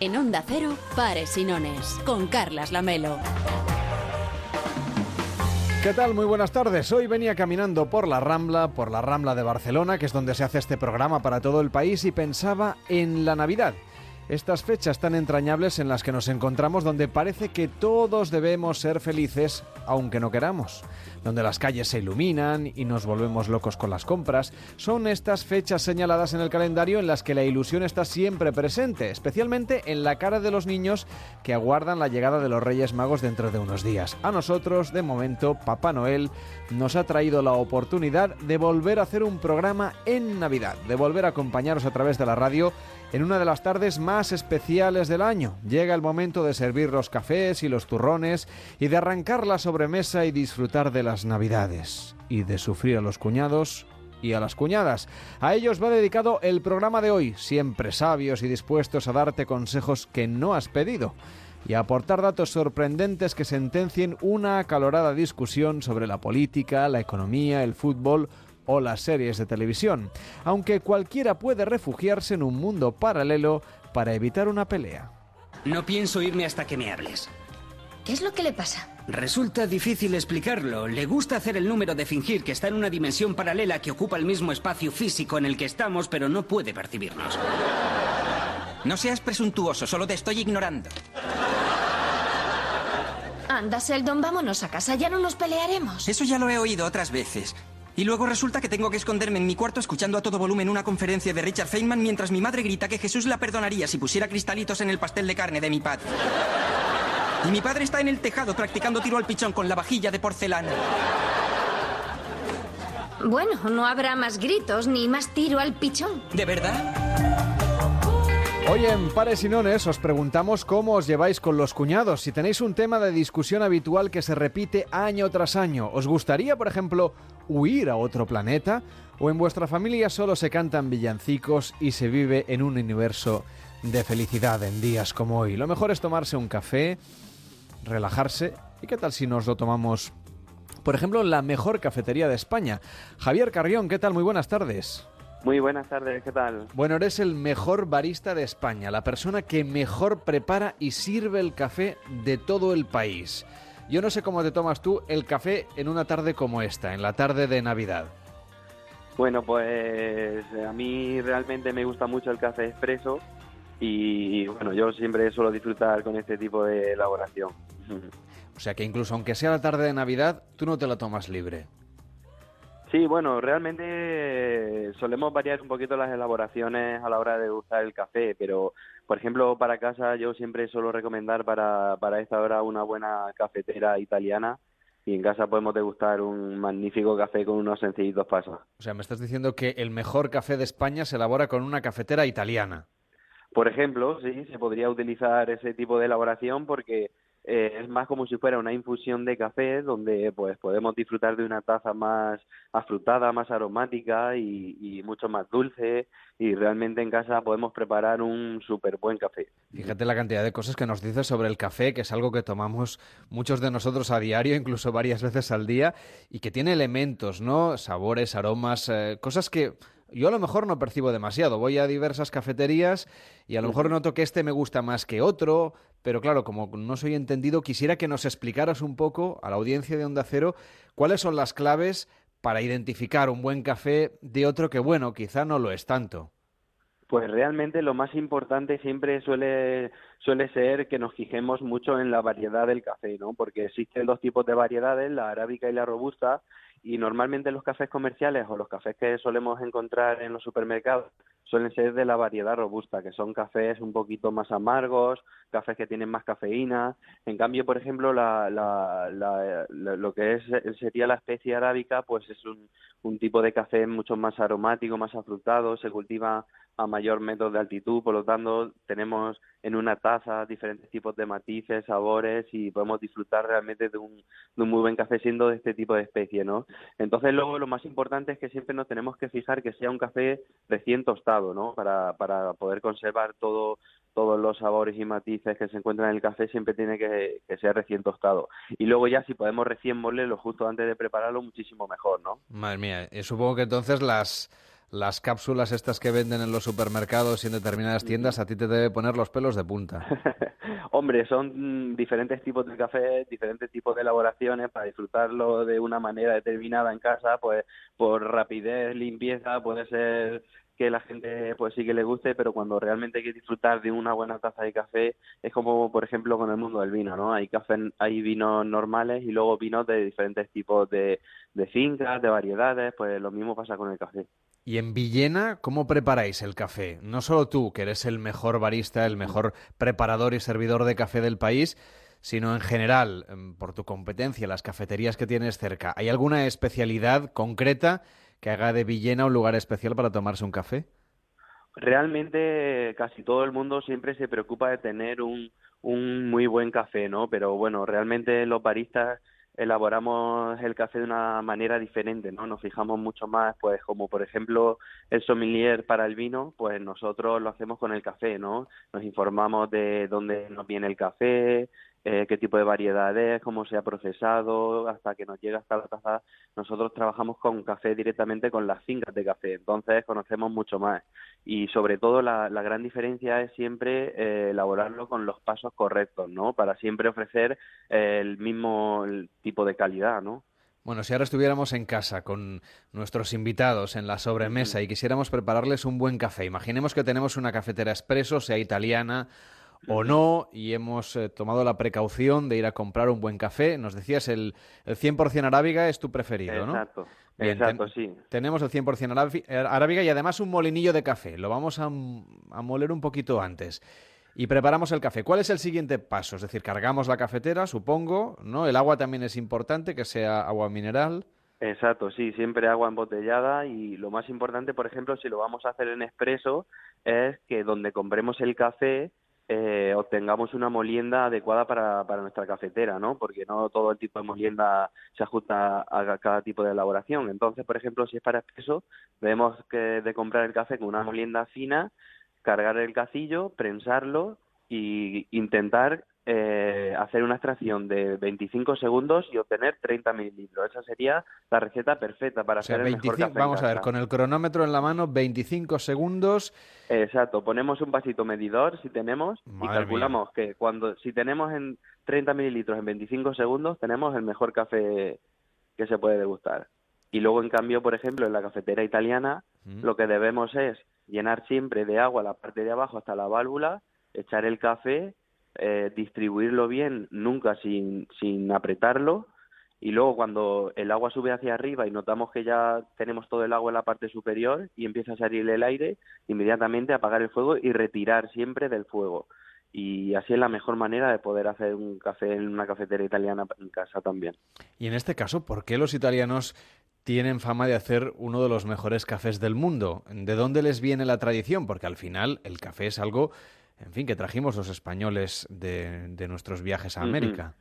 En Onda Cero, Pares y Nones, con Carlas Lamelo. ¿Qué tal? Muy buenas tardes. Hoy venía caminando por la Rambla, por la Rambla de Barcelona, que es donde se hace este programa para todo el país, y pensaba en la Navidad. Estas fechas tan entrañables en las que nos encontramos donde parece que todos debemos ser felices aunque no queramos, donde las calles se iluminan y nos volvemos locos con las compras, son estas fechas señaladas en el calendario en las que la ilusión está siempre presente, especialmente en la cara de los niños que aguardan la llegada de los Reyes Magos dentro de unos días. A nosotros, de momento, Papá Noel nos ha traído la oportunidad de volver a hacer un programa en Navidad, de volver a acompañaros a través de la radio en una de las tardes más especiales del año. Llega el momento de servir los cafés y los turrones y de arrancar la sobremesa y disfrutar de las navidades y de sufrir a los cuñados y a las cuñadas. A ellos va dedicado el programa de hoy, siempre sabios y dispuestos a darte consejos que no has pedido y a aportar datos sorprendentes que sentencien una acalorada discusión sobre la política, la economía, el fútbol o las series de televisión, aunque cualquiera puede refugiarse en un mundo paralelo para evitar una pelea. No pienso irme hasta que me hables. ¿Qué es lo que le pasa? Resulta difícil explicarlo. Le gusta hacer el número de fingir que está en una dimensión paralela que ocupa el mismo espacio físico en el que estamos, pero no puede percibirnos. No seas presuntuoso, solo te estoy ignorando. Anda, Seldon, vámonos a casa, ya no nos pelearemos. Eso ya lo he oído otras veces. Y luego resulta que tengo que esconderme en mi cuarto escuchando a todo volumen una conferencia de Richard Feynman mientras mi madre grita que Jesús la perdonaría si pusiera cristalitos en el pastel de carne de mi padre. Y mi padre está en el tejado practicando tiro al pichón con la vajilla de porcelana. Bueno, no habrá más gritos ni más tiro al pichón. ¿De verdad? Hoy en Pares y Nones os preguntamos cómo os lleváis con los cuñados, si tenéis un tema de discusión habitual que se repite año tras año. ¿Os gustaría, por ejemplo, huir a otro planeta? ¿O en vuestra familia solo se cantan villancicos y se vive en un universo de felicidad en días como hoy? Lo mejor es tomarse un café, relajarse. ¿Y qué tal si nos lo tomamos, por ejemplo, en la mejor cafetería de España? Javier Carrión, ¿qué tal? Muy buenas tardes. Muy buenas tardes, ¿qué tal? Bueno, eres el mejor barista de España, la persona que mejor prepara y sirve el café de todo el país. Yo no sé cómo te tomas tú el café en una tarde como esta, en la tarde de Navidad. Bueno, pues a mí realmente me gusta mucho el café expreso y bueno, yo siempre suelo disfrutar con este tipo de elaboración. O sea que incluso aunque sea la tarde de Navidad, tú no te la tomas libre. Sí, bueno, realmente solemos variar un poquito las elaboraciones a la hora de usar el café, pero por ejemplo para casa yo siempre suelo recomendar para, para esta hora una buena cafetera italiana y en casa podemos degustar un magnífico café con unos sencillitos pasos. O sea, me estás diciendo que el mejor café de España se elabora con una cafetera italiana. Por ejemplo, sí, se podría utilizar ese tipo de elaboración porque eh, es más como si fuera una infusión de café donde pues podemos disfrutar de una taza más afrutada, más aromática y, y mucho más dulce y realmente en casa podemos preparar un súper buen café. Fíjate la cantidad de cosas que nos dices sobre el café, que es algo que tomamos muchos de nosotros a diario, incluso varias veces al día, y que tiene elementos, ¿no? Sabores, aromas, eh, cosas que yo a lo mejor no percibo demasiado. Voy a diversas cafeterías y a lo mejor noto que este me gusta más que otro, pero claro, como no soy entendido, quisiera que nos explicaras un poco a la audiencia de Onda Cero cuáles son las claves para identificar un buen café de otro que, bueno, quizá no lo es tanto. Pues realmente lo más importante siempre suele, suele ser que nos fijemos mucho en la variedad del café, ¿no? Porque existen dos tipos de variedades, la arábica y la robusta, y normalmente los cafés comerciales o los cafés que solemos encontrar en los supermercados suelen ser de la variedad robusta, que son cafés un poquito más amargos, cafés que tienen más cafeína. En cambio, por ejemplo, la, la, lo que es sería la especie arábica, pues es un, un tipo de café mucho más aromático, más afrutado, se cultiva a mayor metro de altitud, por lo tanto tenemos en una taza diferentes tipos de matices, sabores y podemos disfrutar realmente de un, de un muy buen café siendo de este tipo de especie, ¿no? Entonces luego lo más importante es que siempre nos tenemos que fijar que sea un café recién tostado, ¿no? Para, para poder conservar todo todos los sabores y matices que se encuentran en el café siempre tiene que, ser recién tostado. Y luego ya si podemos recién molerlo justo antes de prepararlo, muchísimo mejor, ¿no? Madre mía, y supongo que entonces las las cápsulas estas que venden en los supermercados y en determinadas tiendas, a ti te debe poner los pelos de punta. Hombre, son diferentes tipos de café, diferentes tipos de elaboraciones para disfrutarlo de una manera determinada en casa, pues por rapidez, limpieza, puede ser que la gente pues sí que le guste, pero cuando realmente hay que disfrutar de una buena taza de café es como por ejemplo con el mundo del vino, ¿no? Hay café, hay vinos normales y luego vinos de diferentes tipos de, de fincas, de variedades, pues lo mismo pasa con el café. Y en Villena, ¿cómo preparáis el café? No solo tú, que eres el mejor barista, el mejor preparador y servidor de café del país, sino en general, em, por tu competencia, las cafeterías que tienes cerca. ¿Hay alguna especialidad concreta que haga de Villena un lugar especial para tomarse un café? Realmente casi todo el mundo siempre se preocupa de tener un, un muy buen café, ¿no? Pero bueno, realmente los baristas elaboramos el café de una manera diferente, ¿no? Nos fijamos mucho más, pues como por ejemplo el sommelier para el vino, pues nosotros lo hacemos con el café, ¿no? Nos informamos de dónde nos viene el café, eh, qué tipo de variedad es, cómo se ha procesado, hasta que nos llega hasta la taza. Nosotros trabajamos con café directamente con las fincas de café, entonces conocemos mucho más. Y sobre todo la, gran diferencia es siempre eh, elaborarlo con los pasos correctos, ¿no? Para siempre ofrecer el mismo tipo de calidad, ¿no? Bueno, si ahora estuviéramos en casa con nuestros invitados en la sobremesa y quisiéramos prepararles un buen café, imaginemos que tenemos una cafetera expreso, sea italiana o no, y hemos eh, tomado la precaución de ir a comprar un buen café. Nos decías, el, el 100% arábiga es tu preferido, ¿no? Exacto, exacto, sí. Tenemos el 100% eh, arábiga y además un molinillo de café. Lo vamos a, a moler un poquito antes. Y preparamos el café. ¿Cuál es el siguiente paso? Es decir, cargamos la cafetera, supongo, ¿no? El agua también es importante, que sea agua mineral. Exacto, sí, siempre agua embotellada y lo más importante, por ejemplo, si lo vamos a hacer en expreso, es que donde compremos el café eh, obtengamos una molienda adecuada para, para nuestra cafetera, ¿no? Porque no todo el tipo de molienda se ajusta a cada tipo de elaboración. Entonces, por ejemplo, si es para expreso, debemos que, de comprar el café con una molienda fina, cargar el cacillo, prensarlo y intentar eh, hacer una extracción de 25 segundos y obtener 30 mililitros. Esa sería la receta perfecta para hacer el mejor café Vamos a ver, con el cronómetro en la mano, 25 segundos. Exacto, ponemos un vasito medidor si tenemos y calculamos que cuando si tenemos en 30 mililitros en 25 segundos tenemos el mejor café que se puede degustar. Y luego, en cambio, por ejemplo, en la cafetera italiana, lo que debemos es llenar siempre de agua la parte de abajo hasta la válvula, echar el café eh, distribuirlo bien, nunca sin, sin apretarlo, y luego cuando el agua sube hacia arriba y notamos que ya tenemos todo el agua en la parte superior y empieza a salir el aire, inmediatamente apagar el fuego y retirar siempre del fuego. Y así es la mejor manera de poder hacer un café en una cafetera italiana en casa también. Y en este caso, ¿por qué los italianos tienen fama de hacer uno de los mejores cafés del mundo? ¿De dónde les viene la tradición? Porque al final el café es algo en fin, que trajimos los españoles de, nuestros viajes a América.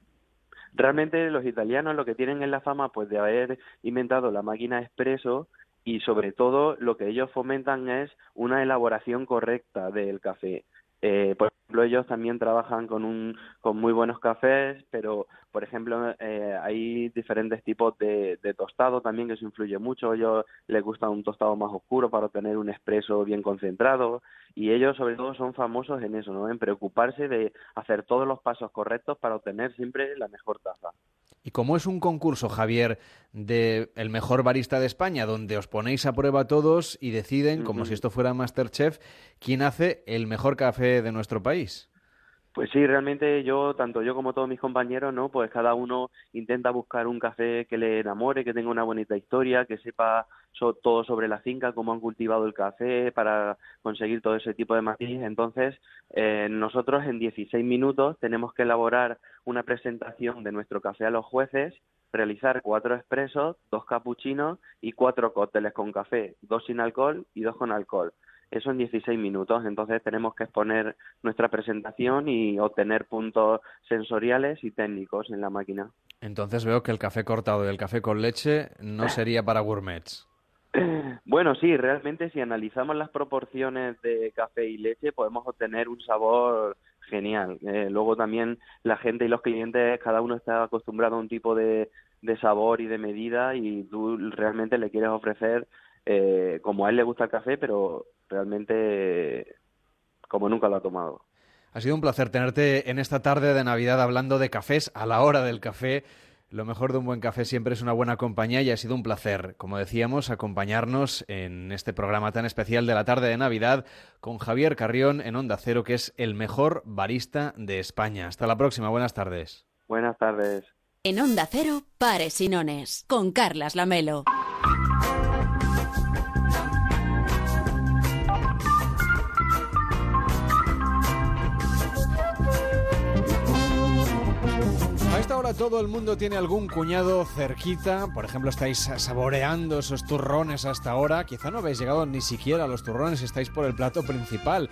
Realmente los italianos lo que tienen es la fama pues de haber inventado la máquina expreso y sobre todo lo que ellos fomentan es una elaboración correcta del café. Eh, por ejemplo, ellos también trabajan con, un, con muy buenos cafés, pero, por ejemplo, eh, hay diferentes tipos de, de, tostado también que eso influye mucho. A ellos les gusta un tostado más oscuro para obtener un expreso bien concentrado y ellos, sobre todo, son famosos en eso, ¿no? En preocuparse de hacer todos los pasos correctos para obtener siempre la mejor taza. Y como es un concurso, Javier, de el mejor barista de España, donde os ponéis a prueba todos y deciden, como si esto fuera Masterchef, quién hace el mejor café de nuestro país. Pues sí, realmente yo, tanto yo como todos mis compañeros, ¿no? Pues cada uno intenta buscar un café que le enamore, que tenga una bonita historia, que sepa todo sobre la finca, cómo han cultivado el café para conseguir todo ese tipo de matiz. Entonces, eh, nosotros en 16 minutos tenemos que elaborar una presentación de nuestro café a los jueces, realizar cuatro expresos, dos capuchinos y cuatro cócteles con café, dos sin alcohol y dos con alcohol eso en 16 minutos. Entonces tenemos que exponer nuestra presentación y obtener puntos sensoriales y técnicos en la máquina. Entonces veo que el café cortado y el café con leche no sería para gourmets. Bueno, sí, realmente si analizamos las proporciones de café y leche podemos obtener un sabor genial. Eh, luego también la gente y los clientes, cada uno está acostumbrado a un tipo de, de sabor y de medida y tú realmente le quieres ofrecer eh, como a él le gusta el café, pero realmente como nunca lo ha tomado. Ha sido un placer tenerte en esta tarde de Navidad hablando de cafés a la hora del café. Lo mejor de un buen café siempre es una buena compañía y ha sido un placer, como decíamos, acompañarnos en este programa tan especial de la tarde de Navidad con Javier Carrión en Onda Cero, que es el mejor barista de España. Hasta la próxima, buenas tardes. Buenas tardes. En Onda Cero, Pares Sinones, con Carlas Lamelo. Todo el mundo tiene algún cuñado cerquita. Por ejemplo, estáis saboreando esos turrones hasta ahora. Quizá no habéis llegado ni siquiera a los turrones, estáis por el plato principal.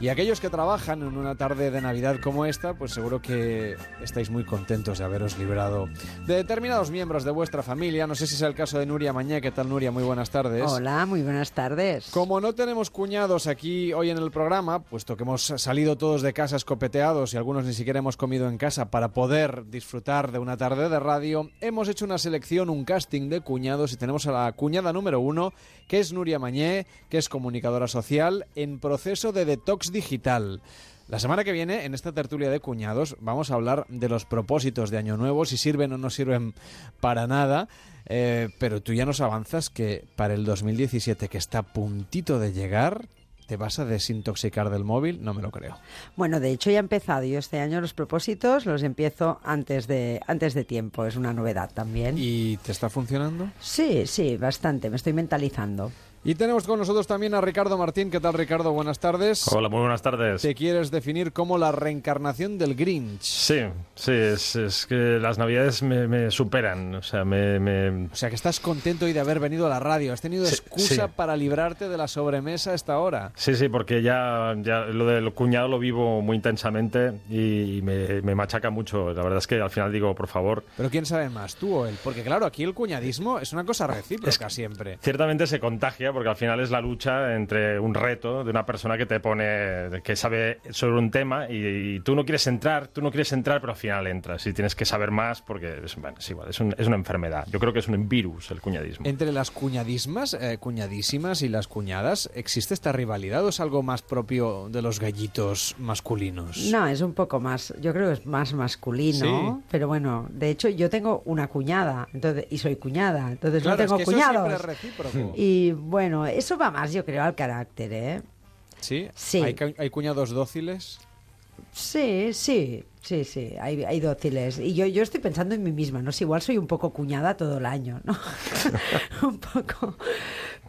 Y aquellos que trabajan en una tarde de Navidad como esta, pues seguro que estáis muy contentos de haberos librado de determinados miembros de vuestra familia. No sé si es el caso de Nuria Mañé. ¿Qué tal, Nuria? Muy buenas tardes. Hola, muy buenas tardes. Como no tenemos cuñados aquí hoy en el programa, puesto que hemos salido todos de casa escopeteados y algunos ni siquiera hemos comido en casa para poder disfrutar de una tarde de radio, hemos hecho una selección, un casting de cuñados y tenemos a la cuñada número uno, que es Nuria Mañé, que es comunicadora social en proceso de detox digital. La semana que viene, en esta tertulia de cuñados, vamos a hablar de los propósitos de Año Nuevo, si sirven o no sirven para nada. Eh, pero tú ya nos avanzas que para el 2017, que está a puntito de llegar, ¿te vas a desintoxicar del móvil? No me lo creo. Bueno, de hecho ya he empezado. Yo este año los propósitos los empiezo antes de, antes de tiempo. Es una novedad también. ¿Y te está funcionando? Sí, sí, bastante. Me estoy mentalizando. Y tenemos con nosotros también a Ricardo Martín. ¿Qué tal, Ricardo? Buenas tardes. Hola, muy buenas tardes. Te quieres definir como la reencarnación del Grinch. Sí, sí, es, es que las navidades me, me superan. O sea, me, me- O sea, que estás contento hoy de haber venido a la radio. Has tenido Sí, excusa sí. para librarte de la sobremesa a esta hora. Sí, sí, porque ya, ya lo del cuñado lo vivo muy intensamente y, me, me machaca mucho. La verdad es que al final digo, por favor, Pero ¿quién sabe más, tú o él? Porque claro, aquí el cuñadismo es una cosa recíproca siempre. ciertamente se contagia porque al final es la lucha entre un reto de una persona que te pone, que sabe sobre un tema y, y tú no quieres entrar, tú no quieres entrar, pero al final entras y tienes que saber más porque es, bueno, es igual, es, un- es una enfermedad. Yo creo que es un virus el cuñadismo. Entre las cuñadismas, eh, cuñadísimas y las cuñadas, ¿existe esta rivalidad o es algo más propio de los gallitos masculinos? No, es un poco más, yo creo que es más masculino, Sí. pero bueno, de hecho yo tengo una cuñada, entonces y soy cuñada, entonces Claro, no tengo es que eso siempre cuñados. es recíproco. Y bueno, eso va más, yo creo, al carácter, ¿eh? ¿Sí? Sí. ¿Hay, cu- hay cuñados dóciles? Sí, sí, sí, sí, hay, hay dóciles. Y yo, yo estoy pensando en mí misma, ¿no? Si igual soy un poco cuñada todo el año, ¿no? un poco.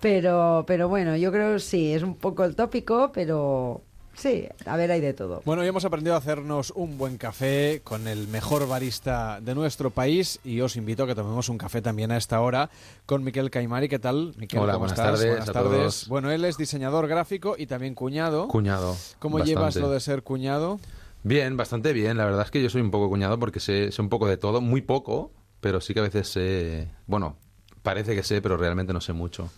Pero, pero bueno, yo creo sí, es un poco el tópico, pero sí, a ver, hay de todo. Bueno, hoy hemos aprendido a hacernos un buen café con el mejor barista de nuestro país y os invito a que tomemos un café también a esta hora con Miquel Caimari. ¿Qué tal, Miquel? Hola, ¿Cómo buenas estás? tardes Buenas a tardes. todos. Bueno, él es diseñador gráfico y también cuñado. Cuñado. ¿Cómo bastante. llevas lo de ser cuñado? Bien, bastante bien. La verdad es que yo soy un poco cuñado porque sé, sé un poco de todo, muy poco, pero sí que a veces sé. Bueno, parece que sé, pero realmente no sé mucho.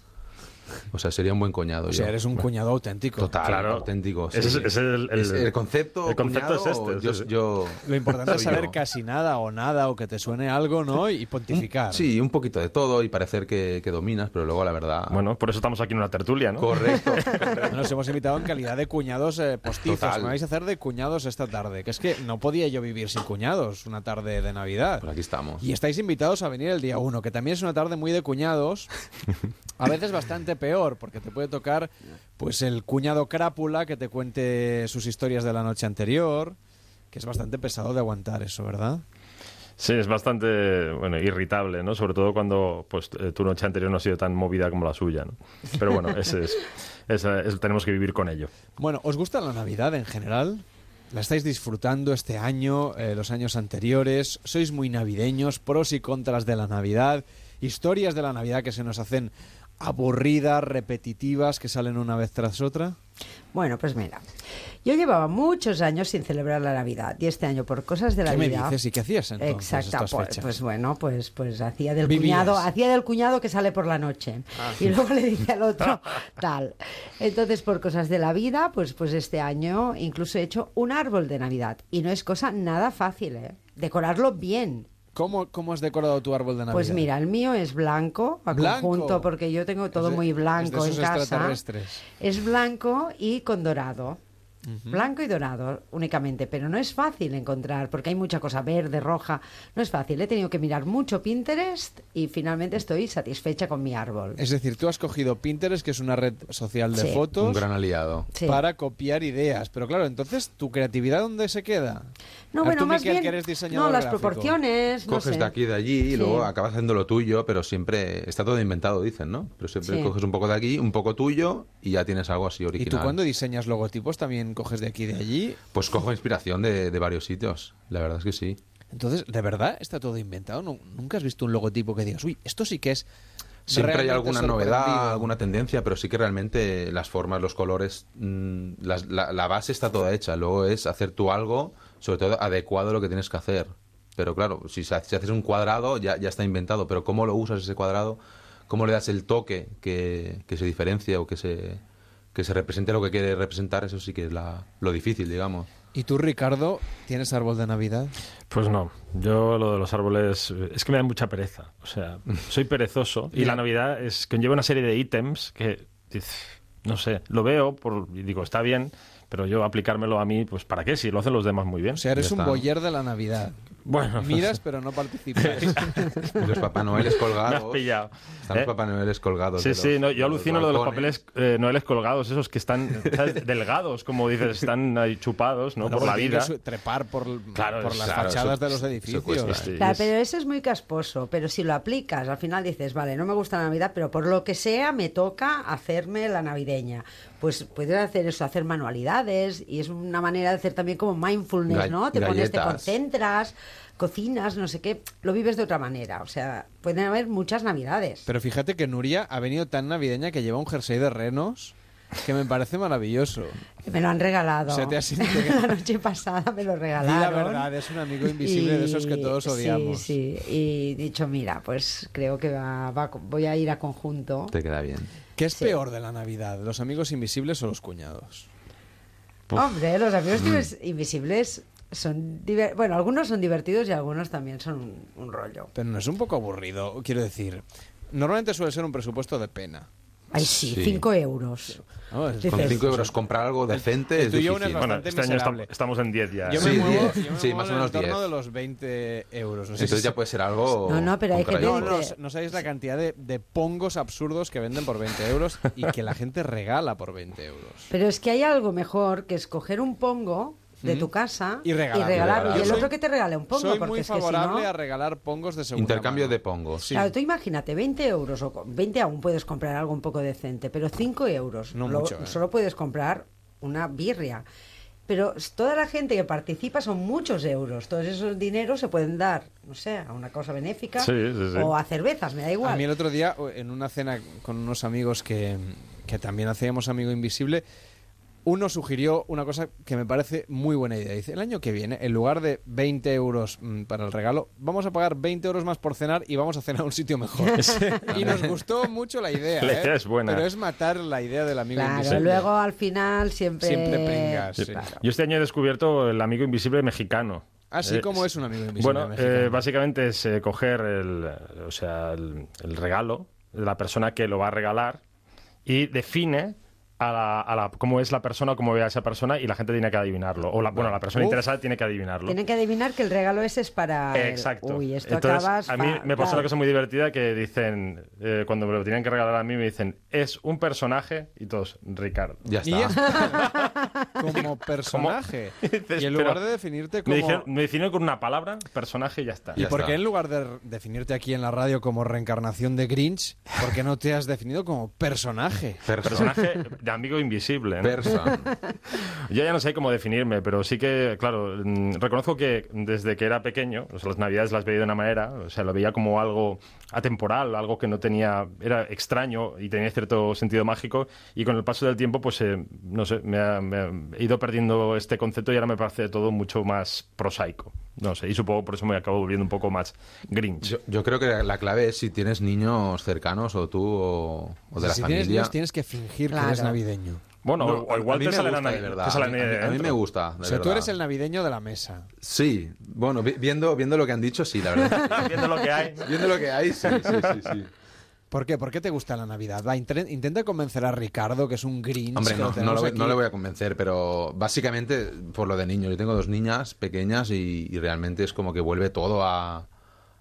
O sea, sería un buen cuñado. O sea, yo. eres un Bueno, cuñado auténtico. Total, Claro. auténtico. sí. Es- es el- el- Es el concepto. el concepto es cuñado, este, Yo, yo- Lo importante es saber yo. casi nada o nada o que te suene algo, ¿no? Y pontificar. Sí, un poquito de todo y parecer que, que dominas, pero luego la verdad. Bueno, por eso estamos aquí en una tertulia, ¿no? Correcto. Nos hemos invitado en calidad de cuñados eh, postizos. Total. Me vais a hacer de cuñados esta tarde. Que es que no podía yo vivir sin cuñados una tarde de Navidad. Pues aquí estamos. Y estáis invitados a venir el día 1, que también es una tarde muy de cuñados. A veces bastante peor, porque te puede tocar pues el cuñado crápula que te cuente sus historias de la noche anterior, que es bastante pesado de aguantar eso, ¿verdad? Sí, es bastante bueno, irritable, ¿no? Sobre todo cuando pues, eh, tu noche anterior no ha sido tan movida como la suya, ¿no? Pero bueno, ese es, ese es- tenemos que vivir con ello. Bueno, ¿os gusta la Navidad en general? ¿La estáis disfrutando este año, eh, los años anteriores? ¿Sois muy navideños? ¿Pros y contras de la Navidad? ¿Historias de la Navidad que se nos hacen aburridas, repetitivas, que salen una vez tras otra? Bueno, pues mira, yo llevaba muchos años sin celebrar la Navidad y este año por cosas de la ¿Qué me vida. dices y qué hacías entonces Exacto, pues, pues bueno, pues pues hacía del Vivías. cuñado, hacía del cuñado que sale por la noche Ah. y luego le dice al otro tal. Entonces, por cosas de la vida, pues pues este año incluso he hecho un árbol de Navidad y no es cosa nada fácil, ¿eh? Decorarlo bien. ¿Cómo, ¿Cómo has decorado tu árbol de Navidad? Pues mira, el mío es blanco, a ¿Blanco? conjunto, porque yo tengo todo de- muy es de blanco en esos casa. Es blanco y con dorado. Blanco y dorado únicamente, pero no es fácil encontrar porque hay mucha cosa verde, roja. No es fácil. He tenido que mirar mucho Pinterest y finalmente estoy satisfecha con mi árbol. Es decir, tú has cogido Pinterest, que es una red social de Sí. fotos, Un gran aliado. Sí. para copiar ideas. Pero claro, entonces, ¿tu creatividad dónde se queda? No, A ver, bueno, tú, más Miquel, bien que eres diseñador no las gráfico. proporciones, no Coges sé. de aquí y de allí y Sí. luego acabas haciendo lo tuyo, pero siempre está todo inventado, dicen, ¿no? Pero siempre Sí. coges un poco de aquí, un poco tuyo y ya tienes algo así ¿Y original. tú cuando diseñas logotipos también coges de aquí y de allí? Pues cojo inspiración de, de varios sitios, la verdad es que sí. Entonces, ¿de verdad está todo inventado? ¿Nu- ¿Nunca has visto un logotipo que digas, uy, esto sí que es Siempre hay alguna sorprendido"? novedad, alguna tendencia, pero sí que realmente las formas, los colores, mm, la, la base está toda hecha. Luego es hacer tú algo, sobre todo adecuado a lo que tienes que hacer. Pero claro, si, si haces un cuadrado ya, ya está inventado, pero cómo lo usas ese cuadrado, cómo le das el toque que, que se diferencia o que se, que se represente lo que quiere representar, eso sí que es la- lo difícil, digamos. ¿Y tú, Ricardo, tienes árbol de Navidad? Pues no, yo lo de los árboles es que me da mucha pereza. O sea, soy perezoso y la Navidad es que conlleva una serie de ítems que, no sé, lo veo por, y digo, está bien, pero yo aplicármelo a mí, pues ¿para qué? Si lo hacen los demás muy bien. O sea, eres un boyer de la Navidad. Bueno, Miras, pero no participas. Los Papá Noeles me has colgados. pillado. Están los ¿eh? Papá Noeles colgados. Sí, de sí, los- no, yo los alucino lo de los papeles eh, noeles colgados, esos que están ¿sabes? delgados, como dices, están ahí chupados, ¿no? Bueno, por la vida. trepar por, Claro, por las claro, fachadas eso- de los eso edificios. cuesta. Sí, Claro, es- pero eso es muy casposo. Pero si lo aplicas, al final dices, vale, no me gusta la Navidad, pero por lo que sea me toca hacerme la navideña. Pues puedes hacer eso, hacer manualidades y es una manera de hacer también como mindfulness, ¿no? Te pones, te galletas. concentras, cocinas, no sé qué, lo vives de otra manera. O sea, pueden haber muchas Navidades. Pero fíjate que Nuria ha venido tan navideña que lleva un jersey de renos que me parece maravilloso. Me lo han regalado. O sea, te has- la noche pasada me lo regalaron. la verdad, es un amigo invisible de esos que todos Y- odiamos. Sí, sí. Y dicho, mira, pues creo que va, va- voy a ir a conjunto. Te queda bien. ¿Qué es Sí. peor de la Navidad, los amigos invisibles o los cuñados? Hombre, los amigos Mm. invisibles son... Bueno, algunos son divertidos y algunos también son un, un rollo. Pero no es un poco aburrido, quiero decir. Normalmente suele ser un presupuesto de pena. Ay, sí, Sí. cinco euros. ¿no? Es- Con 5 euros comprar algo decente el es difícil. es Bueno, este año estamos en 10 ya. Yo me Sí, muevo, diez. yo me Sí, muevo más o en el menos entorno diez. de los 20 euros. No sé Entonces si- ya puede ser algo. No, no, pero hay gente- No, no, no sabéis la cantidad de, de pongos absurdos que venden por 20 euros y que la gente regala por 20 euros. Pero es que hay algo mejor que escoger un pongo de tu casa Y regalarlo. y, regalarlo. Y y el soy- otro que te regale un pongo, Soy porque muy es que si favorable no... a regalar pongos de segunda Intercambio mano. de pongos. Sí. Claro, tú imagínate, 20 euros, o con 20 aún puedes comprar algo un poco decente, pero 5 euros No lo- mucho, ¿eh? solo puedes comprar una birria. Pero s- toda la gente que participa son muchos euros. Todos esos dineros se pueden dar, no sé, a una cosa benéfica Sí, sí, sí. o a cervezas, me da igual. A mí el otro día, en una cena con unos amigos que, que también hacíamos Amigo Invisible, uno sugirió una cosa que me parece muy buena idea. Dice, el año que viene, en lugar de 20 euros mm, para el regalo, vamos a pagar 20 euros más por cenar y vamos a cenar a un sitio mejor. y nos gustó mucho la idea. La ¿eh? idea es buena. Pero es matar la idea del Amigo Claro, Invisible. luego al final siempre... Siempre pringas, sí. Claro. Yo este año he descubierto el amigo invisible mexicano. Así Eh, como es un Amigo Invisible Bueno, eh, básicamente es eh, coger el, o sea, el, el regalo de la persona que lo va a regalar y define a la, a la- cómo es la persona o cómo ve a esa persona y la gente tiene que adivinarlo. O la, bueno, la persona Uf. interesada tiene que adivinarlo. Tienen que adivinar que el regalo ese es para... el- Exacto. Uy, esto Entonces, acabas... a mí me pasó fatal. una cosa muy divertida que dicen, eh, cuando me lo tienen que regalar a mí, me dicen, es un personaje y todos, Ricardo. Ya Y está. es como personaje. Dices, y en lugar de definirte Me, como... dijeron- me definieron con una palabra, personaje y ya está. ¿Y Ya por está. qué en lugar de definirte aquí en la radio como reencarnación de Grinch, por qué no te has definido como personaje? Personaje, amigo invisible. ¿no? Persa. Yo ya no sé cómo definirme, pero sí que, claro, mm, reconozco que desde que era pequeño, o sea, las navidades las veía de una manera, o sea, lo veía como algo atemporal, algo que no tenía, era extraño y tenía cierto sentido mágico, y con el paso del tiempo, pues, eh, no sé, me, ha- me ha- he ido perdiendo este concepto y ahora me parece todo mucho más prosaico. No sé, y supongo por eso me acabo volviendo un poco más grinch. Yo, yo creo que la clave es si tienes niños cercanos o tú o, o de la si familia. tienes niños, tienes que fingir que eres navideño. bueno, No, o, igual te sale la de navi- verdad. te sale A la mí- a me gusta. de O sea, tú eres el navideño de la mesa. Sí, bueno, vi- viendo, viendo lo que han dicho, sí, la verdad. Viendo lo que hay. viendo lo que hay, sí, sí, sí. sí. ¿Por qué? ¿Por qué te gusta la Navidad? Va, intenta convencer a Ricardo, que es un Grinch. Hombre, no, no, lo- le voy a convencer, pero básicamente por lo de niños. Yo tengo dos niñas pequeñas y, y realmente es como que vuelve todo a,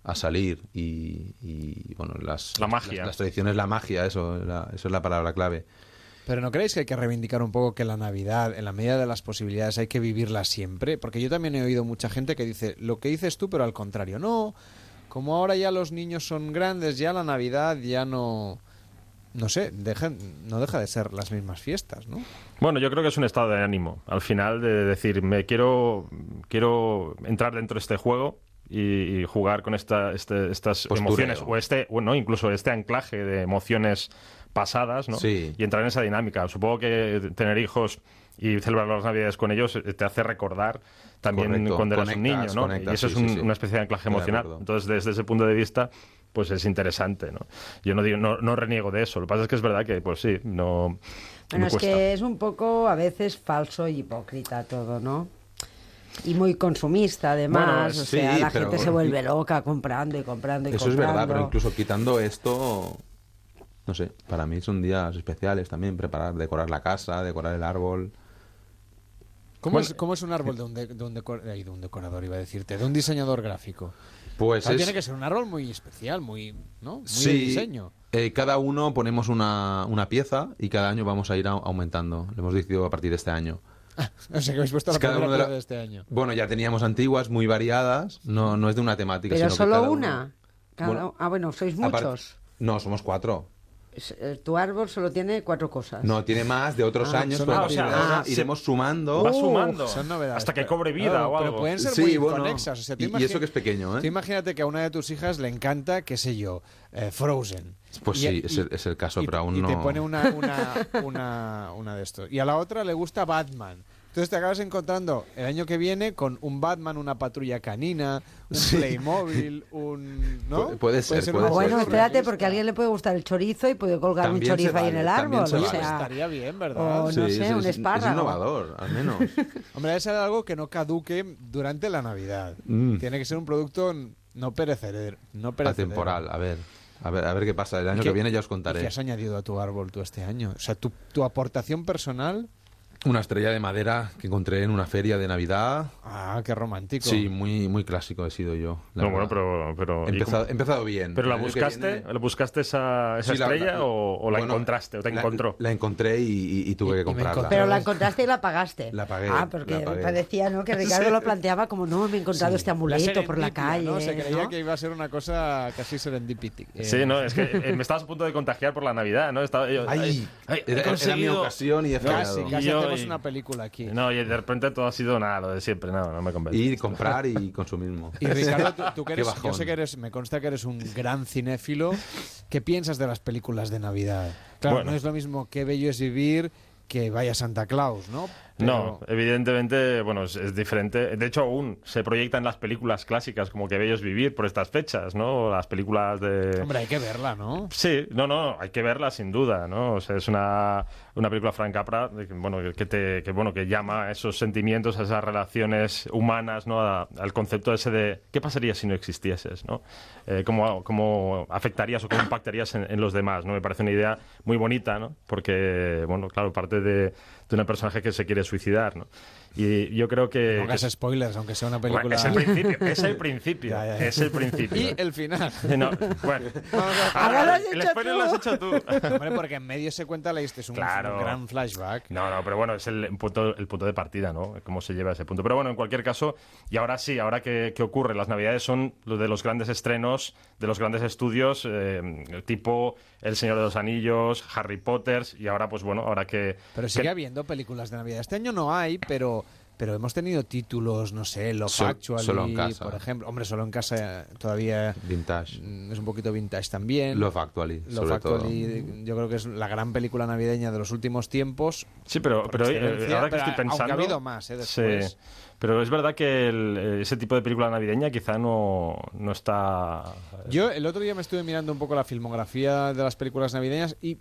a salir. Y, y, bueno, las, La magia. Las, las tradiciones, la magia, eso, la- eso es la palabra clave. Pero ¿no creéis que hay que reivindicar un poco que la Navidad, en la medida de las posibilidades, hay que vivirla siempre? Porque yo también he oído mucha gente que dice lo que dices tú, pero al contrario. No, como ahora ya los niños son grandes, ya la Navidad ya no... No sé, deja- no deja de ser las mismas fiestas, ¿no? Bueno, yo creo que es un estado de ánimo. Al final, de decir, me quiero, quiero entrar dentro de este juego y, y jugar con esta, este- estas Postureo. emociones, o este, bueno, incluso este anclaje de emociones pasadas, ¿no? Sí. Y entrar en esa dinámica. Supongo que tener hijos y celebrar las navidades con ellos te hace recordar también Correcto. cuando eras un Conectas, niño, ¿no? conectas, y eso sí, es un- sí, sí. una especie de anclaje de emocional. Entonces, desde ese punto de vista, pues es interesante, ¿no? Yo no digo, no, no reniego de eso. Lo que pasa es que es verdad que, pues sí, no. Bueno, me es cuesta. que es un poco a veces falso y hipócrita todo, ¿no? Y muy consumista, además. Bueno, o sí, sea, la pero- gente se vuelve loca comprando y comprando y Eso es comprando. verdad, pero incluso quitando esto, no sé, para mí son días especiales también, preparar, decorar la casa, decorar el árbol. ¿Cómo, Bueno, es, cómo es un árbol de un, de, de un de un decorador, iba a decirte, de un diseñador gráfico? Pues Claro, es- Tiene que ser un árbol muy especial, muy, ¿no? Muy de Sí, diseño. eh, cada uno ponemos una, una pieza y cada año vamos a ir a- aumentando. Lo hemos decidido a partir de este año. O sea, que habéis puesto la Cada primera uno de la- pieza de este año. Bueno, ya teníamos antiguas, muy variadas, no, no es de una temática. Pero sino que solo uno- una. Cada- Bueno, Ah, bueno, sois aparte- muchos. No, somos cuatro. Eh, Tu árbol solo tiene cuatro cosas. No, tiene más de otros Ah, años, pero Ah, se- iremos sumando. Va sumando. Son novedades. Hasta que cobre vida claro, o algo. Pero pueden ser Sí, muy bueno. conexas. O sea, tú Y- eso que es pequeño, ¿eh? Tú imagínate que a una de tus hijas le encanta, qué sé yo, eh, Frozen. Pues Y- sí, es el- es el caso, y- pero aún y te no- pone una, una, una, una de estos. Y a la otra le gusta Batman. Entonces te acabas encontrando el año que viene con un Batman, una patrulla canina, un Playmobil, un... ¿no? Pu- puede ser, puede ser. bueno, espérate, porque a alguien le puede gustar el chorizo y puede colgar un También chorizo ahí en el árbol. se O vale. sea, Estaría bien, ¿verdad? o no Sí, sé, es- un es- espárrago. Es innovador, al menos. Hombre, debe ser algo que no caduque durante la Navidad. Mm. Tiene que ser un producto no perecedero. No perecedero. Atemporal, a ver. A ver, a ver qué pasa. El año ¿Qué- que viene ya os ¿Y contaré. ¿Qué has añadido a tu árbol tú este año? O sea, tu, tu aportación personal. Una estrella de madera que encontré en una feria de Navidad. Ah, qué romántico. Sí, muy, muy clásico he sido yo. No, bueno, pero... pero He ¿y empezado, he empezado bien. ¿Pero la buscaste? viene- ¿La buscaste esa, esa Sí, estrella la- o, o la bueno, encontraste o te encontró? La encontré y, y- y tuve Y- que comprarla. encontré. Pero la encontraste y la pagaste. La pagué, Ah, porque pagué. parecía, ¿no? Que Ricardo lo planteaba como, no, me he encontrado este amuleto por la calle. ¿no? Se creía ¿no? que iba a ser una cosa casi serendipity. Eh, Sí, no, es que eh, me estabas a punto de contagiar por la Navidad, ¿no? Estaba yo, Ay, ay, he era, era mi ocasión y he Casi, fallado. casi y- una película aquí. No, y de repente todo ha sido nada, lo de siempre, no, no me convence. Y comprar y consumismo. Y Ricardo, tú, tú que Qué eres, yo sé que eres, me consta que eres un gran cinéfilo. ¿Qué piensas de las películas de Navidad? Claro, Bueno. no es lo mismo que bello es vivir que vaya Santa Claus, ¿no? No, evidentemente, bueno, es, es diferente. De hecho, aún se proyectan las películas clásicas como que bello es vivir por estas fechas, ¿no? Las películas de... Hombre, hay que verla, ¿no? Sí, no, no, hay que verla sin duda, ¿no? O sea, es una, una película Frank Capra que, bueno, que, te, que, bueno, que llama a esos sentimientos, a esas relaciones humanas, ¿no? A- al concepto ese de ¿qué pasaría si no existieses, ¿no? Eh, ¿cómo, cómo afectarías o cómo impactarías en, en los demás, ¿no? Me parece una idea muy bonita, ¿no? Porque, bueno, claro, parte de, de un personaje que se quiere suicidar, ¿no? Y yo creo que... No hagas spoilers, aunque sea una Bueno, película. es el principio, es el principio, Ya, ya, ya. es el principio. Y el final. No, bueno. Ahora lo has el hecho spoiler tú. lo has hecho tú. Hombre, porque en medio se cuenta la historia, es un, Claro. un gran flashback. No, no, pero bueno, es el punto, el punto de partida, ¿no? Cómo se lleva a ese punto. Pero bueno, en cualquier caso, y ahora sí, ahora que, que ocurre, las navidades son de los grandes estrenos, de los grandes estudios, eh, tipo El Señor de los Anillos, Harry Potter, y ahora, pues bueno, ahora que... Pero sigue que- habiendo películas de Navidad. Este año no hay, pero pero hemos tenido títulos, no sé, Actually, Solo en casa. por ejemplo. Hombre, solo en casa eh, todavía Vintage. mm, es un poquito vintage también. Love Actually, Love sobre Actually, yo creo que es la gran película navideña de los últimos tiempos. Sí, pero, pero eh, ahora que pero estoy pensando... Ha habido más, ¿eh? Después. Sí, pero es verdad que el- eh, ese tipo de película navideña quizá no, no está... Yo el otro día me estuve mirando un poco la filmografía de las películas navideñas y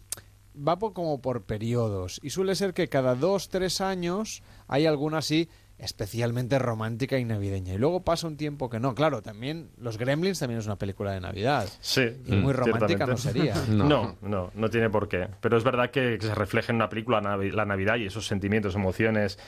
va por- como por periodos. Y suele ser que cada dos, tres años hay alguna así especialmente romántica y navideña. Y luego pasa un tiempo que no. Claro, también Los Gremlins también es una película de Navidad. Sí, Y muy romántica no sería. No. No. no, no, tiene por qué. Pero es verdad que, que se refleja en una película navi- la Navidad y esos sentimientos, emociones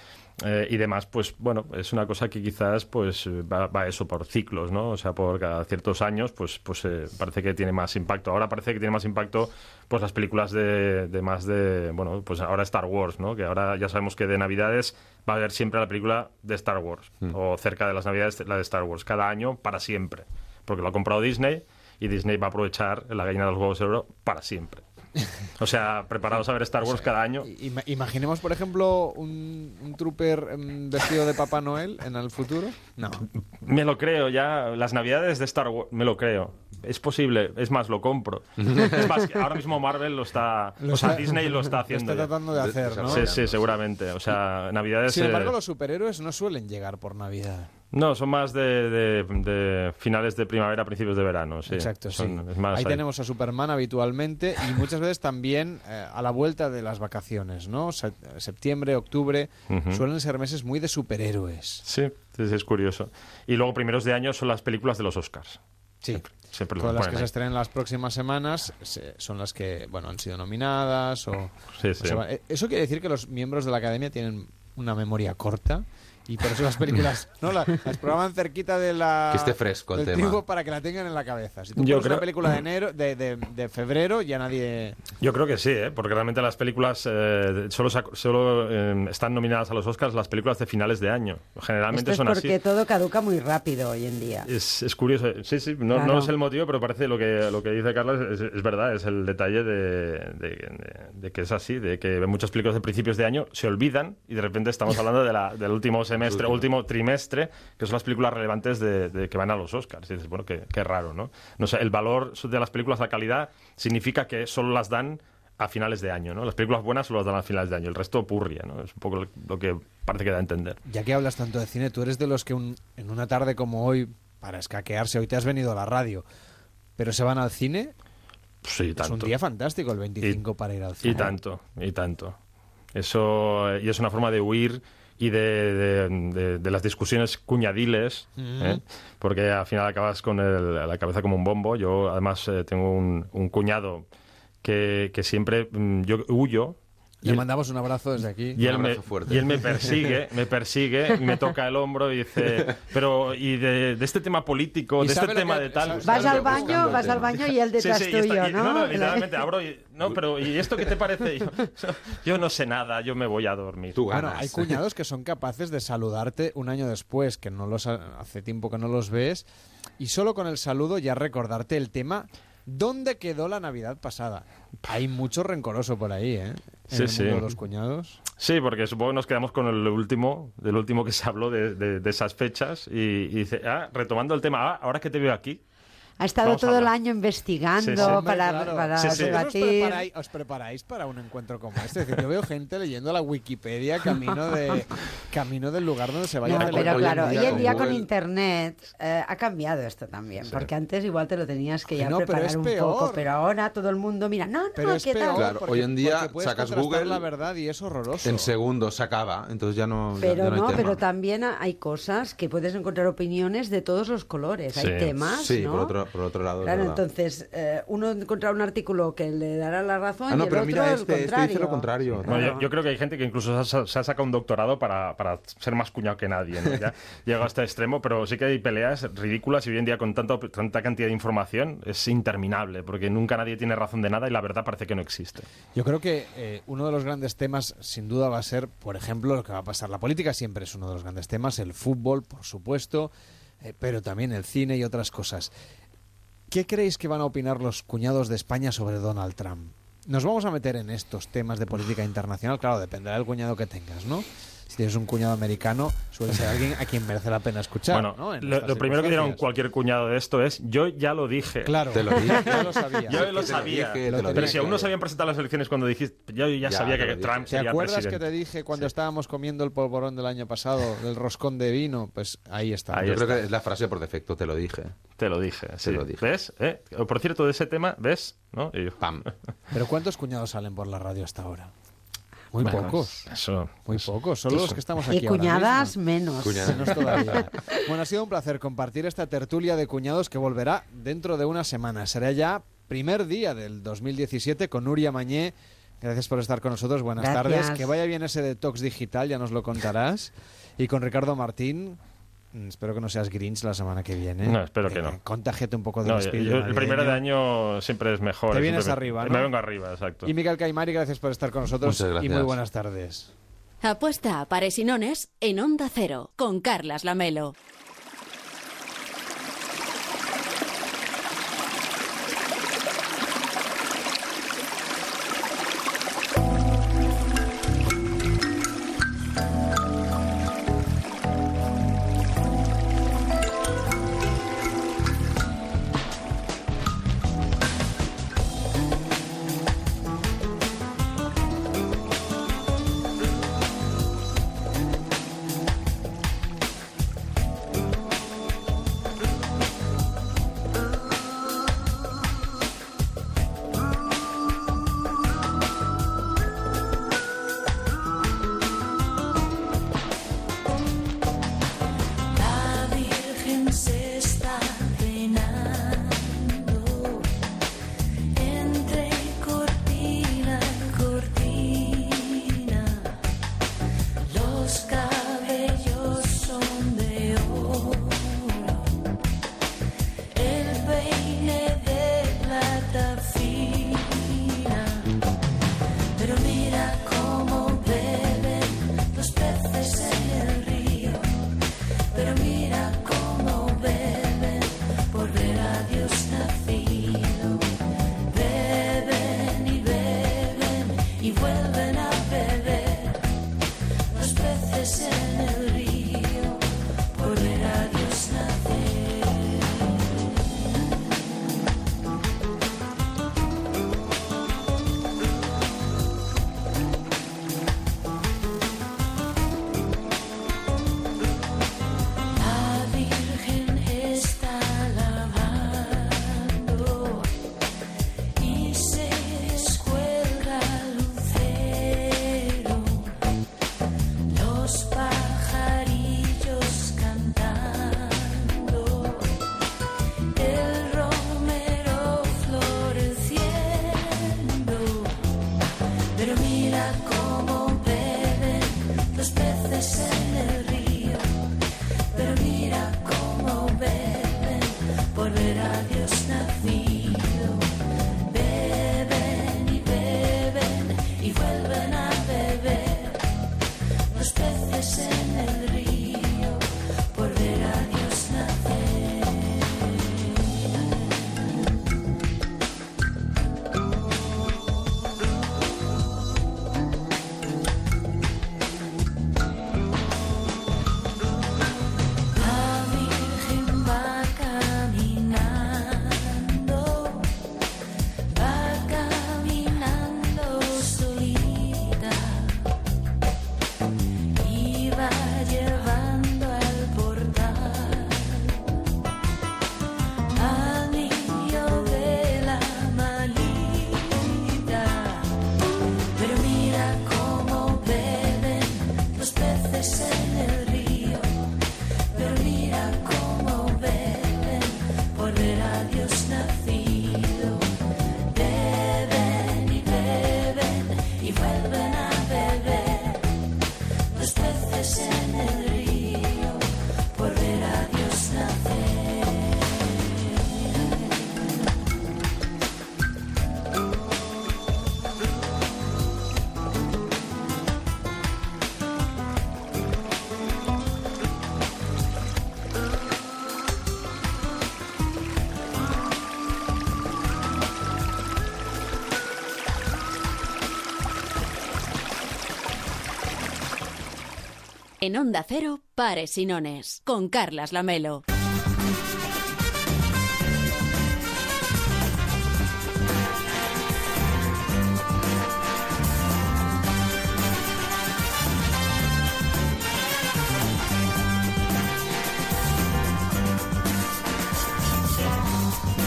eh, y demás, pues bueno, es una cosa que quizás pues va, va eso por ciclos, ¿no? O sea, por cada ciertos años, pues, pues eh, parece que tiene más impacto. Ahora parece que tiene más impacto pues las películas de, de más de, bueno, pues ahora Star Wars, ¿no? Que ahora ya sabemos que de Navidades va a haber siempre la película de Star Wars o cerca de las Navidades la de Star Wars, cada año para siempre, porque lo ha comprado Disney y Disney va a aprovechar la gallina de los huevos de oro para siempre. O sea, preparados a ver Star Wars cada año. Ima- imaginemos, por ejemplo, un, un trooper em, vestido de Papá Noel en el futuro. No. Me lo creo ya, las navidades de Star Wars, me lo creo. Es posible, es más, lo compro. Es más, ahora mismo Marvel lo está, Lo o sea, está- Disney lo está lo haciendo. está ya. tratando de hacer, ¿no? Sí, sí, seguramente. O sea, navidades... Sin embargo, eh, los superhéroes no suelen llegar por Navidad. No, son más de, de- de finales de primavera, principios de verano. Sí. Exacto, sí. Son- es más ahí ahí. tenemos a Superman habitualmente y muchas veces también eh, a la vuelta de las vacaciones, ¿no? Se- septiembre, octubre, suelen ser meses muy de superhéroes. Sí, sí, es curioso. Y luego, primeros de año, son las películas de los Oscars. Sí. Siempre lo Todas las que se ahí. estrenen las próximas semanas se- son las que, bueno, han sido nominadas o... Sí, sí. se eh, Eso quiere decir que los miembros de la academia tienen una memoria corta y por eso las películas no La- las programan cerquita de la Que esté fresco el del tema. para que la tengan en la cabeza. Si tú Yo pones una creo- película de enero de, de- de febrero ya nadie Yo creo que sí, ¿eh? porque realmente las películas eh, solo, sac- solo eh, están nominadas a los Oscars las películas de finales de año. Generalmente Esto es son porque así. todo caduca muy rápido hoy en día. Es, es curioso, sí, sí, no, Claro. no es el motivo, pero parece lo que, lo que dice Carlos es, es verdad, es el detalle de, de- de- de que es así, de que muchas películas de principios de año se olvidan y de repente estamos hablando de la- del último último trimestre, que son las películas relevantes de, de que van a los Oscars. Y dices, bueno, qué, qué raro, ¿no? No sé, el valor de las películas, la calidad, significa que solo las dan a finales de año, ¿no? Las películas buenas solo las dan a finales de año, el resto purria, ¿no? Es un poco lo- que parece que da a entender. Ya que hablas tanto de cine, tú eres de los que un- en una tarde como hoy, para escaquearse, hoy te has venido a la radio, pero se van al cine, Sí, es tanto. un día fantástico el 25 para ir al cine. Y tanto, y tanto. Eso, y es una forma de huir y de, de- de- de las discusiones cuñadiles, ¿eh? porque al final acabas con el- la cabeza como un bombo. Yo además eh, tengo un, un cuñado que, que siempre mm, yo huyo. Le mandamos un abrazo desde aquí. y él, me, abrazo fuerte. y él me persigue, me persigue, me toca el hombro y dice, pero y de, de este tema político, de este tema que- de tal. Vas al baño, vas al baño y él detrás Sí, sí, y está- tuyo, y- ¿no? no, literalmente abro y, no, pero ¿y esto qué te parece? Yo, yo no sé nada, yo me voy a dormir. Tú Bueno, hay cuñados que son capaces de saludarte un año después, que no los ha- hace tiempo que no los ves, y solo con el saludo ya recordarte el tema ¿Dónde quedó la Navidad pasada? Hay mucho rencoroso por ahí, ¿eh? En Sí, el sí. de los cuñados. Sí, porque supongo que nos quedamos con el último, del último que se habló de, de- de esas fechas y, y dice, ah, retomando el tema, ah, ahora que te veo aquí, Ha estado Vamos todo el año investigando Sí, sí. Hombre, para, claro. para Sí, sí. ¿Vosotros Os debatir. preparáis, os preparáis para un encuentro como este? Es decir, yo veo gente leyendo la Wikipedia camino, de, camino del lugar donde se vaya No, a celebrar. pero hoy en claro, hoy día en con día con Google- internet eh, ha cambiado esto también, porque antes igual te lo tenías que ya No, pero preparar es un peor. poco, pero ahora todo el mundo mira, no, no, Pero es ¿qué tal? peor. Claro, porque- hoy en día sacas Google, la verdad y es horroroso. En segundos se acaba, entonces ya no, Pero ya no hay no, tema. pero también hay cosas que puedes encontrar opiniones de todos los colores. Sí. Hay temas, Sí, ¿no? por otro, por otro lado. Claro, entonces eh, uno encontrará un artículo que le dará la razón Ah, no, y el pero otro mira, el este, este dice lo contrario. Bueno, yo, yo creo que hay gente que incluso se ha, se ha sacado un doctorado para, para ser más cuñado que nadie. ¿no? Ya llega a este extremo, pero sí que hay peleas ridículas y hoy en día con tanto, tanta cantidad de información es interminable, porque nunca nadie tiene razón de nada y la verdad parece que no existe. Yo creo que eh, uno de los grandes temas, sin duda, va a ser, por ejemplo, lo que va a pasar. La política siempre es uno de los grandes temas, el fútbol, por supuesto, eh, pero también el cine y otras cosas. ¿Qué creéis que van a opinar los cuñados de España sobre Donald Trump? Nos vamos a meter en estos temas de política internacional, claro, dependerá del cuñado que tengas, ¿no? Si tienes un cuñado americano, suele ser alguien a quien merece la pena escuchar. bueno, ¿no? En lo, primero que circunstancias. cualquier cuñado de esto es, yo ya lo dije. Claro, Te lo dije. yo lo sabía. Yo lo Te lo sabía. dije, te lo pero si aún no se habían presentado las elecciones cuando dijiste, yo ya, Ya, sabía te que. Trump ¿Te sería acuerdas que presidente. te dije cuando estábamos comiendo el polvorón del año pasado, del roscón de vino? Pues ahí está. Ahí Yo está. creo que es la frase por defecto, te lo dije. Te lo dije, sí. lo dije. ¿Ves? ¿Eh? Por cierto, de ese tema, ¿ves? ¿No? Y yo, Pam. Pero ¿cuántos cuñados salen por la radio hasta ahora? Muy bueno, pocos. Eso. Muy pocos. Solo los que estamos aquí Y ahora cuñadas mismo. menos. Cuñadas. Menos todavía. Bueno, ha sido un placer compartir esta tertulia de cuñados que volverá dentro de una semana. Será ya primer día del 2017 con Nuria Mañé. Gracias por estar con nosotros. Buenas Gracias. tardes. Que vaya bien ese detox digital, ya nos lo contarás. Y con Ricardo Martín. Mm, Espero que no seas Grinch la semana que viene. No, espero que no. Contágiate un poco del No, yo- espíritu yo el primero de año siempre es mejor. Te eh, vienes arriba, Me ¿no? vengo arriba, exacto. Y Miguel Caimari, gracias por estar con nosotros. Muchas gracias. Y muy buenas tardes. Apuesta a pares y nones en Onda Cero con Carlas Lamelo. En Onda Cero, Pares y Nones, con Carlas Lamelo.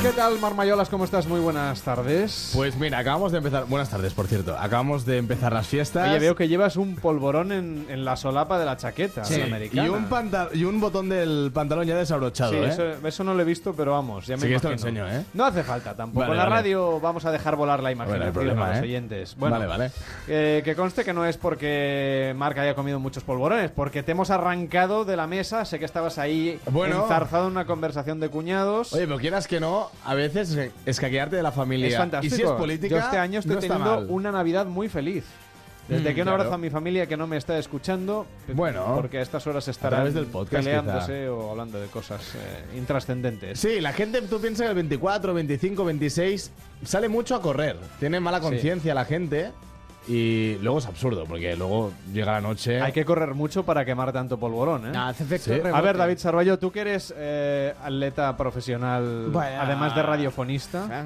¿Qué tal, Marmayolas? ¿Cómo estás? Muy buenas tardes. Pues mira, acabamos de empezar. Buenas tardes, por cierto. Acabamos de empezar las fiestas. Oye, veo que llevas un polvorón en, en la solapa de la chaqueta Sí, americana. y un, y un botón del pantalón ya desabrochado, Sí, ¿eh? eso, eso no lo he visto, pero vamos, ya me Sí que esto lo imagino. enseño, ¿eh? No hace falta tampoco. Vale, en la vale. radio vamos a dejar volar la imaginación Bueno, no hay problema, de los ¿eh? oyentes. Bueno, Vale, vale. Eh, que conste que no es porque Marc haya comido muchos polvorones, porque te hemos arrancado de la mesa. Sé que estabas ahí Bueno. enzarzado en una conversación de cuñados. Oye, pero quieras que no, a veces escaquearte de la familia. es fantástico. Y si es política, Yo este año estoy no teniendo mal. una Navidad muy feliz. Desde Mm, que un claro. abrazo a mi familia que no me está escuchando, Bueno, porque a estas horas estarán del podcast, peleándose o hablando de cosas eh, intrascendentes. Sí, la gente, tú piensas que el 24, 25, 26 sale mucho a correr. Tiene mala Sí. conciencia la gente y luego es absurdo porque luego llega la noche. Hay que correr mucho para quemar tanto polvorón, ¿eh? No, hace efecto Sí. rebote. A ver, David Sarballo, tú que eres eh, atleta profesional, Bueno. además de radiofonista,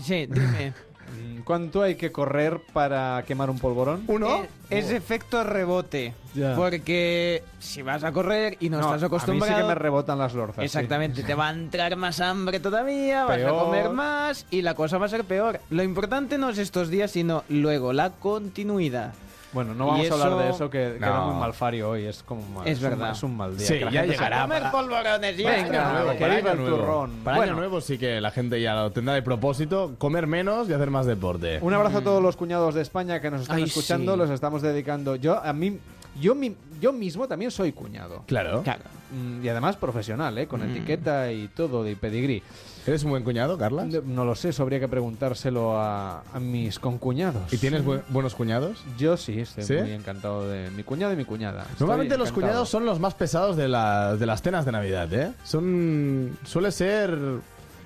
Sí, dime. Mm, ¿cuánto hay que correr para quemar un polvorón? ¿Uno? Es efecto rebote. Ya. Porque si vas a correr y no, estás A acostumbrado... mí sí que me rebotan las lorzas. sí. Exactamente, te va a entrar más hambre todavía, vas a comer más y la cosa va a ser peor. Lo importante no es estos días, sino luego la continuidad. Bueno, no vamos a hablar de eso- que queda No. muy malfario hoy. Es como mal- Es un- verdad. es un mal día. Sí, que ya llegará. comer para- polvorones y Venga, ya año nuevo, que para viva año el nuevo. turrón. Para Bueno. año nuevo sí que la gente ya lo tendrá de propósito comer menos y hacer más deporte. Un abrazo a todos los cuñados de España que nos están Ay, escuchando. sí. Los estamos dedicando. Yo a mí, yo, mi- yo mismo también soy cuñado. Claro. Claro. Mm, Y además profesional, ¿eh? con Mm. etiqueta y todo de pedigrí. ¿Eres un buen cuñado, Carla? No lo sé, eso habría que preguntárselo a, a mis concuñados. ¿Y tienes bu- buenos cuñados? Yo sí, estoy ¿Sí? muy encantado de mi cuñado y mi cuñada. Estoy Normalmente los cuñados son los más pesados de, la- de las cenas de Navidad, ¿eh? Son... Suele ser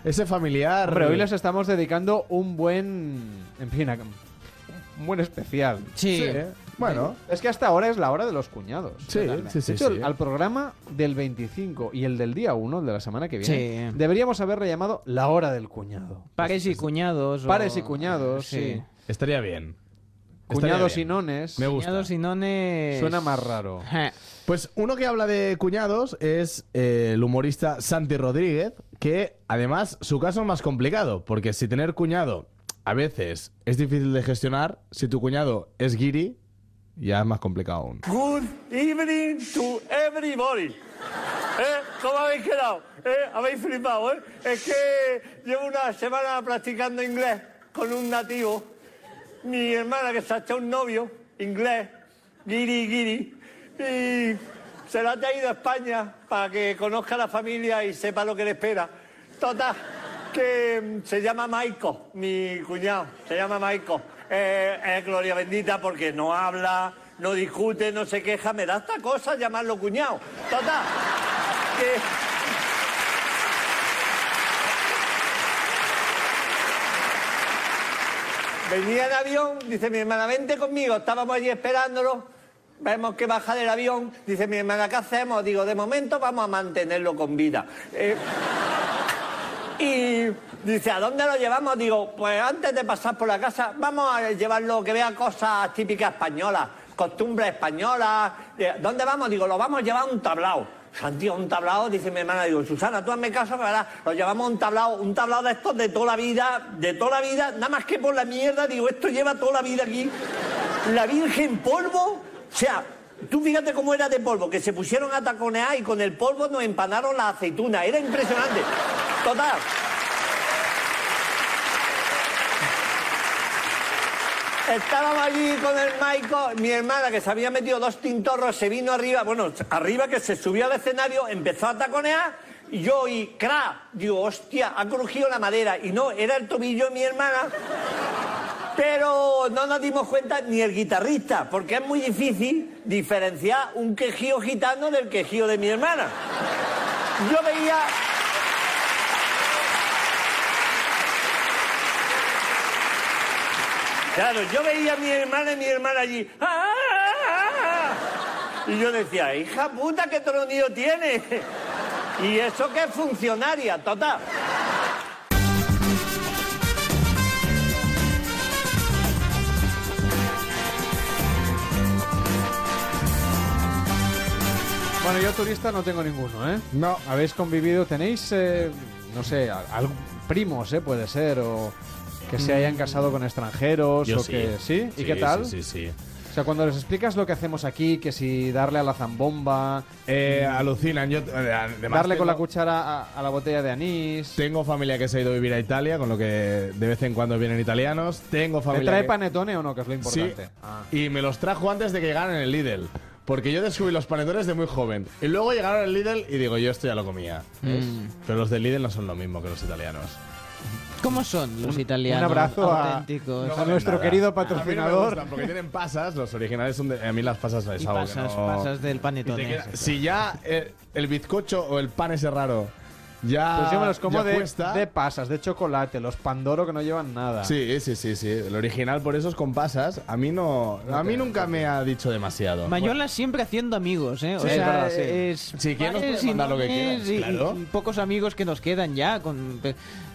ese familiar... Hombre, hoy les estamos dedicando un buen. En fin, un buen especial. Sí. Sí, bueno. Es que hasta ahora es la hora de los cuñados. Sí, sí, sí, de hecho, sí. al programa del 25 y el del día 1, el de la semana que viene, Sí. deberíamos haberle llamado la hora del cuñado. Pares y cuñados. o- Pares y cuñados, sí. Estaría bien. Cuñados y nones. Me gusta. Cuñados y nones. Suena más raro. Pues uno que habla de cuñados es eh, el humorista Santi Rodríguez, que además su caso es más complicado, porque si tener cuñado a veces es difícil de gestionar, si tu cuñado es guiri, ya es más complicado aún. Good evening to everybody. ¿Eh? ¿Cómo habéis quedado? ¿Eh? ¿Habéis flipado? ¿eh? Es que llevo una semana practicando inglés con un nativo. Mi hermana que se ha echado un novio, inglés, guiri, guiri, y se la ha traído a España para que conozca a la familia y sepa lo que le espera. Total, que se llama Maiko, mi cuñado, se llama Maiko. Eh, es gloria bendita porque no habla, no discute, no se queja, me da esta cosa llamarlo cuñado. Total. Venía en avión, dice mi hermana, vente conmigo, estábamos allí esperándolo, vemos que baja del avión, dice mi hermana, ¿qué hacemos? Digo, de momento vamos a mantenerlo con vida. Eh, y dice, ¿a dónde lo llevamos? Digo, pues antes de pasar por la casa, vamos a llevarlo que vea cosas típicas españolas, costumbres españolas. ¿Dónde vamos? Digo, lo vamos a llevar a un tablao. Santiago, un tablao, dice mi hermana, digo, Susana, tú hazme caso, ¿verdad? Lo llevamos a un tablao, un tablao de estos de toda la vida, de toda la vida, nada más que por la mierda, digo, esto lleva toda la vida aquí. La Virgen polvo, o sea, tú fíjate cómo era de polvo, que se pusieron a taconear y con el polvo nos empanaron las aceitunas, era impresionante. Total. Estábamos allí con el Maico, mi hermana que se había metido dos tintorros, se vino arriba, bueno, arriba que se subió al escenario, empezó a taconear y yo y cra, digo, hostia, ha crujido la madera y no, era el tobillo de mi hermana, pero no nos dimos cuenta ni el guitarrista, porque es muy difícil diferenciar un quejío gitano del quejío de mi hermana. Yo veía... Claro, yo veía a mi hermana y mi hermana allí. ¡ah, ah, ah! Y yo decía, hija puta, qué tronillo tiene. Y eso que es funcionaria, total. Bueno, yo turista no tengo ninguno, ¿eh? No. ¿Habéis convivido? ¿Tenéis, eh, no sé, algún- primos, ¿eh? Puede ser, o que se hayan casado con extranjeros, Yo o sí. que... ¿Sí? ¿Y Sí, qué tal? Sí, sí, sí. O sea, cuando les explicas lo que hacemos aquí, que si darle a la zambomba, Eh, alucinan. Yo, eh, además darle con la tengo- cuchara a, a la botella de anís... Tengo familia que se ha ido a vivir a Italia, con lo que de vez en cuando vienen italianos. Tengo ¿Te familia trae que- panetone o no? Que es lo Sí, importante. Ah. y me los trajo antes de que llegaran en el Lidl. Porque yo descubrí los panetones de muy joven. Y luego llegaron al Lidl y digo, yo esto ya lo comía. Mm. Pero los del Lidl no son lo mismo que los italianos. ¿Cómo son los italianos? un abrazo a- nuestro querido A mí no me patrocinador. gustan porque tienen pasas, los originales son de... A mí las pasas es Y algo pasas, que no... pasas del panetone. queda- si ya eh, el bizcocho o el pan ese raro ya Pues yo me los como de, pasas, de chocolate, los Pandoro que no llevan nada. Sí, sí, sí, sí. El original por esos con pasas, a mí no, a mí nunca me ha dicho demasiado. Mayola siempre haciendo amigos, ¿eh? O Sí, sea, es verdad, sí. es Sí, ¿quién nos puede panes y mandar lo que quieras? y- Claro. y pocos amigos que nos quedan ya con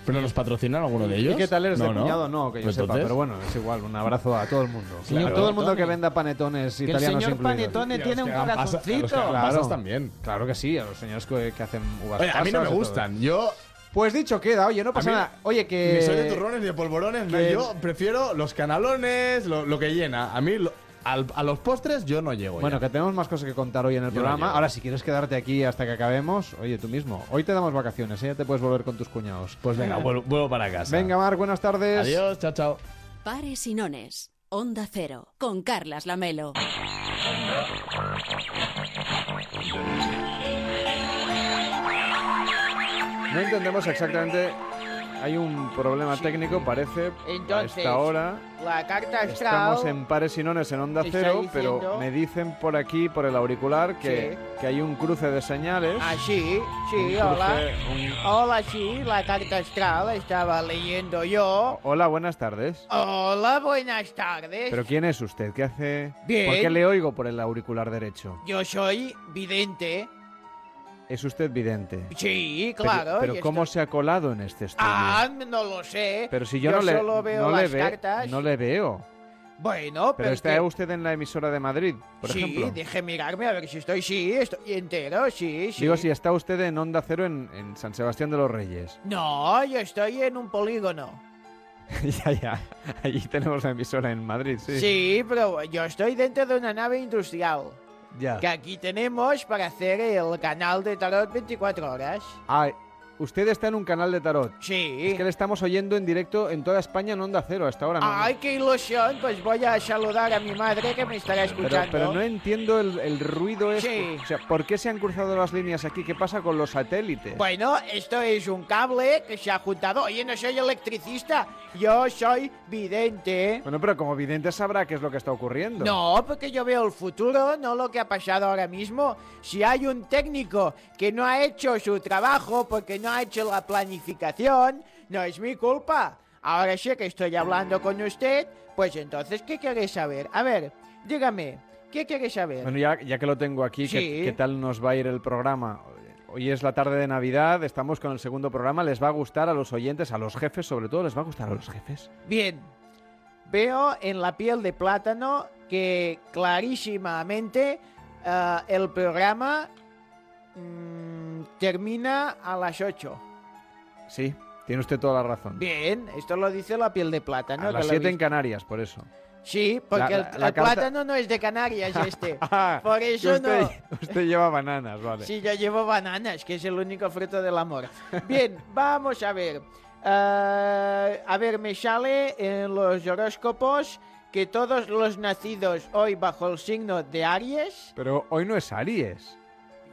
¿Pero nos patrocinan alguno de ellos? ¿Y qué tal eres No, de no. cuñado? No, que yo sepa, Entonces, pero bueno, es igual. Un abrazo a todo el mundo. Señor todo el mundo que venda panetones Que el italianos señor incluidos. Panetone a tiene un a corazoncito. pasas también. Claro que sí, a los señores que, que hacen uvas Oye, a mí no me gustan. Yo Pues dicho queda, oye, no pasa A mí- nada. Oye, que... ni soy de turrones ni de polvorones. no, Yo prefiero los canalones, lo, lo que llena. A mí, lo- al- a los postres yo no llego. Bueno, ya. que tenemos más cosas que contar hoy en el Yo programa. Ahora, si quieres quedarte aquí hasta que acabemos, oye, tú mismo. Hoy te damos vacaciones, ¿eh? ya te puedes volver con tus cuñados. Pues venga, vuelvo, vuelvo para casa. Venga, Mar, buenas tardes. Adiós, chao, chao. Pares y nones. Onda Cero. Con Carlas Lamelo. No entendemos exactamente. Hay un problema técnico, parece, a Entonces, esta hora. La carta astral. Estamos en pares y nones en Onda Cero, pero me dicen por aquí, por el auricular, que, Sí. que hay un cruce de señales. Ah, sí, sí, hola. un- Hola, sí, la carta astral estaba leyendo yo. Hola, buenas tardes. Hola, buenas tardes. ¿Pero quién es usted? ¿Qué hace? Bien. ¿Por qué le oigo por el auricular derecho? Yo soy vidente. ¿Es usted vidente? Sí, claro. Pero, ¿cómo se ha colado en este estudio? Ah, no lo sé. pero si yo, no, le, solo veo no las le ve- cartas. no le veo. Bueno, Pero pero está usted en la emisora de Madrid, por sí, ejemplo. deje mirarme a ver si estoy. Sí, estoy entero, sí, sí. Digo, si está usted en Onda Cero en, en San Sebastián de los Reyes. No, yo estoy en un polígono. ya, ya. Allí tenemos la emisora en Madrid, sí. Sí, pero yo estoy dentro de una nave industrial. Ya. Que aquí tenemos para hacer el canal de tarot 24 horas. Ah, usted está en un canal de tarot. Sí. Es que le estamos oyendo en directo en toda España en Onda Cero hasta ahora. no. Ay, qué ilusión. Pues voy a saludar a mi madre que me estará Pero, escuchando. pero no entiendo el, el ruido este. Sí. O sea, ¿por qué se han cruzado las líneas aquí? ¿Qué pasa con los satélites? Bueno, esto es un cable que se ha juntado. Oye, no soy electricista, yo soy vidente. Bueno, pero como vidente sabrá qué es lo que está ocurriendo. No, porque yo veo el futuro, no lo que ha pasado ahora mismo. Si hay un técnico que no ha hecho su trabajo porque no ha hecho la planificación, no es mi culpa. Ahora sí que estoy hablando con usted, pues entonces, ¿qué quiere saber? A ver, dígame, ¿qué quiere saber? Bueno, ya, ya que lo tengo aquí, ¿qué, Sí. qué tal nos va a ir el programa? Hoy es la tarde de Navidad, estamos con el segundo programa. ¿Les va a gustar a los oyentes, a los jefes sobre todo? ¿Les va a gustar a los jefes? Bien, veo en la piel de plátano que clarísimamente eh, el programa mm, termina a las 8. Sí, tiene usted toda la razón. Bien, esto lo dice la piel de plátano. a las lo he 7 en. Canarias, por eso. Sí, porque La- el, la- la el carta- plátano no es de Canarias este. Ah, Por eso usted, no. usted lleva bananas, vale. Sí, yo llevo bananas, que es el único fruto del amor. Bien, vamos a ver. Ah, a ver, me sale en los horóscopos que todos los nacidos hoy bajo el signo de Aries, Pero hoy no es Aries.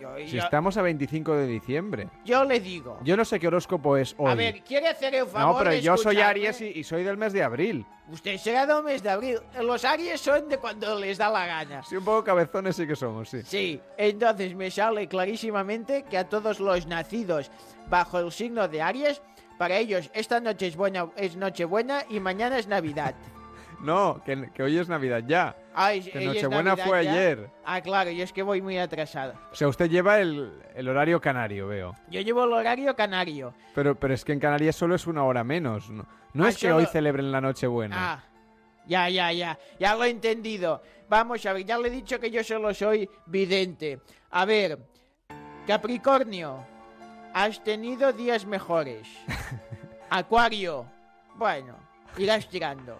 Yo, Si yo- estamos a 25 de diciembre. yo le digo. Yo no sé qué horóscopo es hoy. A ver, ¿quiere hacer el favor no, pero de yo soy? Aries y, y soy del mes de abril. Usted será del mes de abril. Los Aries son de cuando les da la gana. Sí, un poco cabezones sí que somos, sí. Sí, entonces me sale clarísimamente que a todos los nacidos bajo el signo de Aries, para ellos esta noche es, buena, es Nochebuena y mañana es Navidad. No, que, que hoy es Navidad ya. Ay, Que Nochebuena fue ya. ayer. Ah, claro, yo es que voy muy atrasado. O sea, usted lleva el, el horario canario, veo. Yo llevo el horario canario. Pero, pero es que en Canarias solo es una hora menos. No, no Ah, es que solo- hoy celebren la Nochebuena. Ah, ya, ya, ya. Ya lo he entendido. Vamos a ver, ya le he dicho que yo solo soy vidente. A ver, Capricornio, has tenido días mejores. Acuario, bueno, irás tirando.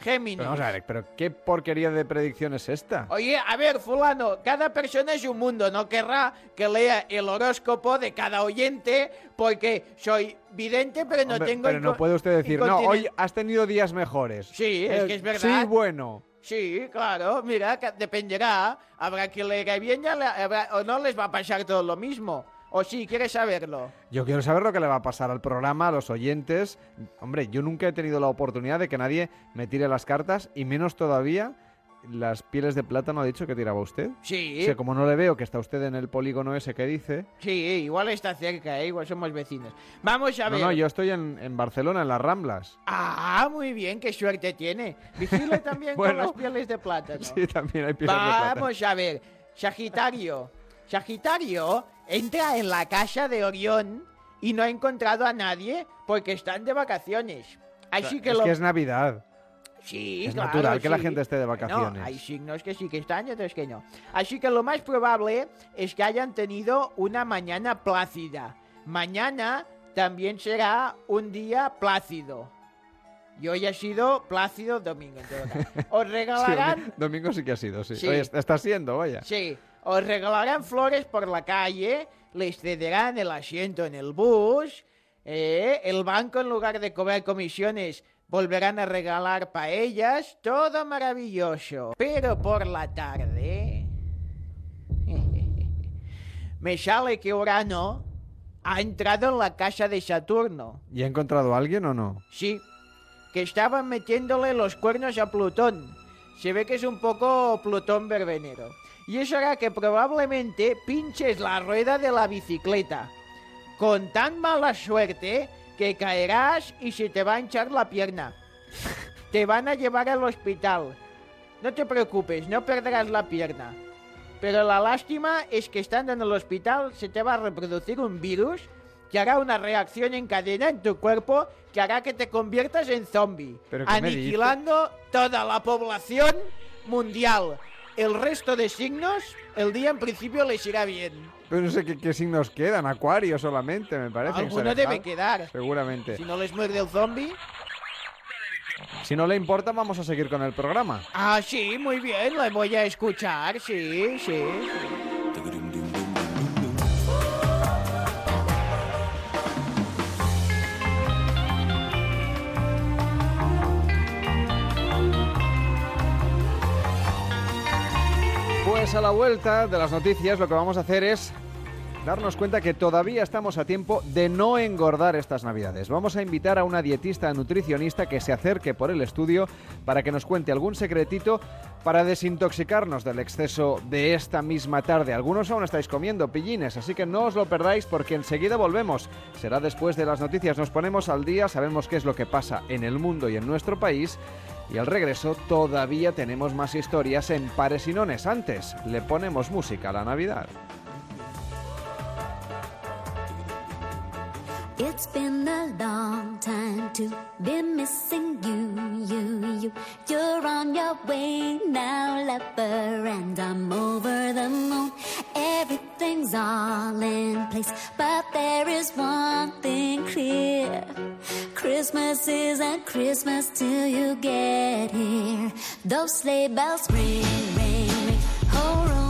Géminis. Pero vamos a ver, pero ¿qué porquería de predicción es esta? Oye, a ver, fulano, cada persona es un mundo. No querrá que lea el horóscopo de cada oyente porque soy vidente, pero no Hombre, tengo... pero no puede usted decir, no, hoy has tenido días mejores. Sí, es Eh, que es verdad. Sí, bueno. Sí, claro, mira, dependerá. Habrá que leer bien ya le- habrá- o no les va a pasar todo lo mismo. O sí, ¿quieres saberlo? Yo quiero saber lo que le va a pasar al programa, a los oyentes. Hombre, yo nunca he tenido la oportunidad de que nadie me tire las cartas y menos todavía las pieles de plátano ha dicho que tiraba usted. Sí. O sea, como no le veo que está usted en el polígono ese que dice. Sí, igual está cerca, ¿eh? igual somos vecinos. Vamos a No, ver. no, yo estoy en, en Barcelona, en las Ramblas. Ah, muy bien, qué suerte tiene. Vigile también Bueno. con las pieles de plátano. Sí, también hay pieles de plátano. Vamos a ver, Sagitario. Sagitario entra en la casa de Orión y no ha encontrado a nadie porque están de vacaciones. Así que es lo... que es Navidad. Sí, Es claro, natural que la sí. gente esté de vacaciones. hay signos que sí que están y otros que no. Así que lo más probable es que hayan tenido una mañana plácida. Mañana también será un día plácido. Y hoy ha sido plácido domingo, en todo caso. Os Sí, regalarán... domi- domingo sí que ha sido, sí. Sí. Está siendo, vaya. Sí, os regalarán flores por la calle, les cederán el asiento en el bus, eh, el banco en lugar de cobrar comisiones volverán a regalar paellas, todo maravilloso. Pero por la tarde me sale que Urano ha entrado en la casa de Saturno. ¿Y ha encontrado a alguien o no? Sí, que estaban metiéndole los cuernos a Plutón. Se ve que es un poco Plutón verbenero. Y eso hará que probablemente pinches la rueda de la bicicleta. Con tan mala suerte que caerás y se te va a hinchar la pierna. Te van a llevar al hospital. No te preocupes, no perderás la pierna. Pero la lástima es que estando en el hospital se te va a reproducir un virus que hará una reacción en cadena en tu cuerpo que hará que te conviertas en zombie, ¿Pero qué me aniquilando toda la población mundial. El resto de signos, el día en principio les irá bien. Pero no sé qué, qué signos quedan. Acuario solamente, me parece. Alguno debe quedar. Seguramente. Si no les muerde el zombie. Si no le importa, vamos a seguir con el programa. Ah, sí, muy bien, le voy a escuchar, sí, sí. Pues a la vuelta de las noticias. Lo que vamos a hacer es darnos cuenta que todavía estamos a tiempo de no engordar estas navidades. Vamos a invitar a una dietista nutricionista que se acerque por el estudio para que nos cuente algún secretito para desintoxicarnos del exceso de esta misma tarde. Algunos aún estáis comiendo pillines, así que no os lo perdáis porque enseguida volvemos. Será después de las noticias. Nos ponemos al día, sabemos qué es lo que pasa en el mundo y en nuestro país. Y al regreso todavía tenemos más historias en Pares y Nones. Antes le ponemos música a la Navidad. It's been a long time to be missing you, you, you. You're on your way now, lover, and I'm over the moon. Everything's all in place, but there is one thing clear. Christmas isn't Christmas till you get here. Those sleigh bells ring, ring, ring. Whole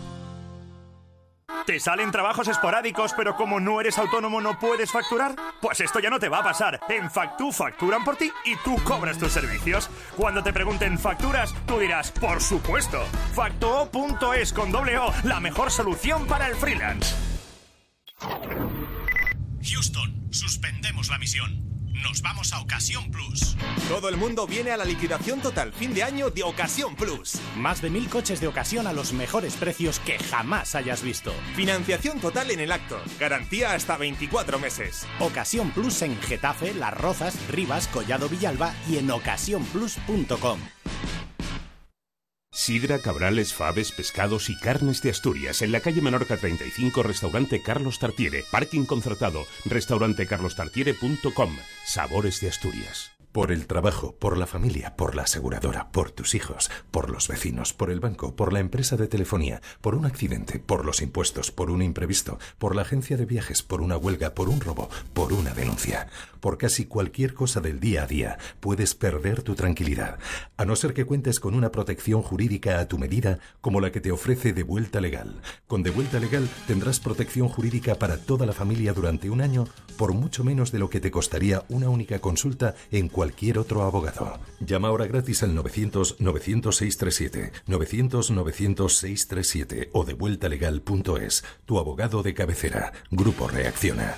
¿Te salen trabajos esporádicos, pero como no eres autónomo no puedes facturar? Pues esto ya no te va a pasar. En Factu facturan por ti y tú cobras tus servicios. Cuando te pregunten facturas, tú dirás, por supuesto. Factuo.es con doble O, la mejor solución para el freelance. Houston, suspendemos la misión. Nos vamos a Ocasión Plus. Todo el mundo viene a la liquidación total fin de año de Ocasión Plus. Más de mil coches de ocasión a los mejores precios que jamás hayas visto. Financiación total en el acto. Garantía hasta 24 meses. Ocasión Plus en Getafe, Las Rozas, Rivas, Collado Villalba y en ocasiónplus.com. Sidra, cabrales, faves, pescados y carnes de Asturias. En la calle Menorca 35, restaurante Carlos Tartiere. Parking concertado, restaurantecarlostartiere.com. Sabores de Asturias. Por el trabajo, por la familia, por la aseguradora, por tus hijos, por los vecinos, por el banco, por la empresa de telefonía, por un accidente, por los impuestos, por un imprevisto, por la agencia de viajes, por una huelga, por un robo, por una denuncia. Por casi cualquier cosa del día a día puedes perder tu tranquilidad, a no ser que cuentes con una protección jurídica a tu medida como la que te ofrece De Vuelta Legal. Con De Vuelta Legal tendrás protección jurídica para toda la familia durante un año por mucho menos de lo que te costaría una única consulta en cualquier otro abogado. Llama ahora gratis al 900-900-637, 900-900-637 o devueltalegal.es. Tu abogado de cabecera. Grupo Reacciona.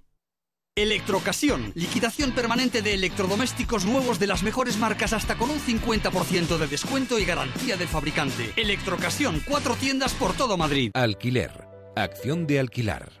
Electrocasión, liquidación permanente de electrodomésticos nuevos de las mejores marcas hasta con un 50% de descuento y garantía del fabricante. Electrocasión, cuatro tiendas por todo Madrid. Alquiler. Acción de alquilar.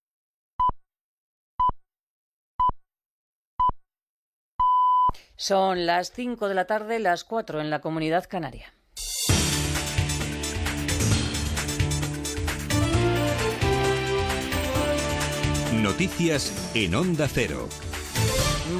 Son las 5 de la tarde, las 4 en la comunidad canaria. Noticias en Onda Cero.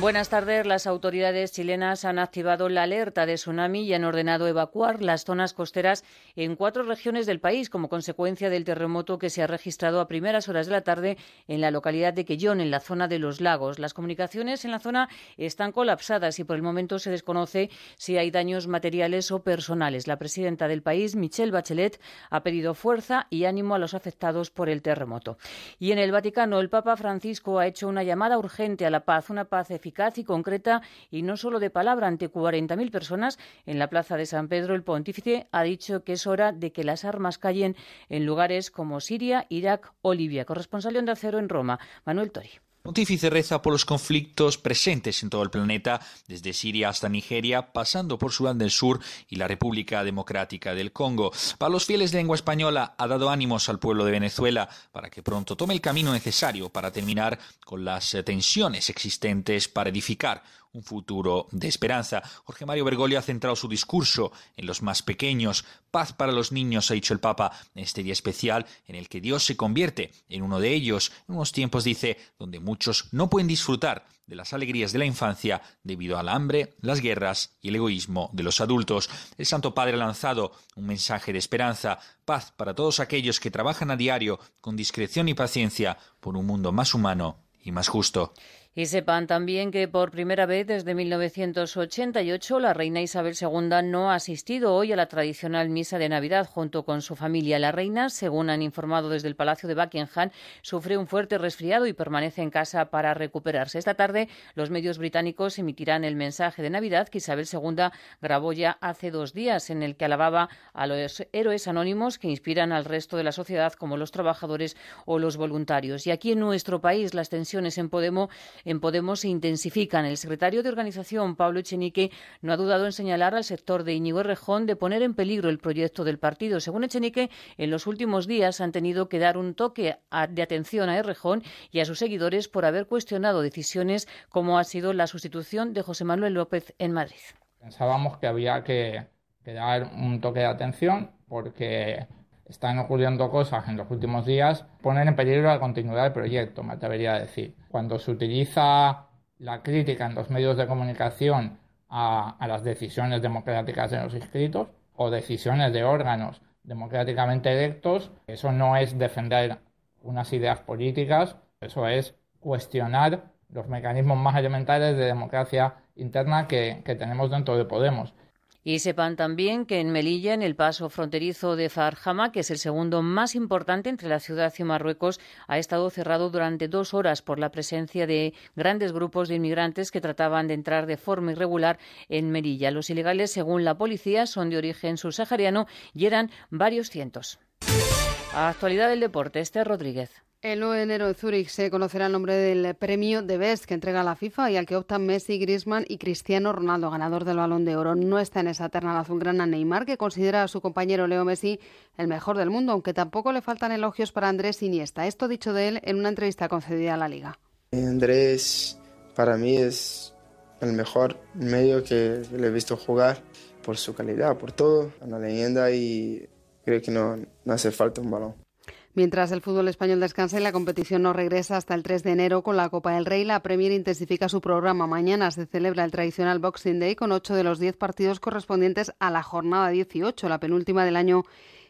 Buenas tardes. Las autoridades chilenas han activado la alerta de tsunami y han ordenado evacuar las zonas costeras en cuatro regiones del país como consecuencia del terremoto que se ha registrado a primeras horas de la tarde en la localidad de Quellón, en la zona de los lagos. Las comunicaciones en la zona están colapsadas y por el momento se desconoce si hay daños materiales o personales. La presidenta del país, Michelle Bachelet, ha pedido fuerza y ánimo a los afectados por el terremoto. Y en el Vaticano, el Papa Francisco ha hecho una llamada urgente a la paz, una paz eficaz y concreta y no solo de palabra ante 40.000 personas en la Plaza de San Pedro. El pontífice ha dicho que es hora de que las armas callen en lugares como Siria, Irak o Libia. Corresponsal de Onda Cero en Roma, Manuel Tori. Pontífice reza por los conflictos presentes en todo el planeta, desde Siria hasta Nigeria, pasando por Sudán del Sur y la República Democrática del Congo. Para los fieles de lengua española, ha dado ánimos al pueblo de Venezuela para que pronto tome el camino necesario para terminar con las tensiones existentes para edificar un futuro de esperanza. Jorge Mario Bergoglio ha centrado su discurso en los más pequeños. Paz para los niños, ha dicho el Papa, en este día especial en el que Dios se convierte en uno de ellos, en unos tiempos, dice, donde muchos no pueden disfrutar de las alegrías de la infancia debido al hambre, las guerras y el egoísmo de los adultos. El Santo Padre ha lanzado un mensaje de esperanza, paz para todos aquellos que trabajan a diario con discreción y paciencia por un mundo más humano y más justo. Y sepan también que por primera vez desde 1988 la reina Isabel II no ha asistido hoy a la tradicional misa de Navidad junto con su familia. La reina, según han informado desde el Palacio de Buckingham, sufre un fuerte resfriado y permanece en casa para recuperarse. Esta tarde los medios británicos emitirán el mensaje de Navidad que Isabel II grabó ya hace dos días en el que alababa a los héroes anónimos que inspiran al resto de la sociedad como los trabajadores o los voluntarios. Y aquí en nuestro país las tensiones en Podemos en Podemos se intensifican. El secretario de organización, Pablo Echenique, no ha dudado en señalar al sector de Íñigo Errejón de poner en peligro el proyecto del partido. Según Echenique, en los últimos días han tenido que dar un toque de atención a Errejón y a sus seguidores por haber cuestionado decisiones como ha sido la sustitución de José Manuel López en Madrid. Pensábamos que había que dar un toque de atención porque están ocurriendo cosas en los últimos días, ponen en peligro la continuidad del proyecto, me atrevería a decir. Cuando se utiliza la crítica en los medios de comunicación a, las decisiones democráticas de los inscritos o decisiones de órganos democráticamente electos, eso no es defender unas ideas políticas, eso es cuestionar los mecanismos más elementales de democracia interna que, que tenemos dentro de Podemos. Y sepan también que en Melilla, en el paso fronterizo de Farjama, que es el segundo más importante entre la ciudad y Marruecos, ha estado cerrado durante dos horas por la presencia de grandes grupos de inmigrantes que trataban de entrar de forma irregular en Melilla. Los ilegales, según la policía, son de origen subsahariano y eran varios cientos. Actualidad del deporte, Esther Rodríguez. El 9 de enero en Zúrich se conocerá el nombre del premio de Best que entrega la FIFA y al que optan Messi, Griezmann y Cristiano Ronaldo, ganador del Balón de Oro. No está en esa terna la azulgrana Neymar, que considera a su compañero Leo Messi el mejor del mundo, aunque tampoco le faltan elogios para Andrés Iniesta. Esto dicho de él en una entrevista concedida a la Liga. Andrés para mí es el mejor medio que le he visto jugar por su calidad, por todo. Una leyenda y creo que no, no hace falta un balón. Mientras el fútbol español descansa y la competición no regresa hasta el 3 de enero con la Copa del Rey, la Premier intensifica su programa. Mañana se celebra el tradicional Boxing Day con ocho de los diez partidos correspondientes a la jornada 18, la penúltima del año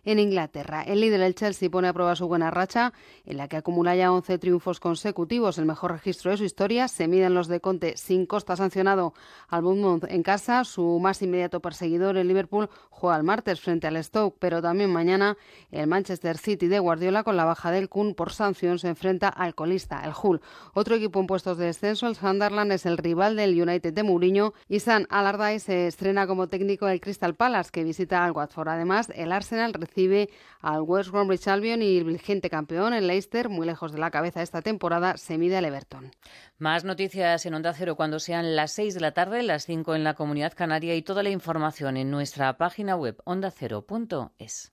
en Inglaterra. El líder del Chelsea pone a prueba su buena racha, en la que acumula ya 11 triunfos consecutivos, el mejor registro de su historia. Se miden los de Conte sin costa sancionado al Bournemouth en casa. Su más inmediato perseguidor, el Liverpool, juega el martes frente al Stoke, pero también mañana el Manchester City de Guardiola, con la baja del Kun por sanción, se enfrenta al colista, el Hull. Otro equipo en puestos de descenso, el Sunderland, es el rival del United de Mourinho y San Allardyce se estrena como técnico del Crystal Palace, que visita al Watford. Además, el Arsenal recibe al West Bromwich Albion y el vigente campeón, el Leicester, muy lejos de la cabeza esta temporada, se mide al Everton. Más noticias en Onda Cero cuando sean las 6 de la tarde, las 5 en la Comunidad Canaria y toda la información en nuestra página web ondacero.es.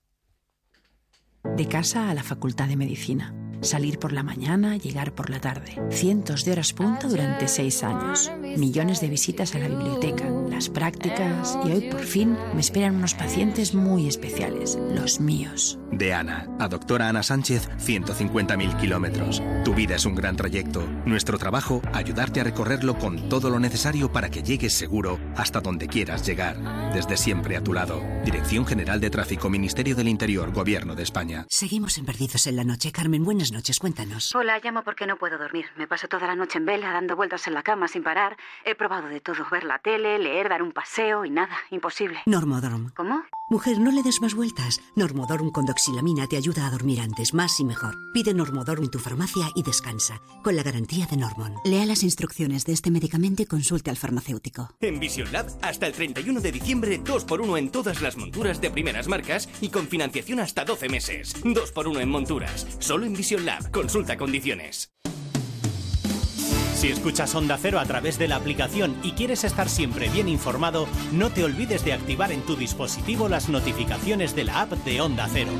De casa a la Facultad de Medicina. Salir por la mañana, llegar por la tarde. Cientos de horas punta durante seis años. Millones de visitas a la biblioteca, las prácticas y hoy por fin me esperan unos pacientes muy especiales, los míos. De Ana a doctora Ana Sánchez, 150.000 kilómetros. Tu vida es un gran trayecto. Nuestro trabajo, ayudarte a recorrerlo con todo lo necesario para que llegues seguro hasta donde quieras llegar. Desde siempre a tu lado. Dirección General de Tráfico, Ministerio del Interior, Gobierno de España. Seguimos en Perdidos en la Noche. Carmen, buenas noches, cuéntanos. Hola, llamo porque no puedo dormir. Me paso toda la noche en vela, dando vueltas en la cama sin parar. He probado de todo, ver la tele, leer, dar un paseo y nada, imposible. Normodorm. ¿Cómo? Mujer, no le des más vueltas. Normodorm con doxilamina te ayuda a dormir antes, más y mejor. Pide Normodorm en tu farmacia y descansa, con la garantía de Normon. Lea las instrucciones de este medicamento y consulte al farmacéutico. En Vision Lab, hasta el 31 de diciembre, 2x1 en todas las monturas de primeras marcas y con financiación hasta 12 meses. 2x1 en monturas. Solo en Vision Lab. Consulta condiciones. Si escuchas Onda Cero a través de la aplicación y quieres estar siempre bien informado, no te olvides de activar en tu dispositivo las notificaciones de la app de Onda Cero.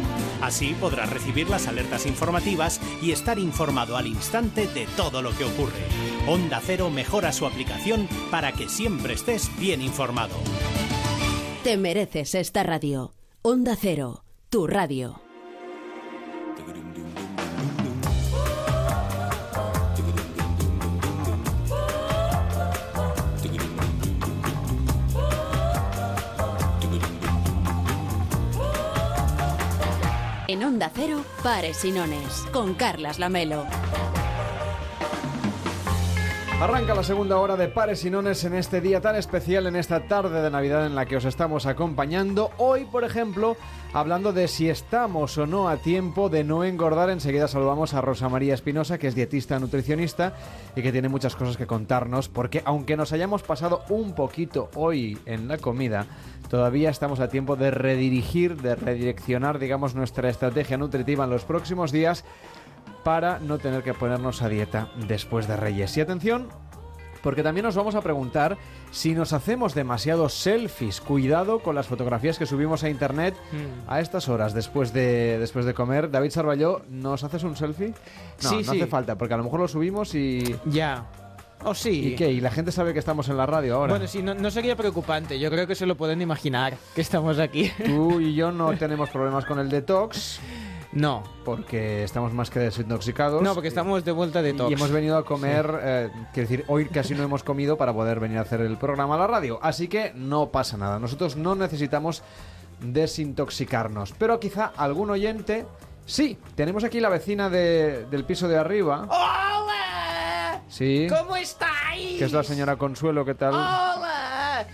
Así podrás recibir las alertas informativas y estar informado al instante de todo lo que ocurre. Onda Cero mejora su aplicación para que siempre estés bien informado. Te mereces esta radio. Onda Cero, tu radio. En Onda Cero, Pares y Nones, con Carlas Lamelo. Arranca la segunda hora de Pares y Nones en este día tan especial, en esta tarde de Navidad en la que os estamos acompañando. Hoy, por ejemplo, hablando de si estamos o no a tiempo de no engordar. Enseguida saludamos a Rosa María Espinosa, que es dietista nutricionista y que tiene muchas cosas que contarnos, porque aunque nos hayamos pasado un poquito hoy en la comida, todavía estamos a tiempo de redirigir, de redireccionar, digamos, nuestra estrategia nutritiva en los próximos días para no tener que ponernos a dieta después de Reyes. Y atención, porque también nos vamos a preguntar si nos hacemos demasiados selfies. Cuidado con las fotografías que subimos a internet Mm. a estas horas después de, después de comer. David Sarballó, ¿nos haces un selfie? No, Sí, no sí. hace falta, porque a lo mejor lo subimos y... Ya. O sí. ¿Y qué? ¿Y la gente sabe que estamos en la radio ahora? Bueno, sí, no, no sería preocupante. Yo creo que se lo pueden imaginar que estamos aquí. Tú y yo no tenemos problemas con el detox. No. Porque estamos más que desintoxicados. No, porque estamos de vuelta de tox. Y hemos venido a comer, eh, quiero decir, hoy casi no hemos comido para poder venir a hacer el programa a la radio. Así que no pasa nada. Nosotros no necesitamos desintoxicarnos. Pero quizá algún oyente... Sí, tenemos aquí la vecina de- del piso de arriba. ¡Hola! Sí. ¿Cómo estáis? Que es la señora Consuelo, ¿qué tal? ¡Hola!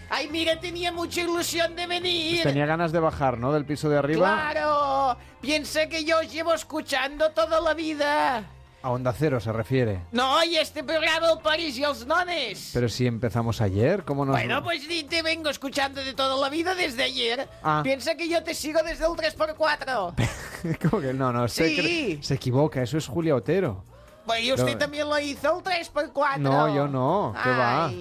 Ay, mira, tenía mucha ilusión de venir. Tenía ganas de bajar, ¿no? Del piso de arriba. ¡Claro! Piensa que yo os llevo escuchando toda la vida. A Onda Cero se refiere. No, y este programa El París y los Nones. Pero si empezamos ayer, ¿cómo nos...? Bueno, pues te vengo escuchando de toda la vida desde ayer. Ah. Piensa que yo te sigo desde el 3x4. ¿Cómo que no? No, se, Sí. cre- se equivoca, eso es Julia Otero. Bueno, y usted No. también lo hizo el 3x4. No, yo no, ¿qué va?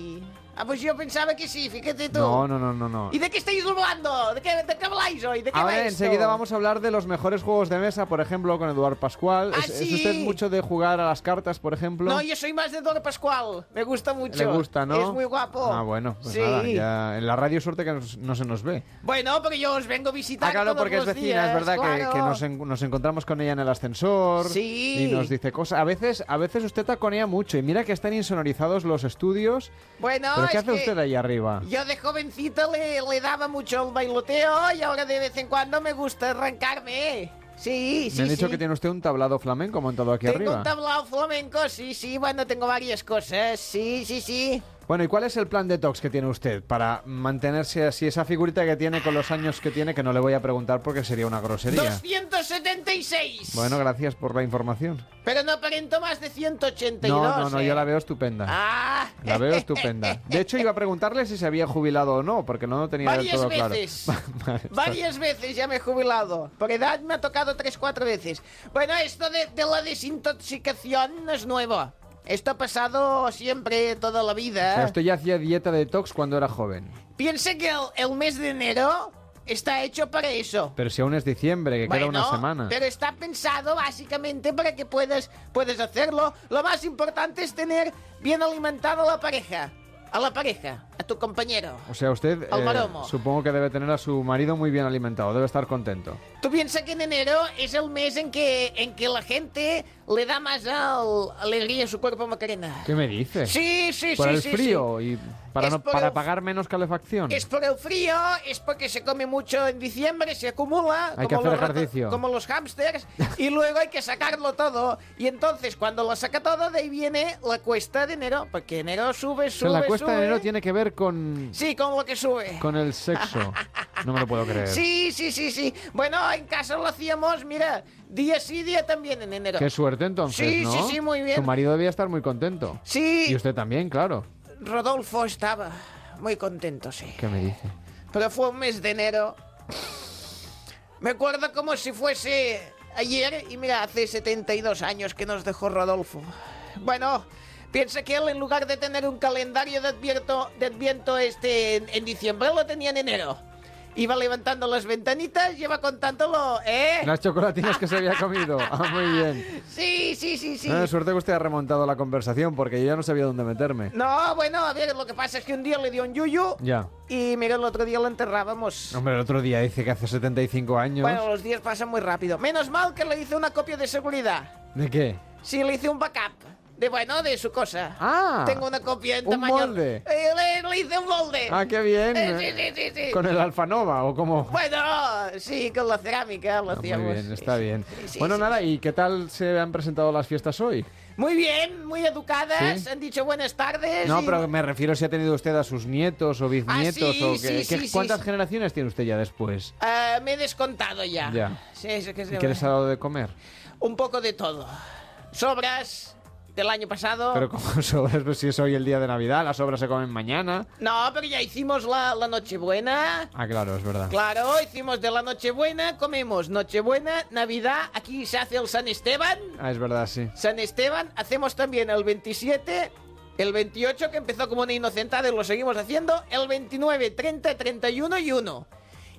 Ah, pues yo pensaba que sí, fíjate tú. No, no, no, no, no. ¿Y de qué estáis hablando? ¿De qué, de qué habláis hoy? ¿De qué va esto? enseguida vamos a hablar de los mejores juegos de mesa, por ejemplo, con Eduard Pascual. ¿Ah, ¿Es, es sí? usted mucho de jugar a las cartas, por ejemplo? No, yo soy más de Dor Pascual. Me gusta mucho. Le gusta, ¿no? Es muy guapo. Ah, bueno, pues sí. nada, ya en la radio suerte que nos- no se nos ve. Bueno, porque yo os vengo a visitar Ah, claro, todos porque es los vecina, días, es verdad que- claro. que, nos, en- nos encontramos con ella en el ascensor Sí. y nos dice cosas. A veces, a veces usted taconea mucho y mira que están insonorizados los estudios. Bueno, ¿Pero qué hace usted ahí arriba? Yo de jovencita le, le daba mucho el bailoteo y ahora de vez en cuando me gusta arrancarme. Sí, sí, Me han dicho sí. que tiene usted un tablado flamenco montado aquí Tengo arriba. un tablao flamenco, sí, sí, bueno, tengo varias cosas, sí, sí, sí. Bueno, ¿y cuál es el plan detox que tiene usted para mantenerse así? Esa figurita que tiene con los años que tiene, que no le voy a preguntar porque sería una grosería. 276. Bueno, gracias por la información. Pero no aparento más de 182. No, no, no, ¿eh? yo la veo estupenda. Ah. La veo estupenda. De hecho, iba a preguntarle si se había jubilado o no, porque no lo tenía del Varias todo veces. claro. Está- Varias veces ya me he jubilado. Por edad me ha tocado tres, cuatro veces. Bueno, esto de, de la desintoxicación no es nuevo. Esto ha pasado siempre, toda la O vida. sea, usted ya hacía dieta detox cuando era joven. Piense que el, el mes de enero está hecho para eso. Pero si aún es diciembre, que queda una semana. Pero está pensado básicamente para que puedas, puedas hacerlo. Lo más importante es tener bien alimentada la pareja. A la pareja, a tu compañero. O sea, usted Al eh, supongo que debe tener a su marido muy bien alimentado, debe estar contento. Tú piensas que en enero es el mes en que, en que la gente le da más al- alegría a su cuerpo Macarena. ¿Qué me dice? Sí, sí, Por sí, el sí, frío y para, no, para el- pagar menos calefacción. Es por el frío, es porque se come mucho en diciembre, se acumula. Hay que como hacer los ejercicio. como los hámsters, y luego hay que sacarlo todo. Y entonces, cuando lo saca todo, de ahí viene la cuesta de enero, porque enero sube, sube, sube. De enero tiene que ver con, Sí, con lo que sube. con el sexo. No me lo puedo creer. Sí, sí, sí, sí. Bueno, en casa lo hacíamos, mira, día sí, día también en enero. Qué suerte entonces, Sí, ¿no? sí, sí, muy bien. Su marido debía estar muy contento. Sí. Y usted también, claro. Rodolfo estaba muy contento, sí. ¿Qué me dice? Pero fue un mes de enero. Me acuerdo como si fuese ayer y mira, hace 72 años que nos dejó Rodolfo. Bueno, piensa que él en lugar de tener un calendario de adviento, de adviento este en, en diciembre, lo tenía en enero. Iba levantando las ventanitas, lleva contándolo, ¿eh? Las chocolatinas que se había comido. Ah, muy bien. Sí, sí, sí, sí. No, suerte que usted ha remontado la conversación porque yo ya no sabía dónde meterme. No, bueno, a ver, lo que pasa es que un día le dio un yuyu Ya. y mira, el otro día lo enterrábamos. Hombre, el otro día dice que hace 75 años. Bueno, los días pasan muy rápido. Menos mal que le hice una copia de seguridad. ¿De qué? Sí, le hice un backup. De bueno, de su cosa. Ah, Tengo una copia en un tamaño. molde. Eh, le, le hice un molde. Ah, qué bien. Eh, sí, sí, sí, sí. Con el Alfanova o como... Bueno, sí, con la cerámica lo Ah, Muy hacíamos. bien, está bien. sí, bueno, nada, ¿y qué tal se han presentado las fiestas hoy? Muy bien, muy educadas, ¿Sí? han dicho buenas tardes. No, y- pero me refiero si ha tenido usted a sus nietos o bisnietos Ah, sí, o sí, sí, ¿Cuántas generaciones tiene usted ya después? Ah, me he descontado ya. Ya. Que ¿Y se- qué les ha dado de comer? Un poco de todo. Sobras del año pasado. Pero como sobras, pues si es hoy el día de Navidad, las sobras se comen mañana. No, pero ya hicimos la, la Nochebuena. Ah, claro, es verdad. Claro, hicimos de la Nochebuena, comemos Nochebuena, Navidad, aquí se hace el San Esteban. Ah, es verdad, sí. San Esteban, hacemos también el 27, el 28 que empezó como una inocentada y lo seguimos haciendo, el 29, 30, 31 y 1.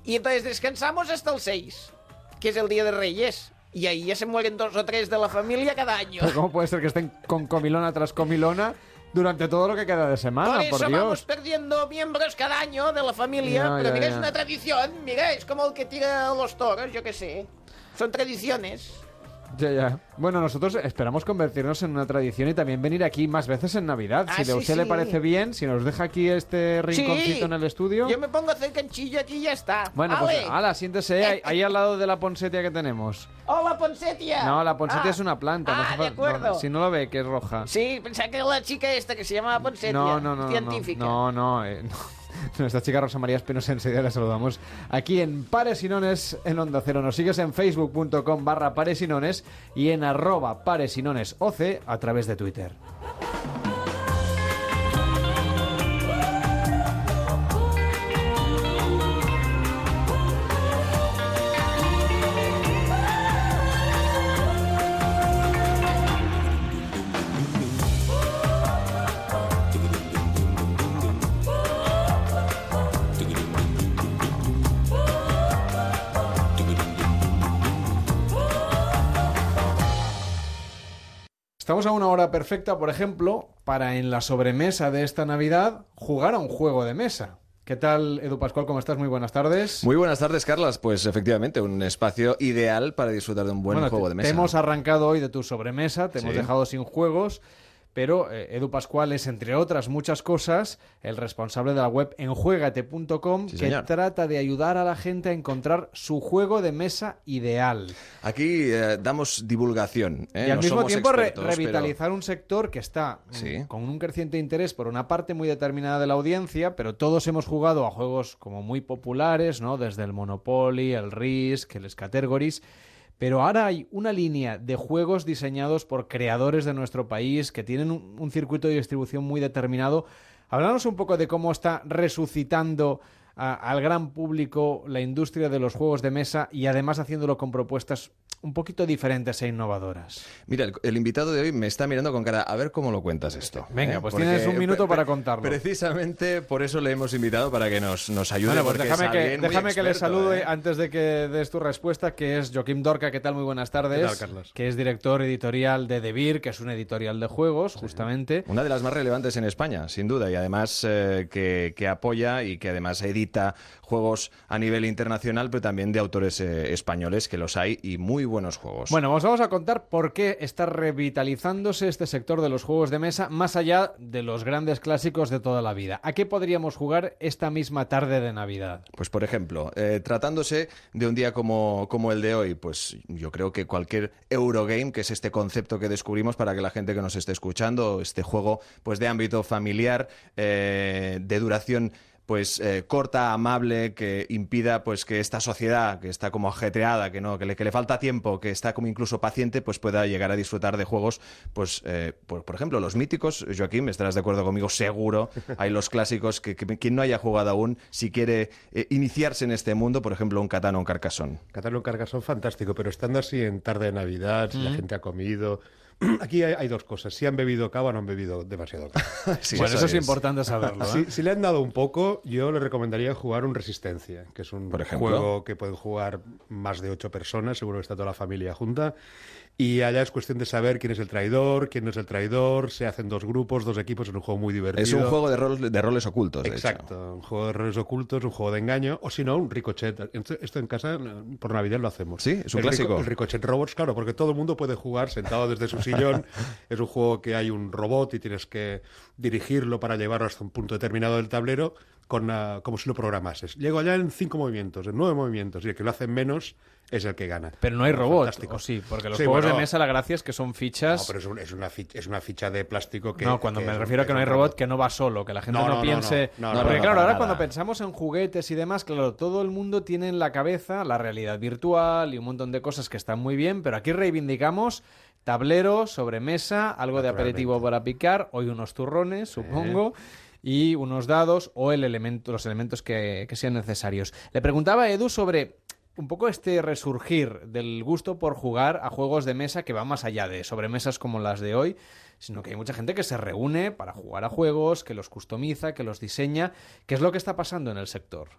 Y entonces descansamos hasta el 6, que es el Día de Reyes. Y ahí ya se mueren dos o tres de la familia cada año. Pero ¿Cómo puede ser que estén con comilona tras comilona durante todo lo que queda de semana? Por Por, eso vamos Dios. perdiendo miembros cada año de la familia. Pero ya, mira, ya. es una tradición. Mira, es como el que tira los toros, yo qué sé. Son tradiciones. Ya, ya. Bueno, nosotros esperamos convertirnos en una tradición y también venir aquí más veces en Navidad. Ah, si de sí, usted le parece bien, si nos deja aquí este rinconcito Sí. en el estudio. Yo me pongo a hacer canchillo aquí y ya está. Bueno, Ale. pues ala, siéntese ahí, ahí al lado de la ponsetia que tenemos. Hola, Ponsetia. No, la ponsetia Ah. es una planta. no Ah, hace de acuerdo. no, si no lo ve, que es roja. Sí, pensaba que era la chica esta que se llamaba Ponsetia. No, no, no, no, Científica. No, no, eh, no. Nuestra chica Rosa María Espinosa enseguida la saludamos aquí en Pares y Nones en Onda Cero. Nos sigues en facebook.com barra Pares y en arroba Pares y Nones OC a través de Twitter. Estamos a una hora perfecta, por ejemplo, para en la sobremesa de esta Navidad jugar a un juego de mesa. ¿Qué tal, Edu Pascual? ¿Cómo estás? Muy buenas tardes. Muy buenas tardes, Carlas. Pues efectivamente, un espacio ideal para disfrutar de un buen Bueno, juego de te mesa. hemos arrancado hoy de tu sobremesa, te hemos dejado sin juegos, pero eh, Edu Pascual es, entre otras muchas cosas, el responsable de la web enjuegate.com, Sí, que señor. trata de ayudar a la gente a encontrar su juego de mesa ideal. Aquí eh, damos divulgación. ¿eh? Y al No mismo tiempo re- expertos, pero- revitalizar un sector que está mm, Sí. con un creciente interés por una parte muy determinada de la audiencia, pero todos hemos jugado a juegos como muy populares, ¿no? Desde el Monopoly, el Risk, el Scattergories. Pero ahora hay una línea de juegos diseñados por creadores de nuestro país que tienen un, circuito de distribución muy determinado. Háblanos un poco de cómo está resucitando a- al gran público la industria de los juegos de mesa y además haciéndolo con propuestas un poquito diferentes e innovadoras. Mira, el, el invitado de hoy me está mirando con cara a ver cómo lo cuentas esto. Venga, ¿eh? pues Porque tienes un minuto para contarlo. Precisamente por eso le hemos invitado para que nos, nos ayude. Bueno, pues déjame, que, déjame que le salude ¿eh? antes de que des tu respuesta, que es Joaquim Dorca. ¿Qué tal? Muy buenas tardes. ¿Qué tal, Carlos? Que es director editorial de Debir, que es un editorial de juegos, justamente. Una de las más relevantes en España, sin duda, y además eh, que, que apoya y que además edita juegos a nivel internacional, pero también de autores eh, españoles, que los hay, y muy buenos juegos. Bueno, os vamos a contar por qué está revitalizándose este sector de los juegos de mesa, más allá de los grandes clásicos de toda la vida. ¿A qué podríamos jugar esta misma tarde de Navidad? Pues por ejemplo, eh, tratándose de un día como, como el de hoy, pues yo creo que cualquier Eurogame, que es este concepto que descubrimos para que la gente que nos esté escuchando, este juego pues de ámbito familiar, eh, de duración pues eh, corta, amable, que impida pues que esta sociedad que está como ajetreada, que no, que le, que le falta tiempo, que está como incluso paciente, pues pueda llegar a disfrutar de juegos, pues eh, por, por ejemplo los míticos, Joaquín, estarás de acuerdo conmigo, seguro, hay los clásicos que, que quien no haya jugado aún, si quiere eh, iniciarse en este mundo, por ejemplo un Catán o un Carcassonne. Catán o un Carcassonne, fantástico, pero estando así en tarde de Navidad, si la Mm. gente ha comido... Aquí hay, hay dos cosas, si han bebido cava o no han bebido demasiado cava. Sí, Bueno, eso eso es es. importante saberlo, ¿eh? Si, si le han dado un poco, yo le recomendaría jugar un Resistencia, que es un Por juego que pueden jugar más de ocho personas, seguro que está toda la familia junta. Y allá es cuestión de saber quién es el traidor, quién no es el traidor. Se hacen dos grupos, dos equipos. Es un juego muy divertido. Es un juego de, rol- de roles ocultos. de hecho. Exacto, un juego de roles ocultos, un juego de engaño, o si no, un ricochet. Esto, esto en casa por Navidad lo hacemos. Sí, es un el rico- clásico. el ricochet robots, claro, porque todo el mundo puede jugar sentado desde su sillón. es un juego que hay un robot y tienes que dirigirlo para llevarlo hasta un punto determinado del tablero, con, ah, como si lo programases. Llego allá en cinco movimientos, en nueve movimientos, y el que lo hace en menos es el que gana. Pero no hay robot, Fantástico. ¿o sí? Porque los Sí, juegos bueno, de mesa la gracia es que son fichas... No, pero es, un- es una ficha, es una ficha de plástico que... no, cuando que me un- refiero a que no hay robot que no va solo, que la gente No, no, no, piense... no, no, no, Porque claro, ahora cuando pensamos en juguetes y demás, claro, todo el mundo tiene en la cabeza la realidad virtual y un montón de cosas que están muy bien, pero aquí reivindicamos tablero, sobremesa, algo de aperitivo para picar, hoy unos turrones, supongo. Y unos dados o los elementos que, sean necesarios. Le preguntaba a Edu sobre un poco este resurgir del gusto por jugar a juegos de mesa que va más allá de sobremesas como las de hoy, sino que hay mucha gente que se reúne para jugar a juegos, que los customiza, que los diseña. ¿Qué es lo que está pasando en el sector?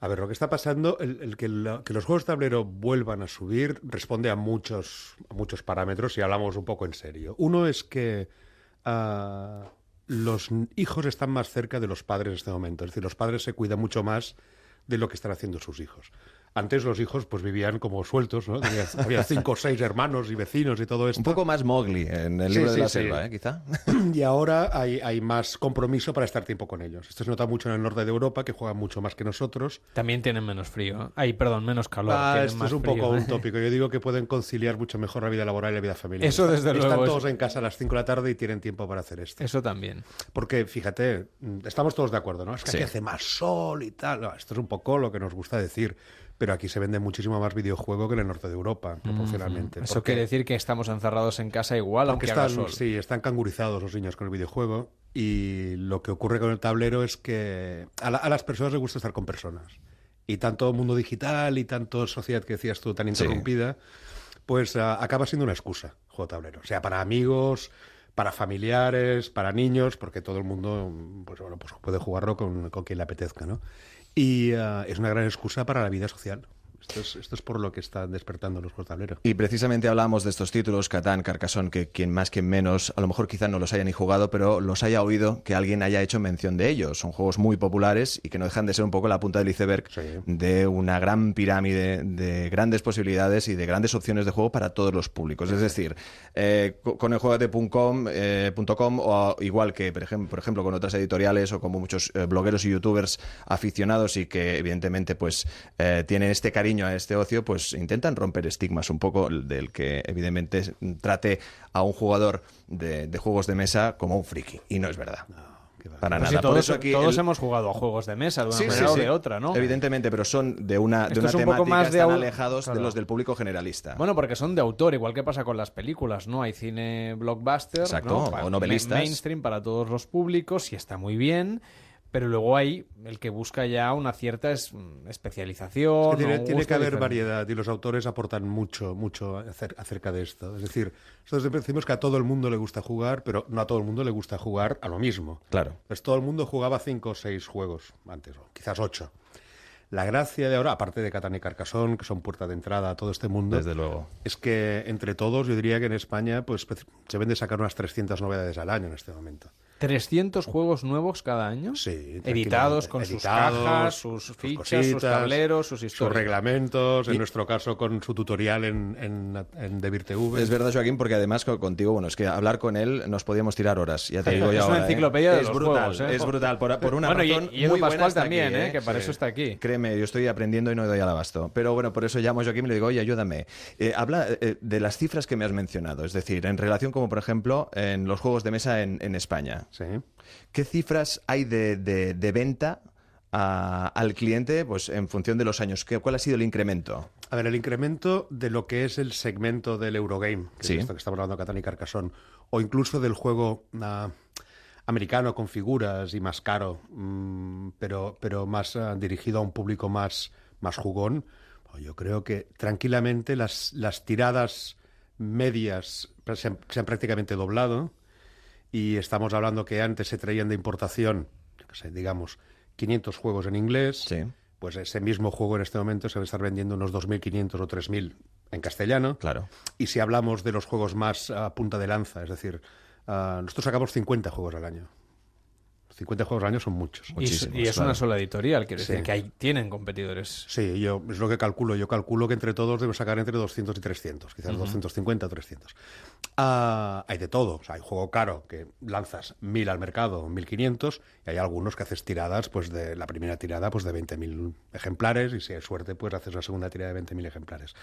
A ver, lo que está pasando, el, que los juegos de tablero vuelvan a subir responde a muchos, a muchos parámetros y hablamos un poco en serio. Uno es que ah, los hijos están más cerca de los padres en este momento. Es decir, los padres se cuidan mucho más de lo que están haciendo sus hijos. Antes los hijos pues vivían como sueltos, ¿no? Tenía- había cinco o seis hermanos y vecinos y todo esto. Un poco más Mowgli en el Sí, libro de sí, la sí. selva, ¿eh? quizá. Y ahora hay, hay más compromiso para estar tiempo con ellos. Esto se nota mucho en el norte de Europa, que juegan mucho más que nosotros. También tienen menos frío. Ay, perdón, menos calor. Ah, esto más es un frío. poco un tópico. Yo digo que pueden conciliar mucho mejor la vida laboral y la vida familiar. Eso, desde Están luego, todos eso- en casa a las 5 de la tarde y tienen tiempo para hacer esto. Eso también. Porque, fíjate, mm, estamos todos de acuerdo, ¿no? Es que Sí. aquí hace más sol y tal. No, esto es un poco lo que nos gusta decir. Pero aquí se vende muchísimo más videojuego que en el norte de Europa, proporcionalmente. Ujú. Eso Porque- quiere decir que estamos encerrados en casa igual, aunque haga están, sol. sí, están cangurizados los niños con el videojuego y lo que ocurre con el tablero es que a, la- a las personas les gusta estar con personas. Y tanto mundo digital y tanto sociedad que decías tú tan Sí. interrumpida, pues ah, acaba siendo una excusa juego tablero. O sea, para amigos, para familiares, para niños, porque todo el mundo mm, pues, bueno, pues puede jugarlo con, con quien le apetezca, ¿no? Y ah, es una gran excusa para la vida social. Esto es, esto es por lo que están despertando los juegos de tablero. Y precisamente hablamos de estos títulos, Catán, Carcassonne, que quien más, quien menos, a lo mejor quizá no los haya ni jugado, pero los haya oído que alguien haya hecho mención de ellos. Son juegos muy populares y que no dejan de ser un poco la punta del iceberg de una gran pirámide de grandes posibilidades y de grandes opciones de juego para todos los públicos. Es decir, eh, co- con el juegate.com eh, punto com, o igual que, por ejemplo, por ejemplo, con otras editoriales o como muchos eh, blogueros y youtubers aficionados y que evidentemente pues eh, tienen este cariño a este ocio, pues intentan romper estigmas un poco del que evidentemente trate a un jugador de, de juegos de mesa como un friki. Y no es verdad. Para Pues nada. sí, Por todos eso aquí todos el- hemos jugado a juegos de mesa de una Sí, manera sí, o de otra, ¿no? Evidentemente, pero son de una, de una un temática, más de están au- alejados claro. de los del público generalista. Bueno, porque son de autor, igual que pasa con las películas, ¿no? Hay cine blockbuster, Exacto, ¿no? o novelistas. ma- mainstream para todos los públicos y está muy bien, pero luego hay el que busca ya una cierta es- especialización. Es que tiene, que haber diferente. variedad y los autores aportan mucho, mucho acer- acerca de esto. Es decir, nosotros decimos que a todo el mundo le gusta jugar, pero no a todo el mundo le gusta jugar a lo mismo. Claro. Pues todo el mundo jugaba cinco o seis juegos antes, o quizás ocho. La gracia de ahora, aparte de Catán y Carcassonne, que son puerta de entrada a todo este mundo, Desde luego. es que entre todos yo diría que en España pues se ven de sacar unas 300 novedades al año en este momento. 300 juegos nuevos cada año. Sí, Editados con sus cajas, sus sus fichas, sus cositas, tableros, sus sus historias. reglamentos, en Y- nuestro caso con su tutorial en, en, en Debir TV. Es verdad, Joaquín, porque además co- contigo, bueno, es que hablar con él nos podíamos tirar horas, ya te digo yo es una ahora, ¿eh? enciclopedia de Es los brutal, juegos, ¿eh? es brutal, por, por una Bueno, y- razón y Edu muy buena también, aquí, ¿eh? que para eso está aquí. Créeme, yo estoy aprendiendo y no doy al abasto. Pero bueno, por eso llamo a Joaquín y le digo, oye, ayúdame. Eh, habla eh, de las cifras que me has mencionado, es decir, en relación como, por ejemplo, en los juegos de mesa en, en España. ¿Qué cifras hay de, de- de venta a- al cliente pues, en función de los años? ¿Qué- ¿Cuál ha sido el incremento? A ver, el incremento de lo que es el segmento del Eurogame, que Sí. es esto que estamos hablando de Catán y Carcassonne, o incluso del juego ah, americano con figuras y más caro, mm, pero, pero más ah, dirigido a un público más, más jugón, pues yo creo que tranquilamente las, las tiradas medias se han, se han prácticamente doblado y estamos hablando que antes se traían de importación, digamos, 500 juegos en inglés. Pues ese mismo juego en este momento se va a estar vendiendo unos 2.500 o 3.000 en castellano. Claro. Y si hablamos de los juegos más a punta de lanza, es decir, ah, nosotros sacamos 50 juegos al año. 50 juegos al año son muchos. Y, y es una sola editorial, quiere decir Sí. que hay, tienen competidores. Sí, yo es lo que calculo. Yo calculo que entre todos debemos sacar entre 200 y 300, quizás Ujú. 250 o 300. Ah, hay de todo. O sea, hay juego caro que lanzas 1000 al mercado, 1500, y hay algunos que haces tiradas, pues de la primera tirada, pues de 20.000 ejemplares, y si hay suerte, pues haces la segunda tirada de 20.000 ejemplares.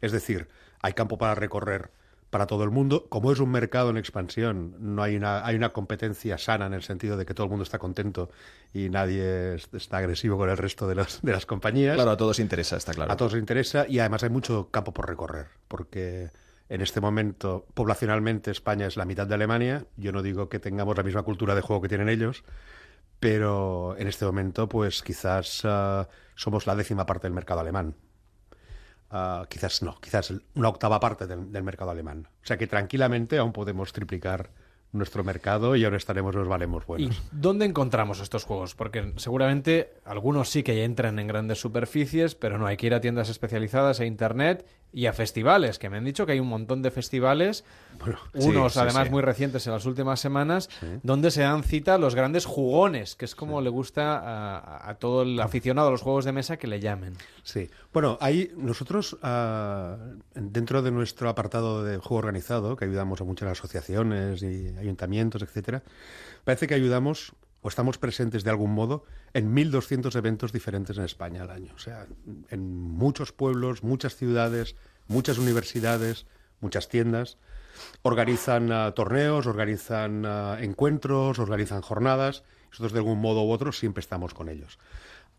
Es decir, hay campo para recorrer para todo el mundo. Como es un mercado en expansión, no hay una, hay una competencia sana en el sentido de que todo el mundo está contento y nadie es- está agresivo con el resto de, los- de las compañías. Claro, a todos interesa, está claro. A todos interesa y además hay mucho campo por recorrer, porque en este momento, poblacionalmente, España es la mitad de Alemania. Yo no digo que tengamos la misma cultura de juego que tienen ellos, pero en este momento, pues quizás ah, somos la décima parte del mercado alemán. Ah, quizás no, quizás una octava parte del, del mercado alemán. O sea que tranquilamente aún podemos triplicar nuestro mercado y ahora estaremos nos valemos ¿Y buenos. dónde encontramos estos juegos? Porque seguramente algunos sí que ya entran en grandes superficies, pero no, hay que ir a tiendas especializadas, a internet y a festivales, que me han dicho que hay un montón de festivales, unos sí, sí, además sí. muy recientes en las últimas semanas, donde se dan cita los grandes jugones, que es como le gusta a, a todo el aficionado a los juegos de mesa que le llamen. Sí. Bueno, ahí nosotros, ah, dentro de nuestro apartado de juego organizado, que ayudamos a muchas asociaciones y ayuntamientos, etcétera, parece que ayudamos o estamos presentes de algún modo en 1.200 eventos diferentes en España al año. O sea, en muchos pueblos, muchas ciudades, muchas universidades, muchas tiendas. Organizan ah, torneos, organizan ah, encuentros, organizan jornadas. Nosotros de algún modo u otro siempre estamos con ellos.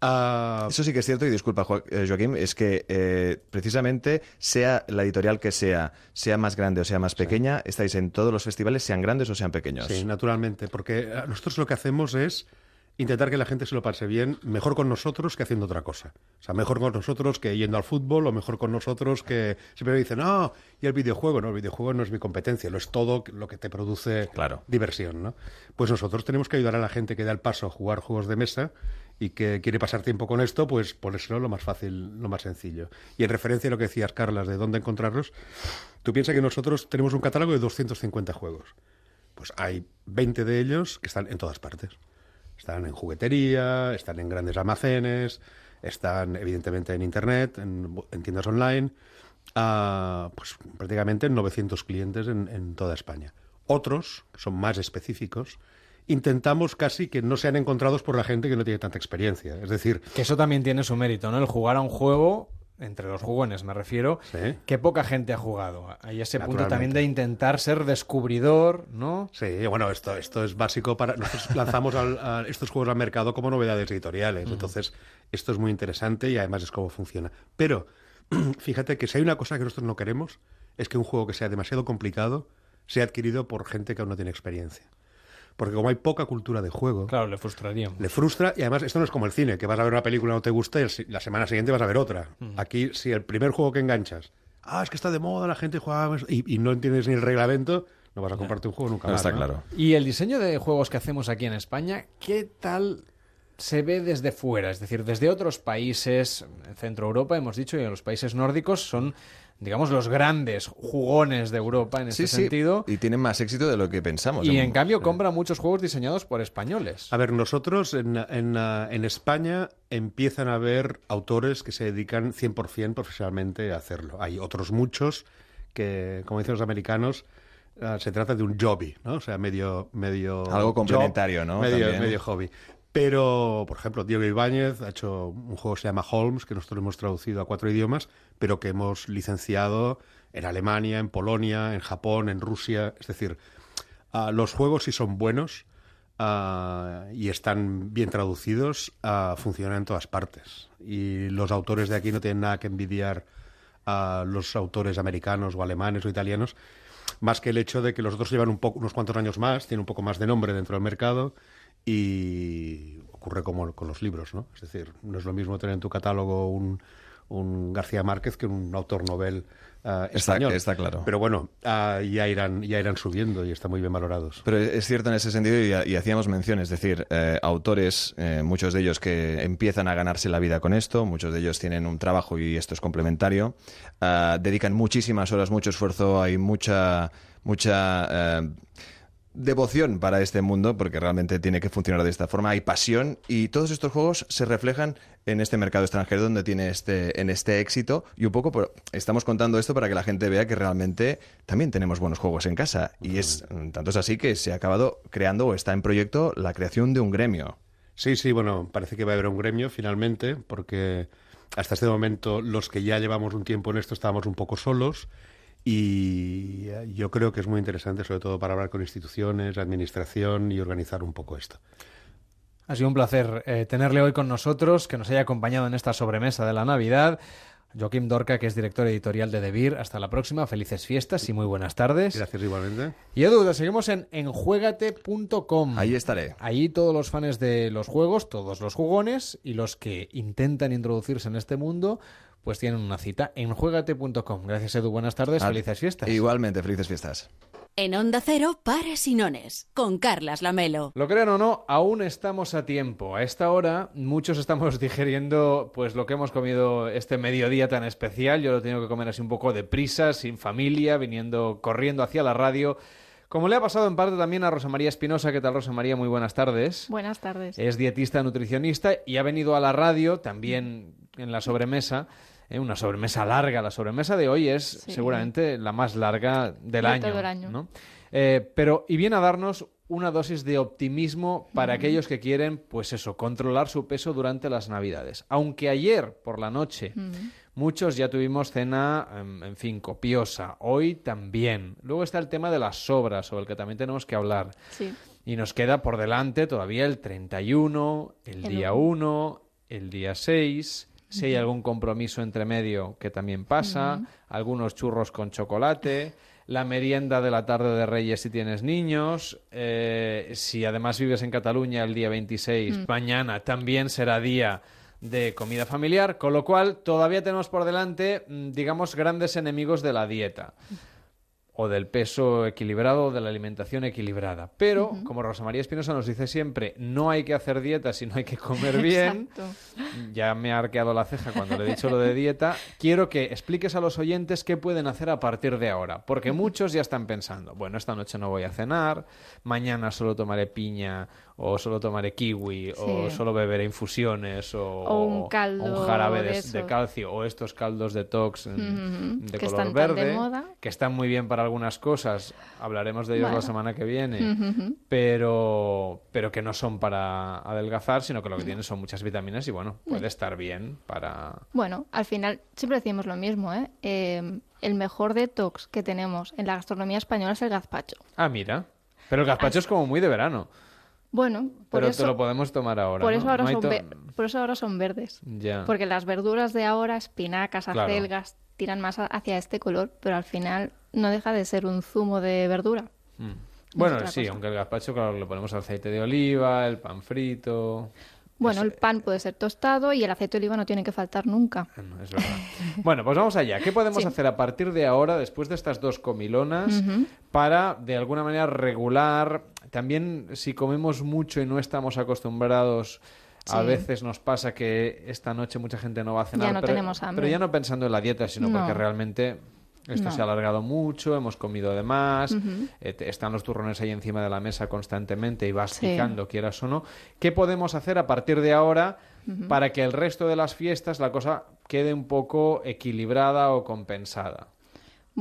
Ah, Eso sí que es cierto, y disculpa, Jo- eh, Joaquín, es que eh, precisamente sea la editorial que sea, sea más grande o sea más pequeña, estáis en todos los festivales, sean grandes o sean pequeños. Sí, naturalmente, porque eh, nosotros lo que hacemos es intentar que la gente se lo pase bien, mejor con nosotros que haciendo otra cosa. O sea, mejor con nosotros que yendo al fútbol o mejor con nosotros que siempre me dicen, no, y el videojuego, no, el videojuego no es mi competencia, lo es todo lo que te produce diversión, ¿no? Pues nosotros tenemos que ayudar a la gente que da el paso a jugar juegos de mesa y que quiere pasar tiempo con esto, pues ponérselo lo más fácil, lo más sencillo. Y en referencia a lo que decías, Carlas, de dónde encontrarlos, tú piensas que nosotros tenemos un catálogo de 250 juegos. Pues hay 20 de ellos que están en todas partes. Están en juguetería, están en grandes almacenes, están evidentemente en Internet, en, en tiendas online, ah, pues prácticamente en 900 clientes en, en toda España. Otros, que son más específicos, intentamos casi que no sean encontrados por la gente que no tiene tanta experiencia. Es decir, Que eso también tiene su mérito, ¿no? El jugar a un juego, entre los jugones me refiero, que poca gente ha jugado. Hay ese punto también de intentar ser descubridor, ¿no? Sí, bueno, esto, esto es básico para... Nosotros lanzamos al- a estos juegos al mercado como novedades editoriales, entonces esto es muy interesante y además es cómo funciona. Pero fíjate que si hay una cosa que nosotros no queremos, es que un juego que sea demasiado complicado sea adquirido por gente que aún no tiene experiencia. Porque como hay poca cultura de juego... Claro, le frustraría. Le frustra y además esto no es como el cine, que vas a ver una película y no te gusta y la semana siguiente vas a ver otra. Ujú. Aquí, si el primer juego que enganchas, ah, es que está de moda, la gente juega y, y no entiendes ni el reglamento, no vas a comprarte un juego nunca No, más. está ¿no? claro. Y el diseño de juegos que hacemos aquí en España, ¿qué tal se ve desde fuera? Es decir, desde otros países, en Centro Europa, hemos dicho, y en los países nórdicos son, digamos, los grandes jugones de Europa en Sí, ese sí, sentido. y tienen más éxito de lo que pensamos. Y en cambio compran muchos juegos diseñados por españoles. A ver, nosotros en, en, ah, en España empiezan a haber autores que se dedican 100% profesionalmente a hacerlo. Hay otros muchos que, como dicen los americanos, ah, se trata de un hobby, ¿no? O sea, medio... medio Algo job, complementario, ¿no? Medio, medio hobby. Pero, por ejemplo, Diego Ibáñez ha hecho un juego que se llama Holmes, que nosotros hemos traducido a cuatro idiomas, pero que hemos licenciado en Alemania, en Polonia, en Japón, en Rusia. Es decir, ah, los juegos, si son buenos ah, y están bien traducidos, ah, funcionan en todas partes. Y los autores de aquí no tienen nada que envidiar a los autores americanos o alemanes o italianos, más que el hecho de que los otros llevan unos cuantos años más, tienen un poco más de nombre dentro del mercado y ocurre como con los libros, ¿no? Es decir, no es lo mismo tener en tu catálogo un, un García Márquez que un autor novel uh, está, está, claro. Pero bueno, uh, ya, irán, ya irán subiendo y están muy bien valorados. Pero es cierto en ese sentido y, y hacíamos mención, es decir, eh, autores, eh, muchos de ellos que empiezan a ganarse la vida con esto, muchos de ellos tienen un trabajo y esto es complementario, uh, dedican muchísimas horas, mucho esfuerzo, hay mucha... mucha devoción para este mundo, porque realmente tiene que funcionar de esta forma. Hay pasión y todos estos juegos se reflejan en este mercado extranjero donde tiene este, en este éxito. Y un poco por, estamos contando esto para que la gente vea que realmente también tenemos buenos juegos en casa. Y es tanto es así que se ha acabado creando o está en proyecto la creación de un gremio. Sí, sí, bueno, parece que va a haber un gremio finalmente, porque hasta este momento los que ya llevamos un tiempo en esto estábamos un poco solos y yo creo que es muy interesante, sobre todo para hablar con instituciones, administración y organizar un poco esto. Ha sido un placer eh, tenerle hoy con nosotros, que nos haya acompañado en esta sobremesa de la Navidad. Joaquim Dorca, que es director editorial de Debir. Hasta la próxima, felices fiestas y muy buenas tardes. Gracias igualmente. Y Edu, seguimos en enjuegate.com. Ahí estaré. Ahí todos los fans de los juegos, todos los jugones y los que intentan introducirse en este mundo, pues tienen una cita en juegate.com. Gracias Edu, buenas tardes, Ah, felices fiestas. Igualmente, felices fiestas. En Onda Cero, Pares y Nones, con Carlas Lamelo. Lo crean o no, aún estamos a tiempo. A esta hora, muchos estamos digeriendo pues lo que hemos comido este mediodía tan especial. Yo lo he tenido que comer así un poco deprisa, sin familia, viniendo corriendo hacia la radio. Como le ha pasado en parte también a Rosa María Espinosa. ¿Qué tal, Rosa María? Muy buenas tardes. Buenas tardes. Es dietista nutricionista y ha venido a la radio también en la sobremesa. Eh, una sobremesa larga. La sobremesa de hoy es Sí. seguramente la más larga del De año. todo el año. ¿no? Eh, pero, y viene a darnos una dosis de optimismo para aquellos que quieren, pues eso, controlar su peso durante las Navidades. Aunque ayer por la noche muchos ya tuvimos cena, em, en fin, copiosa. Hoy también. Luego está el tema de las sobras, sobre el que también tenemos que hablar. Sí. Y nos queda por delante todavía el 31, el, El día 1, el día 6. Si hay algún compromiso entre medio que también pasa, algunos churros con chocolate, la merienda de la tarde de Reyes si tienes niños, eh, si además vives en Cataluña el día 26, Mm. mañana también será día de comida familiar, con lo cual todavía tenemos por delante, mm, digamos, grandes enemigos de la dieta o del peso equilibrado o de la alimentación equilibrada. Pero, como Rosa María Espinosa nos dice siempre, no hay que hacer dieta si no hay que comer bien. Exacto. Ya me ha arqueado la ceja cuando le he dicho lo de dieta. Quiero que expliques a los oyentes qué pueden hacer a partir de ahora. Porque muchos ya están pensando, bueno, esta noche no voy a cenar, mañana solo tomaré piña, o solo tomaré kiwi, o solo beberé infusiones, o, O un o caldo un jarabe de calcio, o estos caldos detox mm, de que color están tan de verde, moda. que están muy bien para algunas cosas. Hablaremos de ellos la semana que viene pero, pero que no son para adelgazar, sino que lo que tienen son muchas vitaminas y bueno, puede estar bien para... Bueno, al final siempre decimos lo mismo, ¿eh? Eh, el mejor detox que tenemos en la gastronomía española es el gazpacho. Ah, mira. Pero el gazpacho es como muy de verano. Bueno, por Pero eso, te lo podemos tomar ahora. por ¿no? eso ahora No son por eso ahora son verdes. Ya. Porque las verduras de ahora, espinacas, Claro. acelgas, tiran más hacia este color, pero al final no deja de ser un zumo de verdura. Mm. Bueno, sí, cosa. aunque el gazpacho, claro, le ponemos aceite de oliva, el pan frito... Bueno, el pan puede ser tostado y el aceite de oliva no tiene que faltar nunca. No, es verdad. bueno, pues vamos allá. ¿Qué podemos Sí. hacer a partir de ahora, después de estas dos comilonas, para de alguna manera regular? También si comemos mucho y no estamos acostumbrados, a veces nos pasa que esta noche mucha gente no va a cenar. Ya no pero, tenemos hambre. Pero ya no pensando en la dieta, sino No. porque realmente esto No. se ha alargado mucho, hemos comido de más, eh, están los turrones ahí encima de la mesa constantemente y vas Sí. picando, quieras o no. ¿Qué podemos hacer a partir de ahora para que el resto de las fiestas la cosa quede un poco equilibrada o compensada?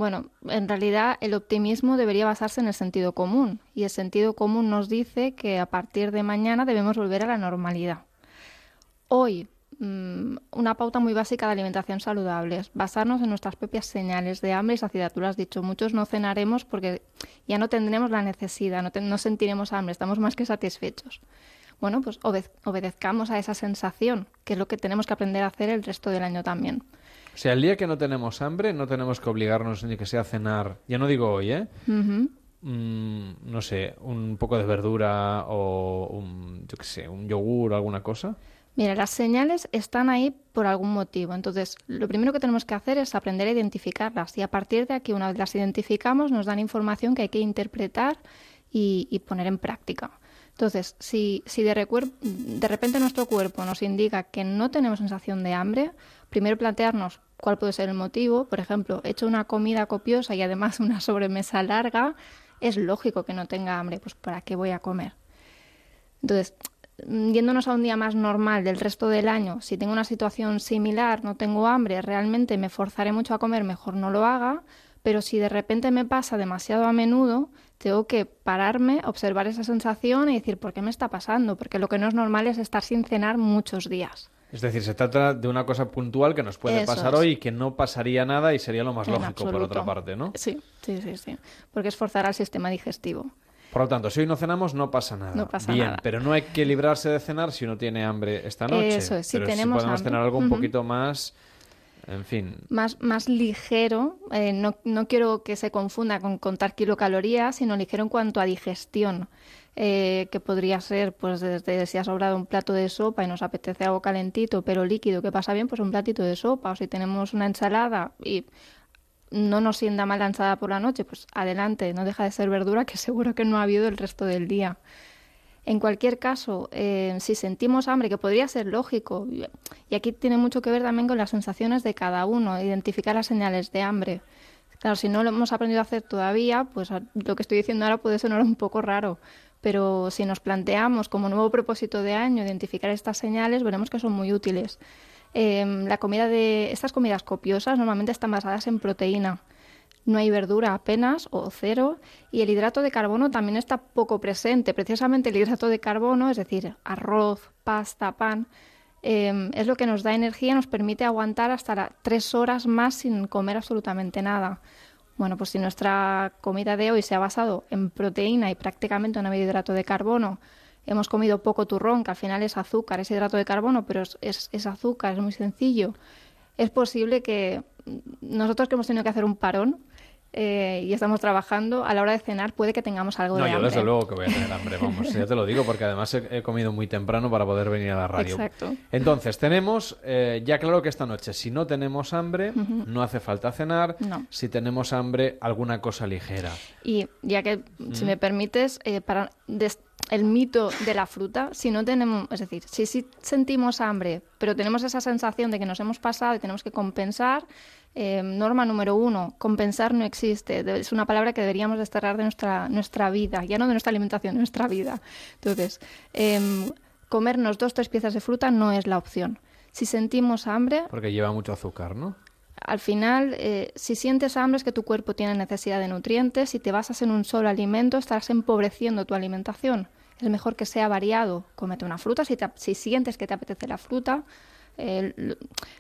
Bueno, en realidad el optimismo debería basarse en el sentido común y el sentido común nos dice que a partir de mañana debemos volver a la normalidad. Hoy, mm, una pauta muy básica de alimentación saludable es basarnos en nuestras propias señales de hambre y saciedad. Tú lo has dicho, muchos no cenaremos porque ya no tendremos la necesidad, no, te- no sentiremos hambre, estamos más que satisfechos. Bueno, pues obed- obedezcamos a esa sensación, que es lo que tenemos que aprender a hacer el resto del año también. O sea, el día que no tenemos hambre, no tenemos que obligarnos ni que sea a cenar. Ya no digo hoy, ¿eh? Mm, no sé, un poco de verdura o un, yo qué sé, un yogur o alguna cosa. Mira, las señales están ahí por algún motivo. Entonces, lo primero que tenemos que hacer es aprender a identificarlas y a partir de aquí, una vez las identificamos, nos dan información que hay que interpretar y, poner en práctica. Entonces, si, si de, de repente nuestro cuerpo nos indica que no tenemos sensación de hambre, primero plantearnos cuál puede ser el motivo. Por ejemplo, he hecho una comida copiosa y además una sobremesa larga, es lógico que no tenga hambre, pues ¿para qué voy a comer? Entonces, yéndonos a un día más normal del resto del año, si tengo una situación similar, no tengo hambre, realmente me forzaré mucho a comer, mejor no lo haga, pero si de repente me pasa demasiado a menudo, tengo que pararme, observar esa sensación y decir, ¿por qué me está pasando? Porque lo que no es normal es estar sin cenar muchos días. Es decir, se trata de una cosa puntual que nos puede pasar hoy y que no pasaría nada y sería lo más lógico por otra parte, ¿no? Sí, sí, sí, sí. Porque es forzar al sistema digestivo. Por lo tanto, si hoy no cenamos, no pasa nada. No pasa Bien, pero no hay que librarse de cenar si uno tiene hambre esta noche. Eso es, si pero tenemos si podemos hambre. tener algo un poquito más, en fin. Más, más ligero, eh, no, no quiero que se confunda con contar kilocalorías, sino ligero en cuanto a digestión. Eh, que podría ser, pues desde si ha sobrado un plato de sopa y nos apetece algo calentito pero líquido que pasa bien, pues un platito de sopa. O si tenemos una ensalada y no nos sienta mal la ensalada por la noche, pues adelante, no deja de ser verdura que seguro que no ha habido el resto del día. En cualquier caso, eh, si sentimos hambre, que podría ser lógico, y aquí tiene mucho que ver también con las sensaciones de cada uno, identificar las señales de hambre. Claro, si no lo hemos aprendido a hacer todavía, pues lo que estoy diciendo ahora puede sonar un poco raro, pero si nos planteamos como nuevo propósito de año identificar estas señales, veremos que son muy útiles. Em, la comida de estas comidas copiosas normalmente están basadas en proteína. No hay verdura apenas o cero y el hidrato de carbono también está poco presente. Precisamente el hidrato de carbono, es decir, arroz, pasta, pan, em, es lo que nos da energía y nos permite aguantar hasta tres horas más sin comer absolutamente nada. Bueno, pues si nuestra comida de hoy se ha basado en proteína y prácticamente habido hidrato de carbono, hemos comido poco turrón, que al final es azúcar, es hidrato de carbono, pero es, azúcar, es muy sencillo. Es posible que nosotros que hemos tenido que hacer un parón, eh, y estamos trabajando, a la hora de cenar puede que tengamos algo de hambre. No, yo desde luego que voy a tener hambre, vamos, ya te lo digo, porque además he, comido muy temprano para poder venir a la radio. Exacto. Entonces, tenemos, eh, ya claro que esta noche, si no tenemos hambre, no hace falta cenar. Si tenemos hambre, alguna cosa ligera. Y ya que, si me permites, eh, para el mito de la fruta, si no tenemos, es decir, si, si sentimos hambre, pero tenemos esa sensación de que nos hemos pasado y tenemos que compensar, eh, norma número uno, compensar no existe. Es una palabra que deberíamos desterrar de nuestra, nuestra vida, ya no de nuestra alimentación, de nuestra vida. Entonces, eh, comernos dos, tres piezas de fruta no es la opción. Si sentimos hambre... Porque lleva mucho azúcar, ¿no? Al final, eh, si sientes hambre es que tu cuerpo tiene necesidad de nutrientes. Si te basas en un solo alimento, estarás empobreciendo tu alimentación. Es mejor que sea variado. Cómete una fruta si, si sientes que te apetece la fruta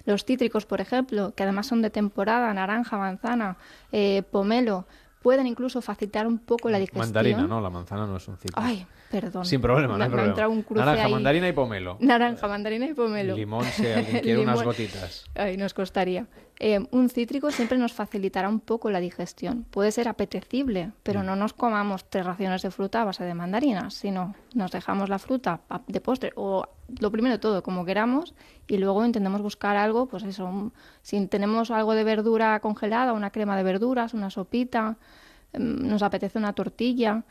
los cítricos, por ejemplo, que además son de temporada, naranja, manzana, eh, pomelo, pueden incluso facilitar un poco la digestión. Mandarina, no, la manzana no es un cítrico. Ay, perdón. Sin problema, no hay problema. Un Naranja, mandarina y pomelo. Naranja, mandarina y pomelo. Limón, si alguien quiere unas gotitas. Ay, nos costaría. Eh, un cítrico siempre nos facilitará un poco la digestión. Puede ser apetecible, pero mm. no nos comamos tres raciones de fruta a base de mandarinas, sino nos dejamos la fruta de postre o lo primero de todo, como queramos, y luego intentemos buscar algo, pues eso, si tenemos algo de verdura congelada, una crema de verduras, una sopita, nos apetece una tortilla,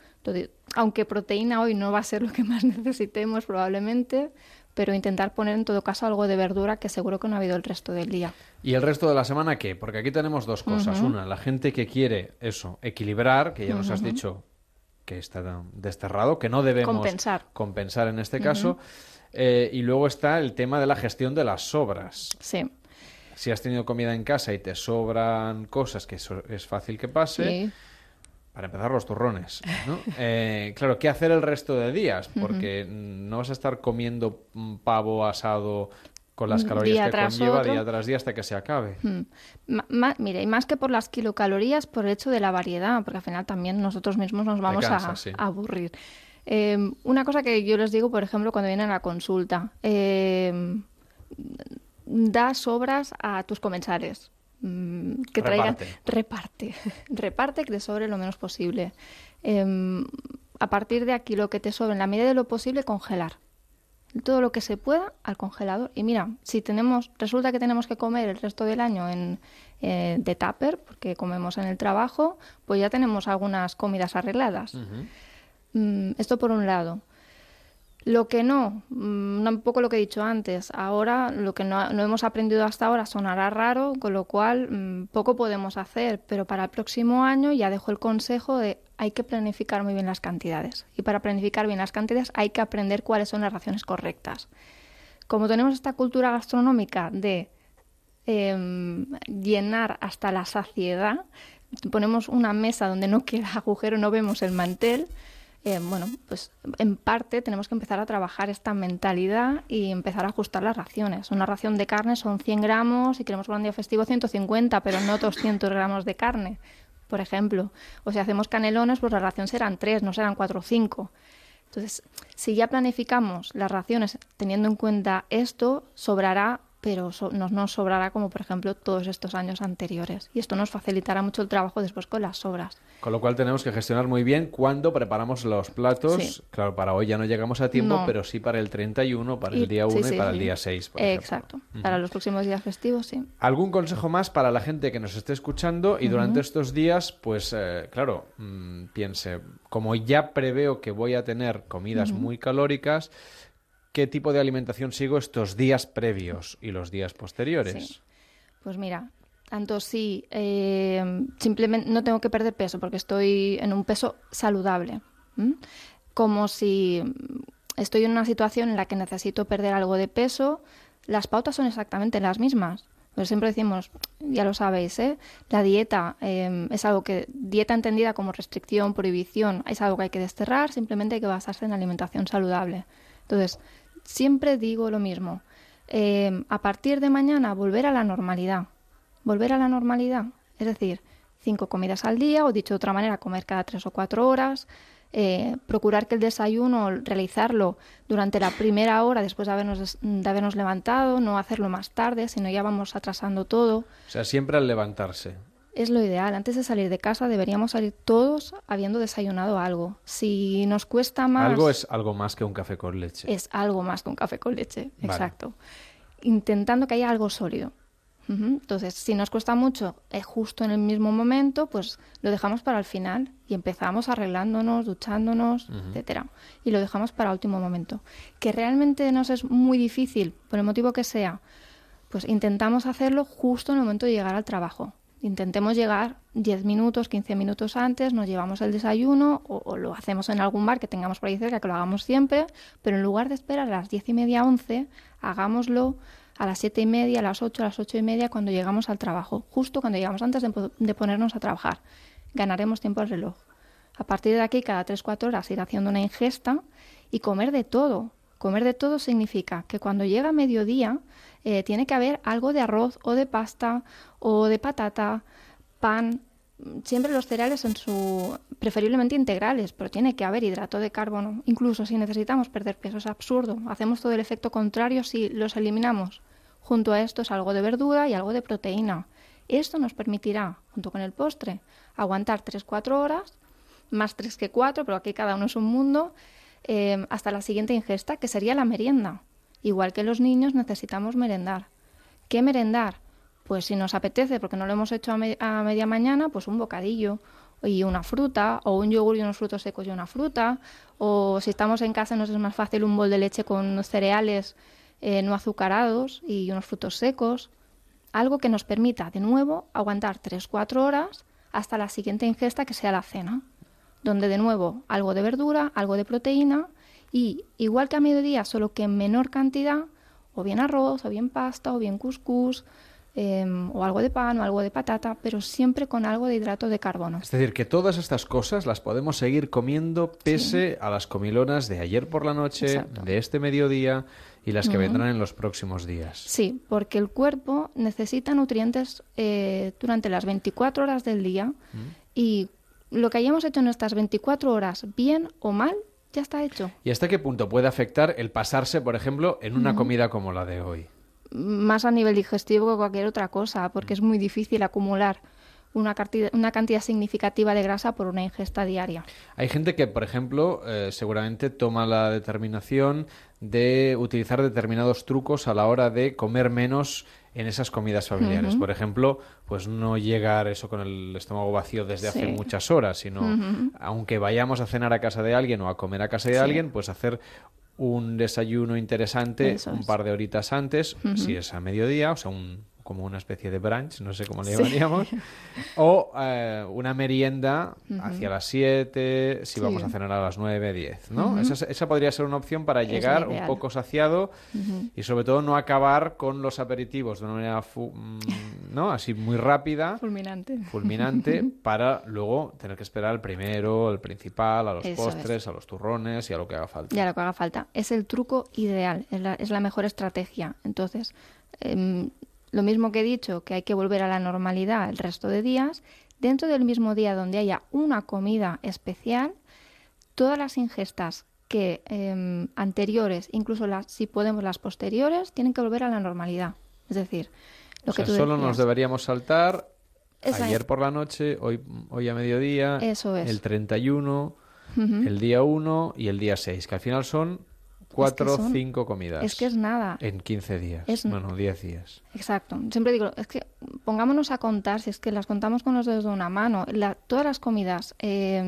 aunque proteína hoy no va a ser lo que más necesitemos probablemente, pero intentar poner en todo caso algo de verdura que seguro que no ha habido el resto del día. ¿Y el resto de la semana qué? Porque aquí tenemos dos cosas. Una, la gente que quiere eso, equilibrar, que ya nos has dicho que está desterrado, que no debemos compensar, compensar en este caso. Eh, y luego está el tema de la gestión de las sobras. Sí. Si has tenido comida en casa y te sobran cosas, que eso es fácil que pase. Sí. Para empezar, los turrones. Eh, claro, ¿qué hacer el resto de días? Porque no vas a estar comiendo pavo asado con las calorías que conlleva día tras día hasta que se acabe. mira, y más que por las kilocalorías, por el hecho de la variedad, porque al final también nosotros mismos nos vamos a, aburrir. Em, una cosa que yo les digo, por ejemplo, cuando vienen a la consulta, eh, da sobras a tus comensales. Mm, que traigan reparte reparte que te sobre lo menos posible em, a partir de aquí lo que te sobre en la medida de lo posible congelar todo lo que se pueda al congelador. Y mira, si tenemos, resulta que tenemos que comer el resto del año en, eh, de tupper, porque comemos en el trabajo, pues ya tenemos algunas comidas arregladas. Mm, esto por un lado. Lo que no, mm, un poco lo que he dicho antes, ahora lo que no, hemos aprendido hasta ahora sonará raro, con lo cual mm, poco podemos hacer, pero para el próximo año ya dejo el consejo de hay que planificar muy bien las cantidades. Y para planificar bien las cantidades hay que aprender cuáles son las raciones correctas. Como tenemos esta cultura gastronómica de em, llenar hasta la saciedad, ponemos una mesa donde no queda agujero, no vemos el mantel, eh, bueno, pues en parte tenemos que empezar a trabajar esta mentalidad y empezar a ajustar las raciones. Una ración de carne son 100 gramos y queremos un día festivo 150, pero no 200 gramos de carne, por ejemplo. O si hacemos canelones, pues la ración serán 3, no serán 4 o 5. Entonces, si ya planificamos las raciones teniendo en cuenta esto, sobrará pero nos, nos sobrará como por ejemplo todos estos años anteriores. Y esto nos facilitará mucho el trabajo después con las sobras. Con lo cual tenemos que gestionar muy bien cuando preparamos los platos. Claro, para hoy ya no llegamos a tiempo, pero sí para el 31, para el día 1 y para el día 6. Exacto, para los próximos días festivos, sí. ¿Algún consejo más para la gente que nos esté escuchando y durante estos días, pues eh, claro, mm, piense, como ya preveo que voy a tener comidas muy calóricas, qué tipo de alimentación sigo estos días previos y los días posteriores. Pues mira, tanto si eh, simplemente no tengo que perder peso porque estoy en un peso saludable, como si estoy en una situación en la que necesito perder algo de peso, las pautas son exactamente las mismas. Pero siempre decimos, ya lo sabéis, ¿eh? la dieta eh, es algo que, dieta entendida como restricción, prohibición, es algo que hay que desterrar, simplemente hay que basarse en alimentación saludable. Entonces, siempre digo lo mismo. Eh, a partir de mañana volver a la normalidad. Volver a la normalidad. Es decir, cinco comidas al día o dicho de otra manera, comer cada tres o cuatro horas. Eh, procurar que el desayuno, realizarlo durante la primera hora después de habernos, de habernos levantado, no hacerlo más tarde, sino ya vamos atrasando todo. O sea, siempre al levantarse es lo ideal. Antes de salir de casa deberíamos salir todos habiendo desayunado algo. Si nos cuesta más... Algo es algo más que un café con leche. Es algo más que un café con leche, exacto. Intentando que haya algo sólido. Entonces, si nos cuesta mucho, es justo en el mismo momento, pues lo dejamos para el final y empezamos arreglándonos, duchándonos, etcétera. Y lo dejamos para último momento. Que realmente nos es muy difícil, por el motivo que sea, pues intentamos hacerlo justo en el momento de llegar al trabajo Intentemos llegar 10 minutos, 15 minutos antes, nos llevamos el desayuno o, lo hacemos en algún bar que tengamos por ahí cerca, que lo hagamos siempre, pero en lugar de esperar a las 10 y media, 11, hagámoslo a las 7 y media, a las 8, a las 8 y media cuando llegamos al trabajo, justo cuando llegamos antes de, ponernos a trabajar. Ganaremos tiempo al reloj. A partir de aquí, cada 3-4 horas ir haciendo una ingesta y comer de todo. Comer de todo significa que cuando llega mediodía eh, tiene que haber algo de arroz o de pasta o de patata, pan, siempre los cereales en su preferiblemente integrales, pero tiene que haber hidrato de carbono. Incluso si necesitamos perder peso es absurdo. Hacemos todo el efecto contrario si los eliminamos. Junto a esto es algo de verdura y algo de proteína. Esto nos permitirá, junto con el postre, aguantar 3-4 horas, más 3 que 4, pero aquí cada uno es un mundo, eh, hasta la siguiente ingesta, que sería la merienda. Igual que los niños necesitamos merendar. ¿Qué merendar? Pues si nos apetece, porque no lo hemos hecho a, media mañana, pues un bocadillo y una fruta, o un yogur y unos frutos secos y una fruta, o si estamos en casa nos es más fácil un bol de leche con cereales eh, no azucarados y unos frutos secos. Algo que nos permita, de nuevo, aguantar 3-4 horas hasta la siguiente ingesta que sea la cena, donde de nuevo algo de verdura, algo de proteína y igual que a mediodía, solo que en menor cantidad, o bien arroz, o bien pasta, o bien cuscús, em, o algo de pan, o algo de patata, pero siempre con algo de hidrato de carbono. Es decir, que todas estas cosas las podemos seguir comiendo pese a las comilonas de ayer por la noche, de este mediodía y las que vendrán en los próximos días. Sí, porque el cuerpo necesita nutrientes eh, durante las 24 horas del día y lo que hayamos hecho en estas 24 horas, bien o mal, ya está hecho. ¿Y hasta qué punto puede afectar el pasarse, por ejemplo, en una comida como la de hoy? Más a nivel digestivo que cualquier otra cosa, porque es muy difícil acumular una, cantidad, una cantidad significativa de grasa por una ingesta diaria. Hay gente que, por ejemplo, eh, seguramente toma la determinación de utilizar determinados trucos a la hora de comer menos en esas comidas familiares. Por ejemplo, pues no llegar eso con el estómago vacío desde hace muchas horas, sino aunque vayamos a cenar a casa de alguien o a comer a casa de Sí. alguien, pues hacer un desayuno interesante un par de horitas antes, si es a mediodía, o sea, un, como una especie de brunch, no sé cómo le Sí. llamaríamos, o eh, una merienda hacia las 7, si Sí. vamos a cenar a las 9, 10, ¿no? Ujú. esa, es- esa podría ser una opción para llegar un poco saciado y sobre todo no acabar con los aperitivos de una manera, mm, ¿no? Así muy rápida, Fulminante. fulminante, para luego tener que esperar al primero, al principal, a los Eso postres, a los turrones y a lo que haga falta. Ya lo que haga falta. Es el truco ideal, es la, es la mejor estrategia. Entonces, em, lo mismo que he dicho, que hay que volver a la normalidad el resto de días, dentro del mismo día donde haya una comida especial, todas las ingestas que em, anteriores, incluso las, si podemos las posteriores, tienen que volver a la normalidad. Es decir, lo O sea, que tú solo nos deberíamos saltar Esa- ayer por la noche, hoy, hoy a mediodía, Eso es. el 31, Ujú. el día 1 y el día 6, que al final son 4 o son- 5 comidas. es que es nada. En 15 días. Es- Bueno, 10 días. Exacto. Siempre digo, es que pongámonos a contar, si es que las contamos con los dedos de una mano, la- todas las comidas eh,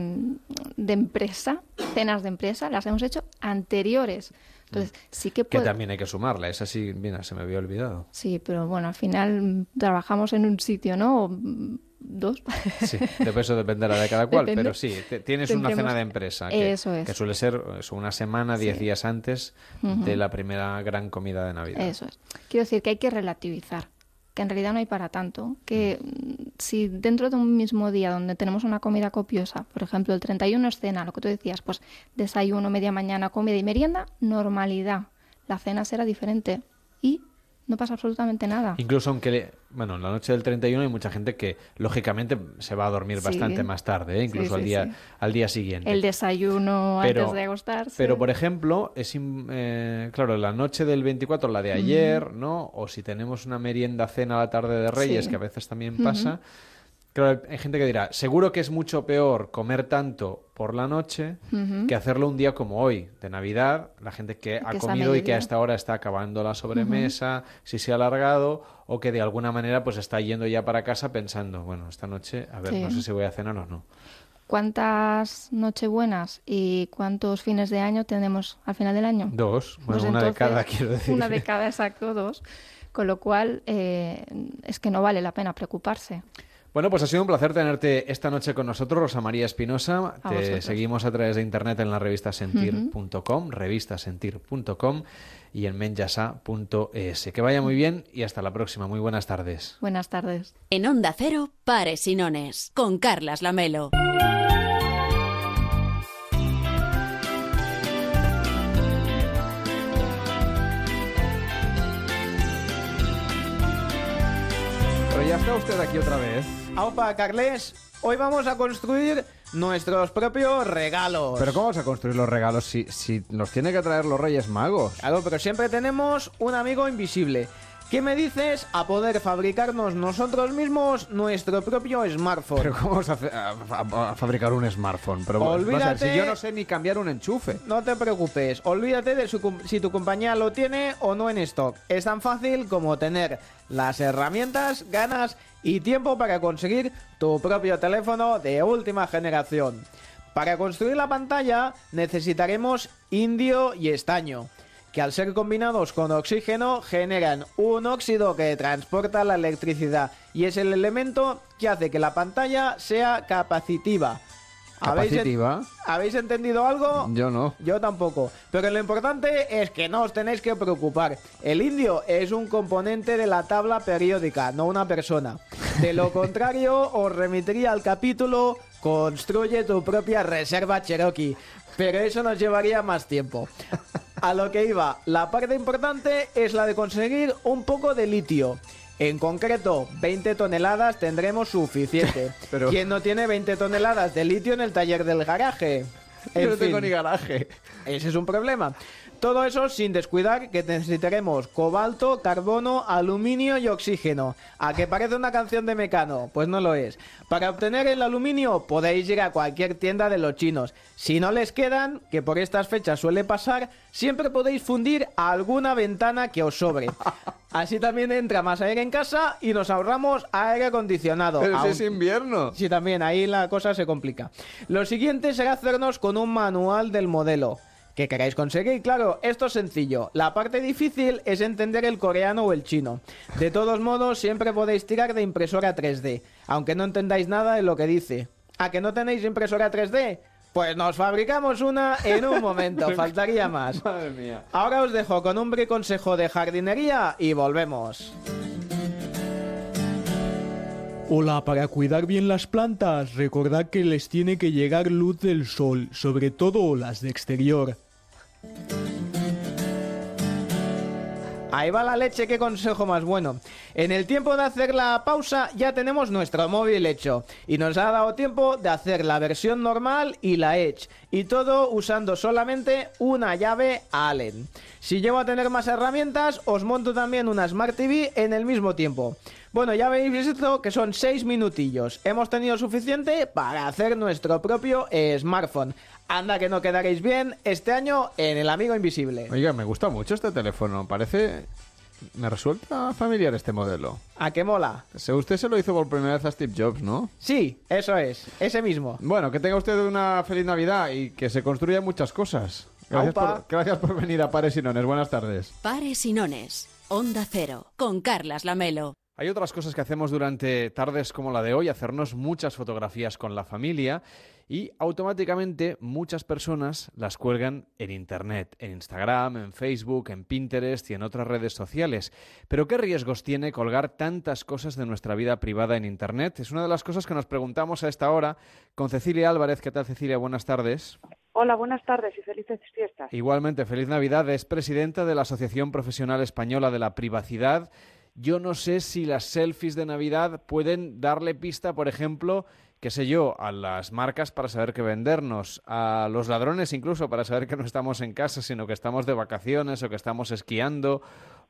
de empresa, cenas de empresa, las hemos hecho anteriores. Entonces, sí que Que puede... también hay que sumarla. Esa sí, mira, se me había olvidado. Sí, pero bueno, al final mm, trabajamos en un sitio, ¿no? O, mm, Dos. Sí, de eso dependerá de cada cual, Depende. pero sí, te- tienes una Tendremos- cena de empresa que, Eso es. que suele ser eso, una semana, 10 Sí. días antes Ujú. de la primera gran comida de Navidad. Eso es. Quiero decir que hay que relativizar, que en realidad no hay para tanto, que mm, si dentro de un mismo día donde tenemos una comida copiosa, por ejemplo, el 31 es cena, lo que tú decías, pues desayuno, media mañana, comida y merienda, normalidad. La cena será diferente y no pasa absolutamente nada. Incluso aunque, le- bueno, en la noche del 31 hay mucha gente que lógicamente se va a dormir Sí. bastante más tarde, ¿eh? incluso Sí, al, día, al día siguiente. El desayuno Pero- antes de acostarse. Pero, por ejemplo, es eh, claro, la noche del 24, la de ayer, ¿no? O si tenemos una merienda cena a la tarde de Reyes, que a veces también pasa. Claro, hay gente que dirá, seguro que es mucho peor comer tanto por la noche que hacerlo un día como hoy, de Navidad, la gente que ha Que comido y que a esta hora está acabando la sobremesa, si se ha alargado, o que de alguna manera pues está yendo ya para casa pensando, bueno, esta noche, a ver, Sí. no sé si voy a cenar o no. ¿Cuántas nochebuenas y cuántos fines de año tenemos al final del año? Dos, bueno, Pues una de cada, quiero decir. Una de cada, exacto, dos. Con lo cual, eh, es que no vale la pena preocuparse. Bueno, pues ha sido un placer tenerte esta noche con nosotros, Rosa María Espinosa. Te vosotros. seguimos a través de internet en la revista sentir.com, revistasentir.com y en menjasa.es. Que vaya muy bien y hasta la próxima. Muy buenas tardes. Buenas tardes. En Onda Cero, Pares y Nones, con Carlas Lamelo. Pero ya está usted aquí otra vez. Aupa, Carles, hoy vamos a construir nuestros propios regalos. Pero ¿cómo vas a construir los regalos si, si los tiene que traer los Reyes Magos? Claro, pero siempre tenemos un amigo invisible. ¿Qué me dices a poder fabricarnos nosotros mismos nuestro propio smartphone? Pero ¿cómo vas a, a- fabricar un smartphone? Pero vas a ver, Olvídate- si yo no sé ni cambiar un enchufe. No te preocupes, olvídate de su si tu compañía lo tiene o no en stock. Es tan fácil como tener las herramientas, ganas y tiempo para conseguir tu propio teléfono de última generación. Para construir la pantalla necesitaremos indio y estaño, que al ser combinados con oxígeno generan un óxido que transporta la electricidad y es el elemento que hace que la pantalla sea capacitiva. ¿Habéis en- ¿Capacitiva? ¿Habéis entendido algo? Yo no. Yo tampoco. Pero lo importante es que no os tenéis que preocupar. El indio es un componente de la tabla periódica, no una persona. De lo contrario, os remitiría al capítulo Construye tu propia reserva Cherokee. Pero eso nos llevaría más tiempo. A lo que iba, la parte importante es la de conseguir un poco de litio. En concreto, 20 toneladas tendremos suficiente. Pero- ¿Quién no tiene 20 toneladas de litio en el taller del garaje? Yo no tengo ni garaje. Ese es un problema. Todo eso sin descuidar que necesitaremos cobalto, carbono, aluminio y oxígeno. ¿A que parece una canción de Mecano? Pues no lo es. Para obtener el aluminio podéis ir a cualquier tienda de los chinos. Si no les quedan, que por estas fechas suele pasar, siempre podéis fundir alguna ventana que os sobre. Así también entra más aire en casa y nos ahorramos aire acondicionado. Pero si es invierno. Sí, también, ahí la cosa se complica. Lo siguiente será hacernos con un manual del modelo. Que queráis conseguir. Claro, esto es sencillo. La parte difícil es entender el coreano o el chino. De todos modos, siempre podéis tirar de impresora 3D, aunque no entendáis nada de lo que dice. ¿A que no tenéis impresora 3D? Pues nos fabricamos una en un momento, faltaría más. Madre mía. Ahora os dejo con un breve consejo de jardinería y volvemos. Hola, para cuidar bien las plantas, recordad que les tiene que llegar luz del sol, sobre todo las de exterior. Ahí va la leche, qué consejo más bueno. En el tiempo de hacer la pausa ya tenemos nuestro móvil hecho y nos ha dado tiempo de hacer la versión normal y la Edge y todo usando solamente una llave Allen. Si llego a tener más herramientas os monto también una Smart TV en el mismo tiempo. Bueno, ya habéis visto que son 6 minutillos. Hemos tenido suficiente para hacer nuestro propio smartphone. Anda que no quedaréis bien este año en el amigo invisible. Oiga, me gusta mucho este teléfono. Parece. Me resulta familiar este modelo. ¿A qué mola? Se- Usted se lo hizo por primera vez a Steve Jobs, ¿no? Sí, eso es, ese mismo. Bueno, que tenga usted una feliz Navidad y que se construyan muchas cosas. Gracias, Aupa. por, gracias por venir a Pares y Nones. Buenas tardes. Pares y nones. Onda Cero. Con Carlas Lamelo. Hay otras cosas que hacemos durante tardes como la de hoy, hacernos muchas fotografías con la familia y automáticamente muchas personas las cuelgan en Internet, en Instagram, en Facebook, en Pinterest y en otras redes sociales. Pero ¿qué riesgos tiene colgar tantas cosas de nuestra vida privada en Internet? Es una de las cosas que nos preguntamos a esta hora con Cecilia Álvarez. ¿Qué tal Cecilia? Buenas tardes. Hola, buenas tardes y felices fiestas. Igualmente, feliz Navidad. Es presidenta de la Asociación Profesional Española de la Privacidad. Yo no sé si las selfies de Navidad pueden darle pista, por ejemplo, qué sé yo, a las marcas para saber qué vendernos, a los ladrones incluso para saber que no estamos en casa, sino que estamos de vacaciones o que estamos esquiando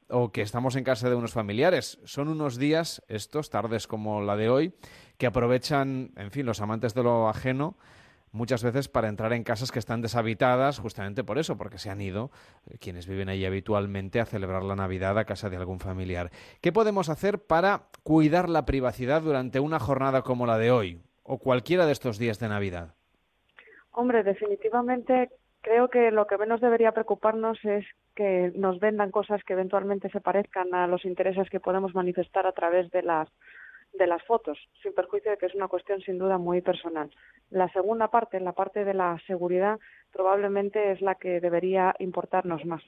o que estamos en casa de unos familiares. Son unos días, estos, tardes como la de hoy, que aprovechan, en fin, los amantes de lo ajeno muchas veces para entrar en casas que están deshabitadas justamente por eso, porque se han ido eh, quienes viven allí habitualmente a celebrar la Navidad a casa de algún familiar. ¿Qué podemos hacer para cuidar la privacidad durante una jornada como la de hoy o cualquiera de estos días de Navidad? Hombre, definitivamente creo que lo que menos debería preocuparnos es que nos vendan cosas que eventualmente se parezcan a los intereses que podemos manifestar a través de las de las fotos, sin perjuicio de que es una cuestión sin duda muy personal. La segunda parte, la parte de la seguridad, probablemente es la que debería importarnos más.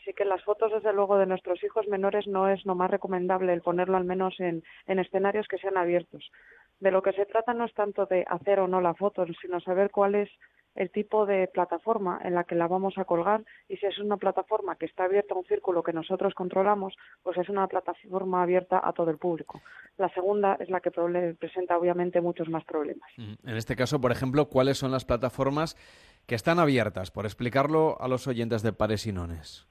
Así que las fotos, desde luego, de nuestros hijos menores no es lo más recomendable el ponerlo al menos en, en escenarios que sean abiertos. De lo que se trata no es tanto de hacer o no la foto, sino saber cuál es el tipo de plataforma en la que la vamos a colgar y si es una plataforma que está abierta a un círculo que nosotros controlamos, pues es una plataforma abierta a todo el público. La segunda es la que presenta obviamente muchos más problemas. En este caso, por ejemplo, ¿cuáles son las plataformas que están abiertas? Por explicarlo a los oyentes de Pares y Nones.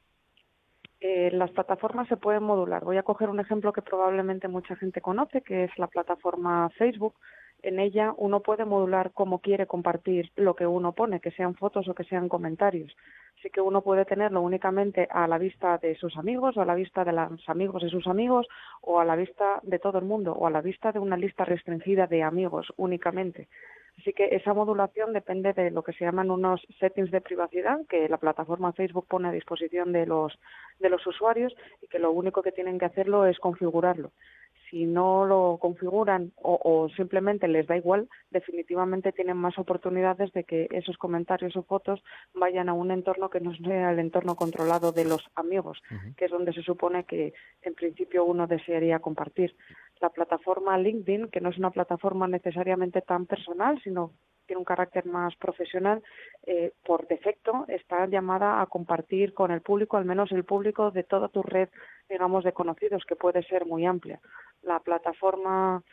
Eh, las plataformas se pueden modular. Voy a coger un ejemplo que probablemente mucha gente conoce, que es la plataforma Facebook. En ella uno puede modular cómo quiere compartir lo que uno pone, que sean fotos o que sean comentarios. Así que uno puede tenerlo únicamente a la vista de sus amigos o a la vista de los amigos de sus amigos o a la vista de todo el mundo o a la vista de una lista restringida de amigos únicamente. Así que esa modulación depende de lo que se llaman unos settings de privacidad que la plataforma Facebook pone a disposición de los, de los usuarios y que lo único que tienen que hacerlo es configurarlo. Si no lo configuran o, o simplemente les da igual, definitivamente tienen más oportunidades de que esos comentarios o fotos vayan a un entorno que no sea el entorno controlado de los amigos, que es donde se supone que en principio uno desearía compartir. La plataforma LinkedIn, que no es una plataforma necesariamente tan personal, sino tiene un carácter más profesional, eh, por defecto está llamada a compartir con el público, al menos el público de toda tu red, digamos, de conocidos, que puede ser muy amplia. La plataforma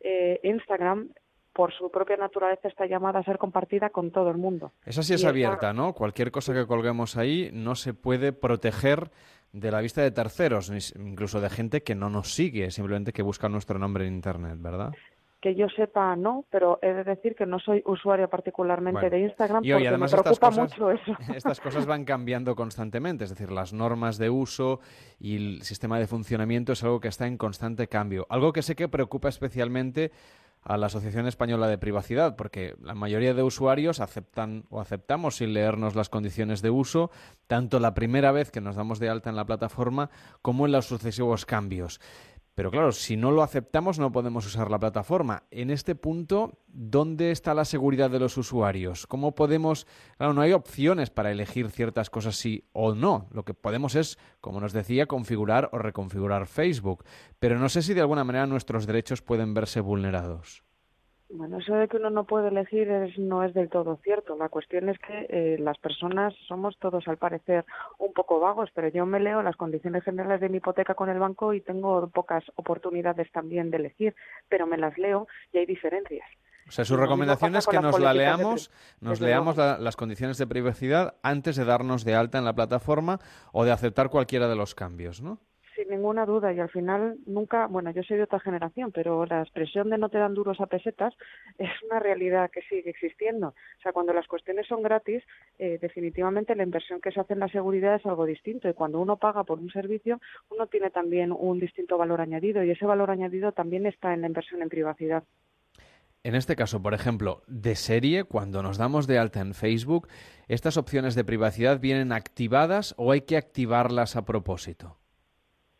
eh, Instagram por su propia naturaleza está llamada a ser compartida con todo el mundo. Esa sí es Y esa- abierta, ¿no? Cualquier cosa que colguemos ahí no se puede proteger de la vista de terceros, incluso de gente que no nos sigue, simplemente que busca nuestro nombre en Internet, ¿verdad? Que yo sepa, no, pero he de decir que no soy usuaria particularmente Bueno. de Instagram Y porque oye, además me estas preocupa cosas, mucho eso. estas cosas van cambiando constantemente, es decir, las normas de uso y el sistema de funcionamiento es algo que está en constante cambio. Algo que sé que preocupa especialmente a la Asociación Española de Privacidad, porque la mayoría de usuarios aceptan o aceptamos sin leernos las condiciones de uso, tanto la primera vez que nos damos de alta en la plataforma como en los sucesivos cambios. Pero claro, si no lo aceptamos no podemos usar la plataforma. En este punto, ¿dónde está la seguridad de los usuarios? ¿Cómo podemos...? Claro, no hay opciones para elegir ciertas cosas sí o no. Lo que podemos es, como nos decía, configurar o reconfigurar Facebook. Pero no sé si de alguna manera nuestros derechos pueden verse vulnerados. Bueno, eso de que uno no puede elegir es- no es del todo cierto. La cuestión es que eh, las personas somos todos, al parecer, un poco vagos, pero yo me leo las condiciones generales de mi hipoteca con el banco y tengo pocas oportunidades también de elegir, pero me las leo y hay diferencias. O sea, su recomendación es que nos la leamos, nos leamos la- las condiciones de privacidad antes de darnos de alta en la plataforma o de aceptar cualquiera de los cambios, ¿no? Sin ninguna duda, y al final nunca, bueno, yo soy de otra generación, pero la expresión de no te dan duros a pesetas es una realidad que sigue existiendo. O sea, cuando las cuestiones son gratis, eh, definitivamente la inversión que se hace en la seguridad es algo distinto. Y cuando uno paga por un servicio, uno tiene también un distinto valor añadido, y ese valor añadido también está en la inversión en privacidad. En este caso, por ejemplo, de serie, cuando nos damos de alta en Facebook, ¿estas opciones de privacidad vienen activadas o hay que activarlas a propósito?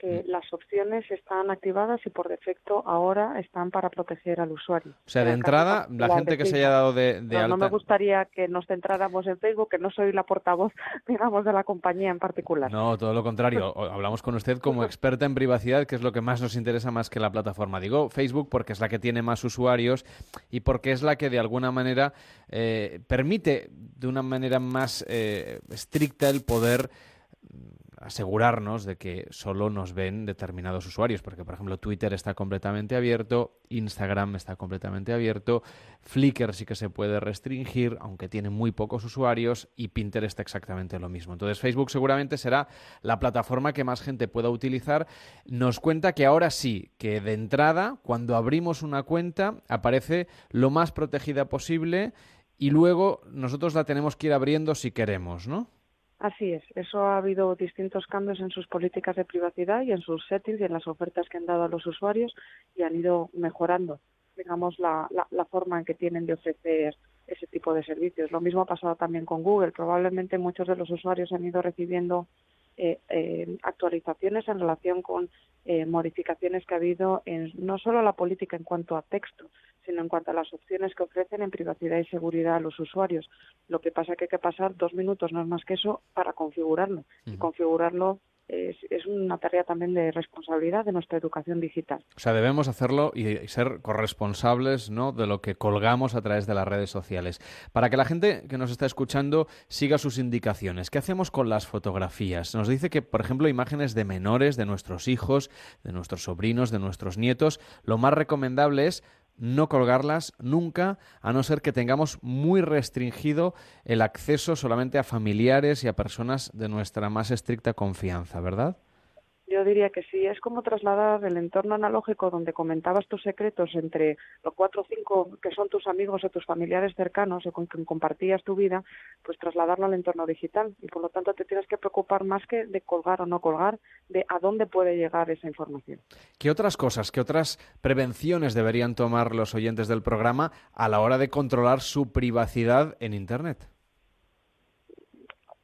Que las opciones están activadas y por defecto ahora están para proteger al usuario. O sea, de En entrada, la gente que se haya dado de, de No, no alta... me gustaría que nos centráramos en Facebook, que no soy la portavoz, digamos, de la compañía en particular. No, todo lo contrario. Hablamos con usted como experta en privacidad, que es lo que más nos interesa más que la plataforma. Digo Facebook porque es la que tiene más usuarios y porque es la que de alguna manera eh, permite de una manera más eh, estricta el poder mm, asegurarnos de que solo nos ven determinados usuarios, porque por ejemplo Twitter está completamente abierto, Instagram está completamente abierto, Flickr sí que se puede restringir, aunque tiene muy pocos usuarios, y Pinterest exactamente lo mismo. Entonces Facebook seguramente será la plataforma que más gente pueda utilizar. Nos cuenta que ahora sí, que de entrada, cuando abrimos una cuenta, aparece lo más protegida posible y luego nosotros la tenemos que ir abriendo si queremos, ¿no? Así es, eso ha habido distintos cambios en sus políticas de privacidad y en sus settings y en las ofertas que han dado a los usuarios y han ido mejorando, digamos, la, la, la forma en que tienen de ofrecer ese tipo de servicios. Lo mismo ha pasado también con Google. Probablemente muchos de los usuarios han ido recibiendo eh, eh, actualizaciones en relación con eh, modificaciones que ha habido en no solo la política en cuanto a texto, sino en cuanto a las opciones que ofrecen en privacidad y seguridad a los usuarios. Lo que pasa es que hay que pasar dos minutos, no es más que eso, para configurarlo. Y configurarlo es, una tarea también de responsabilidad de nuestra educación digital. O sea, debemos hacerlo y ser corresponsables ¿no? de lo que colgamos a través de las redes sociales. Para que la gente que nos está escuchando siga sus indicaciones. ¿Qué hacemos con las fotografías? Nos dice que, por ejemplo, imágenes de menores, de nuestros hijos, de nuestros sobrinos, de nuestros nietos, lo más recomendable es no colgarlas nunca, a no ser que tengamos muy restringido el acceso solamente a familiares y a personas de nuestra más estricta confianza, ¿verdad? Yo diría que sí, es como trasladar el entorno analógico donde comentabas tus secretos entre los cuatro o cinco que son tus amigos o tus familiares cercanos o con quien compartías tu vida, pues trasladarlo al entorno digital. Y por lo tanto te tienes que preocupar más que de colgar o no colgar, de a dónde puede llegar esa información. ¿Qué otras cosas, qué otras prevenciones deberían tomar los oyentes del programa a la hora de controlar su privacidad en Internet?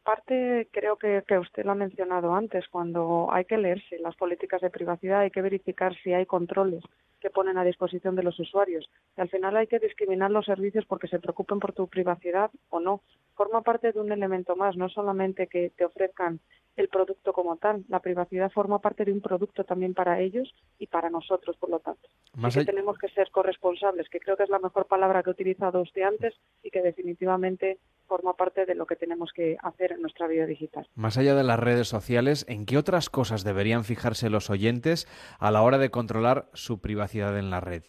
Parte creo que, que, usted lo ha mencionado antes, cuando hay que leerse las políticas de privacidad, hay que verificar si hay controles que ponen a disposición de los usuarios. Y al final hay que discriminar los servicios porque se preocupen por tu privacidad o no. Forma parte de un elemento más, no solamente que te ofrezcan el producto como tal. La privacidad forma parte de un producto también para ellos y para nosotros, por lo tanto. Más Así hay... que tenemos que ser corresponsables, que creo que es la mejor palabra que he utilizado usted antes y que definitivamente forma parte de lo que tenemos que hacer en nuestra vida digital. Más allá de las redes sociales, ¿en qué otras cosas deberían fijarse los oyentes a la hora de controlar su privacidad en la red?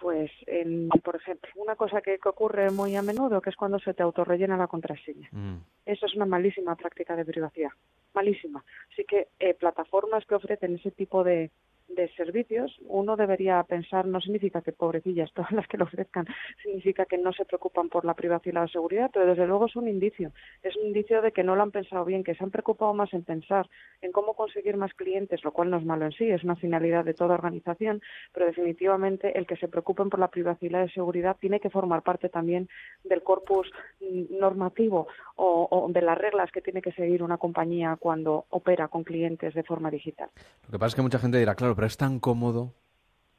Pues, en, por ejemplo, una cosa que, que ocurre muy a menudo, que es cuando se te autorrellena la contraseña. Mm. Eso es una malísima práctica de privacidad, malísima. Así que eh, plataformas que ofrecen ese tipo de, de servicios, uno debería pensar, no significa que pobrecillas todas las que lo ofrezcan, significa que no se preocupan por la privacidad y la seguridad, pero desde luego es un indicio. Es un indicio de que no lo han pensado bien, que se han preocupado más en pensar en cómo conseguir más clientes, lo cual no es malo en sí, es una finalidad de toda organización, pero definitivamente el que se preocupen por la privacidad y la seguridad tiene que formar parte también del corpus normativo o, o de las reglas que tiene que seguir una compañía cuando opera con clientes de forma digital. Lo que pasa es que mucha gente dirá, claro, pero es tan cómodo,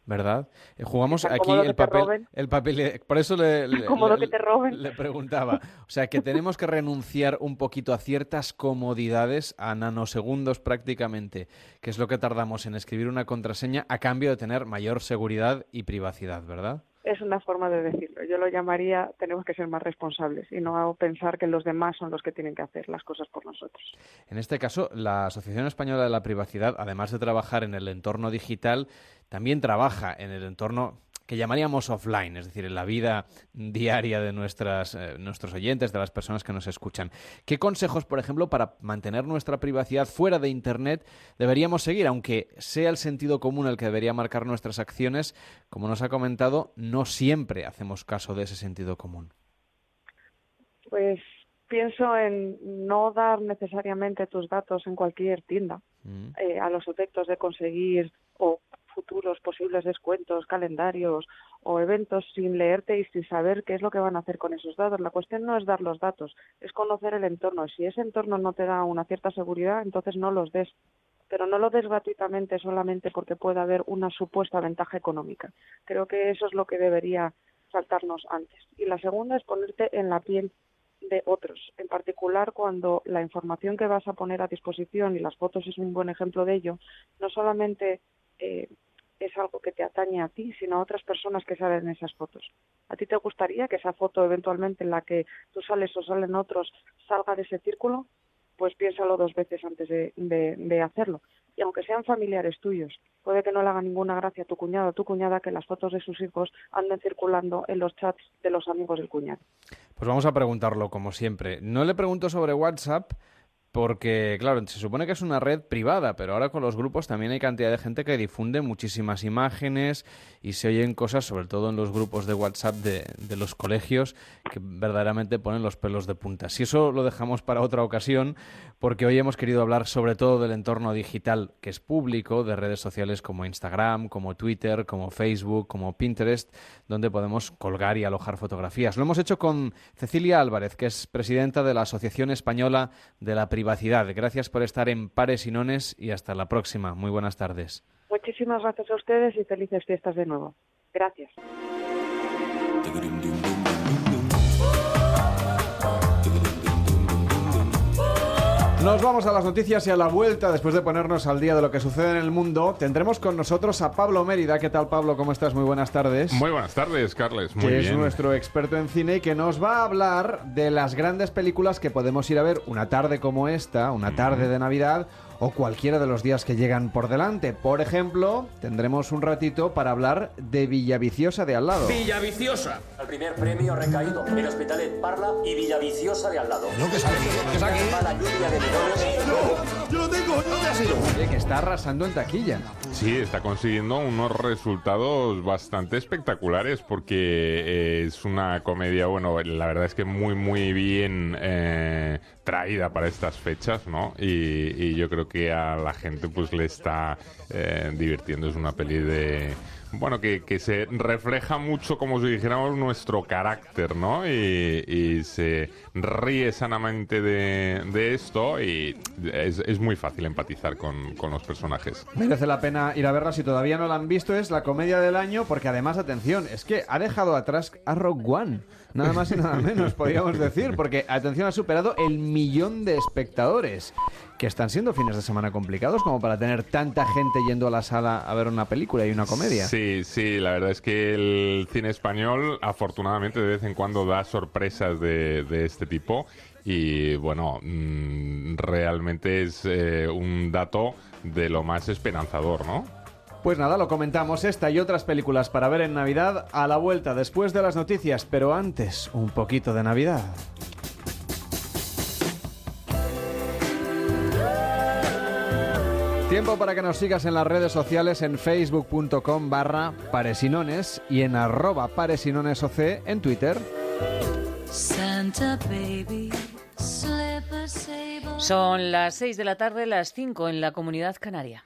¿verdad? Eh, jugamos aquí el papel, el papel, por eso le, le- cómodo le- que te roben. le preguntaba. O sea, que tenemos que renunciar un poquito a ciertas comodidades, a nanosegundos prácticamente, que es lo que tardamos en escribir una contraseña a cambio de tener mayor seguridad y privacidad, ¿verdad? Es una forma de decirlo. Yo lo llamaría tenemos que ser más responsables y no pensar que los demás son los que tienen que hacer las cosas por nosotros. En este caso, la Asociación Española de la Privacidad, además de trabajar en el entorno digital, también trabaja en el entorno que llamaríamos offline, es decir, en la vida diaria de nuestras, eh, nuestros oyentes, de las personas que nos escuchan. ¿Qué consejos, por ejemplo, para mantener nuestra privacidad fuera de Internet deberíamos seguir? Aunque sea el sentido común el que debería marcar nuestras acciones, como nos ha comentado, no siempre hacemos caso de ese sentido común. Pues pienso en no dar necesariamente tus datos en cualquier tienda eh, a los efectos de conseguir o futuros posibles descuentos, calendarios o eventos sin leerte y sin saber qué es lo que van a hacer con esos datos. La cuestión no es dar los datos, es conocer el entorno. Si ese entorno no te da una cierta seguridad, entonces no los des. Pero no lo des gratuitamente solamente porque pueda haber una supuesta ventaja económica. Creo que eso es lo que debería saltarnos antes. Y la segunda es ponerte en la piel de otros, en particular cuando la información que vas a poner a disposición, y las fotos es un buen ejemplo de ello, no solamente eh, es algo que te atañe a ti, sino a otras personas que salen en esas fotos. ¿A ti te gustaría que esa foto eventualmente en la que tú sales o salen otros salga de ese círculo? Pues piénsalo dos veces antes de, de- de hacerlo. Y aunque sean familiares tuyos, puede que no le haga ninguna gracia a tu cuñado o tu cuñada que las fotos de sus hijos anden circulando en los chats de los amigos del cuñado. Pues vamos a preguntarlo como siempre. No le pregunto sobre WhatsApp porque, claro, se supone que es una red privada, pero ahora con los grupos también hay cantidad de gente que difunde muchísimas imágenes y se oyen cosas, sobre todo en los grupos de WhatsApp de, de los colegios, que verdaderamente ponen los pelos de punta. Si eso lo dejamos para otra ocasión, porque hoy hemos querido hablar sobre todo del entorno digital que es público, de redes sociales como Instagram, como Twitter, como Facebook, como Pinterest, donde podemos colgar y alojar fotografías. Lo hemos hecho con Cecilia Álvarez, que es presidenta de la Asociación Española de la Privacidad. Gracias por estar en Pares y Nones y hasta la próxima. Muy buenas tardes. Muchísimas gracias a ustedes y felices fiestas de nuevo. Gracias. Nos vamos a las noticias y a la vuelta, después de ponernos al día de lo que sucede en el mundo, tendremos con nosotros a Pablo Mérida. ¿Qué tal, Pablo? ¿Cómo estás? Muy buenas tardes. Muy buenas tardes, Carles. Muy que bien. es nuestro experto en cine y que nos va a hablar de las grandes películas que podemos ir a ver una tarde como esta, una tarde de Navidad o cualquiera de los días que llegan por delante. Por ejemplo, tendremos un ratito para hablar de Villaviciosa de al lado. Villaviciosa. El primer premio recaído en Hospitalet, Parla y Villaviciosa de al lado. No, que es aquí, que es aquí. Mala lluvia de menores. yo lo tengo, yo te sido. Oye, que está arrasando en taquilla. Sí, está consiguiendo unos resultados bastante espectaculares porque eh, es una comedia, bueno, la verdad es que muy, muy bien eh, traída para estas fechas, ¿no? Y, yo creo que a la gente pues le está eh, divirtiendo. Es una peli de... Bueno, que, que se refleja mucho, como si dijéramos, nuestro carácter, ¿no? Y, y se ríe sanamente de, de esto y es, es muy fácil empatizar con, con los personajes. Merece la pena ir a verla si todavía no la han visto. Es la comedia del año porque además, atención, es que ha dejado atrás a Rock One. Nada más y nada menos, podríamos decir, porque, atención, ha superado el millón de espectadores, que están siendo fines de semana complicados como para tener tanta gente yendo a la sala a ver una película y una comedia. Sí, sí, la verdad es que el cine español afortunadamente de vez en cuando da sorpresas de, de este tipo y bueno, mm, realmente es eh, un dato de lo más esperanzador, ¿no? Pues nada, lo comentamos esta y otras películas para ver en Navidad a la vuelta después de las noticias, pero antes un poquito de Navidad. Tiempo para que nos sigas en las redes sociales en facebook.com barra paresinones y en arroba paresinonesoc en Twitter. Son las 6 de la tarde, las 5 en la comunidad canaria.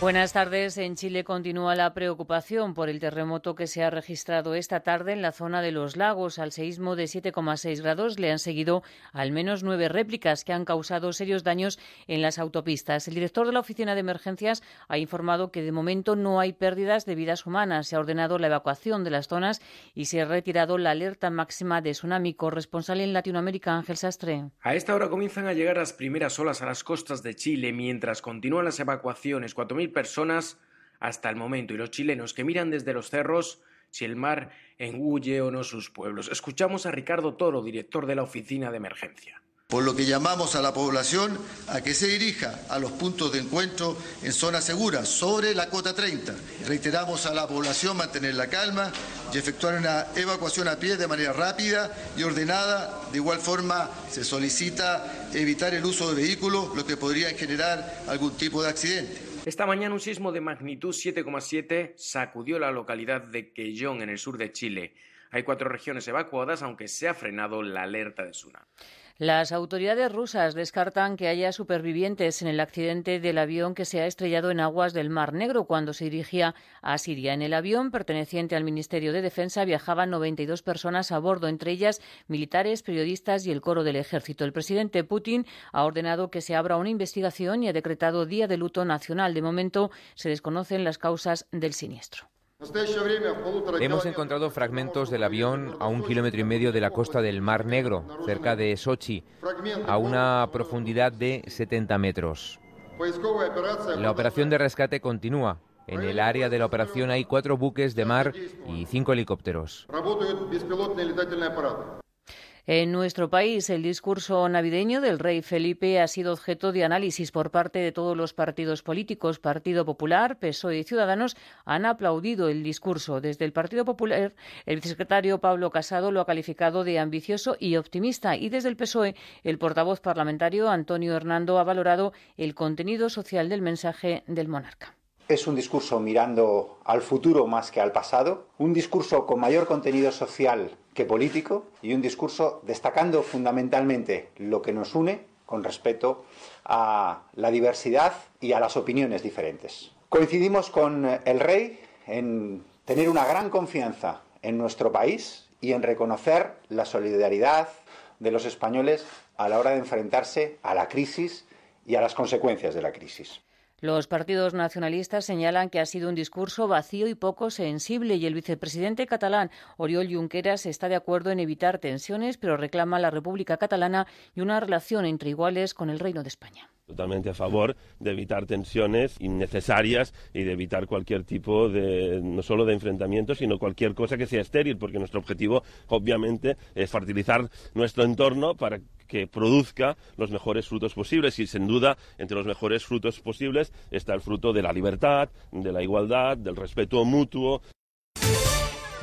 Buenas tardes. En Chile continúa la preocupación por el terremoto que se ha registrado esta tarde en la zona de los lagos. Al seísmo de 7,6 grados le han seguido al menos nueve réplicas que han causado serios daños en las autopistas. El director de la Oficina de Emergencias ha informado que de momento no hay pérdidas de vidas humanas. Se ha ordenado la evacuación de las zonas y se ha retirado la alerta máxima de tsunami. Corresponsal en Latinoamérica, Ángel Sastre. A esta hora comienzan a llegar las primeras olas a las costas de Chile mientras continúan las evacuaciones. 4.000 personas hasta el momento y los chilenos que miran desde los cerros si el mar engulle o no sus pueblos. Escuchamos a Ricardo Toro, director de la Oficina de Emergencia. Por lo que llamamos a la población a que se dirija a los puntos de encuentro en zonas seguras, sobre la cota 30. Reiteramos a la población mantener la calma y efectuar una evacuación a pie de manera rápida y ordenada. De igual forma, se solicita evitar el uso de vehículos, lo que podría generar algún tipo de accidente. Esta mañana un sismo de magnitud 7,7 sacudió la localidad de Quellón en el sur de Chile. Hay cuatro regiones evacuadas, aunque se ha frenado la alerta de tsunami. Las autoridades rusas descartan que haya supervivientes en el accidente del avión que se ha estrellado en aguas del Mar Negro cuando se dirigía a Siria. En el avión perteneciente al Ministerio de Defensa viajaban 92 personas a bordo, entre ellas militares, periodistas y el coro del ejército. El presidente Putin ha ordenado que se abra una investigación y ha decretado día de luto nacional. De momento se desconocen las causas del siniestro. Hemos encontrado fragmentos del avión a un kilómetro y medio de la costa del Mar Negro, cerca de Sochi, a una profundidad de 70 metros. La operación de rescate continúa. En el área de la operación hay cuatro buques de mar y cinco helicópteros. En nuestro país, el discurso navideño del rey Felipe ha sido objeto de análisis por parte de todos los partidos políticos. Partido Popular, PSOE y Ciudadanos han aplaudido el discurso. Desde el Partido Popular, el vicesecretario Pablo Casado lo ha calificado de ambicioso y optimista. Y desde el PSOE, el portavoz parlamentario Antonio Hernando ha valorado el contenido social del mensaje del monarca. Es un discurso mirando al futuro más que al pasado, un discurso con mayor contenido social que político y un discurso destacando fundamentalmente lo que nos une con respecto a la diversidad y a las opiniones diferentes. Coincidimos con el rey en tener una gran confianza en nuestro país y en reconocer la solidaridad de los españoles a la hora de enfrentarse a la crisis y a las consecuencias de la crisis. Los partidos nacionalistas señalan que ha sido un discurso vacío y poco sensible y el vicepresidente catalán Oriol Junqueras está de acuerdo en evitar tensiones, pero reclama la República Catalana y una relación entre iguales con el Reino de España. Totalmente a favor de evitar tensiones innecesarias y de evitar cualquier tipo de, no solo de enfrentamiento, sino cualquier cosa que sea estéril, porque nuestro objetivo, obviamente, es fertilizar nuestro entorno para que produzca los mejores frutos posibles y sin duda entre los mejores frutos posibles está el fruto de la libertad, de la igualdad, del respeto mutuo.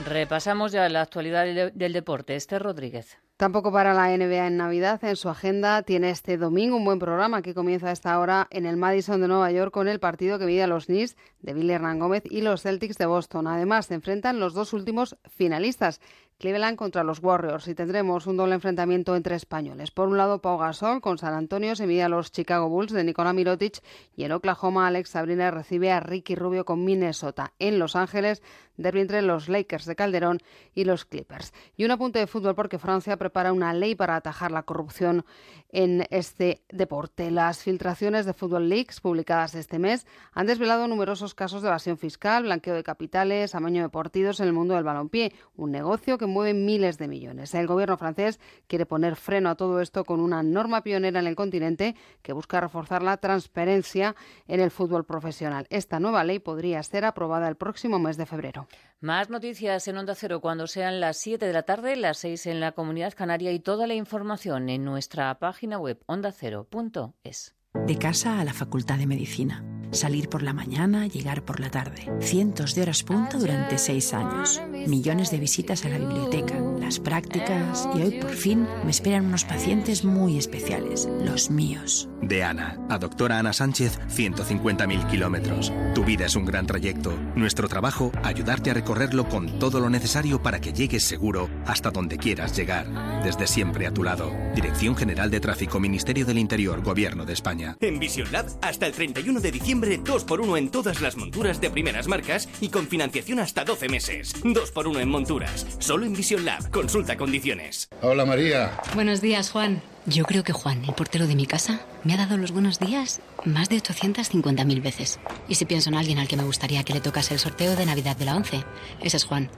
Repasamos ya la actualidad del deporte. Esther Rodríguez. Tampoco para la NBA en Navidad. En su agenda tiene este domingo un buen programa que comienza a esta hora en el Madison de Nueva York con el partido que mide a los Knicks de Billy Hernán Gómez y los Celtics de Boston. Además, se enfrentan los dos últimos finalistas. Cleveland contra los Warriors y tendremos un doble enfrentamiento entre españoles. Por un lado, Pau Gasol con San Antonio se mide a los Chicago Bulls de Nikola Mirotic y en Oklahoma Alex Sabrina recibe a Ricky Rubio con Minnesota. En Los Ángeles, derby entre los Lakers de Calderón y los Clippers. Y un apunte de fútbol porque Francia prepara una ley para atajar la corrupción en este deporte. Las filtraciones de Football Leaks publicadas este mes han desvelado numerosos casos de evasión fiscal, blanqueo de capitales, amaño de partidos en el mundo del balompié, un negocio que mueve miles de millones. El gobierno francés quiere poner freno a todo esto con una norma pionera en el continente que busca reforzar la transparencia en el fútbol profesional. Esta nueva ley podría ser aprobada el próximo mes de febrero. Más noticias en Onda Cero cuando sean las 7 de la tarde, las 6 en la Comunidad Canaria y toda la información en nuestra página web ondacero.es. De casa a la Facultad de Medicina. Salir por la mañana, llegar por la tarde. Cientos de horas punta durante seis años. Millones de visitas a la biblioteca, las prácticas y hoy por fin me esperan unos pacientes muy especiales, los míos. De Ana, a doctora Ana Sánchez, 150.000 kilómetros. Tu vida es un gran trayecto. Nuestro trabajo, ayudarte a recorrerlo con todo lo necesario para que llegues seguro hasta donde quieras llegar. Desde siempre a tu lado. Dirección General de Tráfico, Ministerio del Interior, Gobierno de España. En Vision Lab, hasta el 31 de diciembre, 2x1 en todas las monturas de primeras marcas y con financiación hasta 12 meses. 2x1 en monturas. Solo en Vision Lab. Consulta condiciones. Hola María. Buenos días, Juan. Yo creo que Juan, el portero de mi casa, me ha dado los buenos días más de 850.000 veces. Y si pienso en alguien al que me gustaría que le tocase el sorteo de Navidad de la 11, ese es Juan.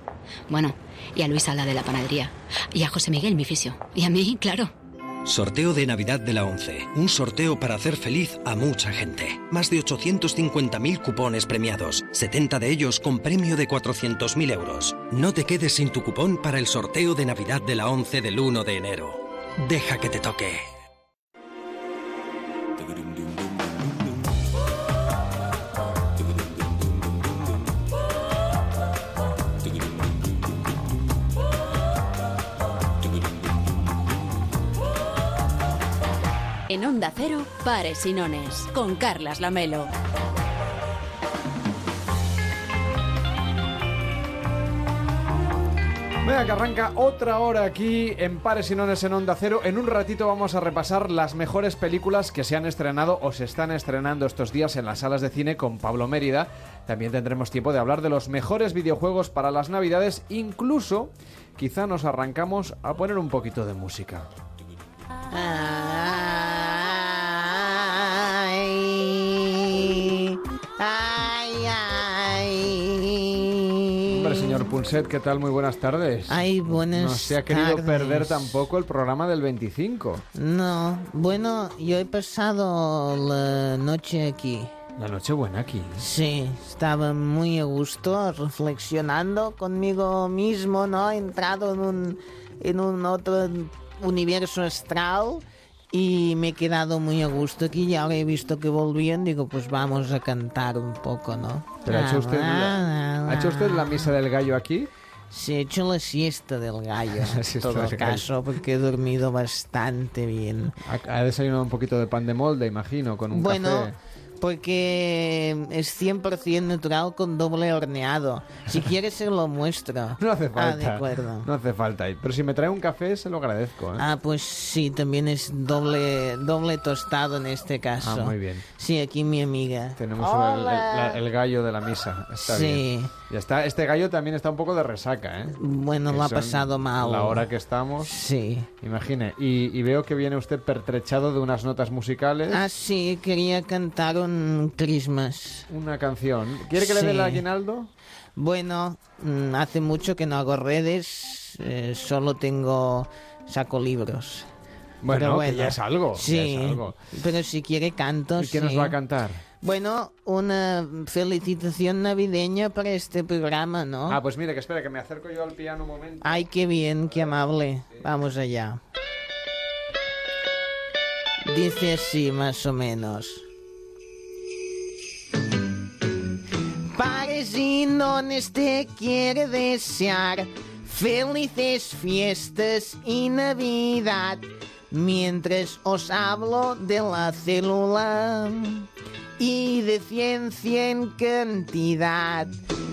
Bueno, y a Luisa, la de la panadería. Y a José Miguel, mi fisio. Y a mí, claro. Sorteo de Navidad de la 11. Un sorteo para hacer feliz a mucha gente. Más de 850.000 cupones premiados. 70 de ellos con premio de 400.000 euros. No te quedes sin tu cupón para el sorteo de Navidad de la 11 del 1 de enero. Deja que te toque. En Onda Cero, Pares y Nones, con Carlas Lamelo. Venga, que arranca otra hora aquí en Pares y Nones en Onda Cero. En un ratito vamos a repasar las mejores películas que se han estrenado o se están estrenando estos días en las salas de cine con Pablo Mérida. También tendremos tiempo de hablar de los mejores videojuegos para las Navidades. Incluso, quizá nos arrancamos a poner un poquito de música. Ay, ay, ay. Hombre, señor Punset, ¿qué tal? Muy buenas tardes. Ay, buenas No se ha querido tardes. perder tampoco el programa del 25. No, bueno, yo he pasado la noche aquí. La noche buena aquí. Sí, estaba muy a gusto reflexionando conmigo mismo, ¿no? He entrado en un, en un otro universo astral y me he quedado muy a gusto aquí y ahora he visto que volvían, digo, pues vamos a cantar un poco, ¿no? ¿Pero ha hecho usted la, ¿ha hecho usted la misa del gallo aquí? Sí, he hecho la siesta del gallo, en todo del gallo. caso, porque he dormido bastante bien. Ha, ha desayunado un poquito de pan de molde, imagino, con un Bueno, café. Porque es 100% natural con doble horneado. Si quieres se lo muestro. No hace Ah, de falta. acuerdo. No hace falta. Pero si me trae un café, se lo agradezco. ¿eh? Ah, pues sí, también es doble, doble tostado en este caso. Ah, muy bien. Sí, aquí mi amiga. Tenemos el, el- la- el gallo de la misa. Está Sí. bien. Ya está. Este gallo también está un poco de resaca, ¿eh? Bueno, Que lo ha pasado mal. La hora que estamos. Sí. Imagine. Y, y veo que viene usted pertrechado de unas notas musicales. Ah, sí, quería cantar un Christmas. Una canción. ¿Quiere que le dé el aguinaldo? Bueno, mm, hace mucho que no hago redes, eh, solo tengo saco libros. Bueno, que ya es algo, ya Sí, es algo. pero si quiere canto. ¿Y qué sí. nos va a cantar? Bueno, una felicitación navideña para este programa, ¿no? Ah, pues mire, que espera, que me acerco yo al piano un momento. Ay, qué bien, qué amable. Vamos allá. Dice así, más o menos. Pares y nones te quiere desear felices fiestas y Navidad. Mientras os hablo de la célula y de ciencia en cantidad.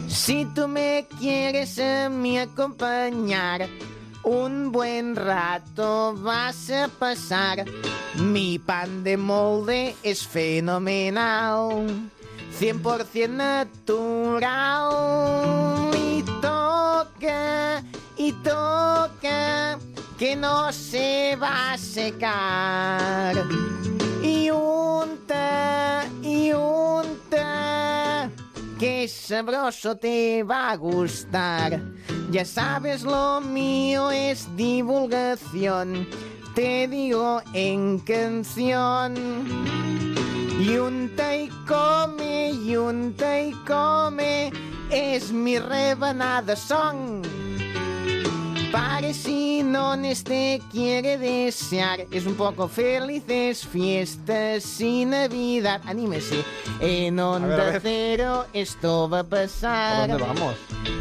Si tú me quieres a mí acompañar, un buen rato vas a pasar. Mi pan de molde es fenomenal, 100% natural. Y toca, y toca, que no se va a secar. Y unta, y que sabroso te va a gustar. Ya sabes, lo mío es divulgación, te digo en canción. Y unta y come, y unta y come, es mi rebanada son. Parecinones te quiere desear. Es un poco felices fiestas y Navidad. Anímese. En ver, a Onda ver. Cero esto va a pasar. ¿Por dónde vamos?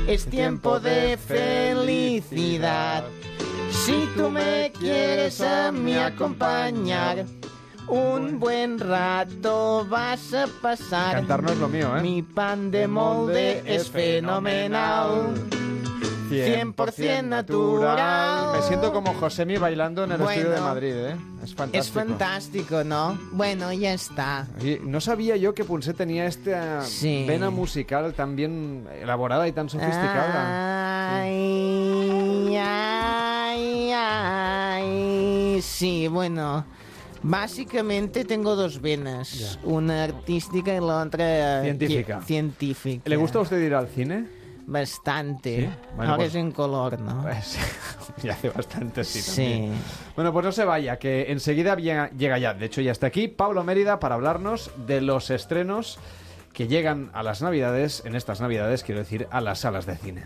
Es tiempo de felicidad. Si tú me quieres a mí acompañar, un buen rato vas a pasar. Cantar no es lo mío, ¿eh? Mi pan de molde es fenomenal. 100% natural. Me siento como Josemi bailando en el estudio de Bueno. Madrid, ¿eh? Es fantástico. Es fantástico, ¿no? Bueno, ya está. Oye, no sabía yo que Punset tenía esta Sí. vena musical tan bien elaborada y tan sofisticada. Ay, ay, ay. Sí, bueno. Básicamente tengo dos venas. Una artística y la otra Científica. científica. ¿Le gusta a usted ir al cine? Bastante. Sí. Bueno, Ahora pues- es en color, ¿no? Pues, ya hace bastante sí, Sí. Bueno, pues no se vaya, que enseguida llega, llega ya. De hecho, ya está aquí Pablo Mérida para hablarnos de los estrenos que llegan a las Navidades, en estas Navidades, quiero decir, a las salas de cine.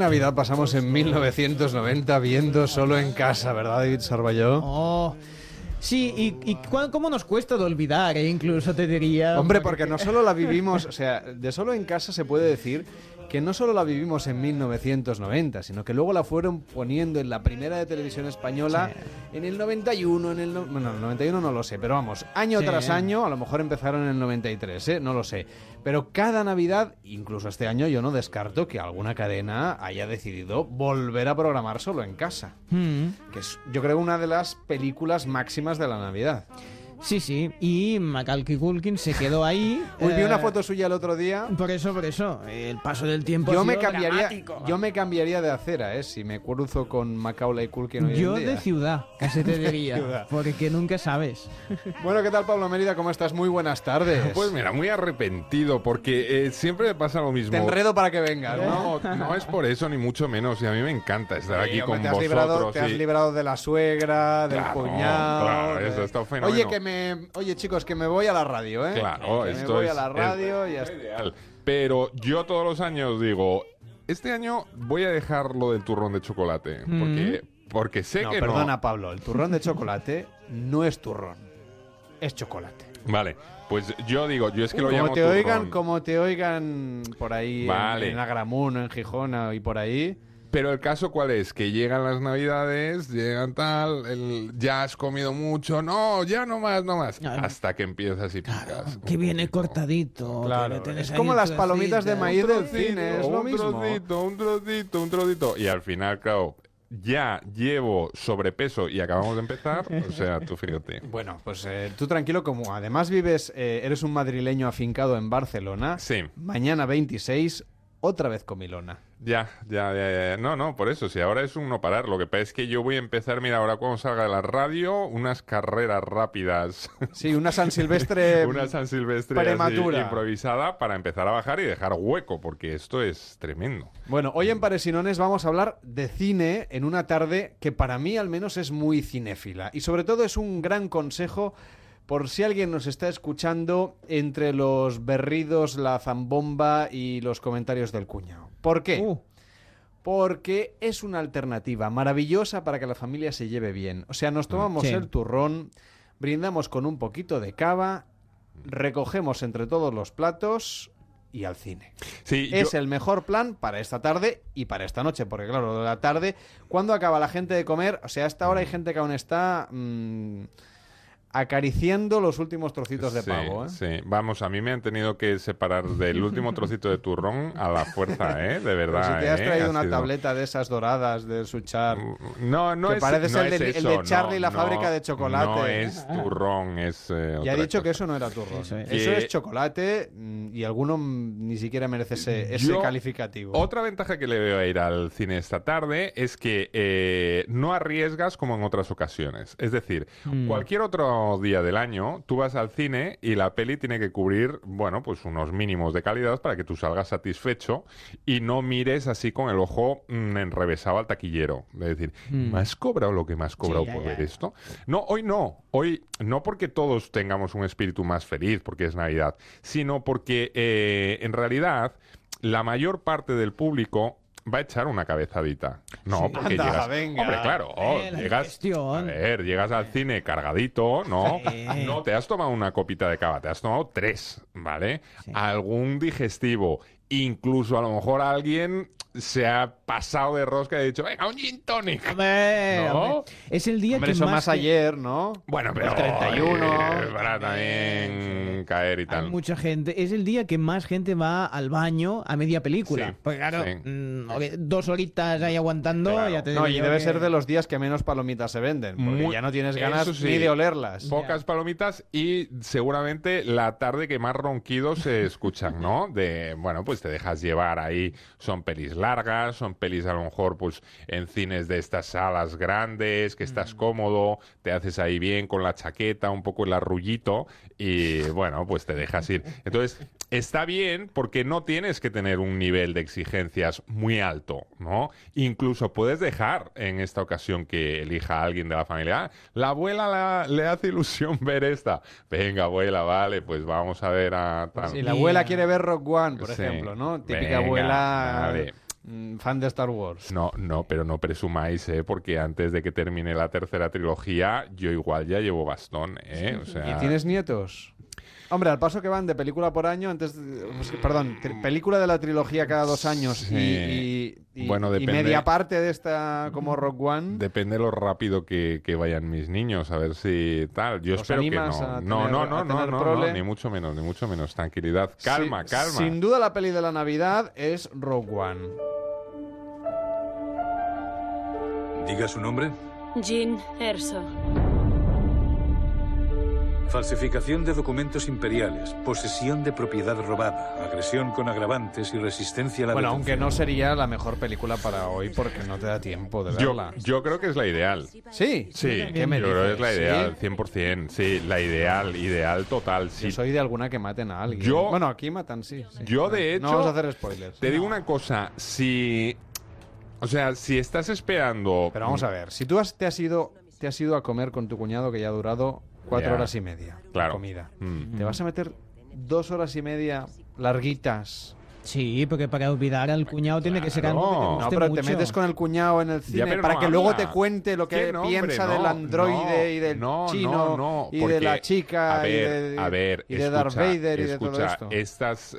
Navidad pasamos en 1990 viendo solo en casa, verdad, David Sarballó? Oh, sí, y, y cómo nos cuesta de olvidar, eh, incluso te diría. Hombre, porque no solo la vivimos, o sea, de solo en casa se puede decir que no solo la vivimos en 1990, sino que luego la fueron poniendo en la primera de televisión española en el 91, en el... no- Bueno, el 91 no lo sé, pero vamos, año Sí. tras año, a lo mejor empezaron en el 93, ¿eh? No lo sé. Pero cada Navidad, incluso este año, yo no descarto que alguna cadena haya decidido volver a programar solo en casa. Mm. Que es, yo creo, una de las películas máximas de la Navidad. Sí, sí, y Macaulay Culkin se quedó ahí. Uy, vi eh, una foto suya el otro día. Por eso, por eso, el paso del tiempo. Yo ha me cambiaría, dramático. yo me cambiaría de acera, ¿eh? Si me cruzo con Macaulay Culkin hoy en Yo día. de ciudad, casi te diría. Porque nunca sabes. Bueno, ¿qué tal, Pablo Mérida? ¿Cómo estás? Muy buenas tardes. Pues mira, muy arrepentido porque eh, siempre me pasa lo mismo. Te enredo para que vengas, ¿no? No, no es por eso ni mucho menos. Y a mí me encanta estar Sí, aquí hombre, con te has vosotros. librado, te has librado de la suegra, del Claro, cuñado. claro, de- eso está fenómeno. Oye, que me, oye, chicos, que me voy a la radio, ¿eh? Claro, que esto me voy es a la radio y ya está. ideal. Pero yo todos los años digo, este año voy a dejar lo del turrón de chocolate. Porque, porque sé No, que perdona, no. Pablo, el turrón de chocolate no es turrón, es chocolate. Vale, pues yo digo, yo es que lo como llamo te turrón. oigan, como te oigan por ahí en- en, Agramuno, en Gijona y por ahí. Pero el caso cuál es, que llegan las navidades, llegan tal, el, ya has comido mucho, no, ya no más, no más, hasta que empiezas y picas. Que viene cortadito. Claro, que es como las palomitas de maíz del cine, es lo un mismo. trocito, un trocito, un trocito. Y al final, claro, ya llevo sobrepeso y acabamos de empezar, o sea, tú fíjate. Bueno, pues eh, tú tranquilo, como además vives, eh, eres un madrileño afincado en Barcelona. Sí. Mañana 26, otra vez comilona. Ya, ya, ya, ya. No, no, por eso, si ahora es un no parar. Lo que pasa es que yo voy a empezar, mira, ahora cuando salga de la radio, unas carreras rápidas. Sí, una San Silvestre una San Silvestre así, prematura. improvisada para empezar a bajar y dejar hueco, porque esto es tremendo. Bueno, hoy en Paresinones vamos a hablar de cine en una tarde que para mí al menos es muy cinéfila. Y sobre todo es un gran consejo por si alguien nos está escuchando entre los berridos, la zambomba y los comentarios del cuñado. ¿Por qué? Uh. Porque es una alternativa maravillosa para que la familia se lleve bien. O sea, nos tomamos Sí. el turrón, brindamos con un poquito de cava, recogemos entre todos los platos y al cine. Sí, es yo- el mejor plan para esta tarde y para esta noche, porque claro, de la tarde, cuando acaba la gente de comer? O sea, a esta hora hay gente que aún está mm, acariciando los últimos trocitos de Sí, pavo. ¿eh? sí. Vamos, a mí me han tenido que separar del último trocito de turrón a la fuerza, ¿eh? De Pero verdad. si te has ¿eh? traído Ha una sido- tableta de esas doradas del Suchar. No, no que es parece no ser el es de, el de Charlie y la no, fábrica no, de chocolate. No es turrón, es. eh, Ya he otra dicho que eso no era turrón. Eso es. Eso es chocolate mm, y alguno mm, ni siquiera merece ese, ese Yo- calificativo. Otra ventaja que le veo a ir al cine esta tarde es que eh, no arriesgas como en otras ocasiones. Es decir, Mm. cualquier otro día del año, tú vas al cine y la peli tiene que cubrir, bueno, pues unos mínimos de calidad para que tú salgas satisfecho y no mires así con el ojo mm, enrevesado al taquillero. Es decir, Mm. ¿me has cobrado lo que me has cobrado por ya. ver esto? No, hoy no. Hoy no porque todos tengamos un espíritu más feliz, porque es Navidad, sino porque eh, en realidad la mayor parte del público va a echar una cabezadita. No, Sí. porque Anda, llegas... venga. Hombre, claro, oh, Eh, llegas... A ver, llegas al cine cargadito, ¿no? Sí. No te has tomado una copita de cava, te has tomado tres, ¿vale? Algún digestivo. Incluso a lo mejor alguien se ha pasado de rosca y ha dicho, venga, un gin tonic. Hombre, ¿No? hombre, Es el día Hombre, que eso más, que- ayer, ¿no? Bueno, pero... El 31. eh, para también caer y Hay tal. mucha gente. Es el día que más gente va al baño a media película. Sí, Porque claro, sí. mm, dos horitas ahí aguantando, Claro. ya te No, y debe que- ser de los días que menos palomitas se venden, porque Muy- ya no tienes ganas ni de olerlas. Pocas palomitas y seguramente la tarde que más ronquidos se escuchan, ¿no? De, bueno, pues te dejas llevar ahí. Son pelis largas, son pelis a lo mejor pues en cines de estas salas grandes, que Mm. estás cómodo, te haces ahí bien con la chaqueta, un poco el arrullito y bueno, pues te dejas ir. Entonces, está bien porque no tienes que tener un nivel de exigencias muy alto, ¿no? Incluso puedes dejar en esta ocasión que elija a alguien de la familia. "Ah, la abuela la- le hace ilusión ver esta. Venga, abuela, vale, pues vamos a ver a... tal". Si la abuela quiere ver Rock One, por Sí. ejemplo, ¿no? Típica Venga, abuela. Mm, fan de Star Wars. No, no, pero no presumáis, ¿eh? Porque antes de que termine la tercera trilogía, yo igual ya llevo bastón, ¿eh? O sea... ¿Y tienes nietos? Hombre, al paso que van de película por año, antes, de- pues, perdón, tri- película de la trilogía cada dos años Sí. y, y- y- Bueno, y media parte de esta como Rock One. Depende lo rápido que, que vayan mis niños, a ver si tal. Yo ¿Los espero que no. no, tener- no, no, no, no, ni mucho menos, ni mucho menos. Tranquilidad. Calma, Sí, calma. Sin duda la peli de la Navidad es Rogue One. Diga su nombre. Jean Erso. Falsificación de documentos imperiales, posesión de propiedad robada, agresión con agravantes y resistencia a la Bueno, detención. aunque no sería la mejor película para hoy porque no te da tiempo de Yo, verla. yo creo que es la ideal. ¿Sí? Sí, ¿Qué me yo creo que es la ¿Sí? ideal, 100%. Sí, la ideal, ideal total. Sí. Yo soy de alguna que maten a alguien. Yo- bueno, aquí matan, sí. sí. Yo, de hecho. No vamos a hacer spoilers. Te digo una cosa. Si. O sea, si estás esperando. Pero vamos a ver, si tú has- te, has ido, te has ido a comer con tu cuñado que ya ha durado cuatro Ya. horas y media Claro. la comida, Mm. ¿te vas a meter dos horas y media larguitas? Sí, porque para olvidar al cuñado tiene que ser algo que te No, pero mucho. te metes con el cuñado en el cine para no que luego te cuente lo que piensa No, del androide no, y del no, chino no, no, y de la chica a y de, a ver, y de Darth Vader y de todo esto. Estas, eh,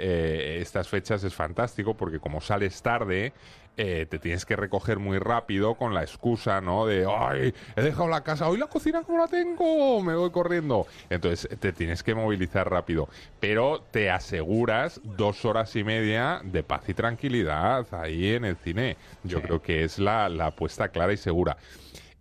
eh, estas fechas es fantástico porque como sales tarde, eh, te tienes que recoger muy rápido con la excusa, ¿no? De, ay, he dejado la casa, hoy la cocina como la tengo, me voy corriendo. Entonces te tienes que movilizar rápido, pero te aseguras dos horas y media de paz y tranquilidad ahí en el cine. Yo creo que es la, la apuesta clara y segura.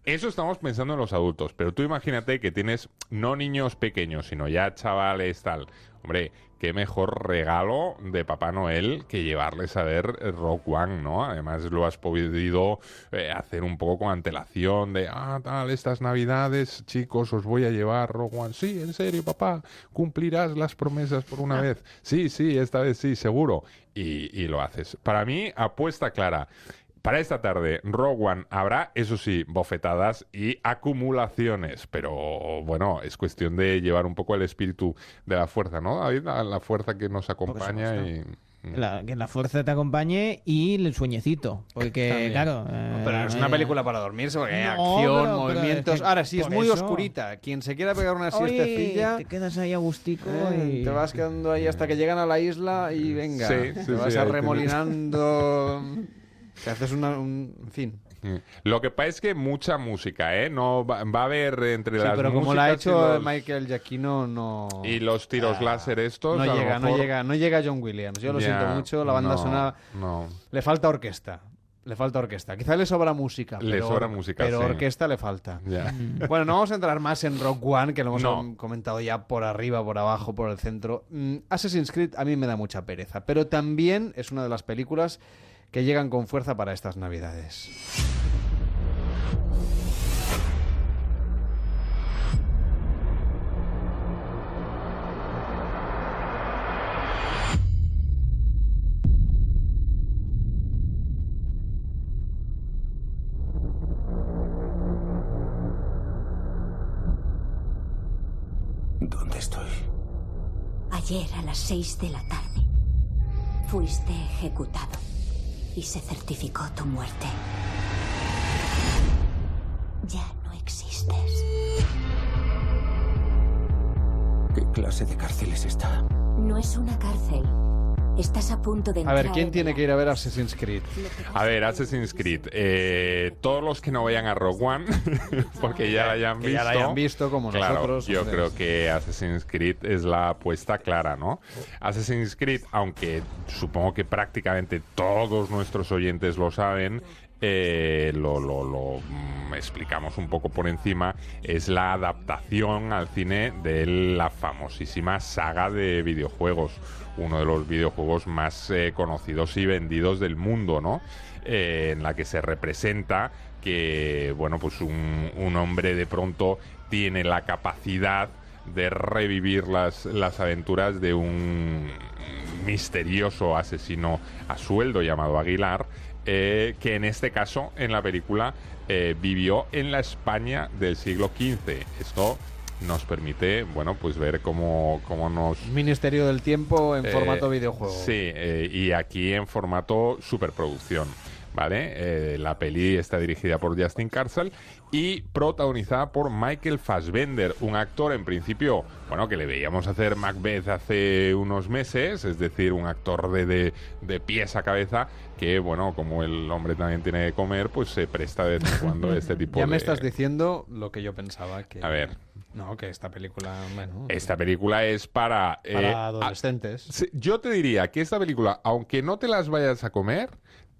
Eso estamos pensando en los adultos, pero tú imagínate que tienes no niños pequeños, sino ya chavales tal. Hombre, qué mejor regalo de Papá Noel que llevarles a ver Rock One, ¿no? Además lo has podido eh, hacer un poco con antelación de, ah, tal, estas navidades, chicos, os voy a llevar Rock One. Sí, en serio, papá, cumplirás las promesas por una vez. Sí, sí, esta vez sí, seguro. Y, y lo haces. Para mí, apuesta clara. Para esta tarde, Rogue One habrá, eso sí, bofetadas y acumulaciones, pero bueno, es cuestión de llevar un poco el espíritu de la fuerza, ¿no, David? La, la fuerza que nos acompaña y... La- que la fuerza te acompañe y el sueñecito. Porque, También. claro. No, pero no es una eh, película para dormirse porque hay no, acción, pero- pero movimientos. es que Ahora sí, es muy eso- oscurita. Quien se quiera pegar una siestecilla, te quedas ahí a gustico eh, y... te vas quedando ahí hasta que llegan a la isla y venga, Sí, te sí, vas sí, ahí tienes- arremolinando. Te haces una, un. En fin. Mm. Lo que pasa es que mucha música, ¿eh? No va, va a haber entre Sí, las pero como la ha hecho los- Michael Giacchino, no. y los tiros Ah, láser estos. No llega, no llega, no llega John Williams. Yo lo siento mucho, la banda no, sonora. No. Le falta orquesta. Le falta orquesta. Quizá le sobra música. Le pero, sobra música, Pero sí. orquesta le falta. Ya. Bueno, no vamos a entrar más en Rock One, que lo hemos No. comentado ya por arriba, por abajo, por el centro. Mm, Assassin's Creed a mí me da mucha pereza, pero también es una de las películas que llegan con fuerza para estas navidades. ¿Dónde estoy? Ayer a las seis de la tarde fuiste ejecutado y se certificó tu muerte. Ya no existes. ¿Qué clase de cárcel es esta? No es una cárcel. Estás a punto de A entrar ver, ¿quién en tiene que ir a ver Assassin's Creed? A ver, Assassin's Creed. eh, todos los que no vayan a Rogue One, porque ya la hayan Que visto. ya la hayan visto, como claro, nosotros, Yo entonces- creo que Assassin's Creed es la apuesta clara, ¿no? Assassin's Creed, aunque supongo que prácticamente todos nuestros oyentes lo saben, eh, lo, lo- lo, mm, explicamos un poco por encima, es la adaptación al cine de la famosísima saga de videojuegos, uno de los videojuegos más eh, conocidos y vendidos del mundo, ¿no? Eh, en la que se representa que, bueno, pues un, un hombre de pronto tiene la capacidad de revivir las, las aventuras de un misterioso asesino a sueldo llamado Aguilar, eh, que en este caso, en la película, eh, vivió en la España del siglo XV. Esto nos permite, bueno, pues ver cómo, cómo nos... Ministerio del Tiempo en Eh, formato videojuego. Sí, eh, y aquí en formato superproducción. ¿Vale? Eh, la peli está dirigida por Justin Carcel y protagonizada por Michael Fassbender, un actor en principio, bueno, que le veíamos hacer Macbeth hace unos meses, es decir, un actor de, de, de pies a cabeza, que, bueno, como el hombre también tiene que comer, pues se presta de vez en cuando este tipo Ya de... me estás diciendo lo que yo pensaba. Que, A ver. No, que esta película, bueno... Esta película es para... eh, Para adolescentes. Yo te diría que esta película, aunque no te las vayas a comer,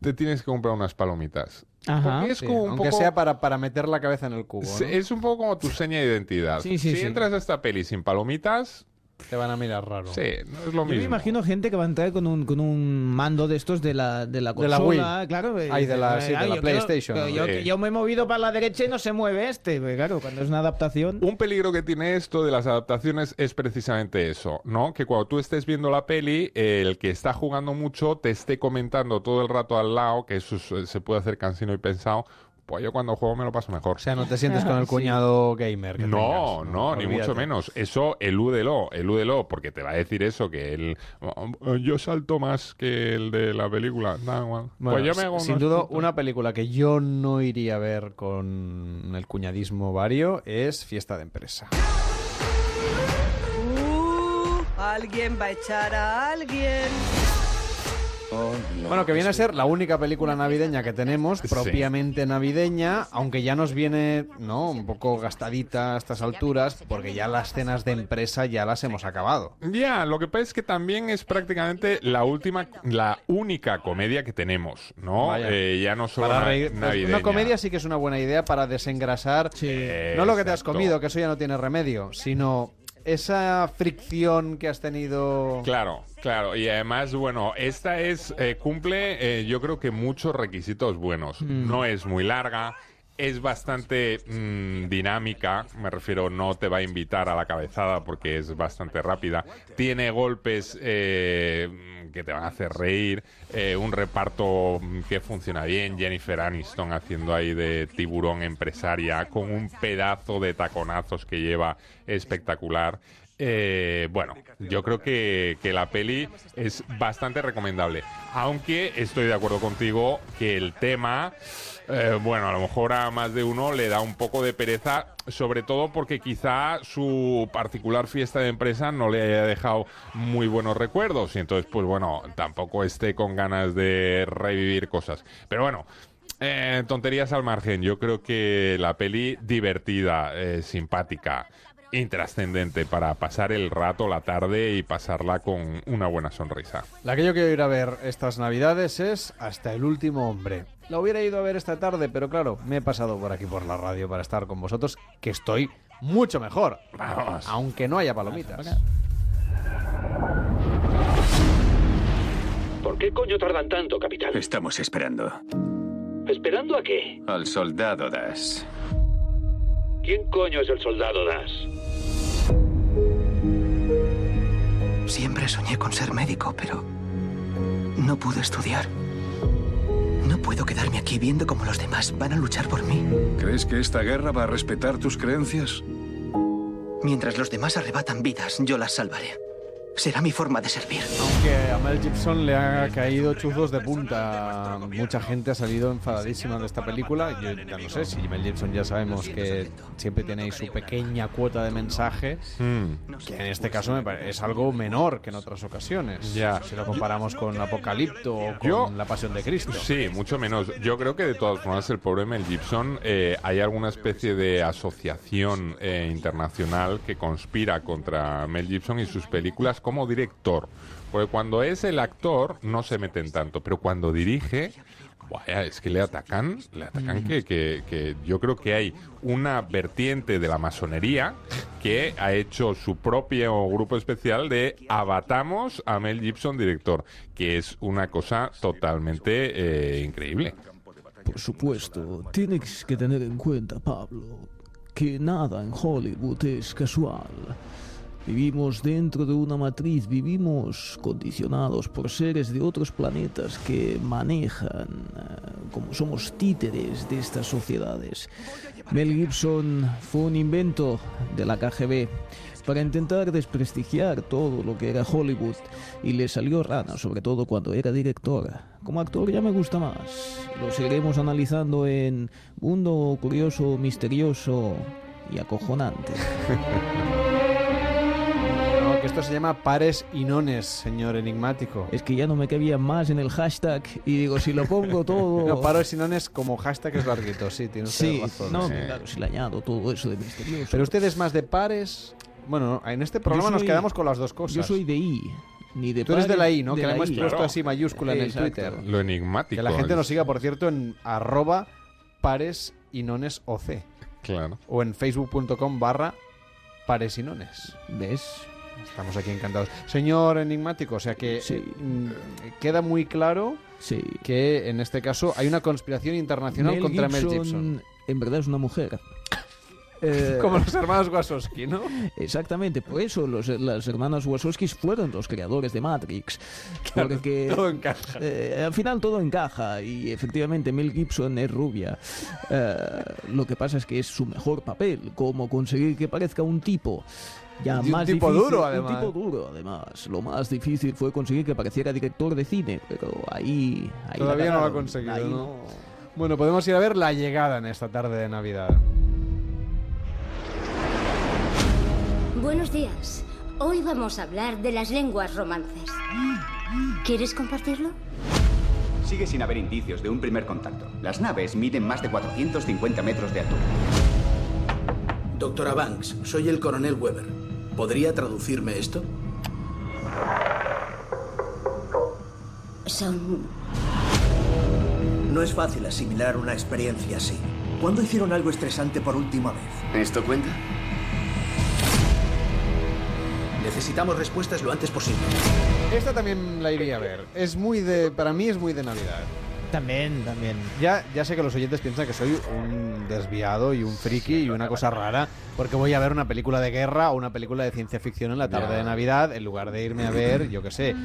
te tienes que comprar unas palomitas. Porque es Sí, como un aunque poco- sea para, para meter la cabeza en el cubo. ¿no? Es un poco como tu seña de identidad. Sí, sí, si sí. entras a esta peli sin palomitas, Te van a mirar raro. sí, no es lo Yo me imagino gente que va a entrar con un, con un mando de estos de la, de la De la consola, Wii. claro. eh, Ay, de la- sí, de ay, la yo PlayStation, yo, Sí. que yo me he movido para la derecha y no se mueve este, porque claro, cuando es una adaptación... Un peligro que tiene esto de las adaptaciones es precisamente eso, ¿no? Que cuando tú estés viendo la peli, eh, el que está jugando mucho te esté comentando todo el rato al lado, que eso es- se puede hacer cansino y pensado. Pues yo cuando juego me lo paso mejor. O sea, no te sientes con el cuñado gamer. que No, tengas, no, ni Olvídate. mucho menos. Eso elúdelo, elúdelo, porque te va a decir eso, que él... "Oh, Yo salto más que el de la película. Bueno, pues yo me hago sin duda, puntos. una película que yo no iría a ver con el cuñadismo vario es Fiesta de Empresa. Uh, alguien va a echar a alguien. Bueno, que viene a ser la única película navideña que tenemos, propiamente navideña, aunque ya nos viene, ¿no? Un poco gastadita a estas alturas, porque ya las cenas de empresa ya las hemos acabado. Ya, lo que pasa es que también es prácticamente la última, la única comedia que tenemos, ¿no? Eh, ya no solo Para reír- pues, navideña. una comedia sí que es una buena idea para desengrasar. No lo que te has comido, que eso ya no tiene remedio, sino esa fricción que has tenido. Claro, claro. Y además, bueno, esta es eh, cumple, eh, yo creo que muchos requisitos buenos. Mm. No es muy larga. Es bastante mm, dinámica, me refiero, no te va a invitar a la cabezada porque es bastante rápida. Tiene golpes eh, que te van a hacer reír, eh, un reparto que funciona bien, Jennifer Aniston haciendo ahí de tiburón empresaria, con un pedazo de taconazos que lleva espectacular. Eh, bueno, yo creo que, que la peli es bastante recomendable. Aunque estoy de acuerdo contigo que el tema, eh, bueno, a lo mejor a más de uno le da un poco de pereza, sobre todo porque quizá su particular fiesta de empresa no le haya dejado muy buenos recuerdos. Y entonces, pues bueno, tampoco esté con ganas de revivir cosas. Pero bueno. eh, tonterías al margen, yo creo que la peli divertida, eh, simpática, intrascendente para pasar el rato, la tarde y pasarla con una buena sonrisa. La que yo quiero ir a ver estas navidades es Hasta el último hombre. La hubiera ido a ver esta tarde, pero claro, me he pasado por aquí por la radio para estar con vosotros, que estoy mucho mejor. Vamos. Aunque no haya palomitas. ¿Por qué coño tardan tanto, capitán? Estamos esperando. ¿Esperando a qué? Al soldado Das. ¿Quién coño es el soldado Das? Siempre soñé con ser médico, pero no pude estudiar. No puedo quedarme aquí viendo cómo los demás van a luchar por mí. ¿Crees que esta guerra va a respetar tus creencias? Mientras los demás arrebatan vidas, yo las salvaré. Será mi forma de servir. Aunque a Mel Gibson le ha caído chuzos de punta. Mucha gente ha salido enfadadísima de esta película. Yo ya no sé si Mel Gibson ya sabemos que siempre tiene su pequeña cuota de mensaje, que en este caso me es algo menor que en otras ocasiones. Ya. Si lo comparamos con Apocalipto o con Yo- La Pasión de Cristo. Sí, mucho menos. Yo creo que de todas formas el pobre Mel Gibson eh, hay alguna especie de asociación eh, internacional que conspira contra Mel Gibson y sus películas como director. Porque cuando es el actor no se meten tanto, pero cuando dirige... Vaya, es que le atacan, le atacan que, que, que yo creo que hay una vertiente de la masonería que ha hecho su propio grupo especial de abatamos a Mel Gibson director, que es una cosa totalmente eh, increíble. Por supuesto, tienes que tener en cuenta, Pablo, que nada en Hollywood es casual. Vivimos dentro de una matriz, vivimos condicionados por seres de otros planetas que manejan, eh, como somos títeres de estas sociedades. Mel Gibson fue un invento de la KGB para intentar desprestigiar todo lo que era Hollywood y le salió rana, sobre todo cuando era director. Como actor ya me gusta más. Lo seguiremos analizando en Mundo Curioso, Misterioso y Acojonante. Esto se llama pares y nones, señor enigmático. Es que ya no me cabía más en el hashtag y digo, si lo pongo todo... No, pares y nones como hashtag es larguito, sí, tiene usted Sí, razón. no, Sí. claro, si le añado todo eso de misterioso. Pero usted es más de pares. Bueno, en este programa nos quedamos con las dos cosas. Yo soy de I, ni de Tú eres de la I, ¿no? que le la hemos I. puesto así mayúscula en el Exacto. Twitter. Lo enigmático. Que la gente nos siga, por cierto, en arroba pares y nones OC. Claro. O en facebook.com barra pares y nones. ¿Ves? Estamos aquí encantados. Señor enigmático, o sea que mm, queda muy claro que en este caso hay una conspiración internacional Mel contra Mel Gibson, Gibson. En verdad es una mujer. Eh, Como los hermanos Wachowski, ¿no? Exactamente, por eso los, las hermanas Wachowski fueron los creadores de Matrix. Claro, porque todo encaja. eh, al final todo encaja y efectivamente Mel Gibson es rubia. Eh, lo que pasa es que es su mejor papel, como conseguir que parezca un tipo. Ya Y un más tipo difícil- duro, además. Un tipo duro, además. Lo más difícil fue conseguir que pareciera director de cine, pero ahí... ahí la Todavía no lo ha conseguido, Ahí ¿no? Bueno, podemos ir a ver la llegada en esta tarde de Navidad. Buenos días. Hoy vamos a hablar de las lenguas romances. ¿Quieres compartirlo? Sigue sin haber indicios de un primer contacto. Las naves miden más de 450 metros de altura. Doctora Banks, soy el coronel Weber. ¿Podría traducirme esto? Son... No es fácil asimilar una experiencia así. ¿Cuándo hicieron algo estresante por última vez? ¿Esto cuenta? Necesitamos respuestas lo antes posible. Esta también la iría a ver. Es muy de. Para mí es muy de Navidad. También, también. Ya, ya sé que los oyentes piensan que soy un desviado y un friki y una cosa rara, porque voy a ver una película de guerra o una película de ciencia ficción en la tarde Ya. de Navidad, en lugar de irme a ver, yo qué sé,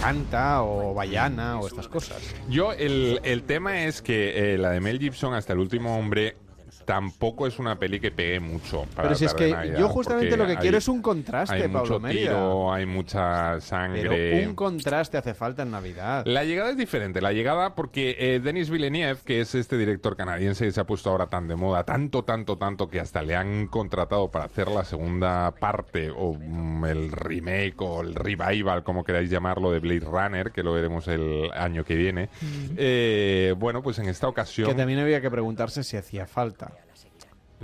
Canta o Bayana o estas cosas. Yo, el, el tema es que eh, la de Mel Gibson, hasta el último hombre, tampoco es una peli que pegue mucho. Para Pero si es que Navidad, yo justamente lo que hay- quiero es un contraste, Hay Pablo mucho Mérida. tiro, hay mucha sangre. Pero un contraste hace falta en Navidad. La llegada es diferente. La llegada porque eh, Denis Villeneuve, que es este director canadiense que se ha puesto ahora tan de moda, tanto, tanto, tanto, que hasta le han contratado para hacer la segunda parte o mm, el remake o el revival, como queráis llamarlo, de Blade Runner, que lo veremos el año que viene. Eh, bueno, pues en esta ocasión... Que también había que preguntarse si hacía falta.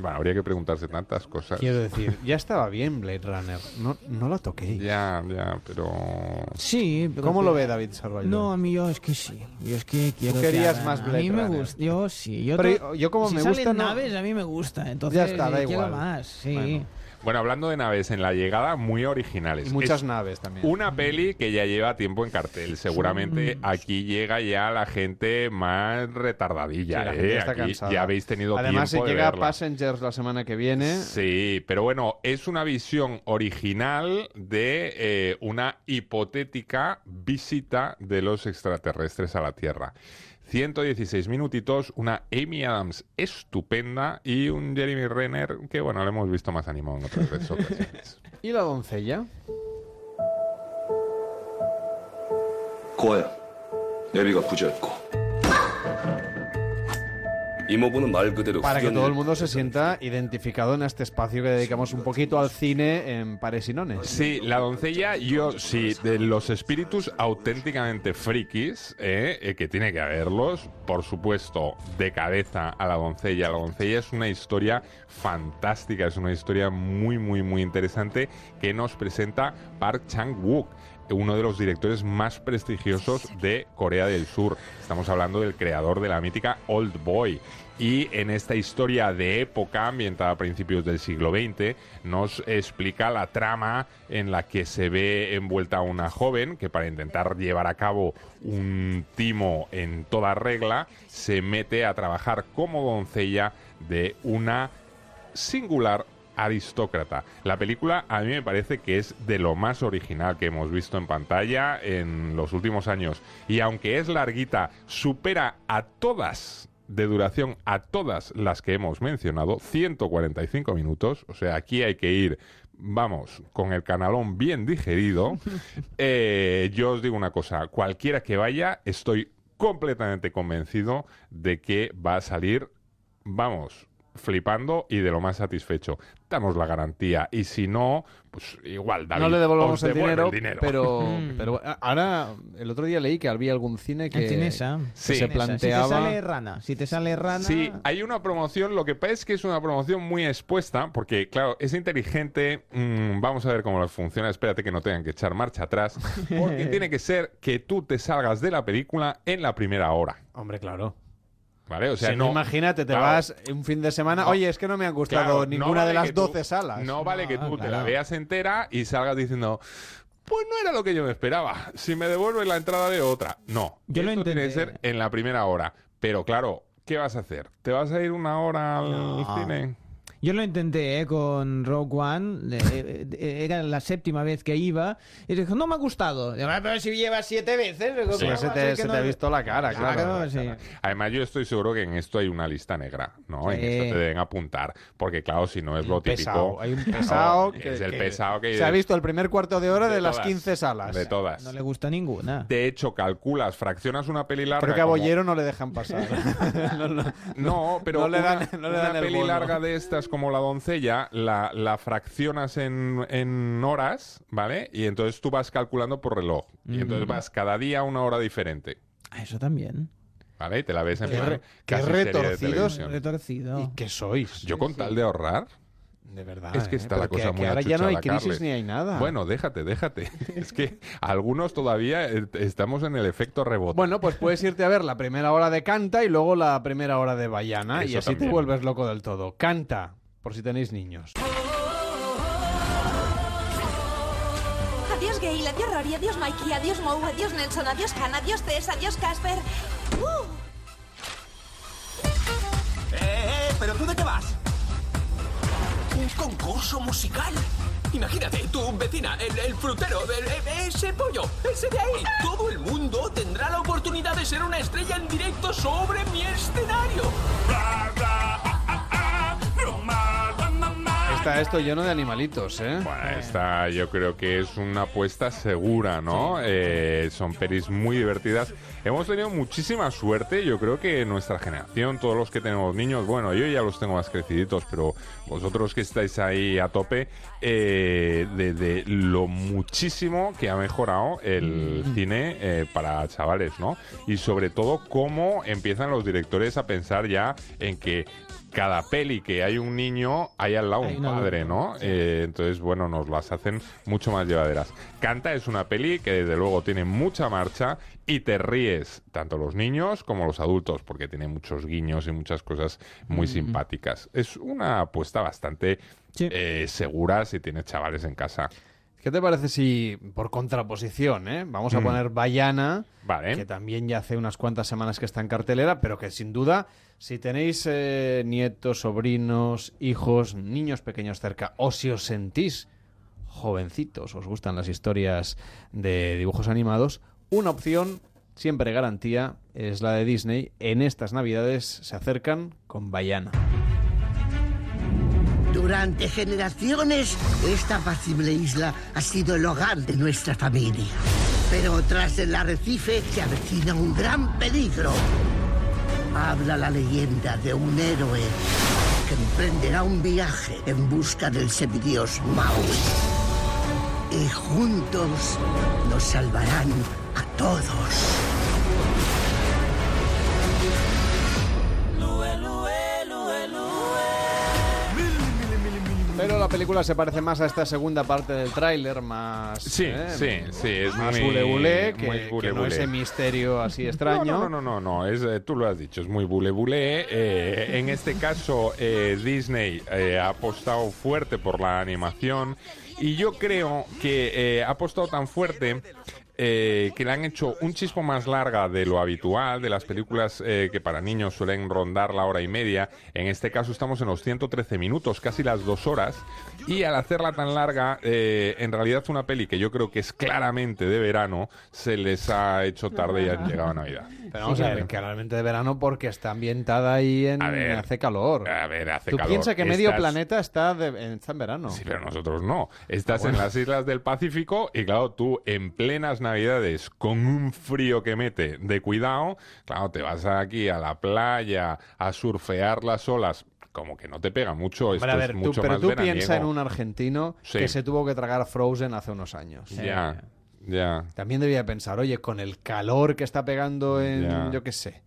Bueno, habría que preguntarse tantas cosas. Quiero decir, ya estaba bien Blade Runner, no, no lo toqué. Ya, ya, pero... Sí, pero ¿Cómo que- lo ve David Sarvallo? No, a mí yo es que sí. Yo es que quiero. Tú que querías haga- más A Blade mí me Runner. gusta. Yo sí. Yo, Pero to- yo como si me salen gusta, no- naves, a mí me gusta. Entonces, Ya está, da eh, quiero igual. más. Sí. Bueno. Bueno, hablando de naves, en la llegada muy originales. Y muchas Es naves también. Una peli que ya lleva tiempo en cartel. Seguramente aquí llega ya la gente más retardadilla. Sí, la gente ¿eh? está Aquí cansada. ya habéis tenido Además, tiempo de llega verla. Passengers la semana que viene, Sí, pero bueno, es una visión original de eh, una hipotética visita de los extraterrestres a la Tierra. 116 minutitos, una Amy Adams estupenda y un Jeremy Renner que, bueno, lo hemos visto más animado en otras ocasiones. ¿Y la doncella? Para que todo el mundo se sienta identificado en este espacio que dedicamos un poquito al cine en Paresinones. Sí, la doncella, yo sí, de los espíritus auténticamente frikis, eh, eh, que tiene que haberlos, por supuesto, de cabeza a la doncella. La doncella es una historia fantástica, es una historia muy, muy, muy interesante que nos presenta Park Chang-wook uno de los directores más prestigiosos de Corea del Sur. Estamos hablando del creador de la mítica Old Boy. Y en esta historia de época, ambientada a principios del siglo XX, nos explica la trama en la que se ve envuelta una joven que para intentar llevar a cabo un timo en toda regla, se mete a trabajar como doncella de una singular aristócrata. La película a mí me parece que es de lo más original que hemos visto en pantalla en los últimos años. Y aunque es larguita, supera a todas de duración a todas las que hemos mencionado, 145 minutos, o sea, aquí hay que ir, vamos, con el canalón bien digerido. Eh, yo os digo una cosa, cualquiera que vaya, estoy completamente convencido de que va a salir, vamos, flipando y de lo más satisfecho. Damos la garantía y si no, pues igual David no le devolvamos os el devuelve dinero, pero, pero a- ahora el otro día leí que había algún cine que, que Sí. se planteaba Si te sale rana. Si te sale rana. Sí, hay una promoción, lo que pasa es que es una promoción muy expuesta, porque claro, es inteligente, mm, vamos a ver cómo funciona, espérate que no tengan que echar marcha atrás, porque tiene que ser que tú te salgas de la película en la primera hora. Hombre, claro. ¿Vale? O sea, Si no, no, imagínate, te claro, vas un fin de semana. No. Oye, es que no me han gustado Claro, no ninguna de las que tú- 12 salas. No vale que tú te la veas entera y salgas diciendo, pues no era lo que yo me esperaba. Si me devuelves la entrada de otra. No. Yo lo tiene que ser en la primera hora. Pero claro, ¿qué vas a hacer? ¿Te vas a ir una hora al cine? Yo lo intenté eh, con Rogue One, eh, eh, era la séptima vez que iba, y dijo, no me ha gustado. Digo, "Ah, pero si llevas siete veces. digo, Sí, "¿Cómo se te, se te no-?". ha visto la cara, claro. sí. Además, yo estoy seguro que en esto hay una lista negra, ¿no? En Sí. esto te deben apuntar. Porque, claro, si no es lo típico. pesado. Hay un pesado No, que, es el que pesado que se ha visto el primer cuarto de hora de, de las todas. 15 salas. De todas. No le gusta ninguna. De hecho, calculas, fraccionas una peli larga. Creo que a como- Bollero no le dejan pasar. no, no. No, pero No le dan- una, no le dan una el peli bono. larga de estas como La doncella, la, la fraccionas en, en horas, ¿vale? Y entonces tú vas calculando por reloj. Y entonces vas cada día a una hora diferente. Ah, Eso también. ¿Vale? Y te la ves en Qué plan retorcidos. Retorcido. ¿Y qué sois? Yo con tal de ahorrar... De verdad. Es que ¿eh? está la cosa que- muy que ahora ya no hay crisis Carles. ni hay nada. Bueno, déjate, déjate. es que algunos todavía eh, estamos en el efecto rebote. Bueno, pues puedes irte a ver la primera hora de Canta y luego la primera hora de Bayana y así te también. vuelves loco del todo. Canta, por si tenéis niños. adiós Rory, adiós Mikey, adiós Moe, adiós Nelson, adiós Hannah, adiós Tess, adiós Casper. ¡Uh! ¡Eh, eh! ¿Pero tú de qué vas? Un concurso musical. Imagínate, tu vecina, el, el frutero, el- el- ese pollo, ese de ahí. Todo el mundo tendrá la oportunidad de ser una estrella en directo sobre mi escenario. Está esto lleno de animalitos, ¿eh? Bueno, esta yo creo que es una apuesta segura, ¿no? Eh, son pelis muy divertidas. Hemos tenido muchísima suerte, yo creo que nuestra generación, todos los que tenemos niños, bueno, yo ya los tengo más creciditos, pero vosotros que estáis ahí a tope, eh, de, de lo muchísimo que ha mejorado el cine eh, para chavales, ¿no? Y sobre todo cómo empiezan los directores a pensar ya en que cada peli que hay un niño, hay al lado Hay un un padre, ¿no? Eh, entonces, bueno, nos las hacen mucho más llevaderas. Canta es una peli que desde luego tiene mucha marcha y te ríes, tanto los niños como los adultos, porque tiene muchos guiños y muchas cosas muy Mm. simpáticas. Es una apuesta bastante eh, segura si tienes chavales en casa. ¿Qué te parece si, por contraposición, ¿eh? vamos a Mm. poner Bayana, Vale. que también ya hace unas cuantas semanas que está en cartelera, pero que sin duda, si tenéis eh, nietos, sobrinos, hijos, niños pequeños cerca, o si os sentís jovencitos, os gustan las historias de dibujos animados, una opción, siempre garantía, es la de Disney. En estas navidades se acercan con Bayana. Durante generaciones, esta apacible isla ha sido el hogar de nuestra familia. Pero tras el arrecife se avecina un gran peligro. Habla la leyenda de un héroe que emprenderá un viaje en busca del semidios Maui. Y juntos nos salvarán a todos. Pero la película se parece más a esta segunda parte del tráiler, más... Sí, ¿eh? sí, sí, es más muy- bule bule, que, muy que no ese misterio así extraño. No, no, no, no, no, es, eh, tú lo has dicho, es muy bule bule. Eh, en este caso, eh, Disney eh, ha apostado fuerte por la animación y yo creo que eh, ha apostado tan fuerte eh, que le han hecho un chispo más larga de lo habitual, de las películas eh, que para niños suelen rondar la hora y media. En este caso estamos en los 113 minutos, casi las dos horas. Y al hacerla tan larga, eh, en realidad una peli que yo creo que es claramente de verano, se les ha hecho tarde y han llegado a Navidad. Pero vamos a ver, claramente de verano porque está ambientada ahí en... A ver, hace calor. A ver, hace Tú calor. piensas que medio Estás- planeta está, de- está en verano. Sí, pero nosotros no. Estás Ah, bueno. en las islas del Pacífico y claro, tú en plenas navidades con un frío que mete de cuidado, claro, te vas aquí a la playa a surfear las olas, como que no te pega mucho, esto Hombre, a ver, es tú, mucho pero más tú veraniego. piensa en un argentino Sí. que se tuvo que tragar Frozen hace unos años. Ya, ya. También debía pensar, oye, con el calor que está pegando en, yo qué sé,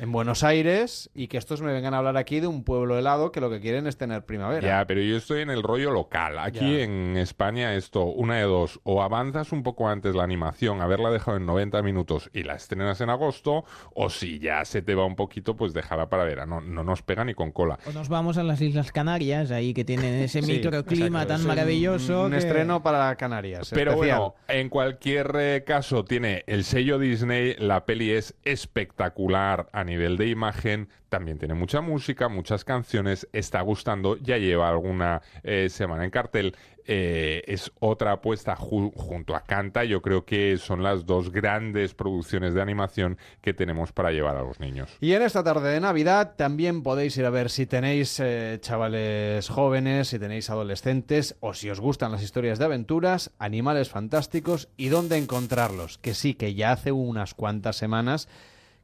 en Buenos Aires y que estos me vengan a hablar aquí de un pueblo helado que lo que quieren es tener primavera. Ya, pero yo estoy en el rollo local. Aquí Ya. en España esto, una de dos, o avanzas un poco antes la animación, haberla dejado en 90 minutos y la estrenas en agosto, o si ya se te va un poquito, pues déjala para verano. No nos pega ni con cola. O nos vamos a las Islas Canarias, ahí que tienen ese Sí, microclima exacto, tan es maravilloso. Un que- estreno para Canarias. Pero especial. bueno, en cualquier eh, caso tiene el sello Disney, la peli es espectacular a nivel de imagen, también tiene mucha música, muchas canciones, está gustando, ya lleva alguna eh, semana en cartel. eh, es otra apuesta ju- junto a Canta, yo creo que son las dos grandes producciones de animación que tenemos para llevar a los niños. Y en esta tarde de Navidad también podéis ir a ver si tenéis eh, chavales jóvenes, si tenéis adolescentes o si os gustan las historias de aventuras, animales fantásticos y dónde encontrarlos. Que sí, que ya hace unas cuantas semanas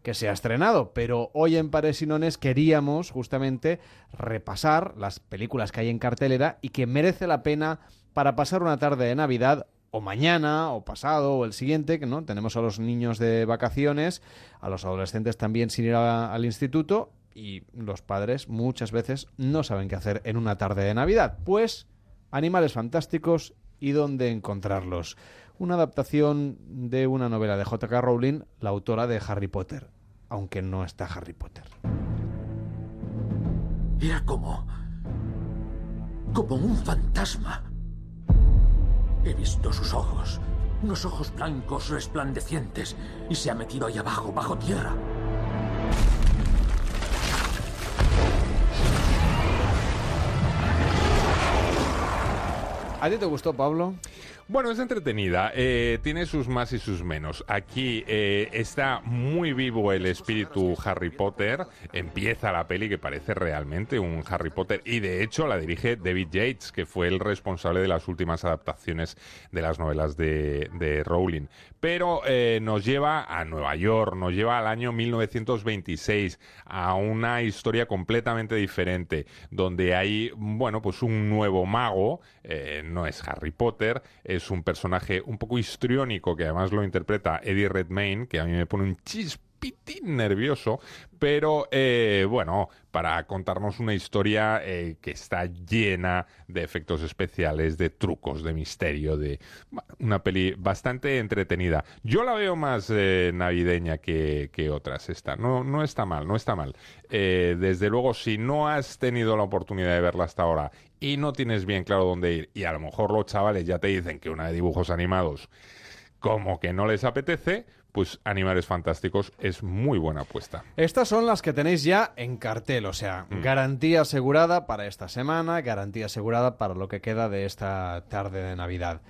que se ha estrenado, pero hoy en Pares queríamos justamente repasar las películas que hay en cartelera y que merece la pena para pasar una tarde de Navidad o mañana, o pasado, o el siguiente, que no tenemos a los niños de vacaciones, a los adolescentes también sin ir al instituto, y los padres muchas veces no saben qué hacer en una tarde de Navidad. Pues, animales fantásticos y dónde encontrarlos. Una adaptación de una novela de J.K. Rowling, la autora de Harry Potter, aunque no está Harry Potter. Era como... como un fantasma. He visto sus ojos, Unos ojos blancos resplandecientes. Y se ha metido ahí abajo, bajo tierra. ¿A ti te gustó, Pablo? Bueno, es entretenida, eh, tiene sus más y sus menos. Aquí eh, está muy vivo el espíritu Harry Potter, empieza la peli que parece realmente un Harry Potter y de hecho la dirige David Yates, que fue el responsable de las últimas adaptaciones de las novelas de, de Rowling. Pero eh, nos lleva a Nueva York, nos lleva al año 1926, a una historia completamente diferente, donde hay, bueno, pues un nuevo mago, eh, no es Harry Potter, es un personaje un poco histriónico que además lo interpreta Eddie Redmayne, que a mí me pone un chispitín nervioso, pero eh, bueno, para contarnos una historia eh, que está llena de efectos especiales, de trucos, de misterio, de una peli bastante entretenida. Yo la veo más eh, navideña que, que, otras esta. No, no está mal, no está mal. Eh, desde luego, si no has tenido la oportunidad de verla hasta ahora y no tienes bien claro dónde ir, y a lo mejor los chavales ya te dicen que una de dibujos animados como que no les apetece, pues Animales Fantásticos es muy buena apuesta. Estas son las que tenéis ya en cartel, o sea, mm. garantía asegurada para esta semana, garantía asegurada para lo que queda de esta tarde de Navidad.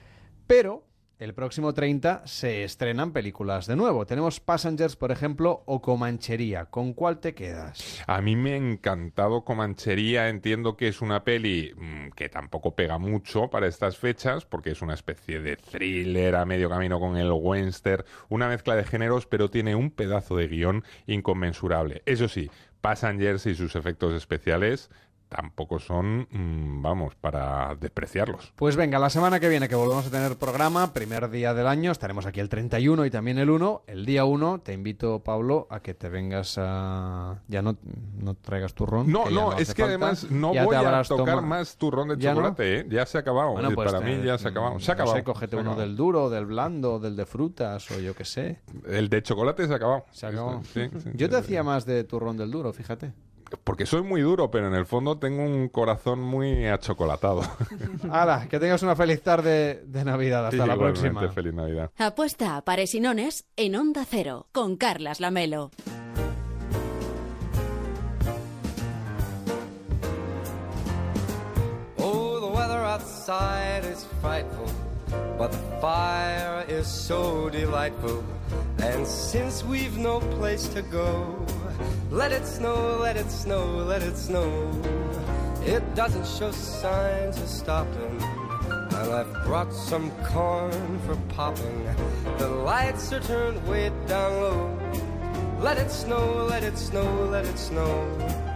Pero el próximo 30 se estrenan películas de nuevo. Tenemos Passengers, por ejemplo, o Comanchería. ¿Con cuál te quedas? A mí me ha encantado Comanchería. Entiendo que es una peli mmm, que tampoco pega mucho para estas fechas, porque es una especie de thriller a medio camino con el western, una mezcla de géneros, pero tiene un pedazo de guion inconmensurable. Eso sí, Passengers y sus efectos especiales tampoco son, mmm, vamos, para despreciarlos. Pues venga, la semana que viene que volvemos a tener programa, primer día del año, estaremos aquí el 31 y también el 1. El día 1 te invito, Pablo, a que te vengas a... Ya no, no traigas turrón. No, no, no es que falta. además no Ya voy te a tocar más turrón de ¿Ya no? chocolate, ¿eh? Ya se ha acabado. Bueno, pues para te- mí ya se ha acabado. Se ha no acabado. sé, cógete ha uno acabado. del duro, del blando, del de frutas o yo qué sé. El de chocolate se ha acabado. Se acabó. Sí, sí, Yo te sí. hacía más de turrón del duro, fíjate. Porque soy muy duro, pero en el fondo tengo un corazón muy achocolatado. Hala, que tengas una feliz tarde de Navidad. Hasta la Igualmente, próxima. Feliz Navidad. Apuesta a pares y nones en Onda Cero con Carlas Lamelo. Oh, the weather outside is frightful, fire is so delightful. And since we've no place to go, let it snow, let it snow, let it snow. It doesn't show signs of stopping. And I've brought some corn for popping. The lights are turned way down low. Let it snow, let it snow, let it snow.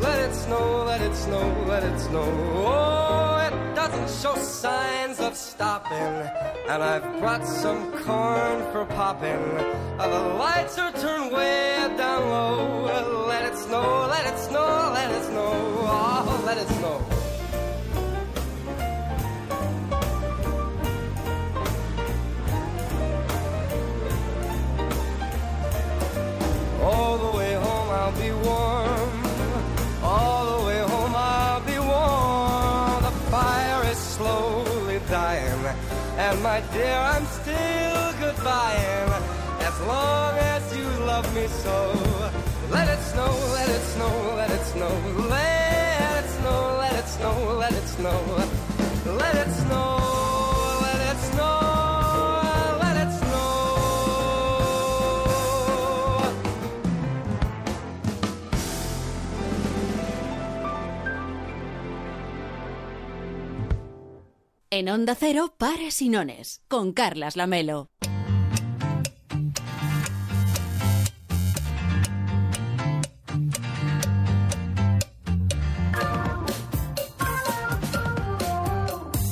let it snow, let it snow, let it snow. Oh, it doesn't show signs of stopping. And I've brought some corn for popping. The lights are turned way down low. Let it snow, let it snow, let it snow. Oh, let it snow. All the way home I'll be warm. And my dear, I'm still goodbying. As long as you love me so. Let it snow, let it snow, let it snow. Let it snow, let it snow, let it snow. Let it snow, let En Onda Cero, pares y nones con Carlas Lamelo.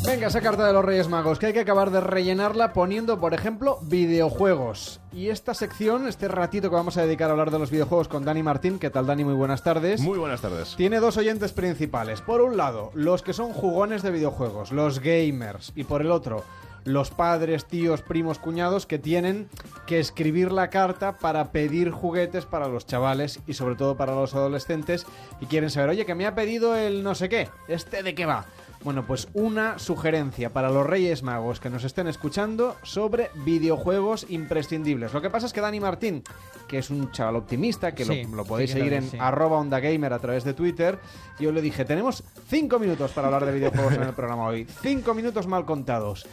Venga, esa carta de los Reyes Magos, que hay que acabar de rellenarla poniendo, por ejemplo, videojuegos. Y esta sección, este ratito que vamos a dedicar a hablar de los videojuegos con Dani Martín, ¿qué tal Dani? Muy buenas tardes. Muy buenas tardes. Tiene dos oyentes principales. Por un lado, los que son jugones de videojuegos, los gamers. Y por el otro, los padres, tíos, primos, cuñados que tienen que escribir la carta para pedir juguetes para los chavales y sobre todo para los adolescentes y quieren saber, oye, que me ha pedido el no sé qué, ¿este de qué va? Bueno, pues una sugerencia para los Reyes Magos que nos estén escuchando sobre videojuegos imprescindibles. Lo que pasa es que Dani Martín, que es un chaval optimista, que Sí, lo, lo podéis sí seguir en sí. arroba onda gamer a través de Twitter, yo le dije, tenemos cinco minutos para hablar de videojuegos en el programa hoy. Cinco minutos mal contados.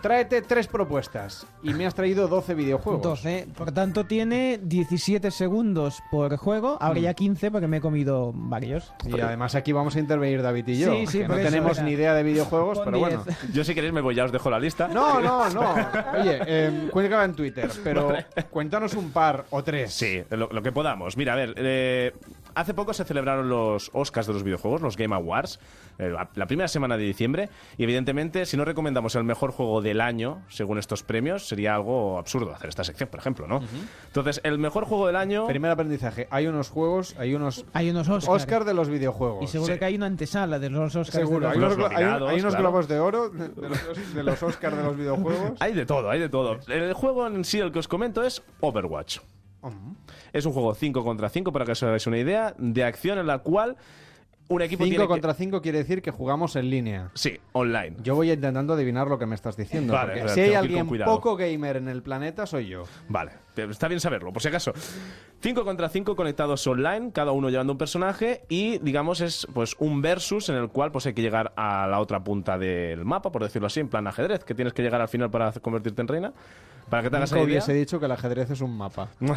Tráete tres propuestas y me has traído 12 videojuegos. 12. Por tanto, tiene 17 segundos por juego. Ahora Mm. ya 15 porque me he comido varios. Y además aquí vamos a intervenir David y yo, Sí, sí, que no tenemos era. ni idea de videojuegos, Pon pero bueno. 10. Yo si queréis me voy, ya os dejo la lista. No, no, no. Oye, eh, cuélgala en Twitter, pero cuéntanos un par o tres. Sí, lo, lo que podamos. Mira, a ver, eh, hace poco se celebraron los Oscars de los videojuegos, los Game Awards, la, primera semana de diciembre, y evidentemente si no recomendamos el mejor juego del año, según estos premios, sería algo absurdo hacer esta sección, por ejemplo, ¿no? Entonces, el mejor juego del año... Primer aprendizaje. Hay unos juegos, hay unos, Hay unos Oscar. Oscar de los videojuegos. Y seguro que hay una antesala de los Oscars. Seguro, de hay los- unos, hay un- hay unos claro. globos de oro de, de los, de los Oscar de los videojuegos. Hay de todo, hay de todo. El juego en sí, el que os comento, es Overwatch. Es un juego 5 contra 5, para que os hagáis una idea, de acción en la cual un equipo 5 tiene que- contra 5 quiere decir que jugamos en línea. Sí, online. Yo voy intentando adivinar lo que me estás diciendo. Vale, porque pero si hay alguien poco gamer en el planeta, soy yo. Vale, pero está bien saberlo, por si acaso. 5 contra 5 conectados online, cada uno llevando un personaje y digamos es pues un versus en el cual pues hay que llegar a la otra punta del mapa, por decirlo así, en plan ajedrez, que tienes que llegar al final para convertirte en reina. Para que te hagas Nunca una idea. hubiese dicho que el ajedrez es un mapa. Una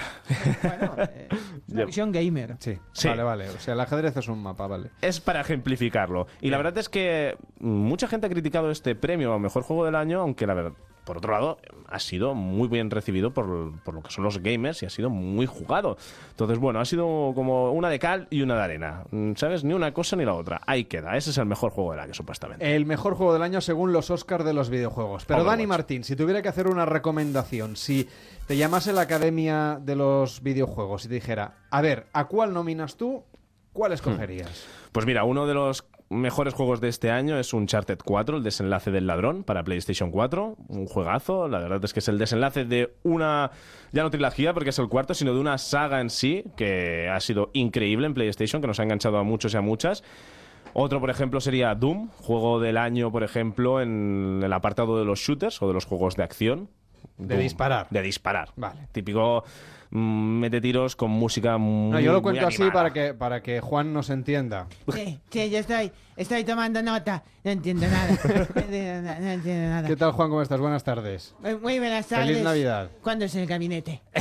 visión gamer. Sí, Sí. vale, vale. O sea, el ajedrez es un mapa, vale. Es para ejemplificarlo. Y la verdad es que mucha gente ha criticado este premio a mejor juego del año, aunque la verdad, por otro lado, ha sido muy bien recibido por, por lo que son los gamers y ha sido muy jugado. Entonces, bueno, ha sido como una de cal y una de arena. Mm, ¿Sabes? Ni una cosa ni la otra. Ahí queda. Ese es el mejor juego del año, supuestamente. El mejor juego del año según los Oscars de los videojuegos. Pero Overwatch. Dani Martín, si tuviera que hacer una recomendación, si te llamase la Academia de los Videojuegos y te dijera, a ver, ¿a cuál nominas tú? ¿Cuál escogerías? Pues mira, uno de los mejores juegos de este año es Uncharted 4, el desenlace del ladrón para PlayStation 4, un juegazo, la verdad es que es el desenlace de una ya no trilogía porque es el cuarto, sino de una saga en sí que ha sido increíble en PlayStation, que nos ha enganchado a muchos y a muchas. Otro, por ejemplo, sería Doom, juego del año, por ejemplo, en el apartado de los shooters o de los juegos de acción. De disparar. De disparar. Vale. Típico mete tiros con música muy No, yo lo muy cuento así para que, para que Juan nos entienda. Sí, sí, yo estoy, estoy tomando nota. No entiendo nada. No entiendo, na- no entiendo nada. ¿Qué tal, Juan? ¿Cómo estás? Buenas tardes. Muy- Muy buenas tardes. Feliz Navidad. ¿Cuándo es el gabinete?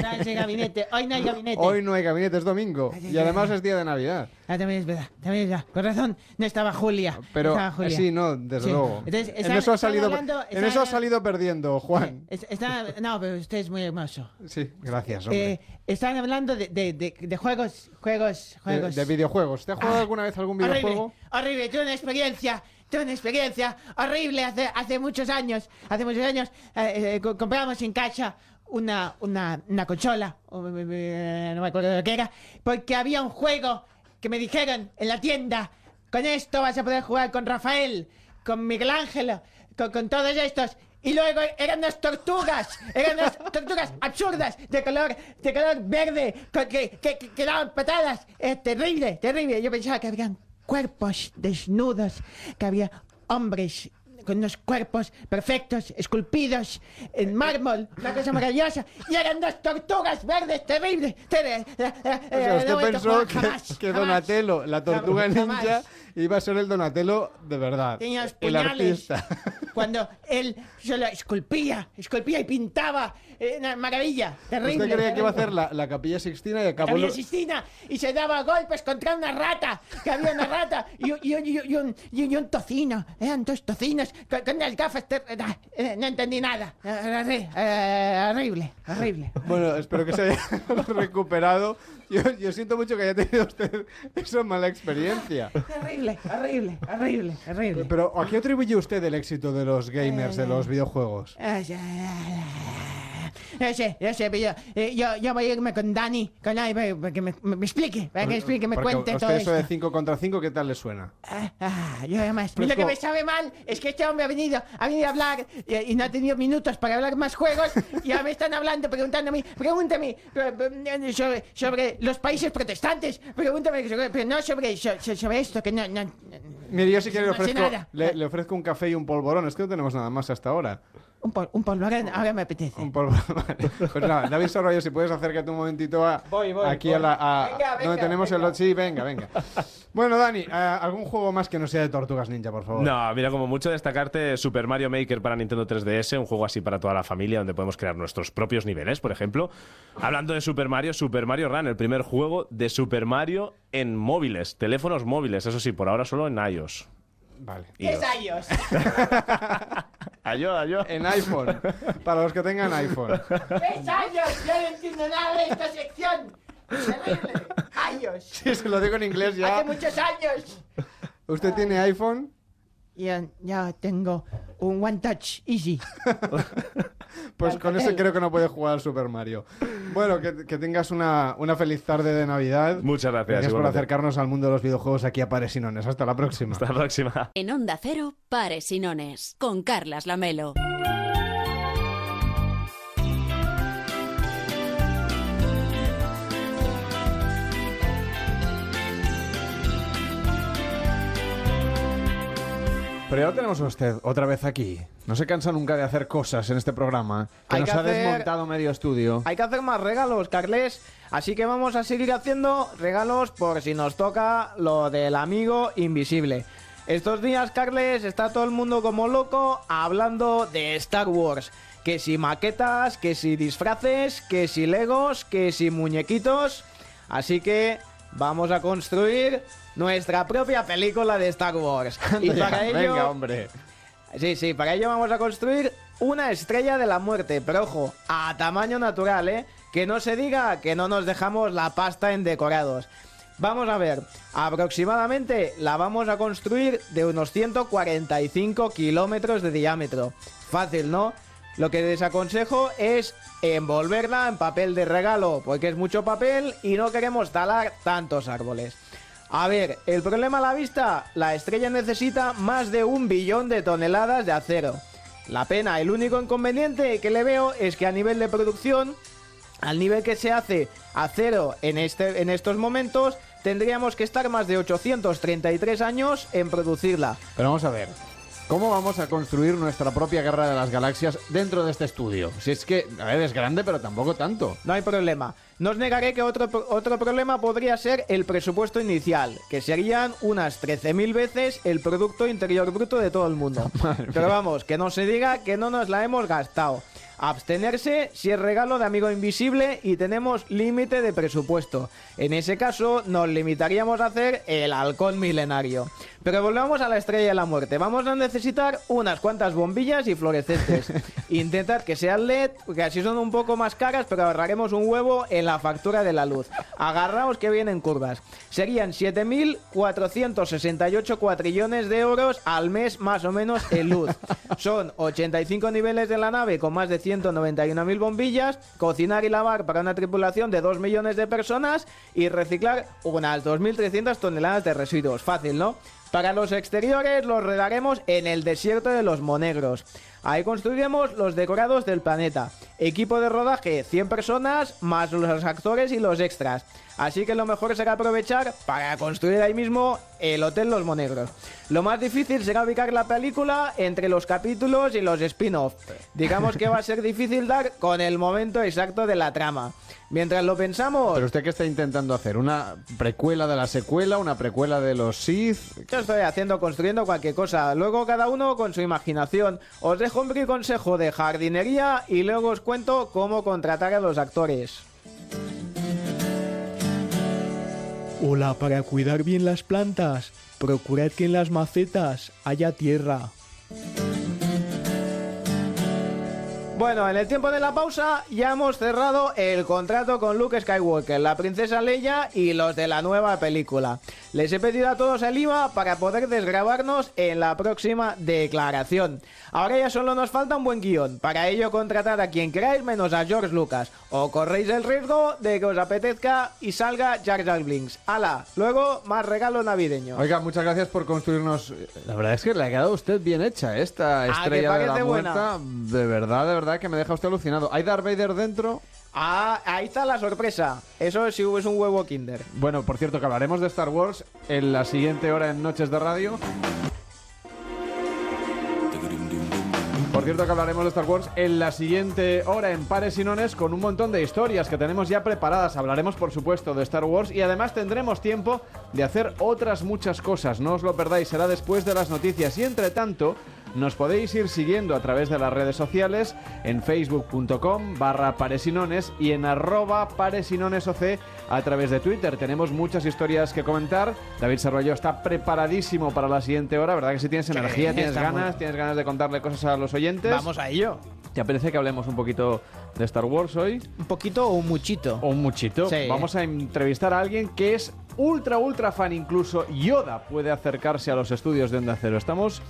¿Cuándo es el gabinete? Hoy no hay gabinete. Hoy no hay gabinete, es domingo. Y además es día de Navidad. Ah, también es verdad, también es verdad. Con razón, no estaba Julia. Pero no estaba Julia. sí, no, desde Sí. luego. Entonces, en eso ha salido, hablando- en eso ha salido perdiendo, Juan. Es- está- no, pero usted es muy hermoso. Sí, gracias, hombre. Eh, están hablando de, de, de, de juegos, juegos, juegos. de videojuegos. ¿Te has jugado Ah, alguna vez algún videojuego? Horrible, horrible, tuve una experiencia, tuve una experiencia horrible hace, hace muchos años, hace muchos años eh, eh, compramos en casa una, una, una consola, eh, eh, no me acuerdo de qué era, porque había un juego que me dijeron en la tienda, con esto vas a poder jugar con Rafael, con Miguel Ángel, con, con todos estos. Y luego eran unas tortugas, eran unas tortugas absurdas, de color, de color verde, con- que, que, daban patadas. Es terrible, terrible. Yo pensaba que habían cuerpos desnudos, que había hombres con unos cuerpos perfectos, esculpidos en mármol, una cosa maravillosa. Y eran dos tortugas verdes terribles. terribles. O sea, usted pensó que, que Donatello, la tortuga Jamás. ninja, iba a ser el Donatello de verdad. Tenía los el puñales. artista. cuando él solo esculpía, esculpía y pintaba. Eh, una maravilla, terrible. Usted creía que iba a hacer la, la capilla Sixtina y acabó... Había lo- Sistina y se daba golpes contra una rata, que había una rata y, y y un- y un, tocino, eran dos tocinos con, con unas gafas, ter- eh, eh, no entendí nada, horri- horrible, horrible. Bueno, espero que se haya recuperado. Yo, yo siento mucho que haya tenido usted esa mala experiencia. Horrible, horrible, horrible, horrible. Pero ¿a qué atribuye usted el éxito de los gamers, de los videojuegos? Ah, Ya sé, ya sé, pero yo, eh, yo, yo voy a irme con Dani, con Dani, para para que me, me- me explique, para que me explique, me Porque cuente a usted todo eso esto. de 5 contra 5, ¿qué tal le suena? Ah, yo además. Pero lo es que como- me sabe mal es que este hombre ha venido, ha venido a hablar y, y no ha tenido minutos para hablar más juegos y ahora me están hablando, preguntándome, pregúntame eh, eh, sobre, sobre los países protestantes, pregúntame sobre, pero no sobre, so- so- sobre esto, que no, no, Mire, yo si quiere le No sé ofrezco, nada. le, le ofrezco un café y un polvorón. Es que no tenemos nada más hasta ahora. Un, pol, un polvorón, ahora me apetece. Un polvorón. Vale. Pues nada, David Sorroyo, si puedes acércate un momentito a, Voy, voy, aquí voy. a la... a- Venga, donde tenemos venga. el... Sí, venga, venga. Bueno, Dani, eh, ¿algún juego más que no sea de Tortugas Ninja, por favor? No, mira, como mucho destacarte Super Mario Maker para Nintendo 3DS, un juego así para toda la familia donde podemos crear nuestros propios niveles, por ejemplo. Hablando de Super Mario, Super Mario Run, el primer juego de Super Mario en móviles, teléfonos móviles, eso sí, por ahora solo en iOS. Vale. ¿Qué es iOS? Ayó, ayó. En iPhone. Para los que tengan iPhone. ¿Qué es iOS? Yo no entiendo nada de esta sección. Terrible. iOS. Si se lo digo en inglés ya. Hace muchos años. ¿Usted tiene iPhone? Ya, ya tengo un One Touch Easy. Pues con ese creo que no puede jugar al Super Mario. Bueno, que, que tengas una, una feliz tarde de Navidad. Muchas gracias. Gracias por acercarnos al mundo de los videojuegos aquí a Pares y Nones. Hasta la próxima. Hasta la próxima. En Onda Cero, Pares y Nones, con Carlas Lamelo. Pero ya lo tenemos a usted otra vez aquí. No se cansa nunca de hacer cosas en este programa. Que Hay nos que ha hacer- desmontado medio estudio. Hay que hacer más regalos, Carles. Así que vamos a seguir haciendo regalos por si nos toca lo del amigo invisible. Estos días, Carles, está todo el mundo como loco hablando de Star Wars. Que si maquetas, que si disfraces, que si legos, que si muñequitos. Así que vamos a construir nuestra propia película de Star Wars. Y ya, para ello... Venga, hombre. Sí, sí, para ello vamos a construir una estrella de la muerte, pero ojo, a tamaño natural, ¿eh? Que no se diga que no nos dejamos la pasta en decorados. Vamos a ver, aproximadamente la vamos a construir de unos 145 kilómetros de diámetro. Fácil, ¿no? Lo que desaconsejo es envolverla en papel de regalo, porque es mucho papel y no queremos talar tantos árboles. A ver, el problema a la vista, la estrella necesita más de un billón de toneladas de acero. La pena, el único inconveniente que le veo es que a nivel de producción, al nivel que se hace acero en, este, en estos momentos, tendríamos que estar más de 833 años en producirla. Pero vamos a ver. ¿Cómo vamos a construir nuestra propia guerra de las galaxias dentro de este estudio? Si es que, a ver, es grande, pero tampoco tanto. No hay problema. No os negaré que otro, otro problema podría ser el presupuesto inicial, que serían unas 13.000 veces el Producto Interior Bruto de todo el mundo. Pero vamos, que no se diga que no nos la hemos gastado. Abstenerse si es regalo de amigo invisible y tenemos límite de presupuesto. En ese caso nos limitaríamos a hacer el halcón milenario. Pero volvamos a la estrella de la muerte. Vamos a necesitar unas cuantas bombillas y fluorescentes. Intentad que sean LED, que así son un poco más caras, pero ahorraremos un huevo en la factura de la luz. Agarraos que vienen curvas. Serían 7.468 cuatrillones de euros al mes más o menos en luz. Son 85 niveles de la nave con más de 191.000 bombillas, cocinar y lavar para una tripulación de 2 millones de personas y reciclar unas 2.300 toneladas de residuos. Fácil, ¿no? Para los exteriores los regaremos en el desierto de los Monegros. Ahí construiremos los decorados del planeta. Equipo de rodaje 100 personas más los actores y los extras. Así que lo mejor será aprovechar para construir ahí mismo el Hotel Los Monegros. Lo más difícil será ubicar la película entre los capítulos y los spin-off. Digamos que va a ser difícil dar con el momento exacto de la trama. Mientras lo pensamos... ¿Pero usted qué está intentando hacer? ¿Una precuela de la secuela? ¿Una precuela de los Sith? Yo estoy haciendo, construyendo cualquier cosa. Luego cada uno con su imaginación. Os dejo breve consejo de jardinería y luego os cuento cómo contratar a los actores. Hola, para cuidar bien las plantas, procurad que en las macetas haya tierra. Bueno, en el tiempo de la pausa ya hemos cerrado el contrato con Luke Skywalker, la princesa Leia y los de la nueva película. Les he pedido a todos el IVA para poder desgrabarnos en la próxima declaración. Ahora ya solo nos falta un buen guion. Para ello contratad a quien queráis menos a George Lucas. O corréis el riesgo de que os apetezca y salga Jar Jar Blinks. ¡Hala! Luego más regalo navideño. Oiga, muchas gracias por construirnos. La verdad es que le ha quedado usted bien hecha esta Ah, estrella de la muerta. De verdad, de verdad que me deja usted alucinado. ¿Hay Darth Vader dentro? Ah, ahí está la sorpresa. Eso sí es un huevo Kinder. Bueno, por cierto, que hablaremos de Star Wars en la siguiente hora en Noches de Radio. Por cierto que hablaremos de Star Wars en la siguiente hora en Pares y Nones con un montón de historias que tenemos ya preparadas. Hablaremos por supuesto de Star Wars y además tendremos tiempo de hacer otras muchas cosas. No os lo perdáis, será después de las noticias. Y entre tanto, nos podéis ir siguiendo a través de las redes sociales en facebook.com barra paresinones y en arroba paresinonesoc a través de Twitter. Tenemos muchas historias que comentar. David Sarroyo está preparadísimo para la siguiente hora, ¿verdad que si tienes energía, tienes ganas, muy- tienes ganas de contarle cosas a los oyentes? Vamos a ello. ¿Te apetece que hablemos un poquito de Star Wars hoy? Un poquito o un muchito. O un muchito. Sí. Vamos a entrevistar a alguien que es ultra, ultra fan. Incluso Yoda puede acercarse a los estudios de Onda Cero. Estamos,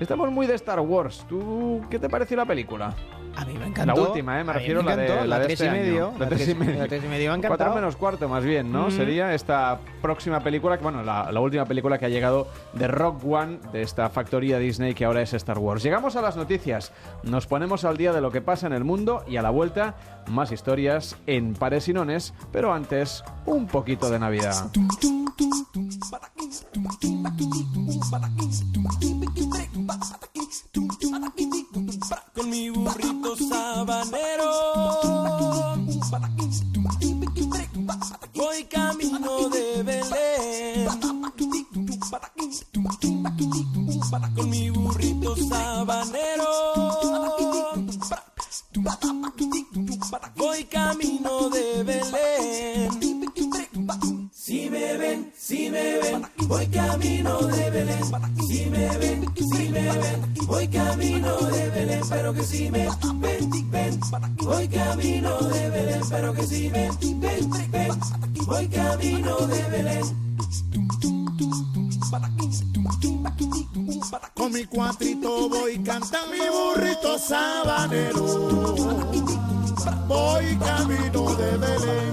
estamos muy de Star Wars. ¿Tú qué te pareció la película? A mí me La encantó. última, ¿eh? Me refiero a la de, la de tres este y medio. año. La tres y medio. La tres y medio me ha Cuatro menos cuarto, más bien, ¿no? Mm. Sería esta próxima película, que bueno, la, la última película que ha llegado de Rock One, de esta factoría Disney que ahora es Star Wars. Llegamos a las noticias, nos ponemos al día de lo que pasa en el mundo y a la vuelta, más historias en Pares y Nones, pero antes, un poquito de Navidad. Con mi burrito sabanero. Voy camino de Belén. Con mi burrito sabanero. Voy camino de Belén Si me ven, si me ven Voy camino de Belén Si me ven, si me ven Voy camino de Belén Pero que si me ven, ven Voy camino de Belén Pero que si me ven, ven Voy camino de Belén Con mi cuatrito voy cantando mi burrito sabanero. Voy camino de Belén.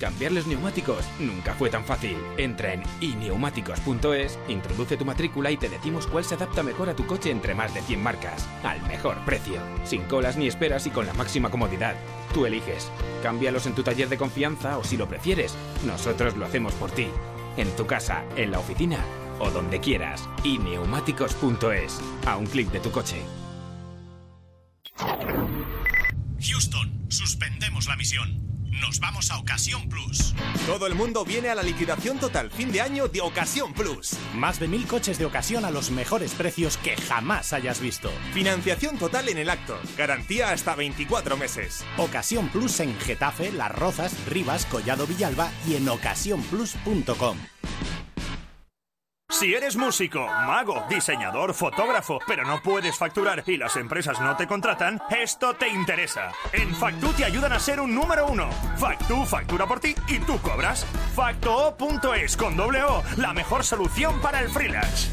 Cambiarles neumáticos nunca fue tan fácil. Entra en ineumáticos.es, introduce tu matrícula y te decimos cuál se adapta mejor a tu coche entre más de 100 marcas, al mejor precio, sin colas ni esperas y con la máxima comodidad. Tú eliges. Cámbialos en tu taller de confianza o si lo prefieres, nosotros lo hacemos por ti. En tu casa, en la oficina o donde quieras. ineumáticos.es, a un clic de tu coche. Houston, suspendemos la misión. Nos vamos a Ocasión Plus. Todo el mundo viene a la liquidación total fin de año de Ocasión Plus. Más de mil coches de ocasión a los mejores precios que jamás hayas visto. Financiación total en el acto. Garantía hasta 24 meses. Ocasión Plus en Getafe, Las Rozas, Rivas, Collado Villalba y en ocasiónplus.com. Si eres músico, mago, diseñador, fotógrafo, pero no puedes facturar y las empresas no te contratan, esto te interesa. En Factu te ayudan a ser un número uno. Factu factura por ti y tú cobras. Factoo.es con doble O, la mejor solución para el freelance.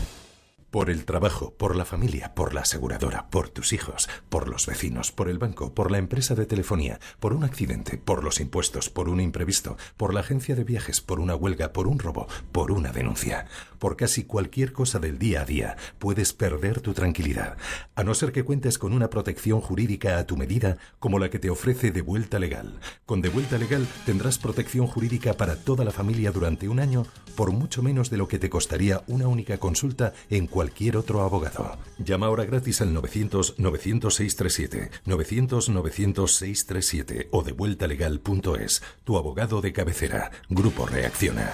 Por el trabajo, por la familia, por la aseguradora, por tus hijos, por los vecinos, por el banco, por la empresa de telefonía, por un accidente, por los impuestos, por un imprevisto, por la agencia de viajes, por una huelga, por un robo, por una denuncia. Por casi cualquier cosa del día a día puedes perder tu tranquilidad, a no ser que cuentes con una protección jurídica a tu medida como la que te ofrece De Vuelta Legal. Con De Vuelta Legal tendrás protección jurídica para toda la familia durante un año por mucho menos de lo que te costaría una única consulta en cualquier otro abogado. Llama ahora gratis al 900-900-637, 900-900-637 o devueltalegal.es. Tu abogado de cabecera. Grupo Reacciona.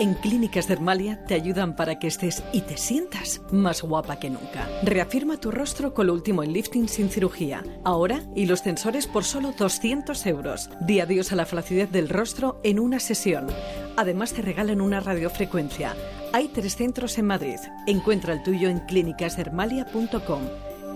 En Clínicas Dermalia te ayudan para que estés y te sientas más guapa que nunca. Reafirma tu rostro con lo último en lifting sin cirugía. Ahora y los tensores por solo 200 euros. Di adiós a la flacidez del rostro en una sesión. Además te regalan una radiofrecuencia. Hay tres centros en Madrid. Encuentra el tuyo en clínicasdermalia.com.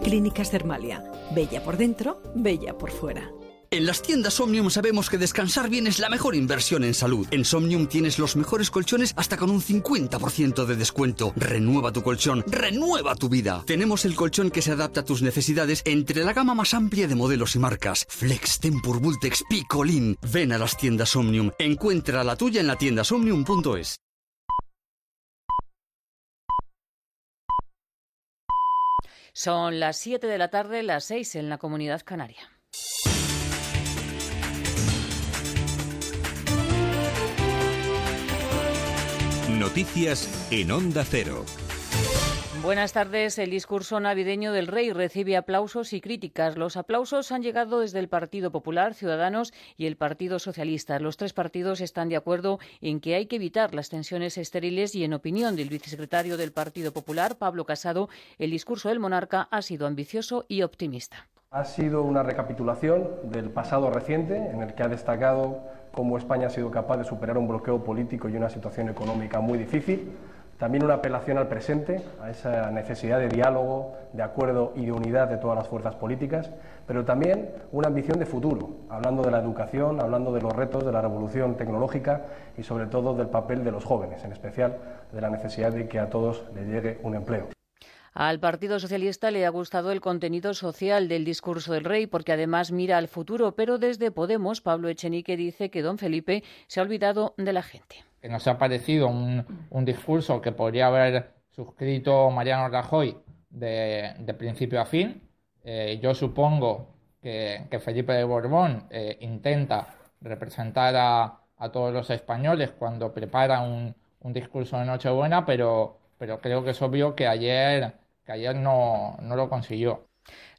Clínicas Dermalia. Bella por dentro, bella por fuera. En las tiendas Omnium sabemos que descansar bien es la mejor inversión en salud. En Somnium tienes los mejores colchones hasta con un 50% de descuento. Renueva tu colchón, renueva tu vida. Tenemos el colchón que se adapta a tus necesidades entre la gama más amplia de modelos y marcas. Flex, Tempur, Vultex, Picolin. Ven a las tiendas Omnium. Encuentra la tuya en la tienda somnium.es. Son las 7 de la tarde, las 6 en la comunidad canaria. Noticias en Onda Cero. Buenas tardes. El discurso navideño del rey recibe aplausos y críticas. Los aplausos han llegado desde el Partido Popular, Ciudadanos y el Partido Socialista. Los tres partidos están de acuerdo en que hay que evitar las tensiones estériles y, en opinión del vicesecretario del Partido Popular, Pablo Casado, el discurso del monarca ha sido ambicioso y optimista. Ha sido una recapitulación del pasado reciente en el que ha destacado cómo España ha sido capaz de superar un bloqueo político y una situación económica muy difícil. También una apelación al presente, a esa necesidad de diálogo, de acuerdo y de unidad de todas las fuerzas políticas, pero también una ambición de futuro, hablando de la educación, hablando de los retos de la revolución tecnológica y sobre todo del papel de los jóvenes, en especial de la necesidad de que a todos les llegue un empleo. Al Partido Socialista le ha gustado el contenido social del discurso del rey porque además mira al futuro, pero desde Podemos Pablo Echenique dice que don Felipe se ha olvidado de la gente. Nos ha parecido un, un discurso que podría haber suscrito Mariano Rajoy de, de principio a fin. Eh, yo supongo que, que, Felipe de Borbón eh, intenta representar a, a, todos los españoles cuando prepara un, un discurso de Nochebuena, pero, pero creo que es obvio que ayer que ayer no, lo consiguió.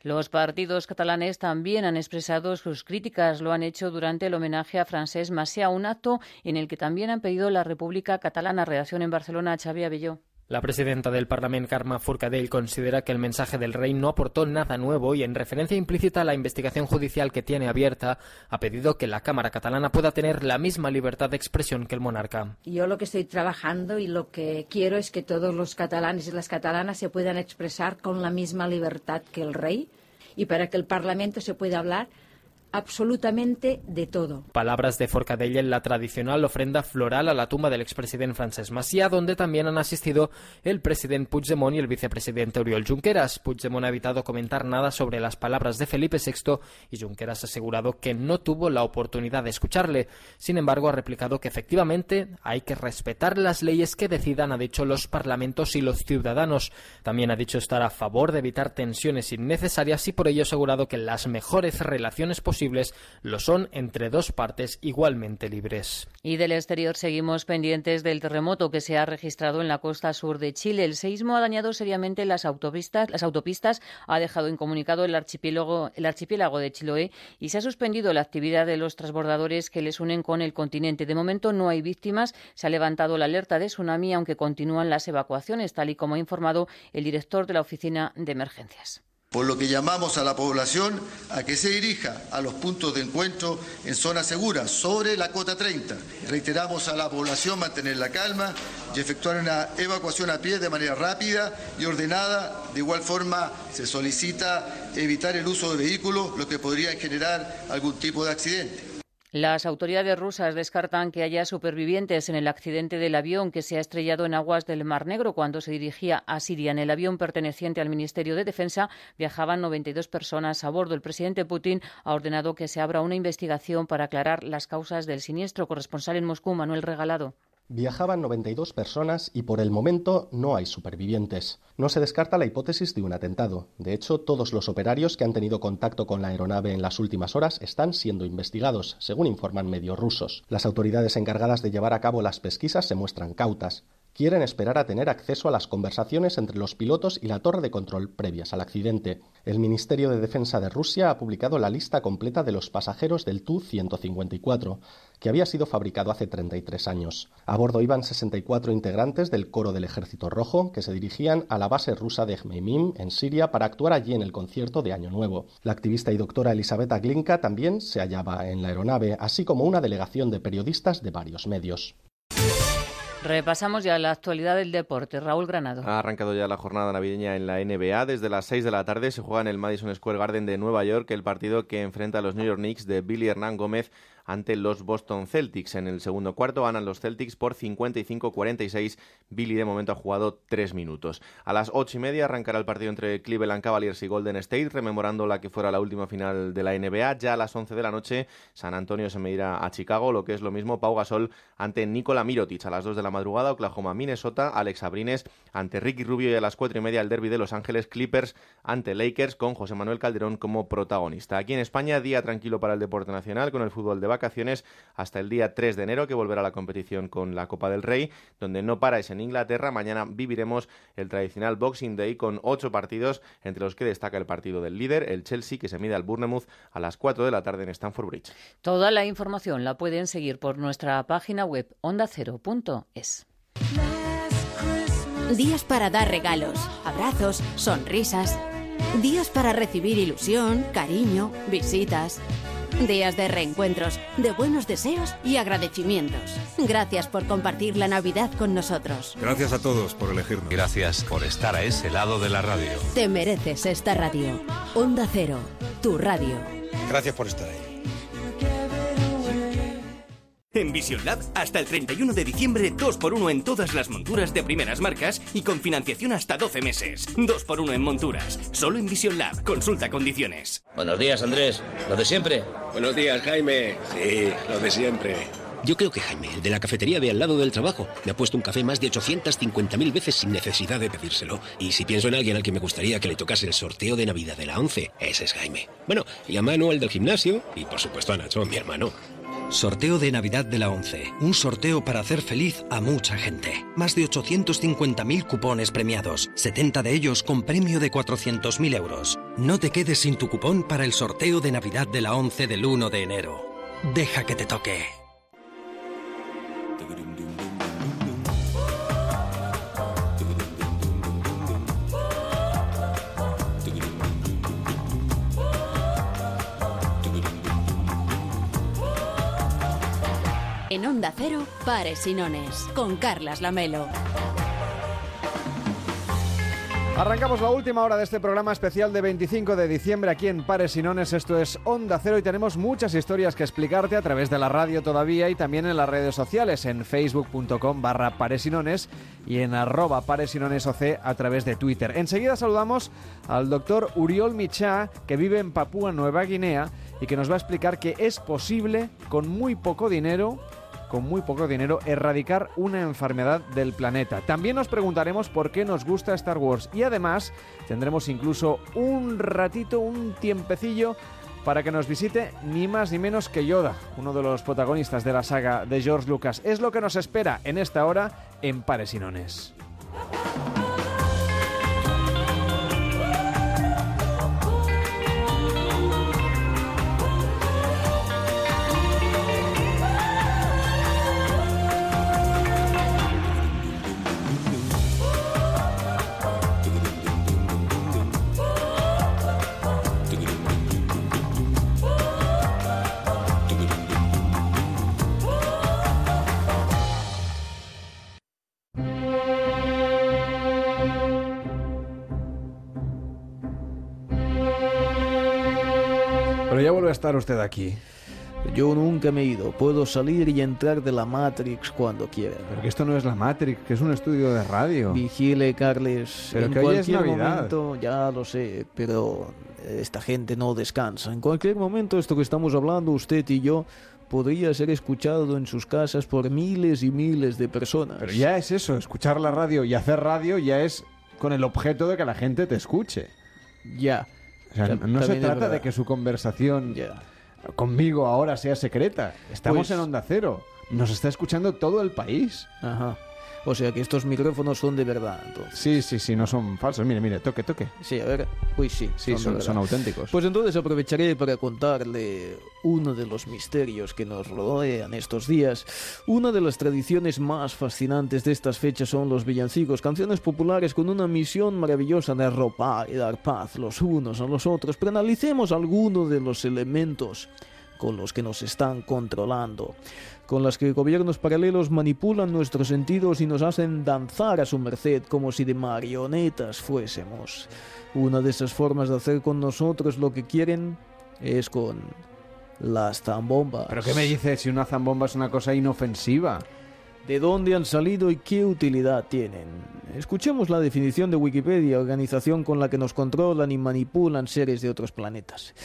Los partidos catalanes también han expresado sus críticas. Lo han hecho durante el homenaje a Francesc Macià, un acto en el que también han pedido la República Catalana. Redacción en Barcelona, Xavi Abelló. La presidenta del Parlamento, Carme Forcadell, considera que el mensaje del rey no aportó nada nuevo y, en referencia implícita a la investigación judicial que tiene abierta, ha pedido que la Cámara catalana pueda tener la misma libertad de expresión que el monarca. Yo lo que estoy trabajando y lo que quiero es que todos los catalanes y las catalanas se puedan expresar con la misma libertad que el rey y para que el Parlamento se pueda hablar absolutamente de todo. Palabras de Forcadell en la tradicional ofrenda floral a la tumba del expresidente Francesc Macià, donde también han asistido el presidente Puigdemont y el vicepresidente Oriol Junqueras. Puigdemont ha evitado comentar nada sobre las palabras de Felipe VI y Junqueras ha asegurado que no tuvo la oportunidad de escucharle. Sin embargo, ha replicado que efectivamente hay que respetar las leyes que decidan, ha dicho, los parlamentos y los ciudadanos. También ha dicho estar a favor de evitar tensiones innecesarias y por ello ha asegurado que las mejores relaciones posibles lo son entre dos partes igualmente libres. Y del exterior seguimos pendientes del terremoto que se ha registrado en la costa sur de Chile. El seísmo ha dañado seriamente las autopistas, las autopistas ha dejado incomunicado el archipiélago, el archipiélago de Chiloé y se ha suspendido la actividad de los transbordadores que les unen con el continente. De momento no hay víctimas, se ha levantado la alerta de tsunami, aunque continúan las evacuaciones, tal y como ha informado el director de la Oficina de Emergencias. Por lo que llamamos a la población a que se dirija a los puntos de encuentro en zonas seguras sobre la cota 30. Reiteramos a la población mantener la calma y efectuar una evacuación a pie de manera rápida y ordenada. De igual forma, se solicita evitar el uso de vehículos, lo que podría generar algún tipo de accidente. Las autoridades rusas descartan que haya supervivientes en el accidente del avión que se ha estrellado en aguas del Mar Negro cuando se dirigía a Siria. En el avión perteneciente al Ministerio de Defensa viajaban 92 personas a bordo. El presidente Putin ha ordenado que se abra una investigación para aclarar las causas del siniestro. Corresponsal en Moscú, Manuel Regalado. Viajaban 92 personas y por el momento no hay supervivientes. No se descarta la hipótesis de un atentado. De hecho, todos los operarios que han tenido contacto con la aeronave en las últimas horas están siendo investigados, según informan medios rusos. Las autoridades encargadas de llevar a cabo las pesquisas se muestran cautas quieren esperar a tener acceso a las conversaciones entre los pilotos y la torre de control previas al accidente. El Ministerio de Defensa de Rusia ha publicado la lista completa de los pasajeros del Tu-154, que había sido fabricado hace 33 años. A bordo iban 64 integrantes del Coro del Ejército Rojo, que se dirigían a la base rusa de Hmeimim, en Siria, para actuar allí en el concierto de Año Nuevo. La activista y doctora Elisabetta Glinka también se hallaba en la aeronave, así como una delegación de periodistas de varios medios. Repasamos ya la actualidad del deporte. Raúl Granado. Ha arrancado ya la jornada navideña en la NBA. Desde las 6 de la tarde se juega en el Madison Square Garden de Nueva York el partido que enfrenta a los New York Knicks de Billy Hernán Gómez ante los Boston Celtics. En el segundo cuarto ganan los Celtics por 55-46. Billy de momento ha jugado tres minutos. A las ocho y media arrancará el partido entre Cleveland Cavaliers y Golden State, rememorando la que fuera la última final de la NBA. Ya a las 11 de la noche San Antonio se medirá a Chicago, lo que es lo mismo Pau Gasol ante Nikola Mirotic. A las 2 de la madrugada Oklahoma Minnesota, Alex Abrines ante Ricky Rubio y a las cuatro y media el derby de Los Ángeles Clippers ante Lakers con José Manuel Calderón como protagonista. Aquí en España, día tranquilo para el deporte nacional con el fútbol de vacaciones hasta el día 3 de enero, que volverá la competición con la Copa del Rey, donde no paráis en Inglaterra. Mañana viviremos el tradicional Boxing Day con ocho partidos, entre los que destaca el partido del líder, el Chelsea, que se mide al Bournemouth a las 4 de la tarde en Stamford Bridge. Toda la información la pueden seguir por nuestra página web ondacero.es. Días para dar regalos, abrazos, sonrisas. Días para recibir ilusión, cariño, visitas. Días de reencuentros, de buenos deseos y agradecimientos. Gracias por compartir la Navidad con nosotros. Gracias a todos por elegirnos. Gracias por estar a ese lado de la radio. Te mereces esta radio. Onda Cero, tu radio. Gracias por estar ahí. En Vision Lab, hasta el 31 de diciembre, 2x1 en todas las monturas de primeras marcas y con financiación hasta 12 meses. 2x1 en monturas. Solo en Vision Lab. Consulta condiciones. Buenos días, Andrés. ¿Lo de siempre? Buenos días, Jaime. Sí, lo de siempre. Yo creo que Jaime, el de la cafetería de al lado del trabajo, me ha puesto un café más de 850.000 veces sin necesidad de pedírselo. Y si pienso en alguien al que me gustaría que le tocase el sorteo de Navidad de la 11, ese es Jaime. Bueno, y a Manu, el del gimnasio, y por supuesto a Nacho, mi hermano. Sorteo de Navidad de la 11. Un sorteo para hacer feliz a mucha gente. Más de 850.000 cupones premiados, 70 de ellos con premio de 400.000 euros. No te quedes sin tu cupón para el sorteo de Navidad de la 11 del 1 de enero. Deja que te toque. En Onda Cero, Pares y Nones, con Carlas Lamelo. Arrancamos la última hora de este programa especial de 25 de diciembre aquí en Pares y Nones. Esto es Onda Cero y tenemos muchas historias que explicarte a través de la radio todavía y también en las redes sociales, en facebook.com barra Pares y en arroba Pares y Nones OC a través de Twitter. Enseguida saludamos al doctor Uriol Michá, que vive en Papúa Nueva Guinea y que nos va a explicar que es posible, con muy poco dinero, con muy poco dinero erradicar una enfermedad del planeta. También nos preguntaremos por qué nos gusta Star Wars y además tendremos incluso un ratito, un tiempecillo para que nos visite ni más ni menos que Yoda, uno de los protagonistas de la saga de George Lucas. Es lo que nos espera en esta hora en Pares y Nones. Vuelve a estar usted aquí. Yo nunca me he ido. Puedo salir y entrar de la Matrix cuando quiera. Pero que esto no es la Matrix, que es un estudio de radio. Vigile, Carles. Pero en que hoy es cualquier Navidad. momento, ya lo sé, pero esta gente no descansa. En cualquier momento, esto que estamos hablando, usted y yo, podría ser escuchado en sus casas por miles y miles de personas. Pero ya es eso, escuchar la radio y hacer radio ya es con el objeto de que la gente te escuche. Ya. O sea, Ta- no se trata de que su conversación conmigo ahora sea secreta. Estamos Pues- en Onda Cero. Nos está escuchando todo el país. Ajá. O sea que estos micrófonos son de verdad, entonces. Sí, sí, sí, no son falsos. Mire, mire, toque, toque. Sí, a ver. Uy, sí. Sí, son, verdad. son auténticos. Pues entonces aprovecharé para contarle uno de los misterios que nos rodean estos días. Una de las tradiciones más fascinantes de estas fechas son los villancicos, canciones populares con una misión maravillosa de arropar y dar paz los unos a los otros. Pero analicemos algunos de los elementos con los que nos están controlando, con las que gobiernos paralelos manipulan nuestros sentidos y nos hacen danzar a su merced como si de marionetas fuésemos. Una de esas formas de hacer con nosotros lo que quieren es con las zambombas. ¿Pero qué me dice si una zambomba es una cosa inofensiva? ¿De dónde han salido y qué utilidad tienen? Escuchemos la definición de Wikipedia, organización con la que nos controlan y manipulan seres de otros planetas.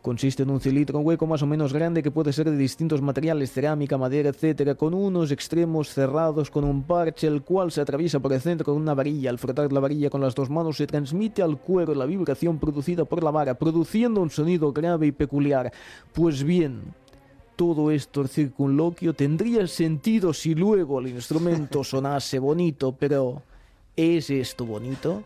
Consiste en un cilindro hueco más o menos grande que puede ser de distintos materiales, cerámica, madera, etcétera, con unos extremos cerrados con un parche, el cual se atraviesa por el centro con una varilla. Al frotar la varilla con las dos manos se transmite al cuero la vibración producida por la vara, produciendo un sonido grave y peculiar. Pues bien, todo esto el circunloquio tendría sentido si luego el instrumento sonase bonito, pero ¿es esto bonito?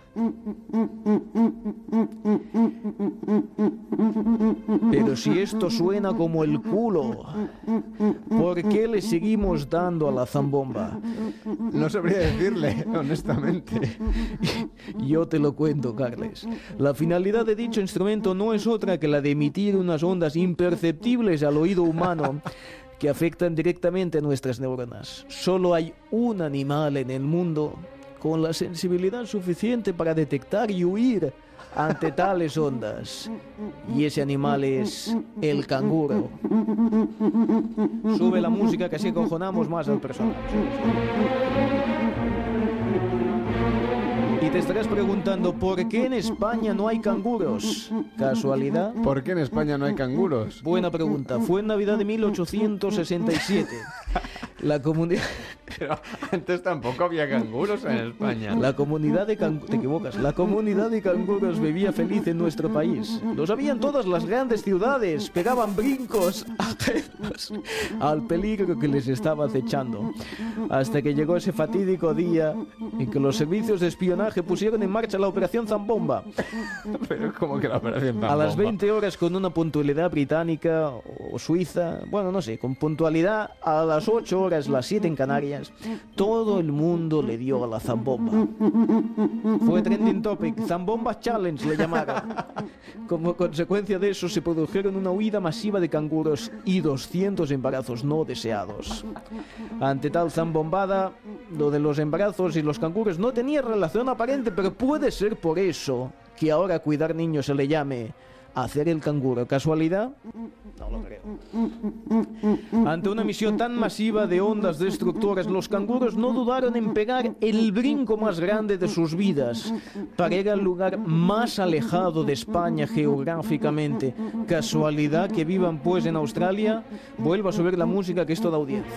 Pero si esto suena como el culo, ¿por qué le seguimos dando a la zambomba? No sabría decirle, honestamente. Yo te lo cuento, Carles. La finalidad de dicho instrumento no es otra que la de emitir unas ondas imperceptibles al oído humano que afectan directamente a nuestras neuronas. Solo hay un animal en el mundo con la sensibilidad suficiente para detectar y huir ante tales ondas. Y ese animal es el canguro. Sube la música que así acojonamos más al personaje. Y te estarás preguntando por qué en España no hay canguros. ¿Casualidad? ¿Por qué en España no hay canguros? Buena pregunta. Fue en Navidad de 1867. La comunidad... Pero antes tampoco había canguros en España. La comunidad de canguros... Te equivocas. La comunidad de canguros vivía feliz en nuestro país. Lo sabían todas las grandes ciudades. Pegaban brincos ajenos al peligro que les estaba acechando. Hasta que llegó ese fatídico día en que los servicios de espionaje pusieron en marcha la Operación Zambomba. Pero como que la operación A las Zambomba? 20 horas con una puntualidad británica o suiza, bueno, no sé, con puntualidad a las 8 horas, las 7 en Canarias, todo el mundo le dio a la zambomba. Fue trending topic, Zambomba Challenge le llamaron. Como consecuencia de eso se produjeron una huida masiva de canguros y 200 embarazos no deseados. Ante tal zambombada, lo de los embarazos y los canguros no tenía relación aparente, pero puede ser por eso que ahora cuidar niños se le llame hacer el canguro. ¿Casualidad? No lo creo. Ante una emisión tan masiva de ondas destructoras, los canguros no dudaron en pegar el brinco más grande de sus vidas para ir al lugar más alejado de España geográficamente. ¿Casualidad que vivan pues en Australia? Vuelvo a subir la música que esto da audiencia.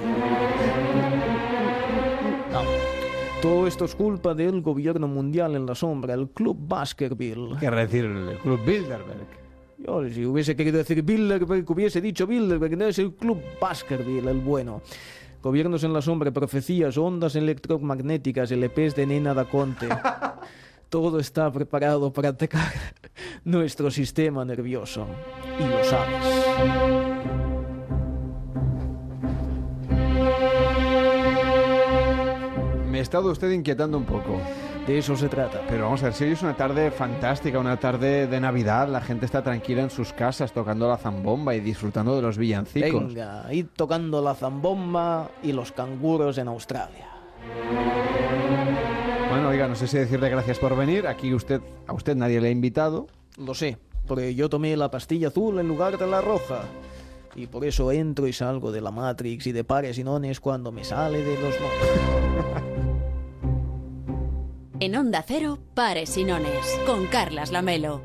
Todo esto es culpa del gobierno mundial en la sombra, el Club Baskerville. Quiere decir el Club Bilderberg. Yo, si hubiese querido decir Bilderberg, hubiese dicho Bilderberg, no es el Club Baskerville, el bueno. Gobiernos en la sombra, profecías, ondas electromagnéticas, LPs de Nena da Conte. Todo está preparado para atacar nuestro sistema nervioso. Y lo sabes. Me ha estado usted inquietando un poco. De eso se trata. Pero vamos a ver, si hoy es una tarde fantástica, una tarde de Navidad, la gente está tranquila en sus casas tocando la zambomba y disfrutando de los villancicos. Venga, ir tocando la zambomba y los canguros en Australia. Bueno, oiga, no sé si decirle gracias por venir. Aquí usted, a usted nadie le ha invitado. Lo sé. porque yo tomé la pastilla azul en lugar de la roja. Y por eso entro y salgo de la Matrix y de pares y nones cuando me sale de los nones. En Onda Cero, Pares y Nones, con Carlas Lamelo.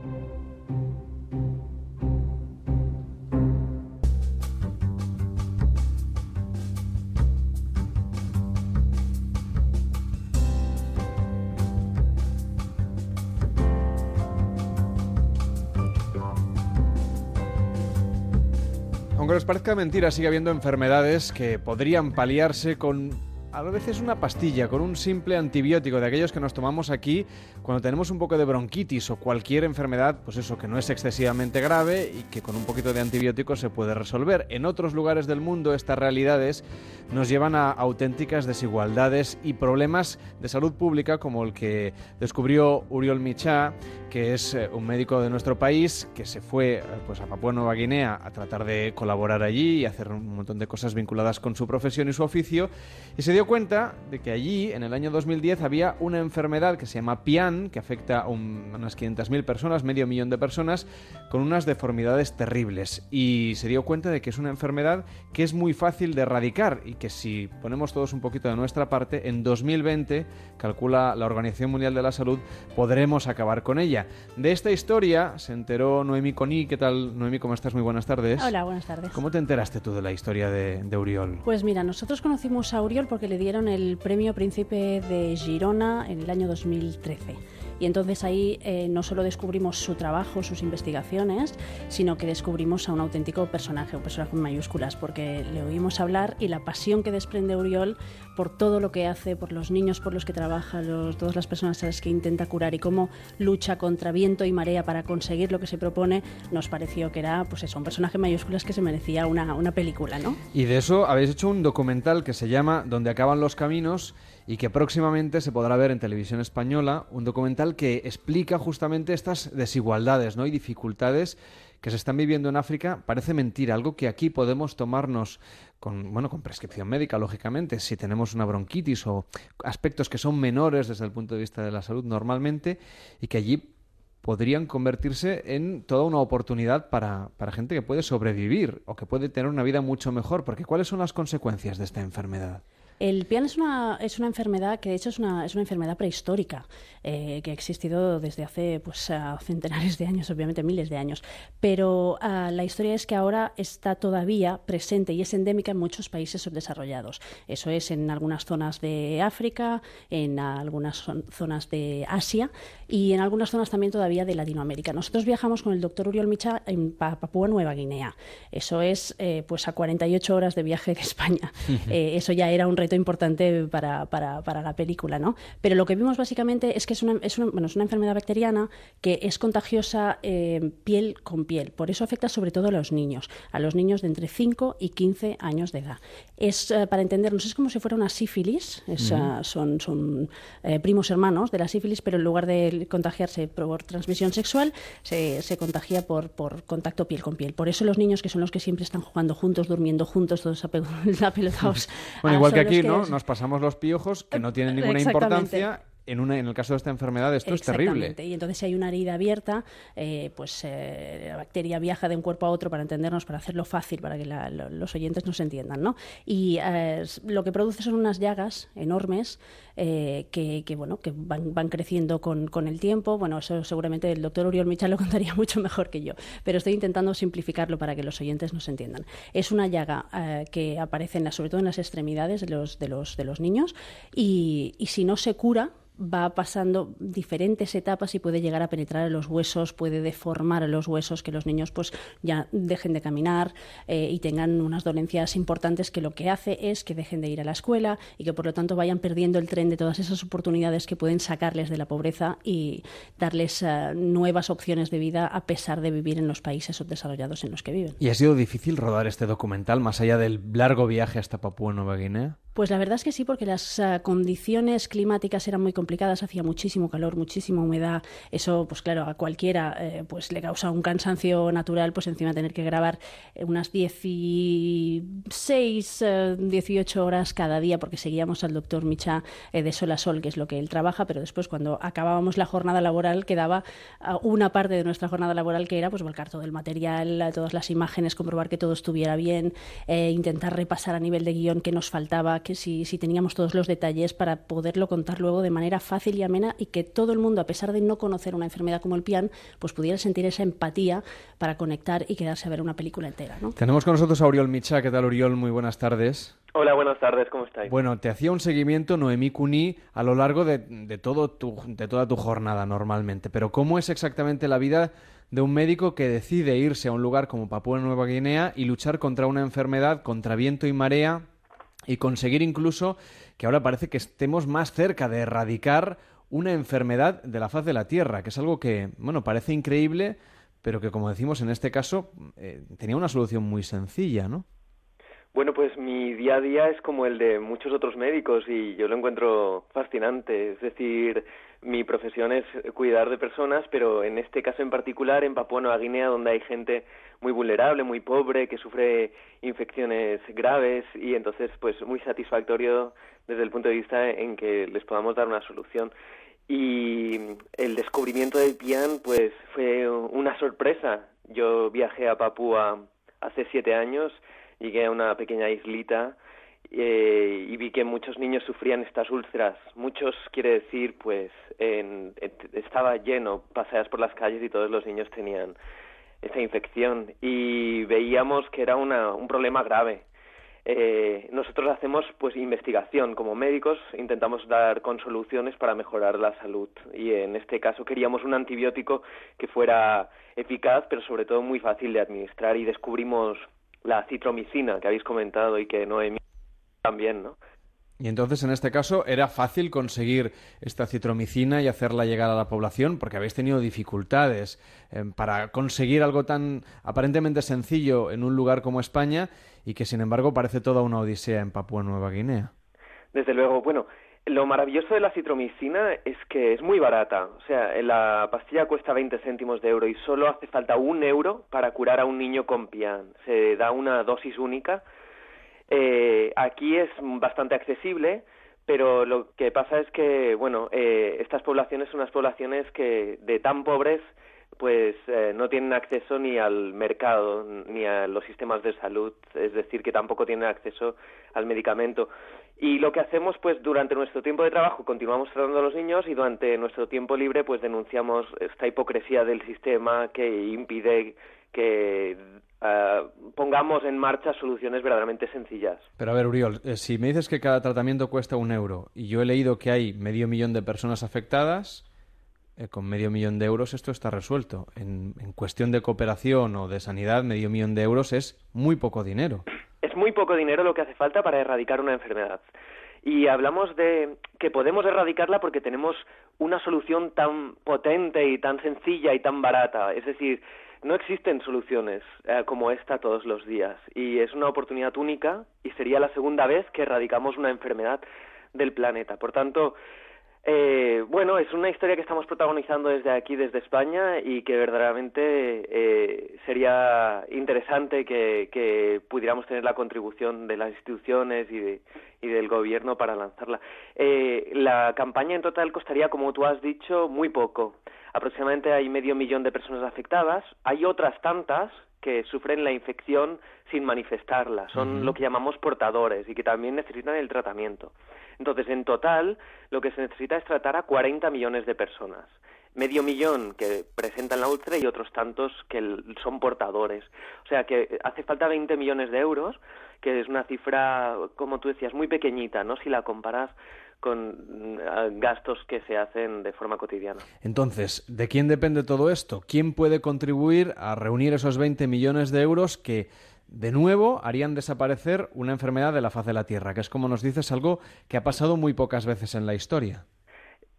Aunque os parezca mentira, sigue habiendo enfermedades que podrían paliarse con a veces una pastilla, con un simple antibiótico de aquellos que nos tomamos aquí cuando tenemos un poco de bronquitis o cualquier enfermedad, pues eso, que no es excesivamente grave y que con un poquito de antibiótico se puede resolver. En otros lugares del mundo estas realidades nos llevan a auténticas desigualdades y problemas de salud pública como el que descubrió Uriol Michá, que es eh, un médico de nuestro país que se fue eh, pues, a Papua Nueva Guinea a tratar de colaborar allí y hacer un montón de cosas vinculadas con su profesión y su oficio y se dio cuenta de que allí, en el año 2010, había una enfermedad que se llama PIAN, que afecta a unas 500.000 personas, medio millón de personas, con unas deformidades terribles. Y se dio cuenta de que es una enfermedad que es muy fácil de erradicar y que si ponemos todos un poquito de nuestra parte, en 2020, calcula la Organización Mundial de la Salud, podremos acabar con ella. De esta historia se enteró Noemi Coni. ¿Qué tal, Noemi? ¿Cómo estás? Muy buenas tardes. Hola, buenas tardes. ¿Cómo te enteraste tú de la historia de, de Uriol? Pues mira, nosotros conocimos a Uriol porque le dieron el premio Príncipe de Girona en el año 2013. Y entonces ahí eh, no solo descubrimos su trabajo, sus investigaciones, sino que descubrimos a un auténtico personaje, un personaje en mayúsculas, porque le oímos hablar y la pasión que desprende Uriol por todo lo que hace, por los niños por los que trabaja, los, todas las personas a las que intenta curar y cómo lucha contra viento y marea para conseguir lo que se propone, nos pareció que era pues un personaje mayúsculas que se merecía una, una película, ¿no? Y de eso habéis hecho un documental que se llama Donde acaban los caminos y que próximamente se podrá ver en televisión española, un documental que explica justamente estas desigualdades ¿no? y dificultades que se están viviendo en África. Parece mentira, algo que aquí podemos tomarnos con, bueno, con prescripción médica, lógicamente, si tenemos una bronquitis o aspectos que son menores desde el punto de vista de la salud normalmente, y que allí podrían convertirse en toda una oportunidad para, para gente que puede sobrevivir o que puede tener una vida mucho mejor. Porque ¿cuáles son las consecuencias de esta enfermedad? El pian es una, es una enfermedad que de hecho es una, es una enfermedad prehistórica eh, que ha existido desde hace pues, centenares de años, obviamente miles de años. Pero uh, la historia es que ahora está todavía presente y es endémica en muchos países subdesarrollados. Eso es en algunas zonas de África, en algunas zonas de Asia y en algunas zonas también todavía de Latinoamérica. Nosotros viajamos con el doctor Uriol Micha en Papúa Nueva Guinea. Eso es eh, pues a 48 horas de viaje de España. eh, eso ya era un reto importante para, para, para, la película, ¿no? Pero lo que vimos básicamente es que es una, es una, bueno, es una enfermedad bacteriana que es contagiosa eh, piel con piel. Por eso afecta sobre todo a los niños, a los niños de entre 5 y 15 años de edad. Es, uh, para entendernos, es como si fuera una sífilis, es, uh, son, son eh, primos hermanos de la sífilis, pero en lugar de contagiarse por transmisión sexual, se, se contagia por, por contacto piel con piel. Por eso los niños, que son los que siempre están jugando juntos, durmiendo juntos, todos apelotados. Bueno, igual que aquí, ¿no? Es... Nos pasamos los piojos que no tienen ninguna importancia en, una, en el caso de esta enfermedad esto es terrible. Y entonces si hay una herida abierta, eh, pues eh, la bacteria viaja de un cuerpo a otro para entendernos, para hacerlo fácil, para que los oyentes nos entiendan, ¿no? Y eh, lo que produce son unas llagas enormes que, bueno, que van, creciendo con, el tiempo. Bueno, eso seguramente el doctor Uriol Michal lo contaría mucho mejor que yo, pero estoy intentando simplificarlo para que los oyentes nos entiendan. Es una llaga que aparece sobre todo en las extremidades de los, niños y si no se cura, va pasando diferentes etapas y puede llegar a penetrar en los huesos, puede deformar los huesos, que los niños pues ya dejen de caminar eh, y tengan unas dolencias importantes que lo que hace es que dejen de ir a la escuela y que por lo tanto vayan perdiendo el tren de todas esas oportunidades que pueden sacarles de la pobreza y darles uh, nuevas opciones de vida a pesar de vivir en los países subdesarrollados en los que viven. ¿Y ha sido difícil rodar este documental más allá del largo viaje hasta Papúa Nueva Guinea? Pues la verdad es que sí, porque las uh, condiciones climáticas eran muy complicadas, hacía muchísimo calor, muchísima humedad. Eso, pues claro, a cualquiera eh, pues le causa un cansancio natural, pues encima tener que grabar unas 16, uh, 18 horas cada día, porque seguíamos al doctor Micha eh, de sol a sol, que es lo que él trabaja, pero después cuando acabábamos la jornada laboral quedaba una parte de nuestra jornada laboral que era pues volcar todo el material, todas las imágenes, comprobar que todo estuviera bien, eh, intentar repasar a nivel de guion qué nos faltaba que si, si, teníamos todos los detalles para poderlo contar luego de manera fácil y amena y que todo el mundo, a pesar de no conocer una enfermedad como el PIAN, pues pudiera sentir esa empatía para conectar y quedarse a ver una película entera. ¿no? Tenemos con nosotros a Oriol Micha. ¿Qué tal, Oriol? Muy buenas tardes. Hola, buenas tardes, ¿cómo estáis? Bueno, te hacía un seguimiento Noemí Cuní a lo largo de, de, todo tu, de toda tu jornada normalmente, pero ¿cómo es exactamente la vida de un médico que decide irse a un lugar como Papúa Nueva Guinea y luchar contra una enfermedad, contra viento y marea, y conseguir incluso que ahora parece que estemos más cerca de erradicar una enfermedad de la faz de la Tierra, que es algo que, bueno, parece increíble, pero que, como decimos en este caso, eh, tenía una solución muy sencilla, ¿no? Bueno, pues mi día a día es como el de muchos otros médicos y yo lo encuentro fascinante. Es decir, mi profesión es cuidar de personas, pero en este caso en particular, en Papua Nueva Guinea, donde hay gente muy vulnerable, muy pobre, que sufre infecciones graves y entonces pues muy satisfactorio desde el punto de vista en que les podamos dar una solución. Y el descubrimiento del pian pues fue una sorpresa. Yo viajé a Papúa hace siete años, llegué a una pequeña islita eh, y vi que muchos niños sufrían estas úlceras. Muchos quiere decir, pues, en, en, estaba lleno, paseas por las calles y todos los niños tenían esta infección y veíamos que era una, un problema grave. Eh, nosotros hacemos pues investigación como médicos, intentamos dar con soluciones para mejorar la salud y en este caso queríamos un antibiótico que fuera eficaz pero sobre todo muy fácil de administrar y descubrimos la citromicina que habéis comentado y que Noemí también, ¿no? Y entonces, en este caso, ¿era fácil conseguir esta citromicina y hacerla llegar a la población? Porque habéis tenido dificultades eh, para conseguir algo tan aparentemente sencillo en un lugar como España y que, sin embargo, parece toda una odisea en Papúa Nueva Guinea. Desde luego, bueno, lo maravilloso de la citromicina es que es muy barata. O sea, la pastilla cuesta 20 céntimos de euro y solo hace falta un euro para curar a un niño con PIAN. Se da una dosis única eh, aquí es bastante accesible, pero lo que pasa es que, bueno, eh, estas poblaciones son unas poblaciones que de tan pobres pues eh, no tienen acceso ni al mercado ni a los sistemas de salud, es decir, que tampoco tienen acceso al medicamento. Y lo que hacemos, pues durante nuestro tiempo de trabajo continuamos tratando a los niños y durante nuestro tiempo libre, pues denunciamos esta hipocresía del sistema que impide que uh, pongamos en marcha soluciones verdaderamente sencillas. Pero a ver, Uriol, eh, si me dices que cada tratamiento cuesta un euro y yo he leído que hay medio millón de personas afectadas, eh, con medio millón de euros esto está resuelto. En, en cuestión de cooperación o de sanidad, medio millón de euros es muy poco dinero. Es muy poco dinero lo que hace falta para erradicar una enfermedad. Y hablamos de que podemos erradicarla porque tenemos una solución tan potente y tan sencilla y tan barata. Es decir, no existen soluciones eh, como esta todos los días y es una oportunidad única y sería la segunda vez que erradicamos una enfermedad del planeta. Por tanto, eh, bueno, es una historia que estamos protagonizando desde aquí, desde España, y que verdaderamente eh, sería interesante que, que, pudiéramos tener la contribución de las instituciones y, de, y del gobierno para lanzarla. Eh, la campaña en total costaría, como tú has dicho, muy poco. Aproximadamente hay medio millón de personas afectadas. Hay otras tantas que sufren la infección sin manifestarla. Son uh -huh. lo que llamamos portadores y que también necesitan el tratamiento. Entonces, en total, lo que se necesita es tratar a 40 millones de personas. Medio millón que presentan la úlcera y otros tantos que son portadores. O sea que hace falta 20 millones de euros, que es una cifra, como tú decías, muy pequeñita, ¿no? Si la comparas con gastos que se hacen de forma cotidiana. Entonces, ¿de quién depende todo esto? ¿Quién puede contribuir a reunir esos 20 millones de euros que, de nuevo, harían desaparecer una enfermedad de la faz de la Tierra? Que es, como nos dices, algo que ha pasado muy pocas veces en la historia.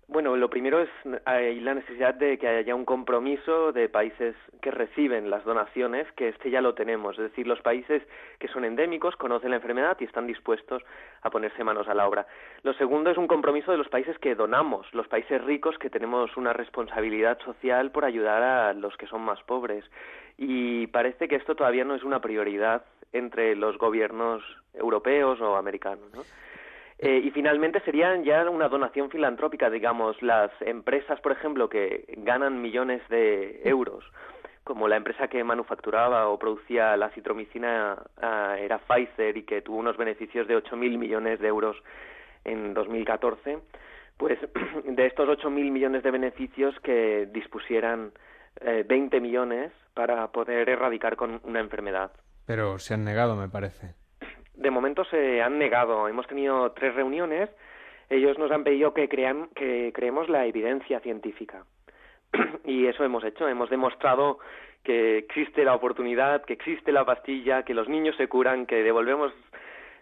Bueno, lo primero es hay la necesidad de que haya un compromiso de países que reciben las donaciones, que este ya lo tenemos, es decir, los países que son endémicos conocen la enfermedad y están dispuestos a ponerse manos a la obra. Lo segundo es un compromiso de los países que donamos, los países ricos que tenemos una responsabilidad social por ayudar a los que son más pobres. Y parece que esto todavía no es una prioridad entre los gobiernos europeos o americanos, ¿no? Eh, y finalmente serían ya una donación filantrópica, digamos, las empresas, por ejemplo, que ganan millones de euros, como la empresa que manufacturaba o producía la citromicina ah, era Pfizer y que tuvo unos beneficios de 8.000 millones de euros en 2014, pues de estos 8.000 millones de beneficios que dispusieran eh, 20 millones para poder erradicar con una enfermedad. Pero se han negado, me parece de momento se han negado. Hemos tenido tres reuniones. Ellos nos han pedido que, crean, que creemos la evidencia científica. y eso hemos hecho. Hemos demostrado que existe la oportunidad, que existe la pastilla, que los niños se curan, que devolvemos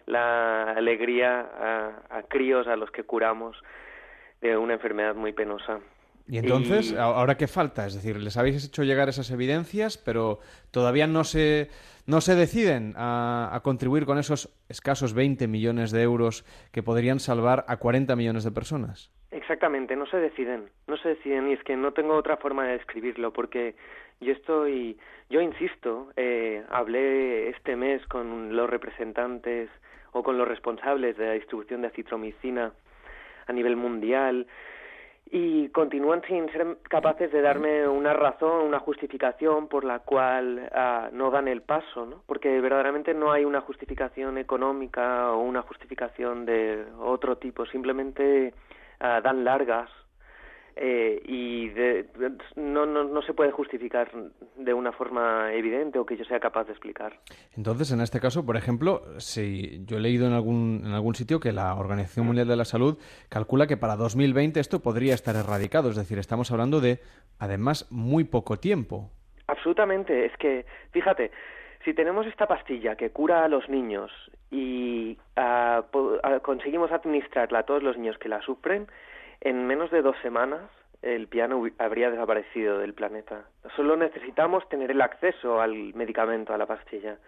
la alegría a, a críos a los que curamos de una enfermedad muy penosa. Y entonces, ¿ahora qué falta? Es decir, les habéis hecho llegar esas evidencias, pero todavía no se, no se deciden a, contribuir con esos escasos 20 millones de euros que podrían salvar a 40 millones de personas. Exactamente, no se deciden, no se deciden y es que no tengo otra forma de describirlo porque yo estoy, yo insisto, eh, hablé este mes con los representantes o con los responsables de la distribución de acitromicina a nivel mundial y continúan sin ser capaces de darme una razón, una justificación por la cual uh, no dan el paso, ¿no? Porque verdaderamente no hay una justificación económica o una justificación de otro tipo, simplemente uh, dan largas eh, y no, no, no, se puede justificar de una forma evidente o que yo sea capaz de explicar. Entonces, en este caso, por ejemplo, si yo he leído en algún, en algún sitio que la Organización Mundial de la Salud calcula que para 2020 esto podría estar erradicado, es decir, estamos hablando de, además, muy poco tiempo. Absolutamente, es que, fíjate, si tenemos esta pastilla que cura a los niños y ah, conseguimos administrarla a todos los niños que la sufren, en menos de dos semanas el piano habría desaparecido del planeta. Solo necesitamos tener el acceso al medicamento, a la pastilla.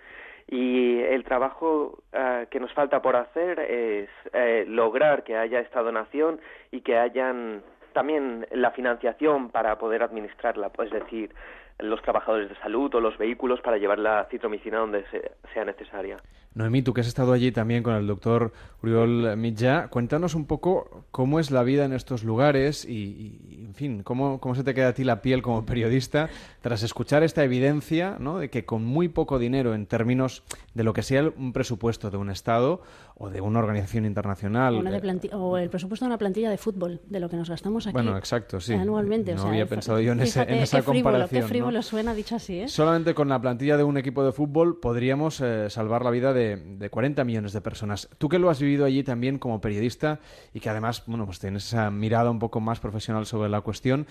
Y el trabajo eh, que nos falta por hacer es eh, lograr que haya esta donación y que hayan también la financiación para poder administrarla, pues, es decir, los trabajadores de salud o los vehículos para llevar la citromicina donde sea necesaria. Noemí, tú que has estado allí también con el doctor Uriol Mitja, cuéntanos un poco cómo es la vida en estos lugares y, en fin, cómo, cómo se te queda a ti la piel como periodista tras escuchar esta evidencia ¿no? de que con muy poco dinero en términos de lo que sea un presupuesto de un Estado o de una organización internacional. o el presupuesto de una plantilla de fútbol, de lo que nos gastamos aquí bueno, exacto, sí. anualmente. No había pensado yo en, ese, en esa comparación. Qué frívolo suena dicho así, ¿eh? Solamente con la plantilla de un equipo de fútbol podríamos eh, salvar la vida de de, 40 millones de personas. Tú que lo has vivido allí también como periodista y que además, bueno, pues tienes esa mirada un poco más profesional sobre la cuestión,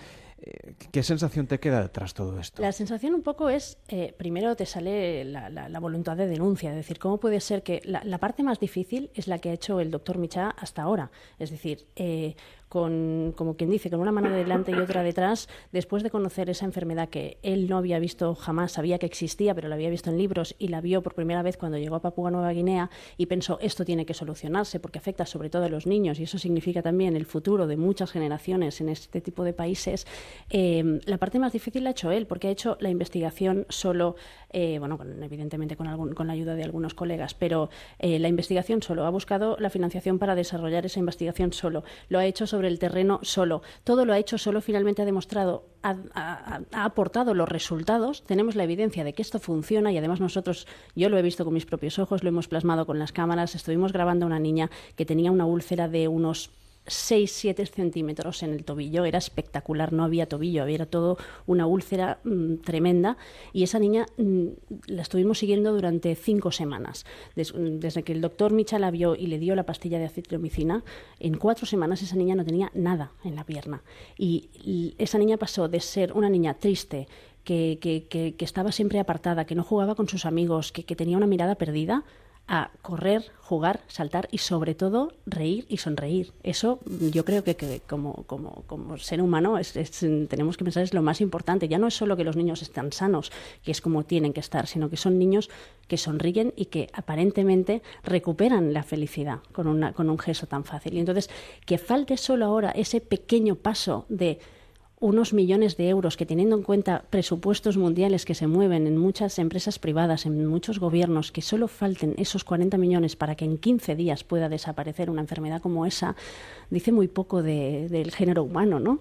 ¿qué sensación te queda tras todo esto? La sensación un poco es, eh, primero te sale la, voluntad de denuncia, es decir, ¿cómo puede ser que la, parte más difícil es la que ha hecho el doctor Micha hasta ahora? Es decir, eh, con, como quien dice, con una mano delante y otra detrás, después de conocer esa enfermedad que él no había visto jamás, sabía que existía, pero la había visto en libros y la vio por primera vez cuando llegó a Papúa Nueva Guinea y pensó, esto tiene que solucionarse porque afecta sobre todo a los niños y eso significa también el futuro de muchas generaciones en este tipo de países, eh, la parte más difícil la ha hecho él, porque ha hecho la investigación solo, eh, bueno, evidentemente con, algún, con la ayuda de algunos colegas, pero eh, la investigación solo, ha buscado la financiación para desarrollar esa investigación solo, lo ha hecho sobre el terreno solo. Todo lo ha hecho solo, finalmente ha demostrado, ha, aportado los resultados. Tenemos la evidencia de que esto funciona y además nosotros, yo lo he visto con mis propios ojos, lo hemos plasmado con las cámaras. Estuvimos grabando a una niña que tenía una úlcera de unos 6-7 centímetros en el tobillo, era espectacular, no había tobillo, había todo una úlcera mm, tremenda y esa niña mm, la estuvimos siguiendo durante cinco semanas. desde que el doctor Micha la vio y le dio la pastilla de acitromicina, en cuatro semanas esa niña no tenía nada en la pierna y, esa niña pasó de ser una niña triste, que, que, que, estaba siempre apartada, que no jugaba con sus amigos, que, tenía una mirada perdida, a correr, jugar, saltar y sobre todo reír y sonreír. Eso yo creo que, como, como, como, ser humano es, es, tenemos que pensar es lo más importante. Ya no es solo que los niños están sanos, que es como tienen que estar, sino que son niños que sonríen y que aparentemente recuperan la felicidad con, una, con un gesto tan fácil. Y entonces, que falte solo ahora ese pequeño paso de unos millones de euros que teniendo en cuenta presupuestos mundiales que se mueven en muchas empresas privadas, en muchos gobiernos, que solo falten esos 40 millones para que en 15 días pueda desaparecer una enfermedad como esa, dice muy poco de, del género humano, ¿no?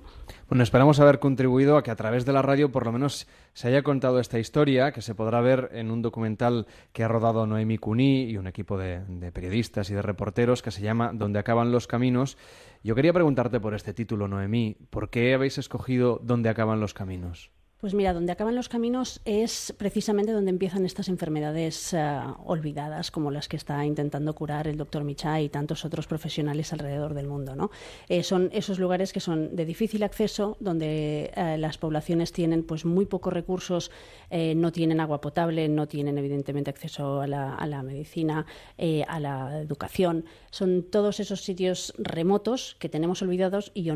Bueno, esperamos haber contribuido a que a través de la radio por lo menos se haya contado esta historia, que se podrá ver en un documental que ha rodado Noemi Cuní y un equipo de, de periodistas y de reporteros que se llama Donde acaban los caminos yo quería preguntarte por este título, Noemí. ¿Por qué habéis escogido Dónde acaban los caminos? Pues mira, donde acaban los caminos es precisamente donde empiezan estas enfermedades uh, olvidadas, como las que está intentando curar el doctor Micha y tantos otros profesionales alrededor del mundo. ¿no? Eh, son esos lugares que son de difícil acceso, donde uh, las poblaciones tienen pues muy pocos recursos, eh, no tienen agua potable, no tienen evidentemente acceso a la, medicina, eh, a la educación. Son todos esos sitios remotos que tenemos olvidados y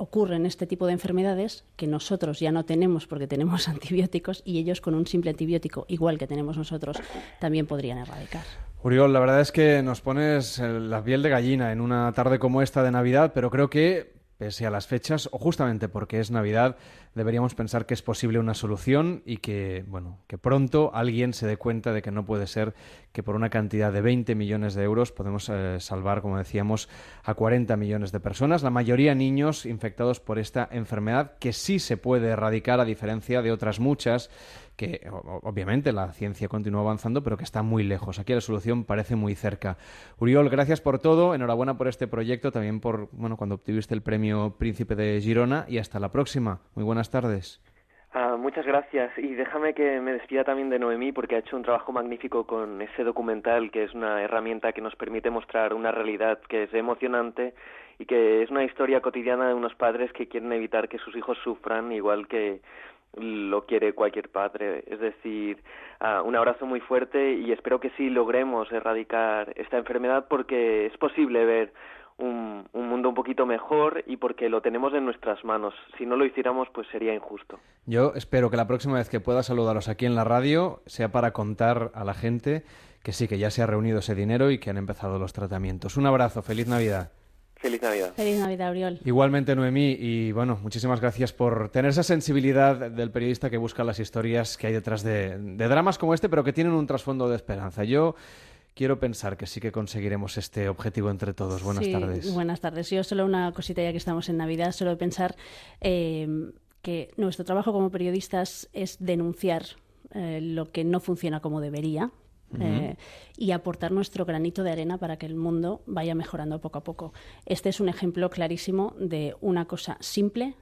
ocurren este tipo de enfermedades que nosotros ya no tenemos porque tenemos antibióticos y ellos con un simple antibiótico, igual que tenemos nosotros, también podrían erradicar. Uriol, la verdad es que nos pones la piel de gallina en una tarde como esta de Navidad, pero creo que pese a las fechas, o justamente porque es Navidad, deberíamos pensar que es posible una solución y que, bueno, que pronto alguien se dé cuenta de que no puede ser que por una cantidad de 20 millones de euros podemos eh, salvar, como decíamos, a 40 millones de personas, la mayoría niños infectados por esta enfermedad que sí se puede erradicar a diferencia de otras muchas que obviamente la ciencia continúa avanzando, pero que está muy lejos. Aquí la solución parece muy cerca. Uriol, gracias por todo, enhorabuena por este proyecto, también por bueno cuando obtuviste el premio Príncipe de Girona y hasta la próxima. Muy buenas tardes. Uh, muchas gracias y déjame que me despida también de Noemí porque ha hecho un trabajo magnífico con ese documental que es una herramienta que nos permite mostrar una realidad que es emocionante y que es una historia cotidiana de unos padres que quieren evitar que sus hijos sufran igual que lo quiere cualquier padre. Es decir, uh, un abrazo muy fuerte y espero que sí logremos erradicar esta enfermedad porque es posible ver un, un, mundo un poquito mejor y porque lo tenemos en nuestras manos. Si no lo hiciéramos, pues sería injusto. Yo espero que la próxima vez que pueda saludaros aquí en la radio sea para contar a la gente que sí, que ya se ha reunido ese dinero y que han empezado los tratamientos. Un abrazo, feliz Navidad. Feliz Navidad. Feliz Navidad, Oriol. Igualmente, Noemí, y bueno, muchísimas gracias por tener esa sensibilidad del periodista que busca las historias que hay detrás de, de dramas como este, pero que tienen un trasfondo de esperanza. Yo quiero pensar que sí que conseguiremos este objetivo entre todos. Buenas sí, tardes. Buenas tardes. Yo solo una cosita ya que estamos en Navidad, solo pensar eh, que nuestro trabajo como periodistas es denunciar eh, lo que no funciona como debería, Eh, y aportar nuestro granito de arena para que el mundo vaya mejorando poco a poco. Este es un ejemplo clarísimo de una cosa simple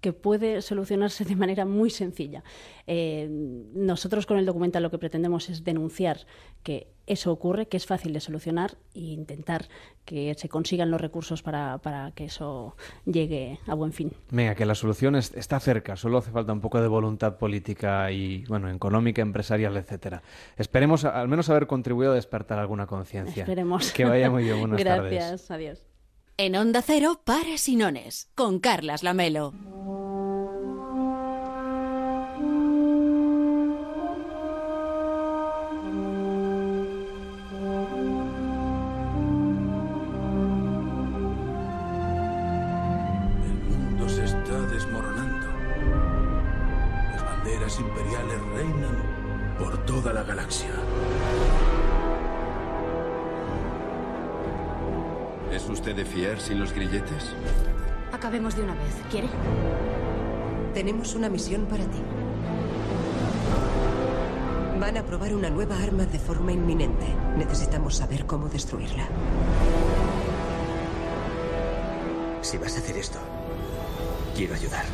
que puede solucionarse de manera muy sencilla. Eh, nosotros con el documental lo que pretendemos es denunciar que eso ocurre, que es fácil de solucionar e intentar que se consigan los recursos para, para que eso llegue a buen fin. Venga, que la solución es, está cerca, solo hace falta un poco de voluntad política y, bueno, económica, empresarial, etcétera. Esperemos al menos haber contribuido a despertar alguna conciencia. Esperemos. Que vaya muy bien. Buenas Gracias, tardes. adiós. En Onda Cero, Pares y Nones, con Carlas Lamelo. Imperiales reinan por toda la galaxia. ¿Es usted de fiar sin los grilletes? Acabemos de una vez. ¿Quiere? Tenemos una misión para ti. Van a probar una nueva arma de forma inminente. Necesitamos saber cómo destruirla. Si vas a hacer esto, quiero ayudar.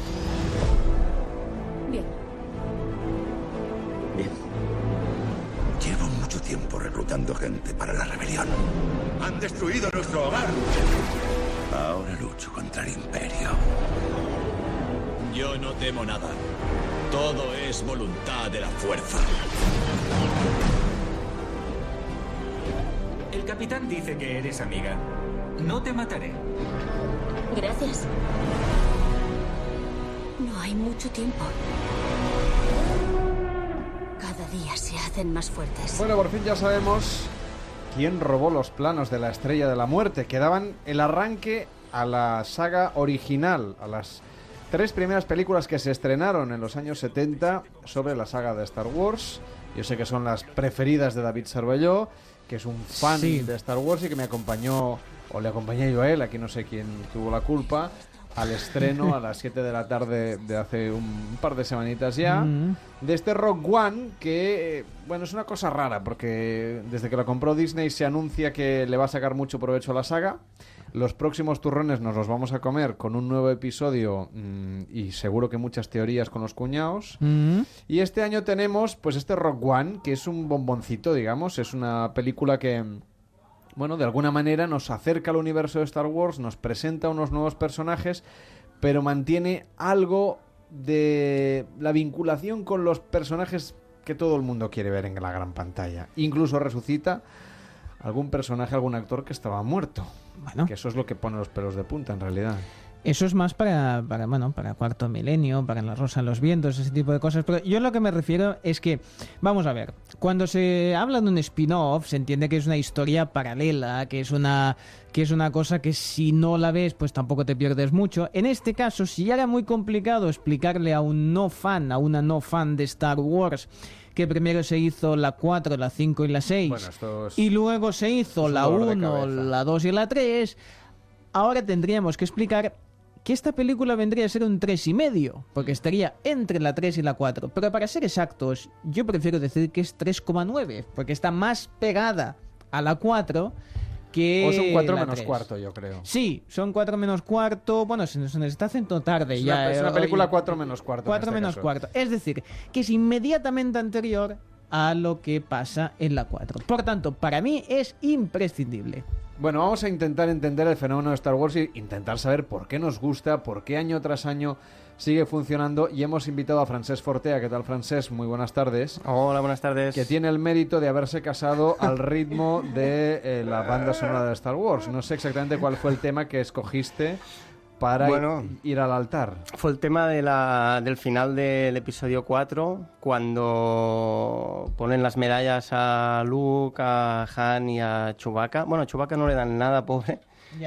Tiempo reclutando gente para la rebelión. Han destruido nuestro hogar. Ahora lucho contra el imperio. Yo no temo nada. Todo es voluntad de la fuerza. capitán dice que eres amiga. No te mataré. Gracias. No hay mucho tiempo. Hacen más fuertes. Bueno, por fin ya sabemos quién robó los planos de la Estrella de la Muerte, que daban el arranque a la saga original, a las tres primeras películas que se estrenaron en los años 70 sobre la saga de Star Wars. Yo sé que son las preferidas de David Cervelló, que es un fan Sí. de Star Wars y que me acompañó, o le acompañé yo a él, aquí no sé quién tuvo la culpa, al estreno a las 7 de la tarde de hace un par de semanitas ya, Mm. de este Rock One, que, bueno, es una cosa rara, porque desde que lo compró Disney se anuncia que le va a sacar mucho provecho a la saga. Los próximos turrones nos los vamos a comer con un nuevo episodio mm, y seguro que muchas teorías con los cuñados. Mm. Y este año tenemos pues este Rock One, que es un bomboncito, digamos, es una película que bueno, de alguna manera nos acerca al universo de Star Wars, nos presenta unos nuevos personajes, pero mantiene algo de la vinculación con los personajes que todo el mundo quiere ver en la gran pantalla. Incluso resucita algún personaje, algún actor que estaba muerto. Que eso es lo que pone los pelos de punta en realidad. Eso es más para, para, bueno, para Cuarto Milenio, para La Rosa en los Vientos, ese tipo de cosas. Pero yo lo que me refiero es que, vamos a ver, cuando se habla de un spin-off, se entiende que es una historia paralela, que es una, que es una cosa que si no la ves, pues tampoco te pierdes mucho. En este caso, si ya era muy complicado explicarle a un no fan, a una no fan de Star Wars, que primero se hizo la 4, la 5 y la 6, Bueno, es- y luego se hizo la dolor de 1, cabeza. la 2 y la 3, ahora tendríamos que explicar que esta película vendría a ser un 3 y medio, porque estaría entre la 3 y la 4. Pero para ser exactos, yo prefiero decir que es 3,9, porque está más pegada a la 4 que O son 4 la menos 3. cuarto, yo creo. Sí, son 4 menos cuarto. Bueno, se nos, está haciendo tarde Es ya. una, es eh, una película hoy- 4 menos cuarto. en 4 este menos caso. cuarto. Es decir, que es inmediatamente anterior a lo que pasa en la 4. Por tanto, para mí es imprescindible. Bueno, vamos a intentar entender el fenómeno de Star Wars y intentar saber por qué nos gusta, por qué año tras año sigue funcionando. Y hemos invitado a Francesc Fortea. ¿Qué tal, Francesc? Muy buenas tardes. Hola, buenas tardes. Que tiene el mérito de haberse casado al ritmo de eh, la banda sonora de Star Wars. No sé exactamente cuál fue el tema que escogiste para Bueno. ir al altar. Fue el tema de la- del final del episodio 4, cuando ponen las medallas a Luke, a Han y a Chewbacca. Bueno, a Chewbacca no le dan nada, pobre.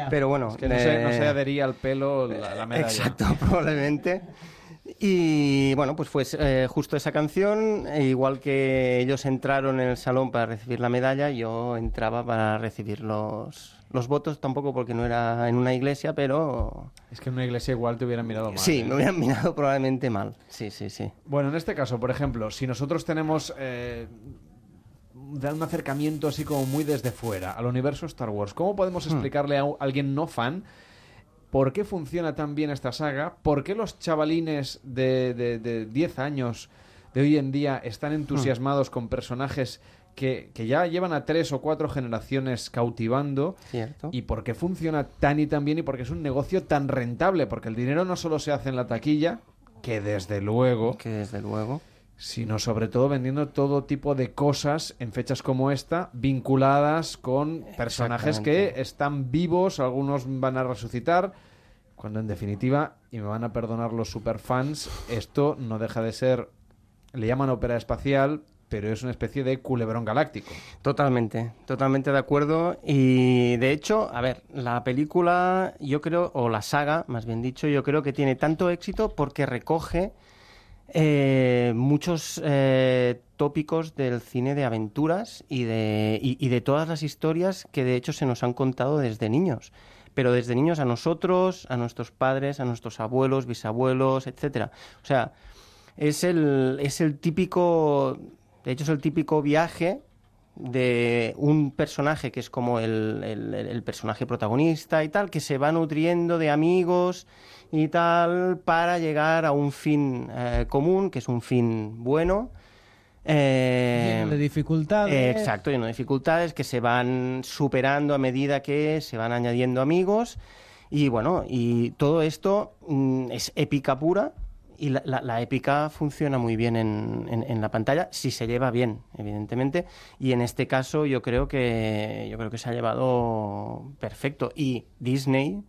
Pero bueno. Es que no se, no eh, se adhería al pelo la, la medalla. Exacto, probablemente. Y bueno, pues fue eh, justo esa canción, e igual que ellos entraron en el salón para recibir la medalla, yo entraba para recibir los, los votos, tampoco porque no era en una iglesia, pero Es que en una iglesia igual te hubieran mirado mal. sí, ¿eh? me hubieran mirado probablemente mal. Sí, sí, sí. Bueno, en este caso, por ejemplo, si nosotros tenemos eh, un acercamiento así como muy desde fuera al universo Star Wars, ¿cómo podemos Hmm. explicarle a alguien no fan por qué funciona tan bien esta saga? ¿Por qué los chavalines de, de, de 10 años de hoy en día están entusiasmados con personajes que, que ya llevan a tres o cuatro generaciones cautivando? Cierto. ¿Y por qué funciona tan y tan bien? Y por qué es un negocio tan rentable? Porque el dinero no solo se hace en la taquilla, que desde luego Que desde luego. sino sobre todo vendiendo todo tipo de cosas en fechas como esta, vinculadas con personajes que están vivos, algunos van a resucitar, cuando en definitiva, y me van a perdonar los superfans, esto no deja de ser, le llaman ópera espacial, pero es una especie de culebrón galáctico. Totalmente, totalmente de acuerdo. Y de hecho, a ver, la película, yo creo, o la saga, más bien dicho, yo creo que tiene tanto éxito porque recoge eh, muchos eh, tópicos del cine de aventuras y de, y, y de todas las historias que de hecho se nos han contado desde niños. Pero desde niños a nosotros, a nuestros padres, a nuestros abuelos, bisabuelos, etcétera. O sea, es el, es el típico, de hecho es el típico viaje de un personaje que es como el, el- el personaje protagonista y tal, que se va nutriendo de amigos y tal para llegar a un fin eh, común, que es un fin bueno. Eh, Lleno de dificultades. eh, exacto, lleno de dificultades que se van superando a medida que se van añadiendo amigos. Y bueno, y todo esto mm, es épica pura y la, la- la épica funciona muy bien en, en- en la pantalla, si se lleva bien, evidentemente. Y en este caso yo creo que yo creo que se ha llevado perfecto. Y Disney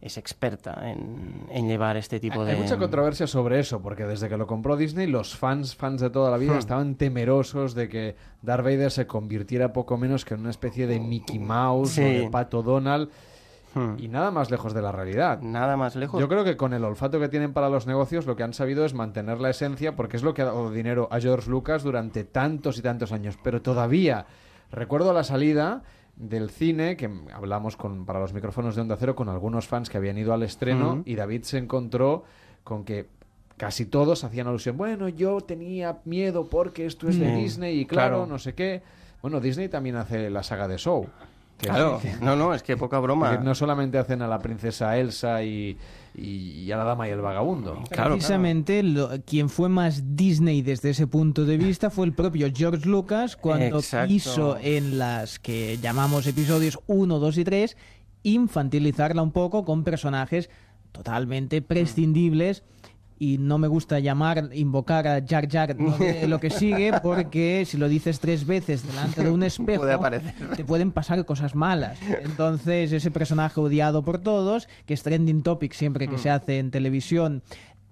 es experta en, en llevar este tipo de. Hay mucha controversia sobre eso, porque desde que lo compró Disney, los fans, fans de toda la vida, Hmm. estaban temerosos de que Darth Vader se convirtiera poco menos que en una especie de Mickey Mouse Sí. o de Pato Donald. Hmm. Y nada más lejos de la realidad. Nada más lejos. Yo creo que con el olfato que tienen para los negocios, lo que han sabido es mantener la esencia, porque es lo que ha dado dinero a George Lucas durante tantos y tantos años. Pero todavía, recuerdo la salida del cine, que hablamos con, para los micrófonos de Onda Cero con algunos fans que habían ido al estreno, Ujú. y David se encontró con que casi todos hacían alusión, bueno, yo tenía miedo porque esto es de Sí, Disney y claro, claro. no sé qué. Bueno, Disney también hace la saga de Show. Claro, no, no, es que poca broma. que no solamente hacen a la princesa Elsa y, y- y a la dama y el vagabundo. Precisamente lo- quien fue más Disney desde ese punto de vista fue el propio George Lucas cuando Exacto. quiso en las que llamamos episodios 1, 2 y 3 infantilizarla un poco con personajes totalmente prescindibles y no me gusta llamar, invocar a Jar Jar no de lo que sigue porque si lo dices tres veces delante de un espejo Puede te pueden pasar cosas malas. Entonces, ese personaje odiado por todos, que es trending topic siempre que Mm. se hace en televisión,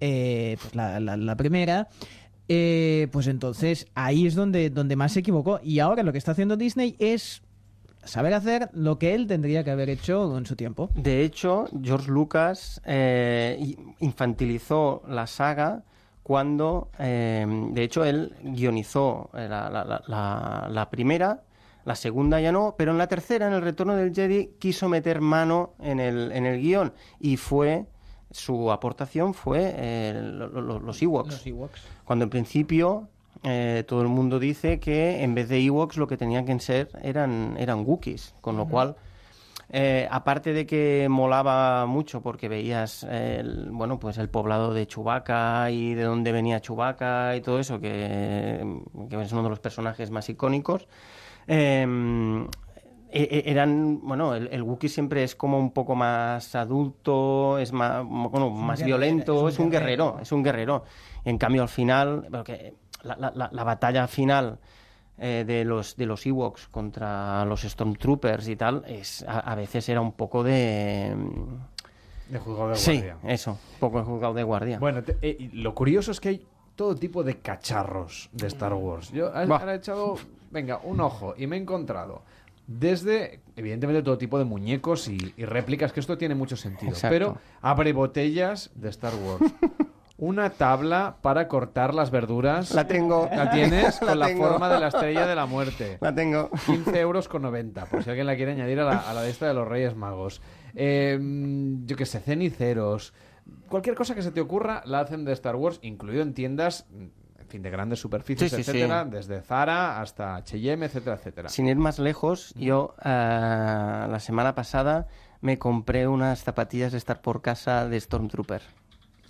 eh, pues la, la- la primera, eh, pues entonces ahí es donde, donde más se equivocó. Y ahora lo que está haciendo Disney es saber hacer lo que él tendría que haber hecho en su tiempo. De hecho, George Lucas eh, infantilizó la saga cuando, eh, de hecho, él guionizó eh, la, la- la- la- la primera, la segunda ya no, pero en la tercera, en el Retorno del Jedi, quiso meter mano en el, en el guion y fue, su aportación fue eh, lo- lo- los Ewoks. Los Ewoks. Cuando en principio eh, todo el mundo dice que en vez de Ewoks lo que tenían que ser eran, eran Wookiees, con lo cual, eh, aparte de que molaba mucho porque veías el, bueno, pues el poblado de Chewbacca y de dónde venía Chewbacca y todo eso, que, que es uno de los personajes más icónicos, eh, e- e- eran bueno el, el Wookiee siempre es como un poco más adulto es más bueno, más guerrero, violento es un es un guerrero. guerrero es un guerrero en cambio al final bueno, que la, la- la- la batalla final eh, de los de los Ewoks contra los Stormtroopers y tal es a, a veces era un poco de De juzgado de sí guardia. eso un poco de juzgado de guardia Bueno, te- eh, lo curioso es que hay todo tipo de cacharros de Star Wars. Yo Bah. ahora he echado, venga, un ojo y me he encontrado desde, evidentemente, todo tipo de muñecos y, y réplicas, que esto tiene mucho sentido. Exacto. Pero abre botellas de Star Wars. Una tabla para cortar las verduras. La tengo. ¿La tienes? La Con la tengo. forma de la estrella de la muerte. la tengo 15 euros con 90, por si alguien la quiere añadir a la, a la lista de los Reyes Magos. Eh, yo qué sé, ceniceros. Cualquier cosa que se te ocurra la hacen de Star Wars, incluido en tiendas, en fin, de grandes superficies, Sí, sí, etcétera, sí. desde Zara hasta H&M, etcétera, etcétera. Sin ir más lejos, yo eh, la semana pasada me compré unas zapatillas de estar por casa de Stormtrooper.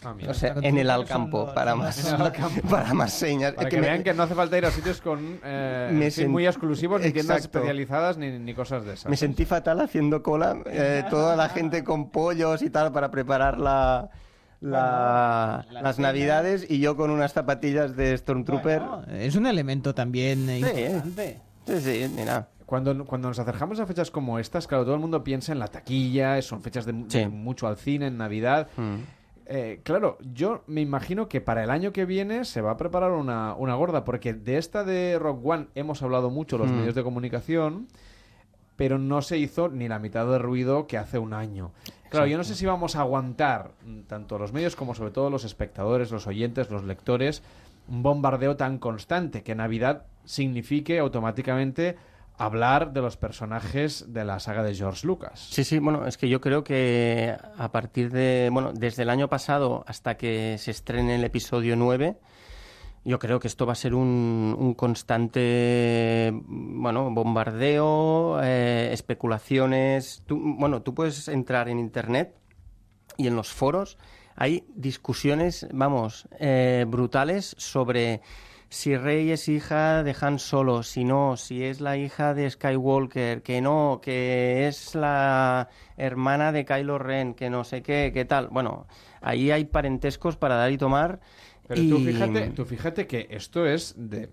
Ah, en el Alcampo, para más, para más señas. Para que, me- vean que no hace falta ir a sitios con eh, Me muy exclusivos, ni tiendas especializadas, ni, ni cosas de esas. Me sentí fatal haciendo cola, eh, toda la gente con pollos y tal para preparar la, la- la las navidades y yo con unas zapatillas de Stormtrooper. Bueno, es un elemento también Sí, importante. sí, sí, mira. Cuando, cuando nos acercamos a fechas como estas, claro, todo el mundo piensa en la taquilla, son fechas de, mu- Sí. de mucho al cine, en Navidad. Mm. Eh, claro, yo me imagino que para el año que viene se va a preparar una, una gorda, porque de esta de Rock One hemos hablado mucho los Mm. medios de comunicación, pero no se hizo ni la mitad de ruido que hace un año. Claro, yo no sé si vamos a aguantar, mm, tanto los medios como sobre todo los espectadores, los oyentes, los lectores, un bombardeo tan constante que Navidad signifique automáticamente hablar de los personajes de la saga de George Lucas. Sí, sí, bueno, es que yo creo que a partir de, bueno, desde el año pasado hasta que se estrene el episodio 9, yo creo que esto va a ser un, un constante, bueno, bombardeo, eh, especulaciones. Bueno, tú puedes entrar en Internet y en los foros hay discusiones, vamos, eh, brutales sobre si Rey es hija de Han Solo, si no, si es la hija de Skywalker, que no, que es la hermana de Kylo Ren, que no sé qué, qué tal. Bueno, ahí hay parentescos para dar y tomar. Pero y... tú, fíjate, tú fíjate que esto es de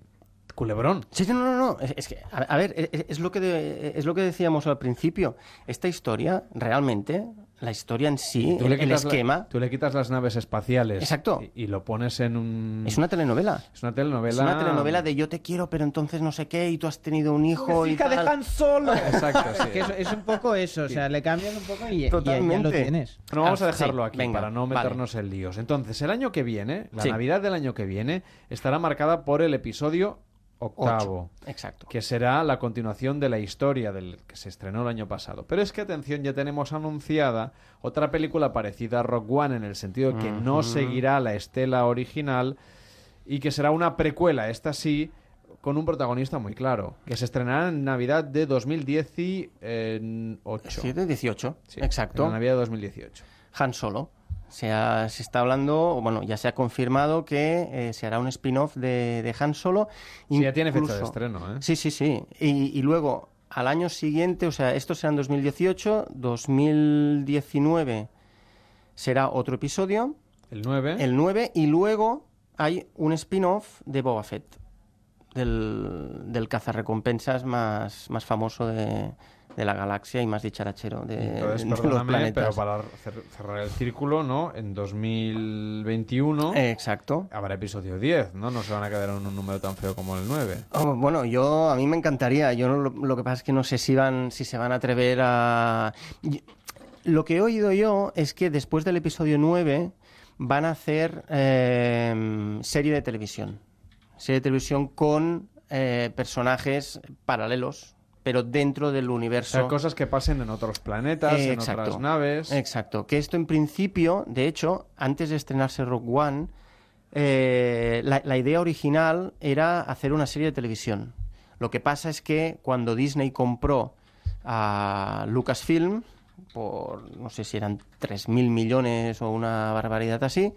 culebrón. Sí, no, no, no. Es, es que, a, a ver, es, es lo que de- es lo que decíamos al principio. Esta historia, realmente, la historia en sí, Tú le el, la- esquema, tú le quitas las naves espaciales. Exacto. Y, y lo pones en un. es una telenovela. Es una telenovela. Es una telenovela de yo te quiero, pero entonces no sé qué, y tú has tenido un hijo y Hija de tal. Han Solo. Exacto, sí. Que es, es un poco eso, o sea, le cambian un poco y, y ya- lo Totalmente. tienes. Bueno, vamos a Ah, dejarlo sí, aquí venga, para no vale. meternos en líos. Entonces, el año que viene, la Sí. Navidad del año que viene, estará marcada por el episodio octavo. Ocho, Exacto. que será la continuación de la historia del que se estrenó el año pasado. Pero es que, atención, ya tenemos anunciada otra película parecida a Rock One en el sentido que no seguirá la estela original y que será una precuela, esta sí, con un protagonista muy claro, que se estrenará en Navidad de 2018. 7, 18. Sí, Exacto. en la Navidad de 2018. Han Solo. Se, ha- se está hablando, o bueno, ya se ha confirmado que eh, se hará un spin-off de, de Han Solo. Sí, ya tiene fecha de estreno, ¿eh? Sí, sí, sí. Y, y luego, al año siguiente, o sea, esto será en 2018, 2019 será otro episodio, El 9. el 9, y luego hay un spin-off de Boba Fett, del, del cazarrecompensas más, más famoso de, de la galaxia y más dicharachero de, Entonces, de los planetas. pero para cer- cerrar el círculo, ¿no? En 2021 Exacto. habrá episodio 10, ¿no? No se van a quedar en un número tan feo como el 9. Oh, bueno, yo a mí me encantaría. Yo no- lo, lo que pasa es que no sé si van si se van a atrever a Lo que he oído yo es que después del episodio 9 van a hacer eh, serie de televisión. Serie de televisión con eh, personajes paralelos, pero dentro del O universo. sea, cosas que pasen en otros planetas, Eh, en exacto. otras naves. Exacto. Que esto en principio, de hecho, antes de estrenarse Rock One, eh, la, la idea original era hacer una serie de televisión. Lo que pasa es que cuando Disney compró a Lucasfilm, por no sé si eran 3.000 millones o una barbaridad así,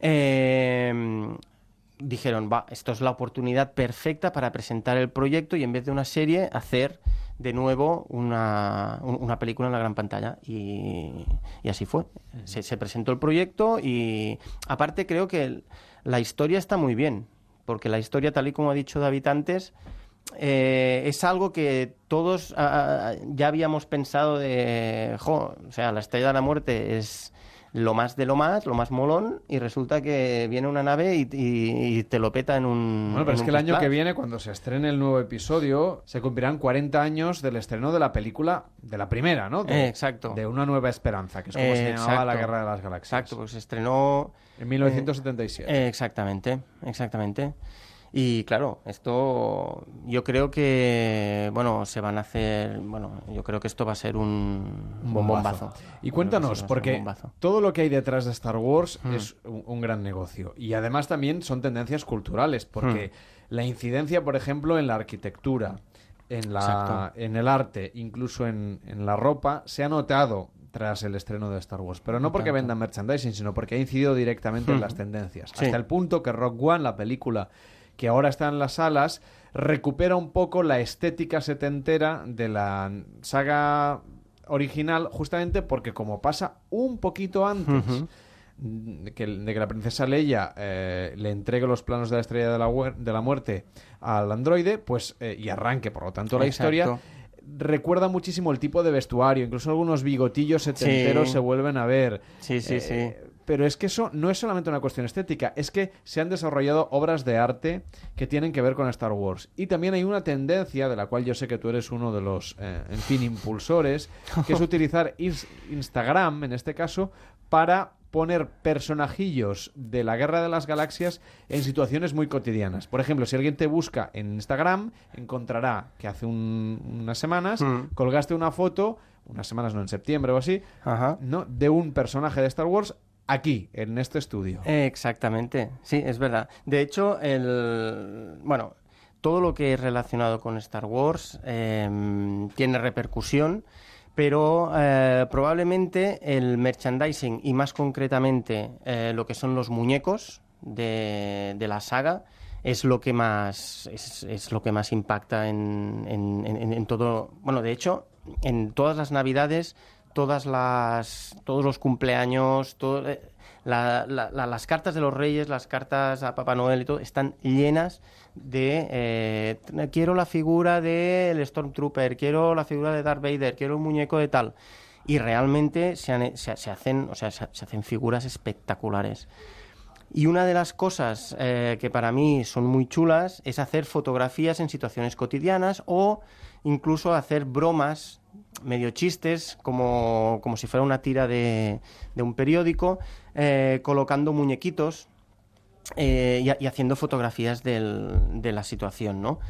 eh, dijeron, va, esto es la oportunidad perfecta para presentar el proyecto y en vez de una serie, hacer de nuevo una, un- una película en la gran pantalla. Y, y así fue. Se, se presentó el proyecto y aparte creo que el- la historia está muy bien, porque la historia, tal y como ha dicho David antes, eh, es algo que todos ah, ah, ya habíamos pensado de, jo, o sea, la estrella de la muerte es lo más de lo más, lo más molón, y resulta que viene una nave y, y- y te lo peta en un... Bueno, pero es que el año que viene, cuando se estrene el nuevo episodio, se cumplirán 40 años del estreno de la película, de la primera, ¿no? De, Eh, exacto. De Una Nueva Esperanza, que es como se Eh, llamaba la. Guerra de las Galaxias. Exacto, pues se estrenó... En 1977. Eh, exactamente, exactamente. Y claro, esto yo creo que, bueno, se van a hacer, bueno, yo creo que esto va a ser un, Un bombazo. bombazo. Y cuéntanos, porque todo lo que hay detrás de Star Wars Hmm. es un, un gran negocio. Y además también son tendencias culturales, porque Hmm. la incidencia, por ejemplo, en la arquitectura, en, la, en el arte, incluso en, en la ropa, se ha notado tras el estreno de Star Wars. Pero no porque vendan merchandising, sino porque ha incidido directamente en Hmm. las tendencias. Sí. Hasta el punto que Rock One, la película que ahora está en las salas, recupera un poco la estética setentera de la saga original, justamente porque como pasa un poquito antes Ujú. de, que, de que la princesa Leia eh, le entregue los planos de la estrella de la, de la muerte al androide, pues eh, y arranque, por lo tanto, la Exacto. historia recuerda muchísimo el tipo de vestuario, incluso algunos bigotillos setenteros Sí. se vuelven a ver. Sí, sí, Eh, sí. Pero es que eso no es solamente una cuestión estética, es que se han desarrollado obras de arte que tienen que ver con Star Wars. Y también hay una tendencia, de la cual yo sé que tú eres uno de los, eh, en fin, impulsores, que es utilizar ins- Instagram, en este caso, para poner personajillos de la Guerra de las Galaxias en situaciones muy cotidianas. Por ejemplo, si alguien te busca en Instagram, encontrará que hace un- unas semanas Mm. colgaste una foto, unas semanas no, en septiembre o así, Ajá. ¿no? de un personaje de Star Wars aquí, en este estudio. Exactamente, sí, es verdad. De hecho, el bueno, todo lo que es relacionado con Star Wars eh, tiene repercusión, pero eh, probablemente el merchandising y más concretamente eh, lo que son los muñecos de, de la saga es lo que más es, lo que más impacta en- en todo bueno de hecho en todas las navidades todas las todos los cumpleaños eh, la- la- la- las cartas de los reyes las cartas a Papá Noel y todo están llenas de eh, quiero la figura del Stormtrooper quiero la figura de Darth Vader quiero un muñeco de tal. Y realmente se, han- hacen o sea se- se hacen figuras espectaculares. Y una de las cosas eh, que para mí son muy chulas es hacer fotografías en situaciones cotidianas o incluso hacer bromas, medio chistes, como, como si fuera una tira de, de un periódico, eh, colocando muñequitos eh, y, haciendo fotografías de la situación, ¿no?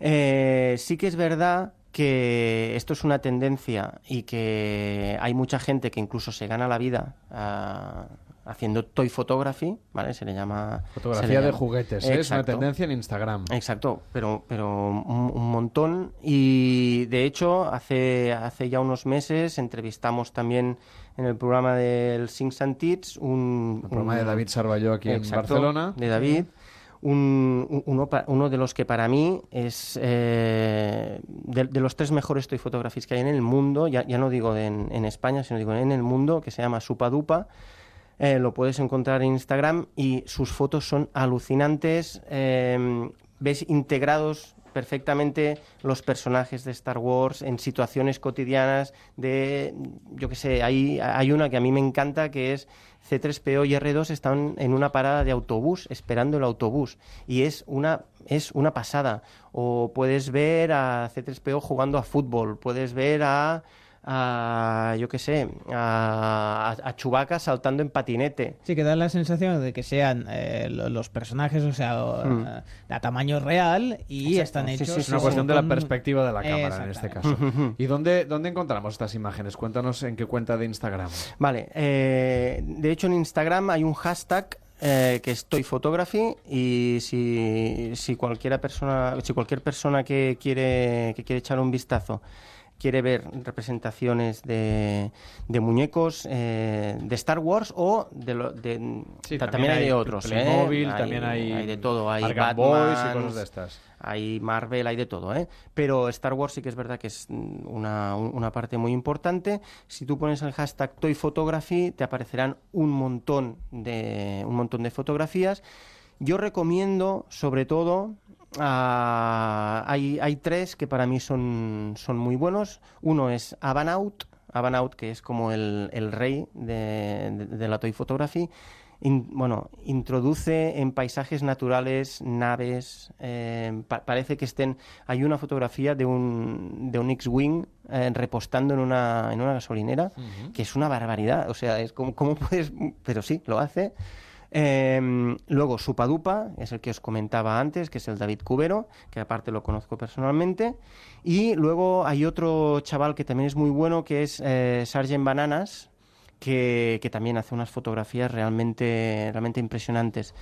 Eh, sí que es verdad que esto es una tendencia y que hay mucha gente que incluso se gana la vida ah, haciendo toy photography, ¿vale? Se le llama... Fotografía le de juguetes, ¿eh? es una tendencia en Instagram. Exacto, pero, pero un, un montón. Y de hecho, hace, hace ya unos meses entrevistamos también en el programa del Sings and un... El programa de David Sarballó aquí en Barcelona. De David. Un- un- uno, de los que para mí es eh, de, de los tres mejores toy photographies que hay en el mundo, ya, ya no digo en, en España, sino digo en el mundo, que se llama Supadupa. Eh, lo puedes encontrar en Instagram y sus fotos son alucinantes. eh, ves integrados perfectamente los personajes de Star Wars en situaciones cotidianas de, yo qué sé, hay, hay una que a mí me encanta que es C3PO y R2 están en una parada de autobús esperando el autobús y es una es una pasada o puedes ver a C3PO jugando a fútbol puedes ver a, a yo qué sé a, a Chewbacca saltando en patinete Sí, que da la sensación de que sean eh, lo- los personajes, o sea, Mm. a tamaño real y Exacto, están sí, hechos. sí, Es una sí, cuestión de la perspectiva de la cámara en este caso. ¿Y dónde, dónde encontramos estas imágenes? Cuéntanos en qué cuenta de Instagram. Vale, eh, de hecho en Instagram hay un hashtag eh, que es Toy Photography y si, si cualquiera persona, si cualquier persona que quiere, que quiere echar un vistazo quiere ver representaciones de, de muñecos eh, de Star Wars o de, lo- de- Sí, ta- también hay hay de otros, ¿eh? Playmobil, también hay de todo, hay Boys y cosas de estas. hay Marvel, hay de todo, ¿eh? Pero Star Wars sí que es verdad que es una, un- una parte muy importante. Si tú pones el hashtag Toy Photography, te aparecerán un montón de, un montón de fotografías. Yo recomiendo, sobre todo, ah, hay, hay tres que para mí son, son muy buenos. Uno es Avanaut, Avanaut, que es como el, el rey de, de- de la Toy Photography. In- bueno, introduce en paisajes naturales naves, eh, pa- parece que estén... Hay una fotografía de un, de un X-Wing eh, repostando en una, en una gasolinera, que es una barbaridad, o sea, es como, ¿cómo puedes...? Pero sí, lo hace. Eh, luego Supadupa, es el que os comentaba antes, que es el David Cubero, que aparte lo conozco personalmente. Y luego hay otro chaval que también es muy bueno, que es eh, Sargent Bananas, que, que también hace unas fotografías realmente, realmente impresionantes.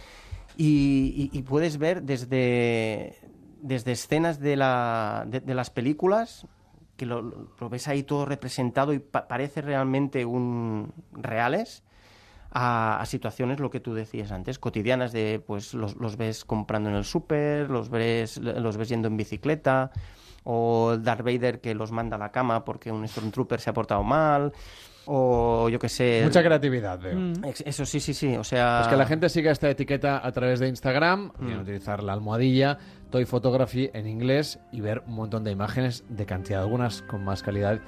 Y, y- y puedes ver desde, desde escenas de, la, de, de las películas, que lo, lo ves ahí todo representado y pa- parece realmente un reales, a, a situaciones, lo que tú decías antes, cotidianas de, pues los, los ves comprando en el súper, los ves, los ves yendo en bicicleta, o Darth Vader que los manda a la cama porque un Stormtrooper se ha portado mal, o yo qué sé... Mucha creatividad, veo. Mm. Eso sí, sí, sí, o sea... Pues que la gente siga esta etiqueta a través de Instagram, Mm. y utilizar la almohadilla Toy Photography en inglés y ver un montón de imágenes de cantidad, algunas con más calidad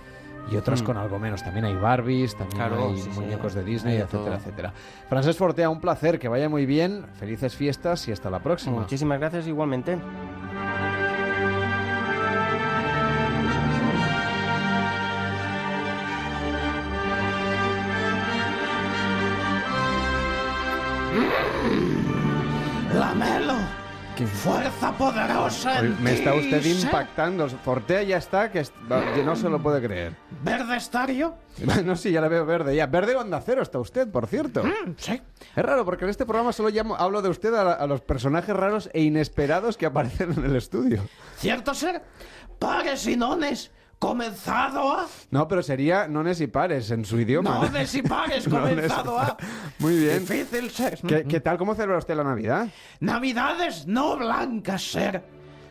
y otras Mm. con algo menos. También hay Barbies, también Claro, hay sí, sí. muñecos de Disney, etcétera, todo. etcétera. Francés Fortea, un placer, que vaya muy bien, felices fiestas y hasta la próxima. Muchísimas gracias igualmente. ¡Fuerza poderosa! En me está usted impactando. Fortea ya está, que no se lo puede creer. ¿Verde estario? No, sí, ya la veo verde. Ya, verde onda cero está usted, por cierto. sí. Es raro, porque en este programa solo llamo, hablo de usted a, los personajes raros e inesperados que aparecen en el estudio. ¿Cierto ser? Pares y nones, comenzado a... No, pero sería nones y pares en su idioma. Nones y pares, Nones y comenzado a... Muy bien. Difícil ser. ¿Qué, qué tal? ¿Cómo celebra usted la Navidad? Navidades no blancas ser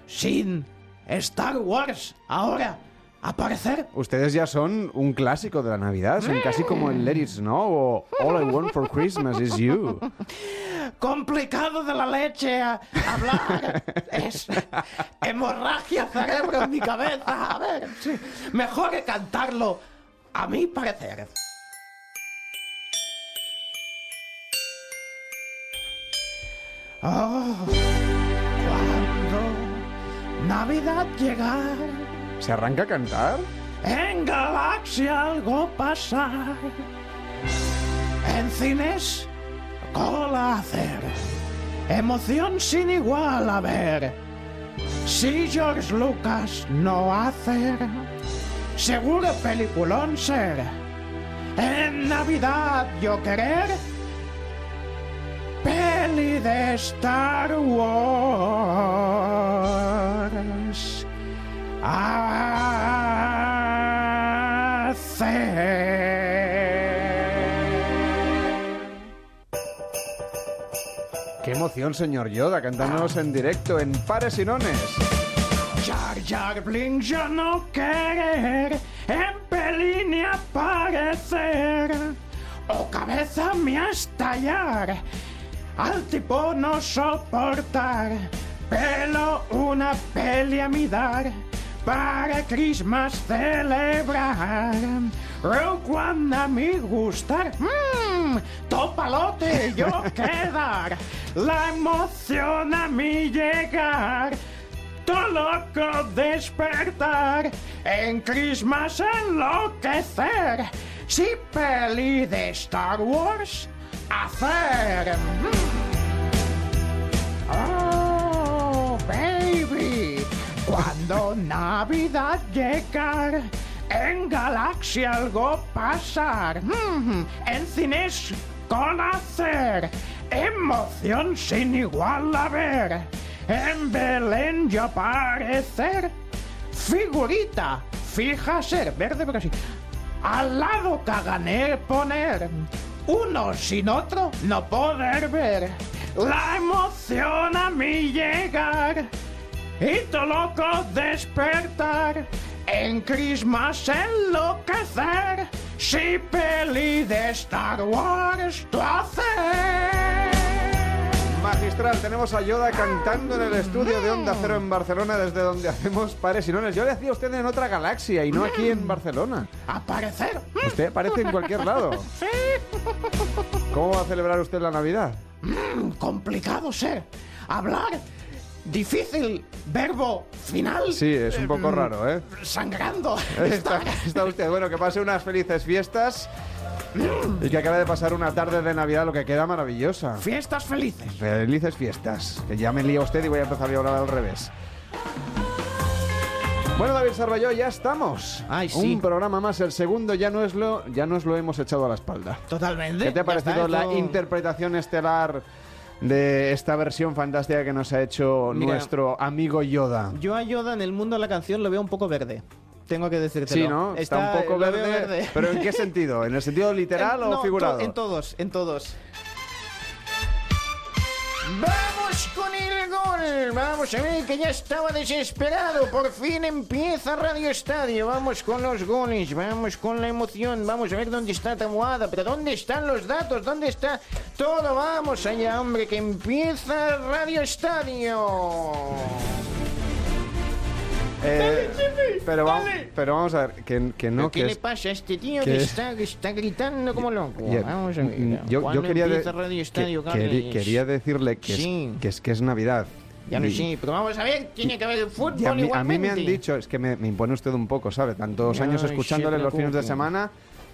sin Star Wars ahora aparecer. Ustedes ya son un clásico de la Navidad, son casi como el Let It Snow o All I Want for Christmas is You. Complicado de la leche a hablar. es hemorragia cerebro en mi cabeza. A ver, sí. mejor que cantarlo a mi parecer. Oh, cuando Navidad llegar, ¿Se arranca a cantar? en Galaxia algo pasar. En cines, cola hacer. Emoción sin igual a ver. Si George Lucas no hacer, seguro peliculón ser. En Navidad yo querer peli de Star Wars. ¡Qué emoción, señor Yoda, cantándonos en directo en Pares y Nones! Jar Jar Blink yo no querer en peli ni aparecer. O cabeza me estallar al tipo no soportar. Pelo una peli a mi dar para Christmas celebrar. Rogue One a mi gustar. Mmm, topalote yo quedar. La emoción a mi llegar. Todo loco despertar, en Christmas enloquecer, si peli de Star Wars hacer. Oh, cuando Navidad llegar, en Galaxia algo pasar, Mm, en cines conocer, emoción sin igual a ver, en Belén yo aparecer, figurita, fija ser, verde porque sí, al lado cagané poner, uno sin otro no poder ver, la emoción a mí llegar, y todo loco despertar, en Christmas enloquecer, si peli de Star Wars tú hacer. Magistral, tenemos a Yoda cantando en el estudio de Onda Cero en Barcelona, desde donde hacemos Pares y Nones. Yo le hacía a usted en otra galaxia y no aquí en Barcelona. Aparecer. Usted aparece en cualquier lado. Sí. ¿Cómo va a celebrar usted la Navidad? Mm, complicado ser. Hablar. Difícil. Verbo final. Sí, es un poco Mm, raro, ¿eh? Sangrando. Está, está usted. Bueno, que pase unas felices fiestas y que acabe de pasar una tarde de Navidad, lo que queda maravillosa. Fiestas felices. Felices fiestas. Que ya me lía usted y voy a empezar a hablar al revés. Bueno, David Sarballó, ya estamos. Ay, sí. Un programa más, el segundo ya no es lo, ya nos lo hemos echado a la espalda. Totalmente. ¿Qué te ha parecido la interpretación estelar de esta versión fantástica que nos ha hecho Mira. nuestro amigo Yoda? Yo a Yoda en el mundo de la canción lo veo un poco verde. Tengo que decírtelo. Sí, ¿no? Está, un poco verde, ¿Pero en qué sentido? ¿En el sentido literal En- o no, figurado? to- en todos, en todos. Vamos con el gol. Vamos a ver que ya estaba desesperado. Por fin empieza Radio Estadio. Vamos con los goles. Vamos con la emoción. Vamos a ver dónde está Tamuada. Pero dónde están los datos. ¿Dónde está todo? Vamos allá, hombre, que empieza Radio Estadio. Eh, pero, vamos, pero vamos a ver, que, que no, ¿Pero ¿Qué que le es- pasa a este tío que que, es- está, que está gritando como loco? Ya, Vamos a ver. mm, yo, yo ¿Cuándo quería, de- Radio Estadio, quería decirle que, Sí. es, que es que es Navidad. Ya no Y- sé, pero vamos a ver, tiene que haber fútbol y a, mí, a mí igualmente. me han dicho, es que me, me impone usted un poco, ¿sabe? Tantos Ay, años escuchándole los fines de semana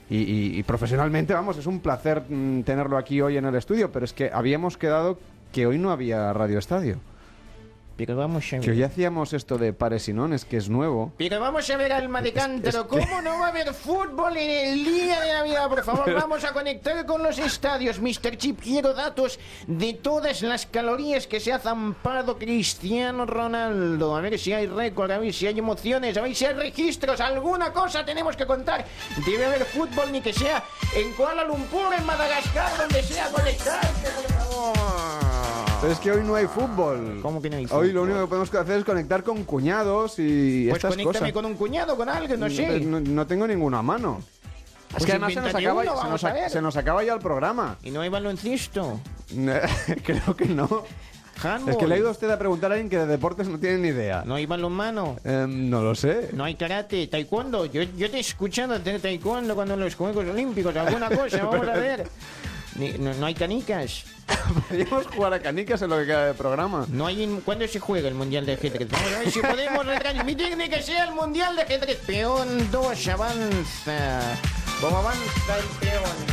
y, y- y profesionalmente, vamos, es un placer mm, tenerlo aquí hoy en el estudio, pero es que habíamos quedado que hoy no había Radio Estadio. Pero vamos a Que hoy ver. hacíamos esto de pares y nones, que es nuevo. Pero vamos a ver, alma de cántaro, es que- ¿cómo no va a haber fútbol en el día de Navidad? Por favor, Pero- vamos a conectar con los estadios. Mr. Chip, quiero datos de todas las calorías que se ha zampado Cristiano Ronaldo. A ver si hay récord, a ver si hay emociones, a ver si hay registros. Alguna cosa tenemos que contar. Debe haber fútbol, ni que sea en Kuala Lumpur, en Madagascar, donde sea conectarse, por favor. Pero es que hoy no hay fútbol. ¿Cómo que no hay Hoy lo único que podemos hacer es conectar con cuñados y Pues estas conéctame cosas. con un cuñado, con alguien, no sé. No, no tengo ninguno a mano. Pues es que además se nos, invéntate acaba, uno, se, nos, a se nos acaba ya el programa. ¿Y no hay baloncesto? Creo que no. Handball. Es que le ha ido usted a preguntar a alguien que de deportes no tiene ni idea. ¿No hay balonmano? Em, no lo sé. No hay karate, taekwondo. Yo, yo te he escuchado hacer taekwondo cuando en los Juegos Olímpicos. Alguna cosa, vamos a ver. Ni- no, no hay canicas. Podríamos jugar a canicas en lo que queda de programa. No hay ¿Cuándo se juega el Mundial de Ajedrez? Vamos si podemos retransmitir ni que sea el Mundial de Ajedrez. Peón 2 avanza.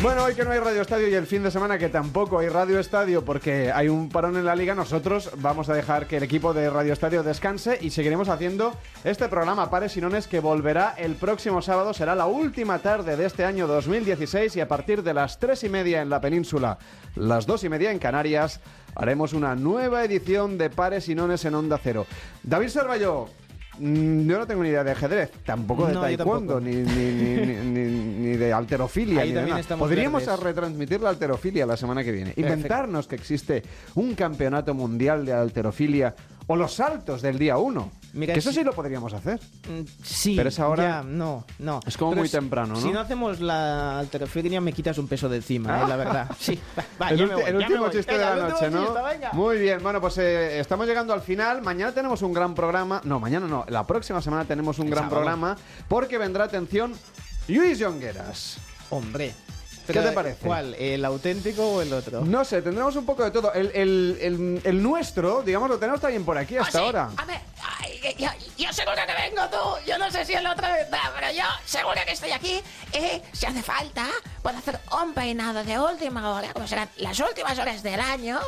Bueno, hoy que no hay Radio Estadio y el fin de semana que tampoco hay Radio Estadio porque hay un parón en la liga, nosotros vamos a dejar que el equipo de Radio Estadio descanse y seguiremos haciendo este programa Pares y Nones que volverá el próximo sábado. Será la última tarde de este año 2016 y a partir de las tres y media en la península, las dos y media en Canarias, haremos una nueva edición de Pares y Nones en Onda Cero. David Servalló. Mm, Yo no tengo ni idea de ajedrez, tampoco de No, yo taekwondo, tampoco. ni, ni, ni, ni- ni- ni de alterofilia. Ahí ni de también nada. estamos Podríamos verdes. retransmitir la alterofilia la semana que viene. Perfecto. Inventarnos que existe un campeonato mundial de alterofilia o los saltos del día 1. Mira, que eso sí lo podríamos hacer. Mm, Sí, Pero es ahora- ya, no, no. Es como Pero muy si- temprano, ¿no? Si no hacemos la alterofilia me quitas un peso de encima, eh, la verdad. Sí, va, el voy, último chiste Venga, de la noche, ¿no? chiste. Muy bien, bueno, pues eh, estamos llegando al final. Mañana tenemos un gran programa. No, mañana no. La próxima semana tenemos un El gran sábado. programa porque vendrá, atención, Luis Jongueras. Hombre. ¿Qué te parece? ¿Cuál? ¿El auténtico o el otro? No sé, tendremos un poco de todo. El, el- el- el nuestro, digamos, lo tenemos también por aquí hasta ahora. A ver, ay, yo, yo seguro que vengo tú. Yo no sé si el otro vendrá, pero yo seguro que estoy aquí. Y si hace falta, puedo hacer un peinado de última hora, como serán las últimas horas del año.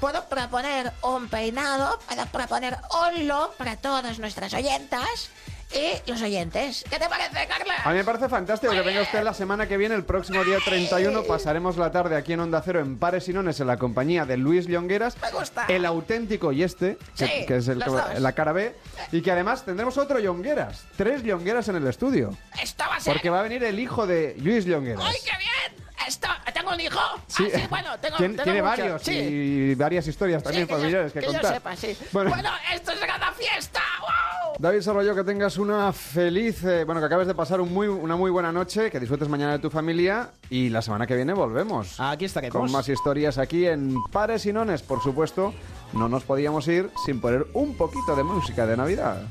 Puedo proponer un peinado, puedo proponer un look para todas nuestras oyentas y los oyentes. ¿Qué te parece, Carla? A mí me parece fantástico que venga usted la semana que viene, el próximo día 31. Pasaremos la tarde aquí en Onda Cero en Pares y Nones en la compañía de Luis Liongueras. Me gusta. El auténtico y este, que, Sí, que es el, dos. la cara B. Y que además tendremos otro Liongueras. Tres Liongueras en el estudio. Esto va a ser... Porque va a venir el hijo de Luis Liongueras. ¡Ay, qué bien! Esto... ¿Tengo un hijo? Sí. Ah, sí, bueno, tengo, Tien- tengo tiene varios sí. y varias historias también Sí, que yo- familiares que, que yo contar. sepa, sí. Bueno. Bueno, esto es cada fiesta. ¡Wow! David Sarroyo, que tengas una feliz, eh, bueno, que acabes de pasar un muy, una muy buena noche, que disfrutes mañana de tu familia y la semana que viene volvemos. Aquí estaremos. Con más historias aquí en Pares y Nones, por supuesto. No nos podíamos ir sin poner un poquito de música de Navidad.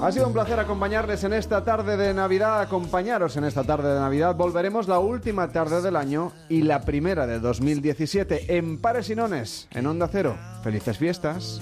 Ha sido un placer acompañarles en esta tarde de Navidad, acompañaros en esta tarde de Navidad. Volveremos la última tarde del año y la primera de 2017 en Pares y Nones, en Onda Cero. Felices fiestas.